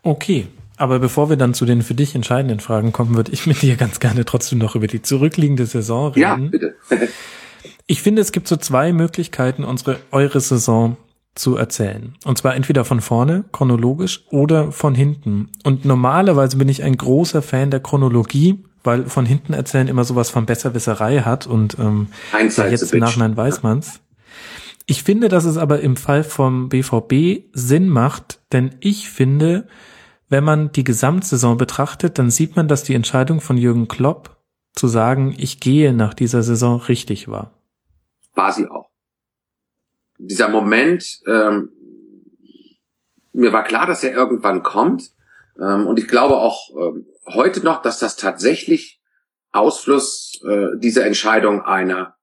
Okay, aber bevor wir dann zu den für dich entscheidenden Fragen kommen, würde ich mit dir ganz gerne trotzdem noch über die zurückliegende Saison reden. Ja, bitte. ich finde, es gibt so zwei Möglichkeiten, unsere, eure Saison zu erzählen. Und zwar entweder von vorne, chronologisch, oder von hinten. Und normalerweise bin ich ein großer Fan der Chronologie, weil von hinten erzählen immer sowas von Besserwisserei hat und ähm, jetzt im Nachhinein weiß man's. Ich finde, dass es aber im Fall vom BVB Sinn macht, denn ich finde, wenn man die Gesamtsaison betrachtet, dann sieht man, dass die Entscheidung von Jürgen Klopp zu sagen, ich gehe nach dieser Saison richtig war. War sie auch. Dieser Moment, ähm, mir war klar, dass er irgendwann kommt. Ähm, und ich glaube auch ähm, heute noch, dass das tatsächlich Ausfluss äh, dieser Entscheidung einer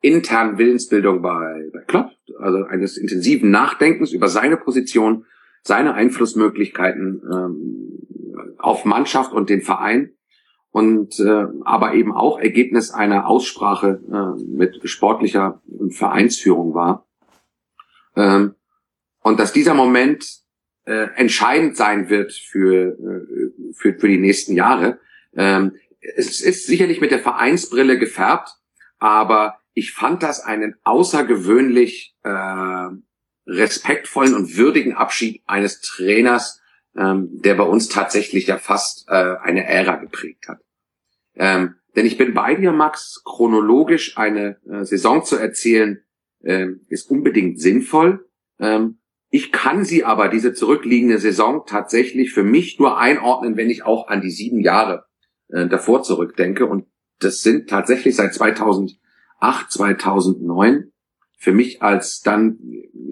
internen Willensbildung bei, bei Klopp, also eines intensiven Nachdenkens über seine Position seine Einflussmöglichkeiten ähm, auf Mannschaft und den Verein und äh, aber eben auch Ergebnis einer Aussprache äh, mit sportlicher Vereinsführung war. Ähm, und dass dieser Moment äh, entscheidend sein wird für, äh, für, für die nächsten Jahre. Ähm, es ist sicherlich mit der Vereinsbrille gefärbt, aber ich fand das einen außergewöhnlich äh, respektvollen und würdigen Abschied eines Trainers, ähm, der bei uns tatsächlich ja fast äh, eine Ära geprägt hat. Ähm, denn ich bin bei dir, Max, chronologisch eine äh, Saison zu erzählen, äh, ist unbedingt sinnvoll. Ähm, ich kann sie aber, diese zurückliegende Saison, tatsächlich für mich nur einordnen, wenn ich auch an die sieben Jahre äh, davor zurückdenke. Und das sind tatsächlich seit 2008, 2009 für mich als dann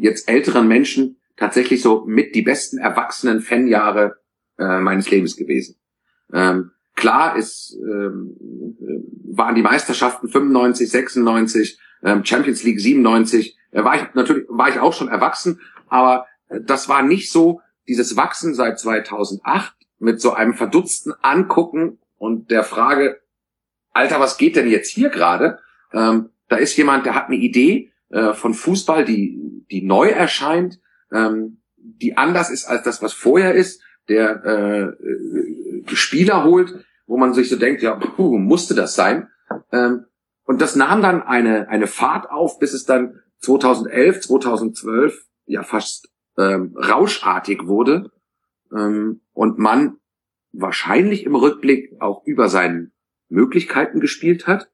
jetzt älteren Menschen tatsächlich so mit die besten erwachsenen Fanjahre äh, meines Lebens gewesen. Ähm, klar ist, ähm, waren die Meisterschaften 95, 96, ähm, Champions League 97, äh, war ich natürlich, war ich auch schon erwachsen, aber äh, das war nicht so dieses Wachsen seit 2008 mit so einem verdutzten Angucken und der Frage, Alter, was geht denn jetzt hier gerade? Ähm, da ist jemand, der hat eine Idee, äh, von Fußball, die, die neu erscheint, ähm, die anders ist als das, was vorher ist, der äh, äh, Spieler holt, wo man sich so denkt, ja, puh, musste das sein? Ähm, und das nahm dann eine, eine Fahrt auf, bis es dann 2011, 2012 ja fast ähm, rauschartig wurde ähm, und man wahrscheinlich im Rückblick auch über seinen Möglichkeiten gespielt hat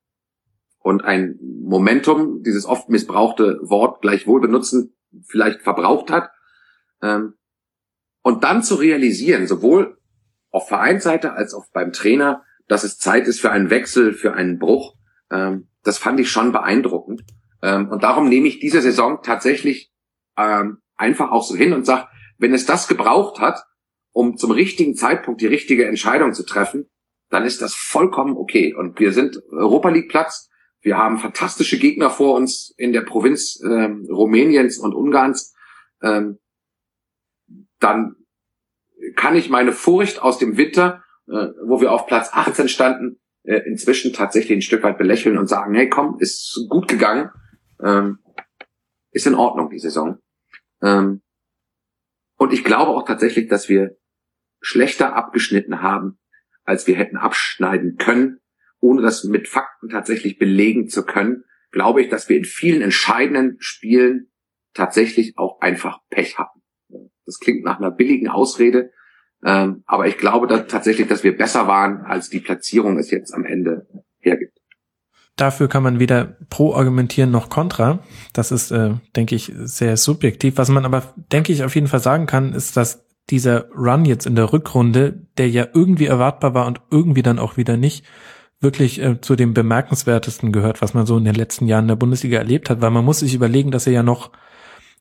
und ein Momentum, dieses oft missbrauchte Wort gleichwohl benutzen, vielleicht verbraucht hat. Ähm, und dann zu realisieren, sowohl auf Vereinsseite als auch beim Trainer, dass es Zeit ist für einen Wechsel, für einen Bruch, ähm, das fand ich schon beeindruckend. Ähm, und darum nehme ich diese Saison tatsächlich einfach auch so hin und sage, wenn es das gebraucht hat, um zum richtigen Zeitpunkt die richtige Entscheidung zu treffen, dann ist das vollkommen okay. Und wir sind Europa League Platz. Wir haben fantastische Gegner vor uns in der Provinz ähm, Rumäniens und Ungarns. Ähm, dann kann ich meine Furcht aus dem Winter, äh, wo wir auf Platz 18 standen, äh, inzwischen tatsächlich ein Stück weit belächeln und sagen, hey komm, ist gut gegangen, ähm, ist in Ordnung die Saison. Ähm, und ich glaube auch tatsächlich, dass wir schlechter abgeschnitten haben, als wir hätten abschneiden können, ohne das mit Fakten tatsächlich belegen zu können, glaube ich, dass wir in vielen entscheidenden Spielen tatsächlich auch einfach Pech hatten. Das klingt nach einer billigen Ausrede, ähm, aber ich glaube dass tatsächlich, dass wir besser waren, als die Platzierung es jetzt am Ende hergibt. Dafür kann man weder pro argumentieren noch contra. Das ist, äh, denke ich, sehr subjektiv. Was man aber, denke ich, auf jeden Fall sagen kann, ist, dass dieser Run jetzt in der Rückrunde, der ja irgendwie erwartbar war und irgendwie dann auch wieder nicht, wirklich äh, zu dem bemerkenswertesten gehört, was man so in den letzten Jahren in der Bundesliga erlebt hat, weil man muss sich überlegen, dass er ja noch,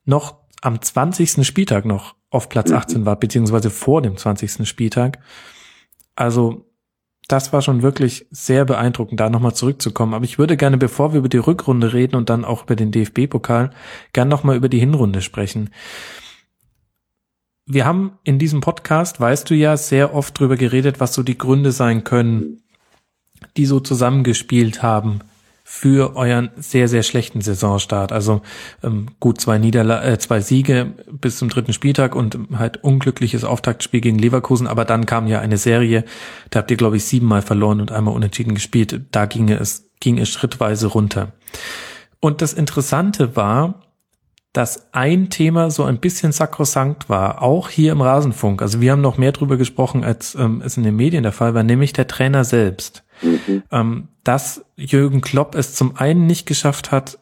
noch am 20. Spieltag noch auf Platz 18 mhm. war, beziehungsweise vor dem 20. Spieltag. Also das war schon wirklich sehr beeindruckend, da nochmal zurückzukommen. Aber ich würde gerne, bevor wir über die Rückrunde reden und dann auch über den DFB-Pokal, gern nochmal über die Hinrunde sprechen. Wir haben in diesem Podcast, weißt du ja, sehr oft drüber geredet, was so die Gründe sein können, die so zusammengespielt haben für euren sehr, sehr schlechten Saisonstart. Also ähm, gut zwei, Niederla äh, zwei Siege bis zum dritten Spieltag und halt unglückliches Auftaktspiel gegen Leverkusen, aber dann kam ja eine Serie, da habt ihr, glaube ich, siebenmal verloren und einmal unentschieden gespielt. Da ging es, ging es schrittweise runter. Und das Interessante war, dass ein Thema so ein bisschen sakrosankt war, auch hier im Rasenfunk. Also wir haben noch mehr drüber gesprochen, als ähm, es in den Medien der Fall war, nämlich der Trainer selbst. Mhm. Ähm, dass Jürgen Klopp es zum einen nicht geschafft hat,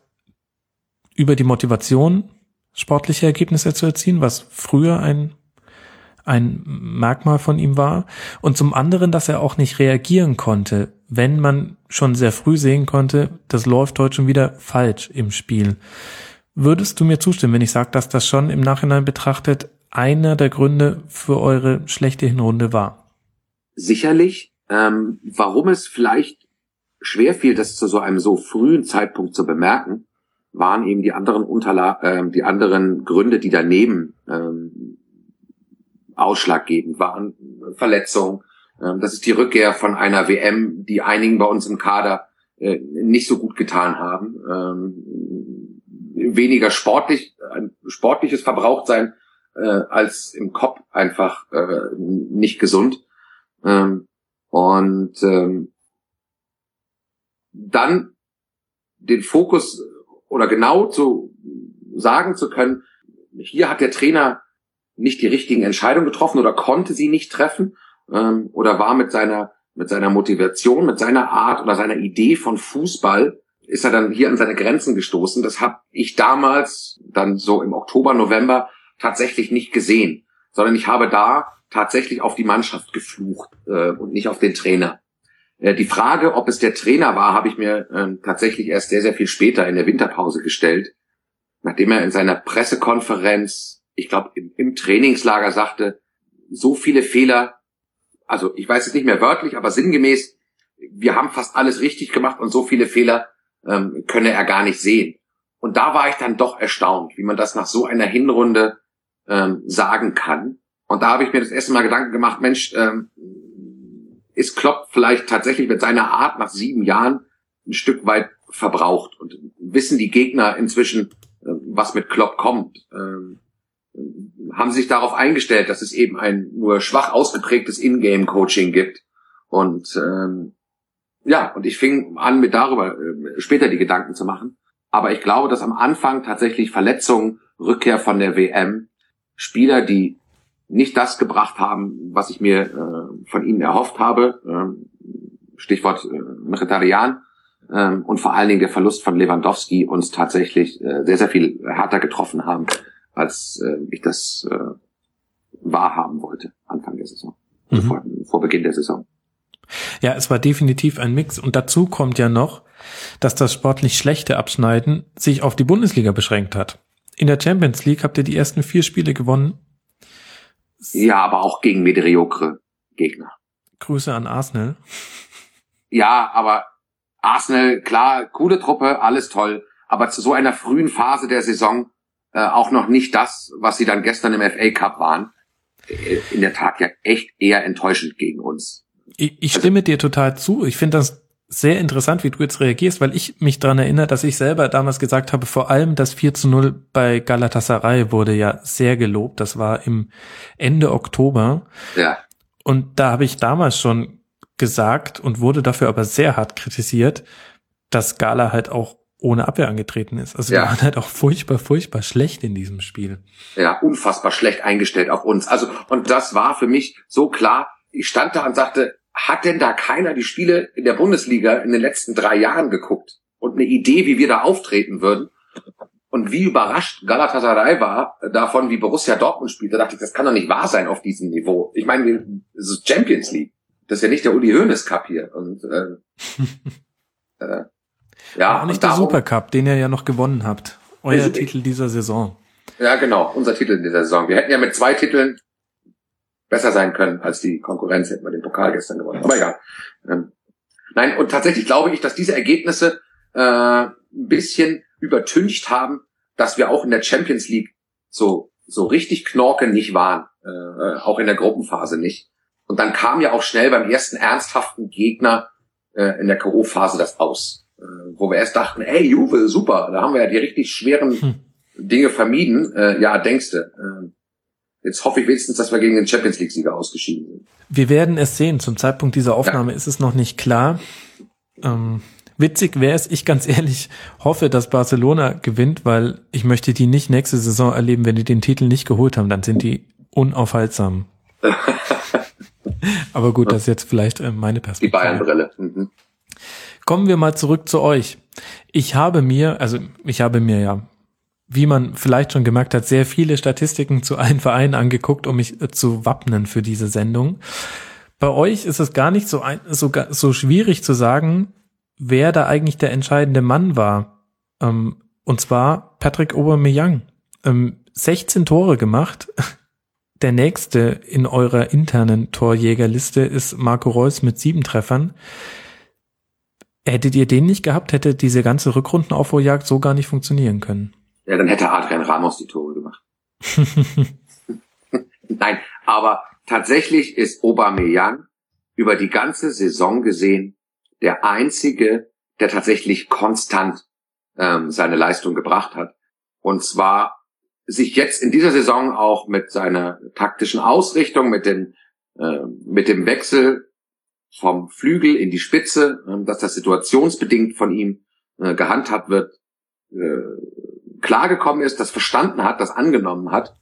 über die Motivation sportliche Ergebnisse zu erzielen, was früher ein ein Merkmal von ihm war und zum anderen, dass er auch nicht reagieren konnte, wenn man schon sehr früh sehen konnte, das läuft heute schon wieder falsch im Spiel. Würdest du mir zustimmen, wenn ich sage, dass das schon im Nachhinein betrachtet einer der Gründe für eure schlechte Hinrunde war? Sicherlich. Ähm, warum es vielleicht schwer fiel, das zu so einem so frühen Zeitpunkt zu bemerken, waren eben die anderen Unterla äh, die anderen Gründe, die daneben ähm, ausschlaggebend waren. Verletzung, ähm, das ist die Rückkehr von einer WM, die einigen bei uns im Kader äh, nicht so gut getan haben. Ähm, weniger sportlich, ein sportliches Verbrauchtsein äh, als im Kopf einfach äh, nicht gesund. Ähm, und ähm, dann den Fokus oder genau zu sagen zu können, hier hat der Trainer nicht die richtigen Entscheidungen getroffen oder konnte sie nicht treffen ähm, oder war mit seiner mit seiner Motivation, mit seiner Art oder seiner Idee von Fußball ist er dann hier an seine Grenzen gestoßen. Das habe ich damals, dann so im Oktober, November, tatsächlich nicht gesehen, sondern ich habe da tatsächlich auf die Mannschaft geflucht äh, und nicht auf den Trainer. Äh, die Frage, ob es der Trainer war, habe ich mir äh, tatsächlich erst sehr, sehr viel später in der Winterpause gestellt, nachdem er in seiner Pressekonferenz, ich glaube im, im Trainingslager sagte, so viele Fehler, also ich weiß es nicht mehr wörtlich, aber sinngemäß, wir haben fast alles richtig gemacht und so viele Fehler ähm, könne er gar nicht sehen. Und da war ich dann doch erstaunt, wie man das nach so einer Hinrunde ähm, sagen kann. Und da habe ich mir das erste Mal Gedanken gemacht, Mensch, ähm, ist Klopp vielleicht tatsächlich mit seiner Art nach sieben Jahren ein Stück weit verbraucht und wissen die Gegner inzwischen, äh, was mit Klopp kommt. Ähm, haben sich darauf eingestellt, dass es eben ein nur schwach ausgeprägtes Ingame-Coaching gibt und ähm, ja, und ich fing an, mir darüber äh, später die Gedanken zu machen. Aber ich glaube, dass am Anfang tatsächlich Verletzungen, Rückkehr von der WM, Spieler, die nicht das gebracht haben, was ich mir äh, von ihnen erhofft habe. Ähm, Stichwort äh, Mkhitaryan. Ähm, und vor allen Dingen der Verlust von Lewandowski uns tatsächlich äh, sehr, sehr viel härter getroffen haben, als äh, ich das äh, wahrhaben wollte Anfang der Saison, mhm. vor, vor Beginn der Saison. Ja, es war definitiv ein Mix. Und dazu kommt ja noch, dass das sportlich schlechte Abschneiden sich auf die Bundesliga beschränkt hat. In der Champions League habt ihr die ersten vier Spiele gewonnen. Ja, aber auch gegen mediokre Gegner. Grüße an Arsenal. Ja, aber Arsenal, klar, coole Truppe, alles toll, aber zu so einer frühen Phase der Saison äh, auch noch nicht das, was sie dann gestern im FA Cup waren. Äh, in der Tat ja echt eher enttäuschend gegen uns. Ich, ich stimme dir total zu. Ich finde das sehr interessant, wie du jetzt reagierst, weil ich mich daran erinnere, dass ich selber damals gesagt habe, vor allem das 4 zu 0 bei Galatasaray wurde ja sehr gelobt. Das war im Ende Oktober. Ja. Und da habe ich damals schon gesagt und wurde dafür aber sehr hart kritisiert, dass Gala halt auch ohne Abwehr angetreten ist. Also ja. wir waren halt auch furchtbar, furchtbar schlecht in diesem Spiel. Ja, unfassbar schlecht eingestellt auf uns. Also, und das war für mich so klar. Ich stand da und sagte, hat denn da keiner die Spiele in der Bundesliga in den letzten drei Jahren geguckt und eine Idee, wie wir da auftreten würden? Und wie überrascht Galatasaray war davon, wie Borussia Dortmund spielt, da dachte ich, das kann doch nicht wahr sein auf diesem Niveau. Ich meine, es ist Champions League. Das ist ja nicht der Uli Hoeneß Cup hier. Und, äh, äh, ja, auch nicht der Supercup, den ihr ja noch gewonnen habt. Euer Titel dieser Saison. Ja, genau, unser Titel dieser Saison. Wir hätten ja mit zwei Titeln besser sein können als die Konkurrenz, hätten wir den Pokal gestern gewonnen. Aber egal. Ähm, nein, und tatsächlich glaube ich, dass diese Ergebnisse äh, ein bisschen übertüncht haben, dass wir auch in der Champions League so so richtig knorken nicht waren, äh, auch in der Gruppenphase nicht. Und dann kam ja auch schnell beim ersten ernsthaften Gegner äh, in der K.O.-Phase das aus. Äh, wo wir erst dachten, ey, Juve, super, da haben wir ja die richtig schweren hm. Dinge vermieden. Äh, ja, denkste. Äh, jetzt hoffe ich wenigstens, dass wir gegen den Champions League-Sieger ausgeschieden sind. Wir werden es sehen. Zum Zeitpunkt dieser Aufnahme ja. ist es noch nicht klar. Ähm, witzig wäre es, ich ganz ehrlich hoffe, dass Barcelona gewinnt, weil ich möchte die nicht nächste Saison erleben, wenn die den Titel nicht geholt haben, dann sind die unaufhaltsam. Aber gut, das ist jetzt vielleicht äh, meine Perspektive. Die Bayernbrille. Mhm. Kommen wir mal zurück zu euch. Ich habe mir, also ich habe mir ja, wie man vielleicht schon gemerkt hat, sehr viele Statistiken zu allen Vereinen angeguckt, um mich äh, zu wappnen für diese Sendung. Bei euch ist es gar nicht so, ein, so, so schwierig zu sagen, wer da eigentlich der entscheidende Mann war. Ähm, und zwar Patrick Aubameyang. Ähm, 16 Tore gemacht, der nächste in eurer internen Torjägerliste ist Marco Reus mit sieben Treffern. Hättet ihr den nicht gehabt, hätte diese ganze Rückrundenaufholjagd so gar nicht funktionieren können. Ja, dann hätte Adrian Ramos die Tore gemacht. Nein, aber tatsächlich ist Aubameyang über die ganze Saison gesehen der einzige, der tatsächlich konstant ähm, seine Leistung gebracht hat. Und zwar sich jetzt in dieser Saison auch mit seiner taktischen Ausrichtung, mit dem, äh, mit dem Wechsel vom Flügel in die Spitze, äh, dass das situationsbedingt von ihm äh, gehandhabt wird, äh, klargekommen ist, das verstanden hat, das angenommen hat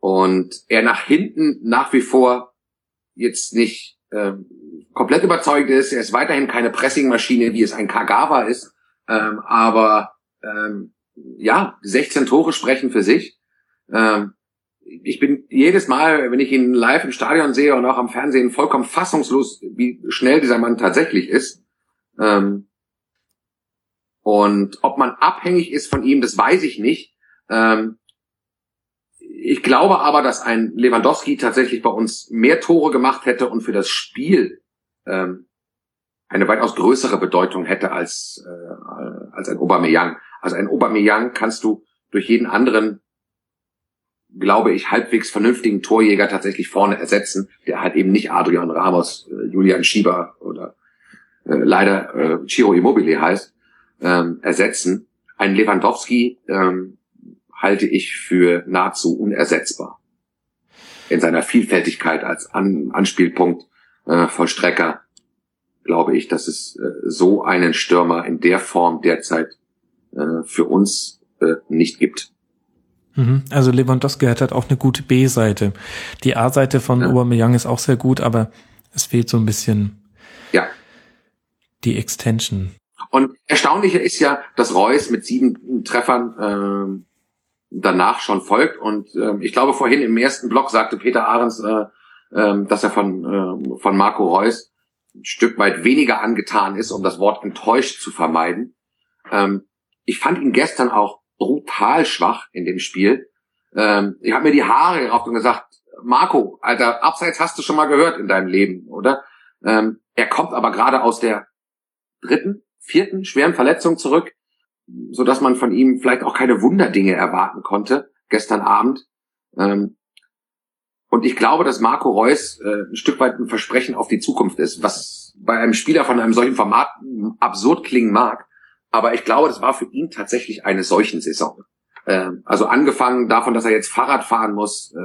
und er nach hinten nach wie vor jetzt nicht äh, komplett überzeugt ist. Er ist weiterhin keine Pressingmaschine, wie es ein Kagawa ist, ähm, aber ähm, ja, 16 Tore sprechen für sich. Ähm, ich bin jedes Mal, wenn ich ihn live im Stadion sehe und auch am Fernsehen, vollkommen fassungslos, wie schnell dieser Mann tatsächlich ist. Ähm, und ob man abhängig ist von ihm, das weiß ich nicht. Ähm, ich glaube aber, dass ein Lewandowski tatsächlich bei uns mehr Tore gemacht hätte und für das Spiel ähm, eine weitaus größere Bedeutung hätte als, äh, als ein Aubameyang. Also ein Aubameyang kannst du durch jeden anderen, glaube ich, halbwegs vernünftigen Torjäger tatsächlich vorne ersetzen, der halt eben nicht Adrian Ramos, äh, Julian Schieber oder äh, leider äh, Ciro Immobile heißt, ähm, ersetzen. Ein Lewandowski ähm, halte ich für nahezu unersetzbar. In seiner Vielfältigkeit als An Anspielpunkt, äh, Vollstrecker, glaube ich, dass es äh, so einen Stürmer in der Form derzeit äh, für uns äh, nicht gibt. Mhm. Also Lewandowski hat halt auch eine gute B-Seite. Die A-Seite von ja. Aubameyang ist auch sehr gut, aber es fehlt so ein bisschen ja. die Extension. Und erstaunlicher ist ja, dass Reus mit sieben Treffern äh, danach schon folgt. Und äh, ich glaube, vorhin im ersten Block sagte Peter Ahrens, äh, äh, dass er von, äh, von Marco Reus ein Stück weit weniger angetan ist, um das Wort enttäuscht zu vermeiden. Ähm, ich fand ihn gestern auch brutal schwach in dem Spiel. Ähm, ich habe mir die Haare gerauft und gesagt, Marco, Alter, Abseits hast du schon mal gehört in deinem Leben, oder? Ähm, er kommt aber gerade aus der dritten, vierten schweren Verletzung zurück, so dass man von ihm vielleicht auch keine Wunderdinge erwarten konnte gestern Abend. Ähm, und ich glaube, dass Marco Reus äh, ein Stück weit ein Versprechen auf die Zukunft ist, was bei einem Spieler von einem solchen Format absurd klingen mag. Aber ich glaube, das war für ihn tatsächlich eine solchen Saison. Äh, also angefangen davon, dass er jetzt Fahrrad fahren muss, äh,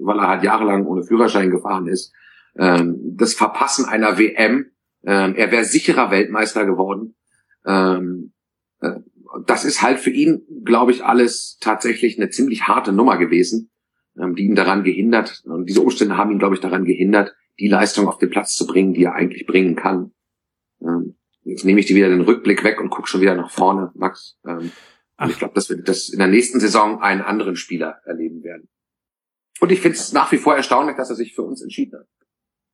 weil er halt jahrelang ohne Führerschein gefahren ist. Äh, das Verpassen einer WM. Äh, er wäre sicherer Weltmeister geworden. Ähm, äh, das ist halt für ihn, glaube ich, alles tatsächlich eine ziemlich harte Nummer gewesen, ähm, die ihn daran gehindert, und diese Umstände haben ihn, glaube ich, daran gehindert, die Leistung auf den Platz zu bringen, die er eigentlich bringen kann. Ähm, jetzt nehme ich dir wieder den Rückblick weg und gucke schon wieder nach vorne, Max. Ähm, ich glaube, dass wir das in der nächsten Saison einen anderen Spieler erleben werden. Und ich finde es nach wie vor erstaunlich, dass er sich für uns entschieden hat.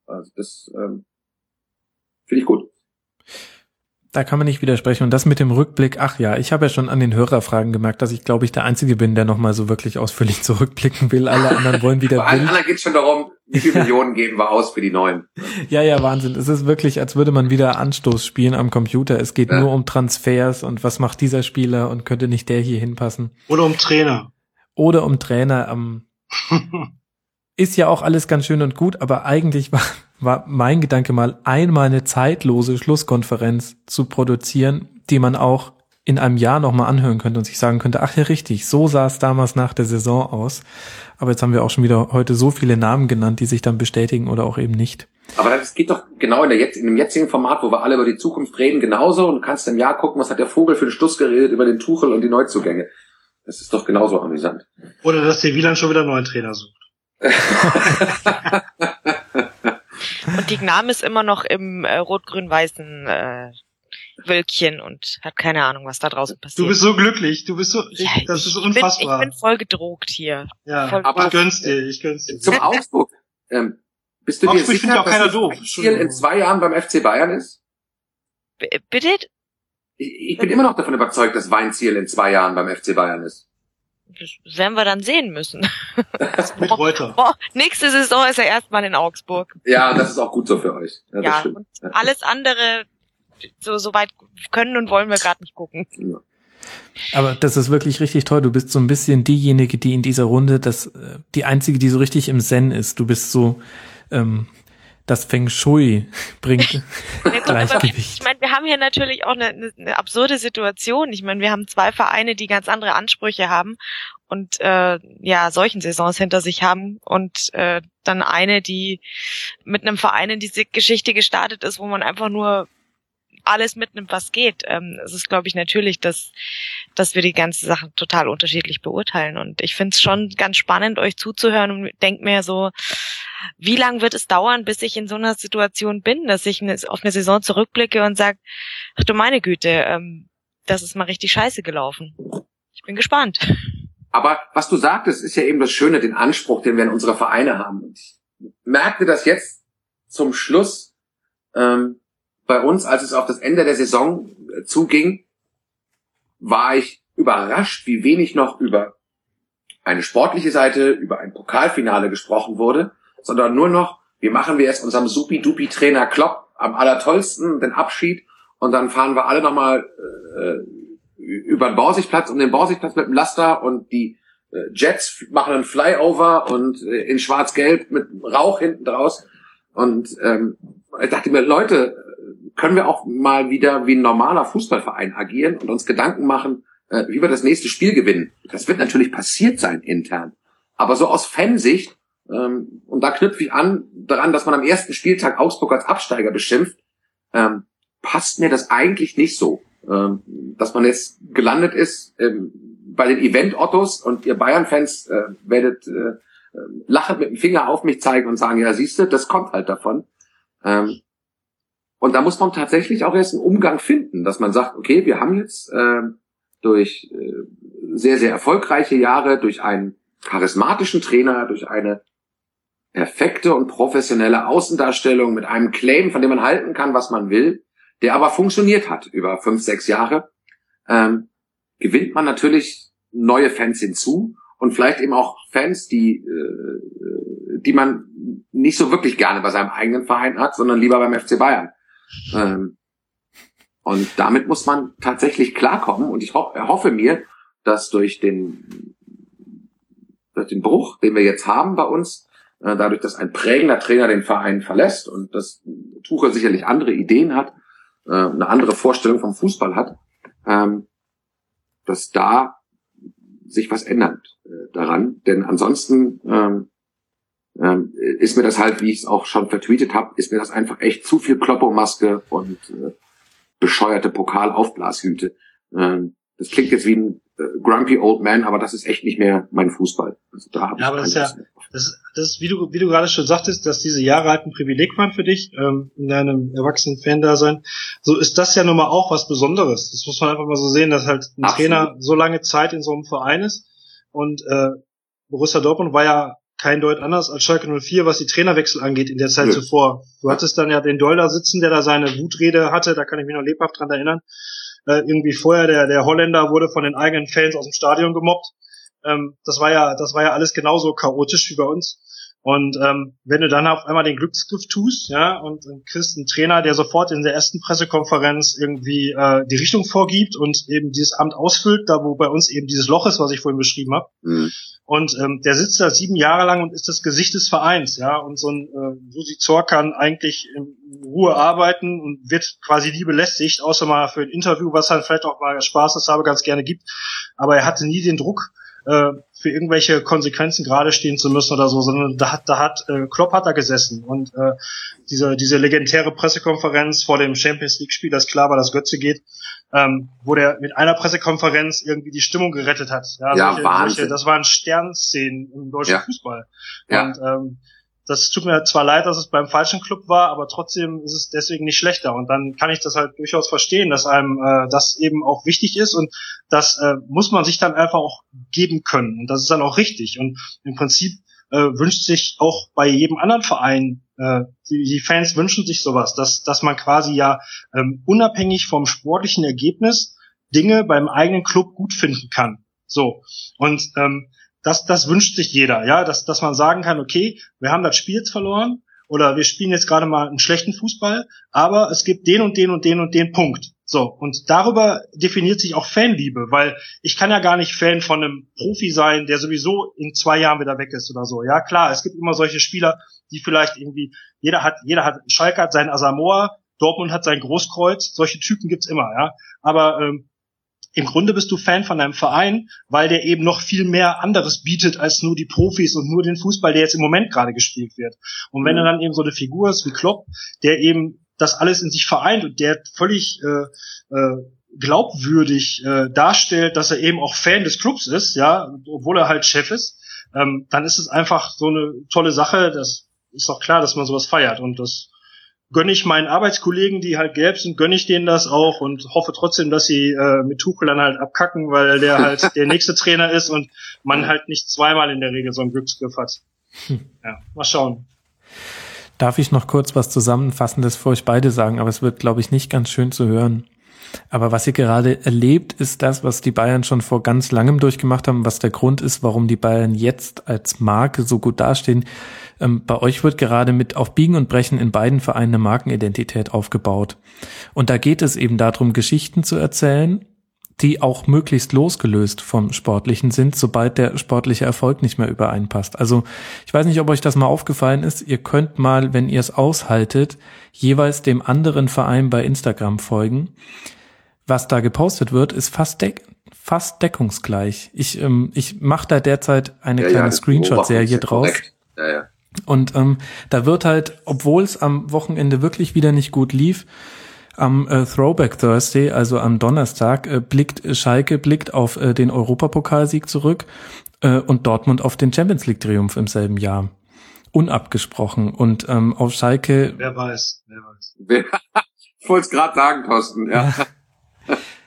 Also das ähm, finde ich gut. Da kann man nicht widersprechen. Und das mit dem Rückblick, ach ja, ich habe ja schon an den Hörerfragen gemerkt, dass ich, glaube ich, der Einzige bin, der nochmal so wirklich ausführlich zurückblicken will. Alle anderen wollen wieder. Bei allen anderen geht schon darum, wie viele Millionen geben wir aus für die neuen. Ja, ja, Wahnsinn. Es ist wirklich, als würde man wieder Anstoß spielen am Computer. Es geht ja. nur um Transfers und was macht dieser Spieler und könnte nicht der hier hinpassen. Oder um Trainer. Oder um Trainer. Ähm, ist ja auch alles ganz schön und gut, aber eigentlich war, war mein Gedanke mal, einmal eine zeitlose Schlusskonferenz zu produzieren, die man auch in einem Jahr nochmal anhören könnte und sich sagen könnte, ach ja richtig, so sah es damals nach der Saison aus. Aber jetzt haben wir auch schon wieder heute so viele Namen genannt, die sich dann bestätigen oder auch eben nicht. Aber das geht doch genau in, der jetzt, in dem jetzigen Format, wo wir alle über die Zukunft reden, genauso. Und du kannst im Jahr gucken, was hat der Vogel für den Schluss geredet über den Tuchel und die Neuzugänge. Das ist doch genauso amüsant. Oder dass der Wieland schon wieder einen neuen Trainer sucht. Und die Gnam ist immer noch im äh, rot-grün-weißen äh, Wölkchen und hat keine Ahnung, was da draußen passiert. Du bist so glücklich, du bist so, ja, das ist unfassbar. Bin, ich bin voll gedruckt hier. Ja, voll aber ich gönn's dir, ich gönn's dir. Zum Augsburg, ähm, bist du Augsburg dir sicher, dass das doof. Ziel in zwei Jahren beim FC Bayern ist? B bitte? Ich, ich bin immer noch davon überzeugt, dass Weinziel in zwei Jahren beim FC Bayern ist. Das werden wir dann sehen müssen. Mit Reuter. Boah, nächste Saison ist er erstmal in Augsburg. Ja, das ist auch gut so für euch. Ja, ja und alles andere, so, so weit können und wollen wir gerade nicht gucken. Ja. Aber das ist wirklich richtig toll. Du bist so ein bisschen diejenige, die in dieser Runde das, äh, die einzige, die so richtig im Zen ist. Du bist so, ähm, das Feng Shui bringt Gleichgewicht. Ich meine, wir haben hier natürlich auch eine, eine, absurde Situation. Ich meine, wir haben zwei Vereine, die ganz andere Ansprüche haben und äh, ja solchen Saisons hinter sich haben und äh, dann eine, die mit einem Verein in diese Geschichte gestartet ist, wo man einfach nur alles mitnimmt, was geht. Ähm, es ist, glaube ich, natürlich, dass, dass wir die ganze Sache total unterschiedlich beurteilen. Und ich finde es schon ganz spannend, euch zuzuhören und denke mir so, wie lang wird es dauern, bis ich in so einer Situation bin, dass ich auf eine Saison zurückblicke und sage, ach du meine Güte, ähm, das ist mal richtig scheiße gelaufen. Ich bin gespannt. Aber was du sagtest, ist ja eben das Schöne, den Anspruch, den wir in unserer Vereine haben. Und ich merkte das jetzt zum Schluss ähm, bei uns, als es auf das Ende der Saison äh, zuging, war ich überrascht, wie wenig noch über eine sportliche Seite, über ein Pokalfinale gesprochen wurde, sondern nur noch, wie machen wir jetzt unserem Supi-Dupi-Trainer Klopp am allertollsten den Abschied und dann fahren wir alle nochmal äh, über den Borsigplatz um den Borsigplatz mit dem Laster und die äh, Jets machen einen Flyover und äh, in schwarz-gelb mit Rauch hinten draus. Und ähm, ich dachte mir, Leute, können wir auch mal wieder wie ein normaler Fußballverein agieren und uns Gedanken machen, äh, wie wir das nächste Spiel gewinnen. Das wird natürlich passiert sein intern. Aber so aus Fansicht ähm, und da knüpfe ich an daran, dass man am ersten Spieltag Augsburg als Absteiger beschimpft, ähm, passt mir das eigentlich nicht so. Ähm, dass man jetzt gelandet ist ähm, bei den Event-Ottos und ihr Bayern-Fans äh, werdet äh, lachend mit dem Finger auf mich zeigen und sagen, ja, siehst du, das kommt halt davon. Ähm, und da muss man tatsächlich auch erst einen Umgang finden, dass man sagt, okay, wir haben jetzt äh, durch äh, sehr, sehr erfolgreiche Jahre, durch einen charismatischen Trainer, durch eine perfekte und professionelle Außendarstellung mit einem Claim, von dem man halten kann, was man will, der aber funktioniert hat über fünf, sechs Jahre, ähm, gewinnt man natürlich neue Fans hinzu und vielleicht eben auch Fans, die, äh, die man nicht so wirklich gerne bei seinem eigenen Verein hat, sondern lieber beim FC Bayern. Ähm, und damit muss man tatsächlich klarkommen. Und ich ho hoffe mir, dass durch den, durch den Bruch, den wir jetzt haben bei uns, äh, dadurch, dass ein prägender Trainer den Verein verlässt und dass Tuchel sicherlich andere Ideen hat, äh, eine andere Vorstellung vom Fußball hat, ähm, dass da sich was ändert äh, daran. Denn ansonsten ähm, ähm, ist mir das halt, wie ich es auch schon vertweetet habe, ist mir das einfach echt zu viel Kloppomaske und äh, bescheuerte Pokalaufblashüte. Ähm, das klingt jetzt wie ein äh, grumpy old man, aber das ist echt nicht mehr mein Fußball. Also da ja, aber das ist ja, das, das ist, wie du, wie du gerade schon sagtest, dass diese Jahre halt ein Privileg waren für dich, ähm, in deinem erwachsenen Fan-Dasein. So ist das ja nun mal auch was Besonderes. Das muss man einfach mal so sehen, dass halt ein Absolut. Trainer so lange Zeit in so einem Verein ist. Und äh, Borussia Dortmund war ja kein Deut anders als Schalke 04, was die Trainerwechsel angeht in der Zeit ja. zuvor. Du hattest dann ja den Dollar sitzen, der da seine Wutrede hatte, da kann ich mich noch lebhaft dran erinnern. Äh, irgendwie vorher, der, der Holländer wurde von den eigenen Fans aus dem Stadion gemobbt. Ähm, das war ja, das war ja alles genauso chaotisch wie bei uns. Und ähm, wenn du dann auf einmal den Glücksgriff tust, ja, und, und kriegst einen Trainer, der sofort in der ersten Pressekonferenz irgendwie äh, die Richtung vorgibt und eben dieses Amt ausfüllt, da wo bei uns eben dieses Loch ist, was ich vorhin beschrieben habe. Mhm. Und ähm, der sitzt da sieben Jahre lang und ist das Gesicht des Vereins, ja. Und so ein äh, Susi Zor kann eigentlich in Ruhe arbeiten und wird quasi nie belästigt, außer mal für ein Interview, was dann vielleicht auch mal Spaß habe, ganz gerne gibt. Aber er hatte nie den Druck, äh, für irgendwelche Konsequenzen gerade stehen zu müssen oder so, sondern da hat, da hat äh, Klopp hat da gesessen und äh, diese diese legendäre Pressekonferenz vor dem Champions League Spiel, das klar war, dass Götze geht, ähm, wo der mit einer Pressekonferenz irgendwie die Stimmung gerettet hat. Ja, ja solche, Wahnsinn. Solche, das waren Sternszenen im deutschen ja. Fußball. Ja. Und ähm, das tut mir zwar leid, dass es beim falschen Club war, aber trotzdem ist es deswegen nicht schlechter. Und dann kann ich das halt durchaus verstehen, dass einem äh, das eben auch wichtig ist und das äh, muss man sich dann einfach auch geben können. Und das ist dann auch richtig. Und im Prinzip äh, wünscht sich auch bei jedem anderen Verein, äh, die, die Fans wünschen sich sowas, dass, dass man quasi ja ähm, unabhängig vom sportlichen Ergebnis Dinge beim eigenen Club gut finden kann. So. Und ähm, das, das wünscht sich jeder, ja, dass, dass man sagen kann, okay, wir haben das Spiel jetzt verloren oder wir spielen jetzt gerade mal einen schlechten Fußball, aber es gibt den und den und den und den Punkt. So, und darüber definiert sich auch Fanliebe, weil ich kann ja gar nicht Fan von einem Profi sein, der sowieso in zwei Jahren wieder weg ist oder so. Ja, klar, es gibt immer solche Spieler, die vielleicht irgendwie, jeder hat, jeder hat, Schalke hat sein Asamoah, Dortmund hat sein Großkreuz, solche Typen gibt's immer, ja. Aber ähm, im Grunde bist du Fan von einem Verein, weil der eben noch viel mehr anderes bietet als nur die Profis und nur den Fußball, der jetzt im Moment gerade gespielt wird. Und wenn du dann eben so eine Figur ist wie Klopp, der eben das alles in sich vereint und der völlig äh, äh, glaubwürdig äh, darstellt, dass er eben auch Fan des Clubs ist, ja, obwohl er halt Chef ist, ähm, dann ist es einfach so eine tolle Sache. Das ist doch klar, dass man sowas feiert und das gönne ich meinen Arbeitskollegen, die halt gelb sind, gönne ich denen das auch und hoffe trotzdem, dass sie äh, mit Tuchel dann halt abkacken, weil der halt der nächste Trainer ist und man halt nicht zweimal in der Regel so einen Glücksgriff hat. Hm. Ja, mal schauen. Darf ich noch kurz was Zusammenfassendes für euch beide sagen, aber es wird, glaube ich, nicht ganz schön zu hören. Aber was ihr gerade erlebt, ist das, was die Bayern schon vor ganz langem durchgemacht haben, was der Grund ist, warum die Bayern jetzt als Marke so gut dastehen. Ähm, bei euch wird gerade mit auf Biegen und Brechen in beiden Vereinen eine Markenidentität aufgebaut. Und da geht es eben darum, Geschichten zu erzählen, die auch möglichst losgelöst vom Sportlichen sind, sobald der sportliche Erfolg nicht mehr übereinpasst. Also ich weiß nicht, ob euch das mal aufgefallen ist. Ihr könnt mal, wenn ihr es aushaltet, jeweils dem anderen Verein bei Instagram folgen. Was da gepostet wird, ist fast, deck fast deckungsgleich. Ich, ähm, ich mache da derzeit eine ja, kleine ja, Screenshot-Serie draus. Ja. Und ähm, da wird halt, obwohl es am Wochenende wirklich wieder nicht gut lief, Am äh, Throwback Thursday, also am Donnerstag, äh, blickt Schalke blickt auf äh, den Europapokalsieg zurück äh, und Dortmund auf den Champions League Triumph im selben Jahr. Unabgesprochen. Und ähm, auf Schalke. Wer weiß, wer weiß. ich wollte es gerade sagen, Thorsten, ja. ja.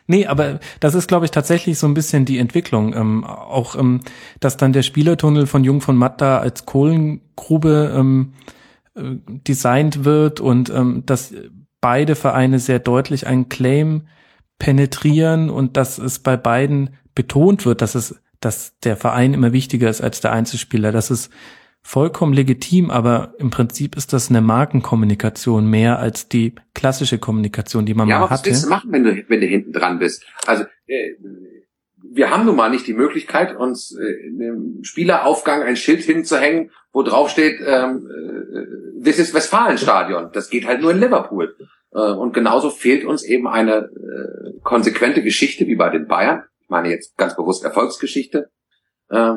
Nee, aber das ist, glaube ich, tatsächlich so ein bisschen die Entwicklung. Ähm, auch, ähm, dass dann der Spielertunnel von Jung von Matt da als Kohlengrube ähm, äh, designt wird und ähm, dass beide Vereine sehr deutlich einen Claim penetrieren und dass es bei beiden betont wird, dass es, dass der Verein immer wichtiger ist als der Einzelspieler. Das ist vollkommen legitim, aber im Prinzip ist das eine Markenkommunikation mehr als die klassische Kommunikation, die man ja, mal hatte. Ja, was willst du machen, wenn du, wenn du hinten dran bist? Also äh, wir haben nun mal nicht die Möglichkeit, uns äh, in dem Spieleraufgang ein Schild hinzuhängen, wo drauf steht, ähm, äh, this is Westfalenstadion. Das geht halt nur in Liverpool. Äh, und genauso fehlt uns eben eine äh, konsequente Geschichte wie bei den Bayern. Ich meine jetzt ganz bewusst Erfolgsgeschichte, äh,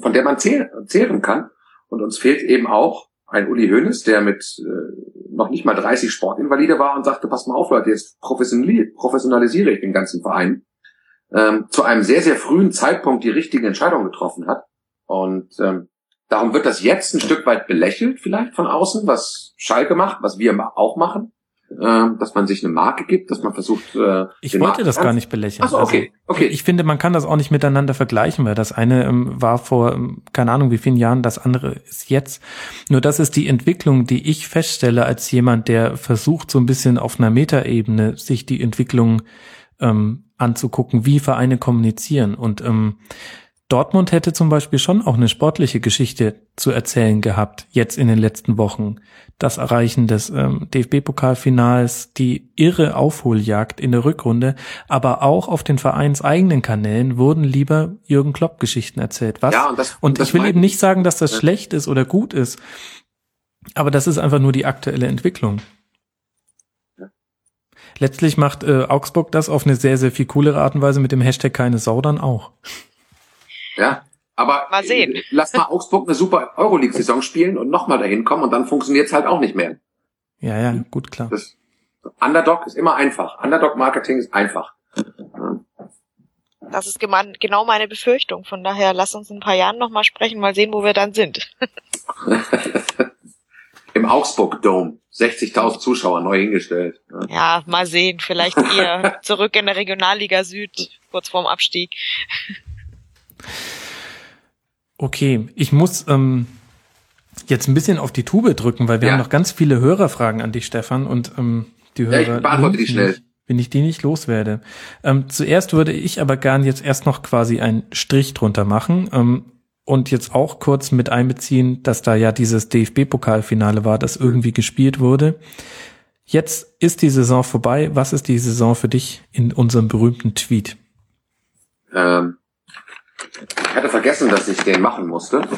von der man zehren kann. Und uns fehlt eben auch ein Uli Hoeneß, der mit äh, noch nicht mal 30 Sportinvalide war und sagte, pass mal auf, Leute, jetzt professionalisiere ich den ganzen Verein. Ähm, zu einem sehr, sehr frühen Zeitpunkt die richtigen Entscheidungen getroffen hat. Und ähm, darum wird das jetzt ein Stück weit belächelt, vielleicht von außen, was Schalke macht, was wir auch machen äh, dass man sich eine Marke gibt, dass man versucht. Äh, ich wollte Marken das gar nicht belächeln. Ach so, okay, also, okay. Ich finde, man kann das auch nicht miteinander vergleichen, weil das eine ähm, war vor ähm, keine Ahnung wie vielen Jahren, das andere ist jetzt. Nur das ist die Entwicklung, die ich feststelle als jemand, der versucht so ein bisschen auf einer Metaebene sich die Entwicklung ähm, anzugucken, wie Vereine kommunizieren und ähm, Dortmund hätte zum Beispiel schon auch eine sportliche Geschichte zu erzählen gehabt, jetzt in den letzten Wochen. Das Erreichen des ähm, DFB-Pokalfinals, die irre Aufholjagd in der Rückrunde, aber auch auf den vereinseigenen Kanälen wurden lieber Jürgen Klopp-Geschichten erzählt. Was? Ja, und, das, und das ich will eben nicht sagen, dass das ja. schlecht ist oder gut ist, aber das ist einfach nur die aktuelle Entwicklung. Letztlich macht äh, Augsburg das auf eine sehr, sehr viel coolere Art und Weise mit dem Hashtag keine Sau dann auch. Ja, aber mal sehen. Äh, lass mal Augsburg eine super Euroleague-Saison spielen und nochmal dahin kommen und dann funktioniert es halt auch nicht mehr. Ja, ja, gut, klar. Das, Underdog ist immer einfach. Underdog-Marketing ist einfach. Das ist genau meine Befürchtung. Von daher lass uns in ein paar Jahren nochmal sprechen, mal sehen, wo wir dann sind. Im Augsburg Dome. 60.000 Zuschauer neu hingestellt. Ja, mal sehen. Vielleicht eher zurück in der Regionalliga Süd, kurz vorm Abstieg. Okay, ich muss ähm, jetzt ein bisschen auf die Tube drücken, weil wir ja. haben noch ganz viele Hörerfragen an dich, Stefan, und ähm, die Hörer. Ja, ich beantworte die schnell. Nicht, wenn ich die nicht loswerde. Ähm, zuerst würde ich aber gern jetzt erst noch quasi einen Strich drunter machen ähm, und jetzt auch kurz mit einbeziehen, dass da ja dieses DFB-Pokalfinale war, das irgendwie gespielt wurde. Jetzt ist die Saison vorbei. Was ist die Saison für dich in unserem berühmten Tweet? Ähm, ich hatte vergessen, dass ich den machen musste.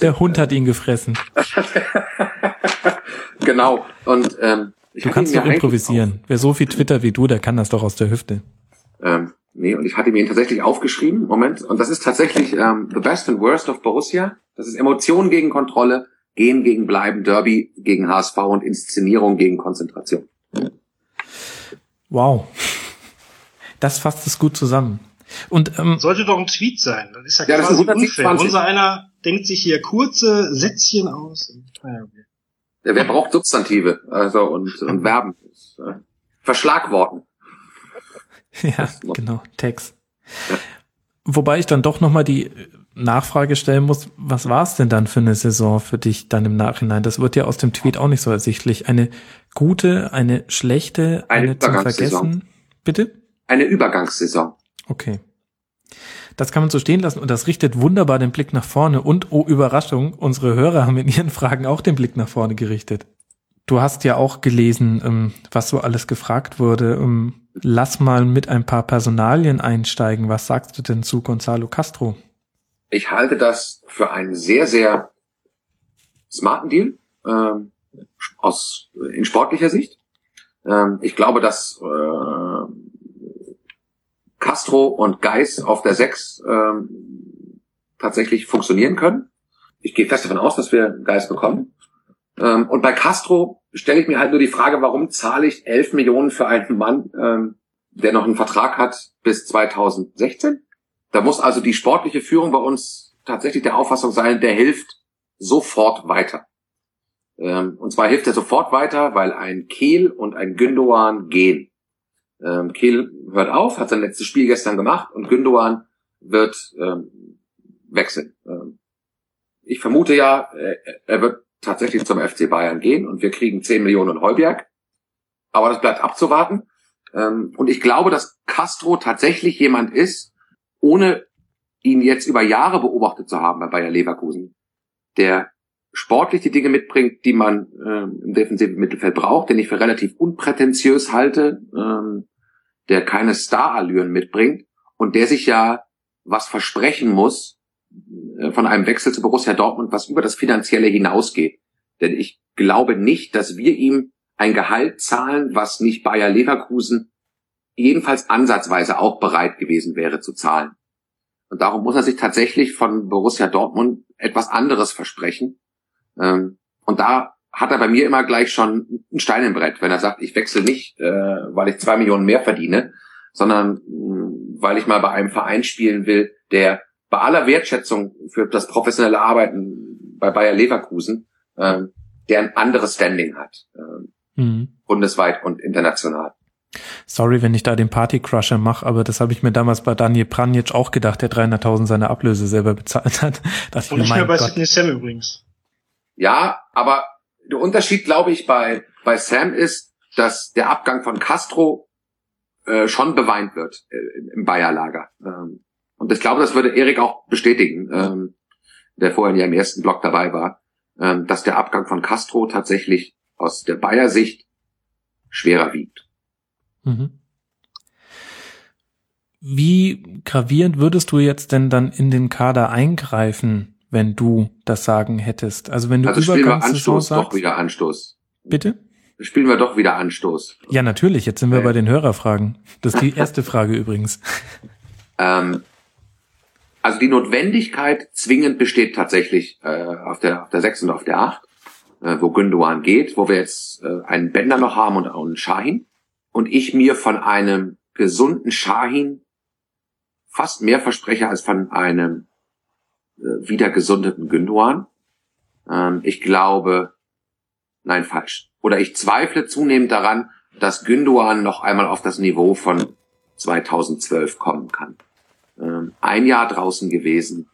Der Hund hat ihn gefressen. genau. Und ähm, du kannst doch improvisieren. Wer so viel Twitter wie du, der kann das doch aus der Hüfte. Ähm, nee, und ich hatte mir ihn tatsächlich aufgeschrieben. Moment. Und das ist tatsächlich ähm, The Best and Worst of Borussia. Das ist Emotionen gegen Kontrolle, Gehen gegen Bleiben, Derby gegen HSV und Inszenierung gegen Konzentration. Wow. Das fasst es gut zusammen. Und, ähm, Sollte doch ein Tweet sein. Das ist ja, ja quasi das ist unfair. Unser einer denkt sich hier kurze Sätzchen aus. Ja, wer braucht Substantive also und, und Verben? Äh, Verschlagworten. Ja, genau, Text. Ja. Wobei ich dann doch nochmal die Nachfrage stellen muss, was war es denn dann für eine Saison für dich dann im Nachhinein? Das wird ja aus dem Tweet auch nicht so ersichtlich. Eine gute, eine schlechte, eine, eine zum Vergessen. Bitte? Eine Übergangssaison. Okay. Das kann man so stehen lassen und das richtet wunderbar den Blick nach vorne und oh Überraschung, unsere Hörer haben in ihren Fragen auch den Blick nach vorne gerichtet. Du hast ja auch gelesen, ähm, was so alles gefragt wurde. Ähm, lass mal mit ein paar Personalien einsteigen. Was sagst du denn zu Gonzalo Castro? Ich halte das für einen sehr, sehr smarten Deal ähm, aus in sportlicher Sicht. Ähm, ich glaube, dass äh, Castro und Geis auf der 6 ähm, tatsächlich funktionieren können. Ich gehe fest davon aus, dass wir Geis bekommen. Ähm, und bei Castro stelle ich mir halt nur die Frage, warum zahle ich 11 Millionen für einen Mann, ähm, der noch einen Vertrag hat bis 2016? Da muss also die sportliche Führung bei uns tatsächlich der Auffassung sein, der hilft sofort weiter. Ähm, und zwar hilft er sofort weiter, weil ein Kehl und ein Gündogan gehen. Ähm, Kehl hört auf, hat sein letztes Spiel gestern gemacht und Gündogan wird ähm, wechseln. Ähm, ich vermute ja, er, er wird tatsächlich zum FC Bayern gehen und wir kriegen 10 Millionen Heuberg. Aber das bleibt abzuwarten. Ähm, und ich glaube, dass Castro tatsächlich jemand ist, ohne ihn jetzt über Jahre beobachtet zu haben bei Bayer Leverkusen, der sportlich die Dinge mitbringt, die man ähm, im defensiven Mittelfeld braucht, den ich für relativ unprätentiös halte, ähm, der keine Starallüren mitbringt und der sich ja was versprechen muss von einem Wechsel zu Borussia Dortmund, was über das Finanzielle hinausgeht. Denn ich glaube nicht, dass wir ihm ein Gehalt zahlen, was nicht Bayer Leverkusen jedenfalls ansatzweise auch bereit gewesen wäre zu zahlen. Und darum muss er sich tatsächlich von Borussia Dortmund etwas anderes versprechen. Ähm, und da hat er bei mir immer gleich schon ein Stein im Brett, wenn er sagt, ich wechsle nicht, äh, weil ich zwei Millionen mehr verdiene, sondern weil ich mal bei einem Verein spielen will, der bei aller Wertschätzung für das professionelle Arbeiten bei Bayer Leverkusen, ähm, der ein anderes Standing hat, ähm, mhm. bundesweit und international. Sorry, wenn ich da den Partycrusher mache, aber das habe ich mir damals bei Daniel Pranjic auch gedacht, der 300.000 seine Ablöse selber bezahlt hat. Dachte und ich nicht mehr bei Sidney Sam übrigens. Ja, aber der Unterschied, glaube ich, bei, bei Sam ist, dass der Abgang von Castro äh, schon beweint wird äh, im Bayerlager. Ähm, und ich glaube, das würde Erik auch bestätigen, ähm, der vorhin ja im ersten Block dabei war, ähm, dass der Abgang von Castro tatsächlich aus der Bayer-Sicht schwerer wiegt. Mhm. Wie gravierend würdest du jetzt denn dann in den Kader eingreifen, wenn du das Sagen hättest? Also wenn du also spielen wir Anstoß, sagst, doch wieder Anstoß. Bitte? Spielen wir doch wieder Anstoß. Ja, natürlich. Jetzt sind wir bei den Hörerfragen. Das ist die erste Frage übrigens. Ähm, also die Notwendigkeit zwingend besteht tatsächlich äh, auf der auf der 6 und auf der 8, äh, wo Gündogan geht, wo wir jetzt äh, einen Bender noch haben und auch einen Shahin und ich mir von einem gesunden Shahin fast mehr verspreche als von einem äh, wieder gesundeten Gündogan. Ähm, ich glaube, nein, falsch. Oder ich zweifle zunehmend daran, dass Gündogan noch einmal auf das Niveau von 2012 kommen kann. Ähm, ein Jahr draußen gewesen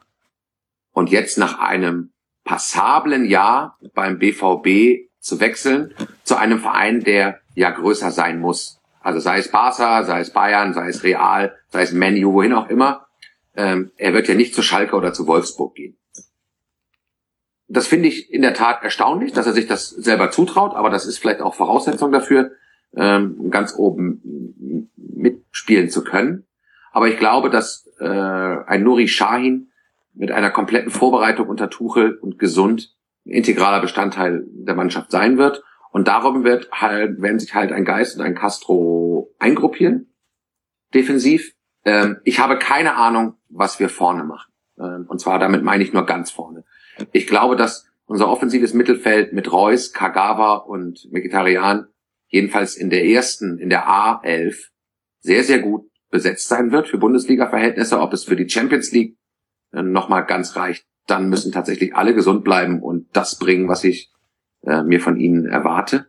und jetzt nach einem passablen Jahr beim BVB zu wechseln zu einem Verein, der ja größer sein muss. Also sei es Barca, sei es Bayern, sei es Real, sei es Menu, wohin auch immer. Ähm, er wird ja nicht zu Schalke oder zu Wolfsburg gehen. Das finde ich in der Tat erstaunlich, dass er sich das selber zutraut, aber das ist vielleicht auch Voraussetzung dafür, ähm, ganz oben mitspielen zu können. Aber ich glaube, dass äh, ein Nuri Shahin mit einer kompletten Vorbereitung unter Tuchel und gesund integraler Bestandteil der Mannschaft sein wird. Und darum wird halt, werden sich halt ein Geist und ein Castro eingruppieren, defensiv. Ähm, ich habe keine Ahnung, was wir vorne machen. Ähm, und zwar damit meine ich nur ganz vorne. Ich glaube, dass unser offensives Mittelfeld mit Reus, Kagawa und Mkhitaryan jedenfalls in der ersten, in der A11 sehr, sehr gut besetzt sein wird für Bundesliga-Verhältnisse. Ob es für die Champions League äh, nochmal ganz reicht, dann müssen tatsächlich alle gesund bleiben und das bringen, was ich äh, mir von ihnen erwarte.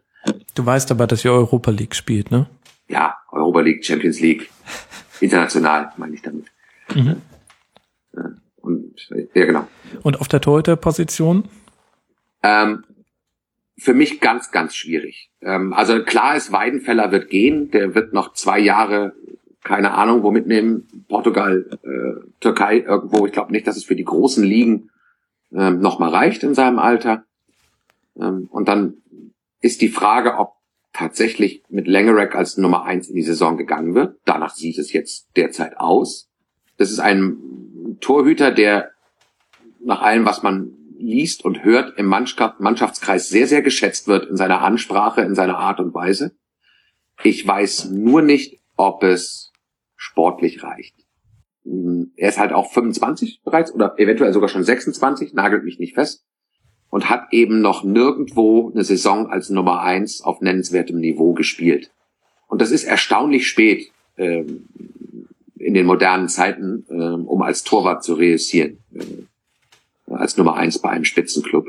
Du weißt aber, dass ihr Europa League spielt, ne? Ja, Europa League, Champions League, international meine ich damit. Mhm. Äh, und ja, genau. Und auf der Torhüter-Position? Ähm, für mich ganz, ganz schwierig. Ähm, also klar ist, Weidenfeller wird gehen, der wird noch zwei Jahre, keine Ahnung, wo mitnehmen, Portugal, äh, Türkei, irgendwo. Ich glaube nicht, dass es für die großen Ligen ähm, noch mal reicht in seinem Alter. Ähm, und dann ist die Frage, ob tatsächlich mit Langerack als Nummer eins in die Saison gegangen wird. Danach sieht es jetzt derzeit aus. Das ist ein Torhüter, der nach allem, was man liest und hört, im Mannschaftskreis sehr, sehr geschätzt wird in seiner Ansprache, in seiner Art und Weise. Ich weiß nur nicht, ob es sportlich reicht. Er ist halt auch 25 bereits oder eventuell sogar schon 26, nagelt mich nicht fest. und hat eben noch nirgendwo eine Saison als Nummer eins auf nennenswertem Niveau gespielt. Und das ist erstaunlich spät ähm, in den modernen Zeiten, ähm, um als Torwart zu reüssieren, äh, als Nummer eins bei einem Spitzenclub.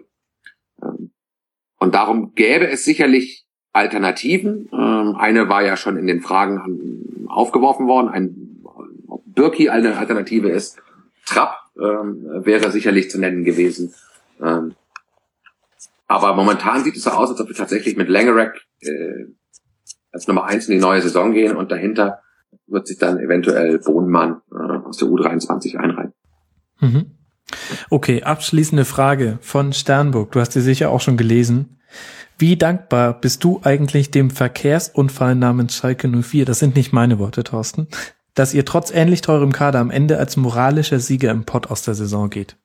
Ähm, und darum gäbe es sicherlich Alternativen. Ähm, eine war ja schon in den Fragen aufgeworfen worden, ein Birki eine Alternative ist. Trapp ähm, wäre sicherlich zu nennen gewesen. Ähm, aber momentan sieht es so aus, als ob wir tatsächlich mit Langerack äh, als Nummer eins in die neue Saison gehen und dahinter wird sich dann eventuell Bohnmann äh, aus der U23 einreihen. Mhm. Okay, abschließende Frage von Sternburg. Du hast sie sicher auch schon gelesen. Wie dankbar bist du eigentlich dem Verkehrsunfall namens Schalke 04? Das sind nicht meine Worte, Thorsten. Dass ihr trotz ähnlich teurem Kader am Ende als moralischer Sieger im Pott aus der Saison geht.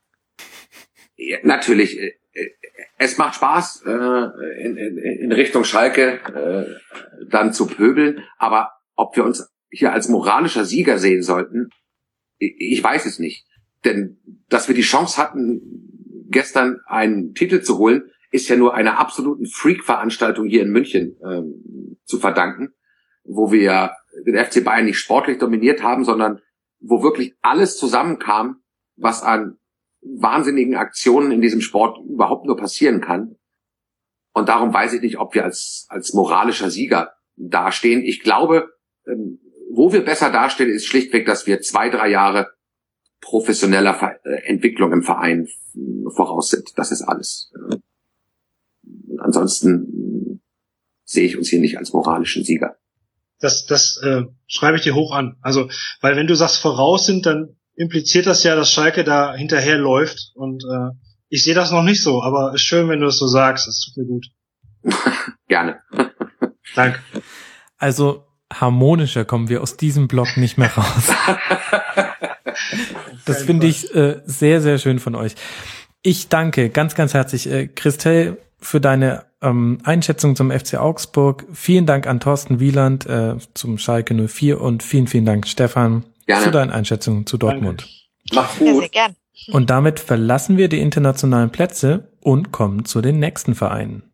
Ja, natürlich. Äh, äh, es macht Spaß, äh, in, Richtung Schalke dann zu pöbeln. Aber ob wir uns hier als moralischer Sieger sehen sollten, ich weiß es nicht. Denn dass wir die Chance hatten, gestern einen Titel zu holen, ist ja nur einer absoluten Freak-Veranstaltung hier in München ähm, zu verdanken, wo wir den FC Bayern nicht sportlich dominiert haben, sondern wo wirklich alles zusammenkam, was an wahnsinnigen Aktionen in diesem Sport überhaupt nur passieren kann. Und darum weiß ich nicht, ob wir als, als moralischer Sieger dastehen. Ich glaube, ähm, wo wir besser dastehen, ist schlichtweg, dass wir zwei, drei Jahre professioneller äh, Entwicklung im Verein voraus sind. Das ist alles. Ansonsten sehe ich uns hier nicht als moralischen Sieger. Das, das äh, schreibe ich dir hoch an. Also, weil wenn du sagst voraus sind, dann impliziert das ja, dass Schalke da hinterher läuft. Und äh, ich sehe das noch nicht so, aber ist schön, wenn du es so sagst. Das tut mir gut. Gerne. Danke. Also harmonischer kommen wir aus diesem Block nicht mehr raus. das finde ich äh, sehr, sehr schön von euch. Ich danke ganz, ganz herzlich, äh, Christel, für deine ähm, Einschätzung zum FC Augsburg. Vielen Dank an Thorsten Wieland äh, zum Schalke 04 und vielen, vielen Dank, Stefan, Gerne. zu deinen Einschätzungen zu Dortmund. Danke. Mach's gut. Ja, sehr gern. Und damit verlassen wir die internationalen Plätze und kommen zu den nächsten Vereinen.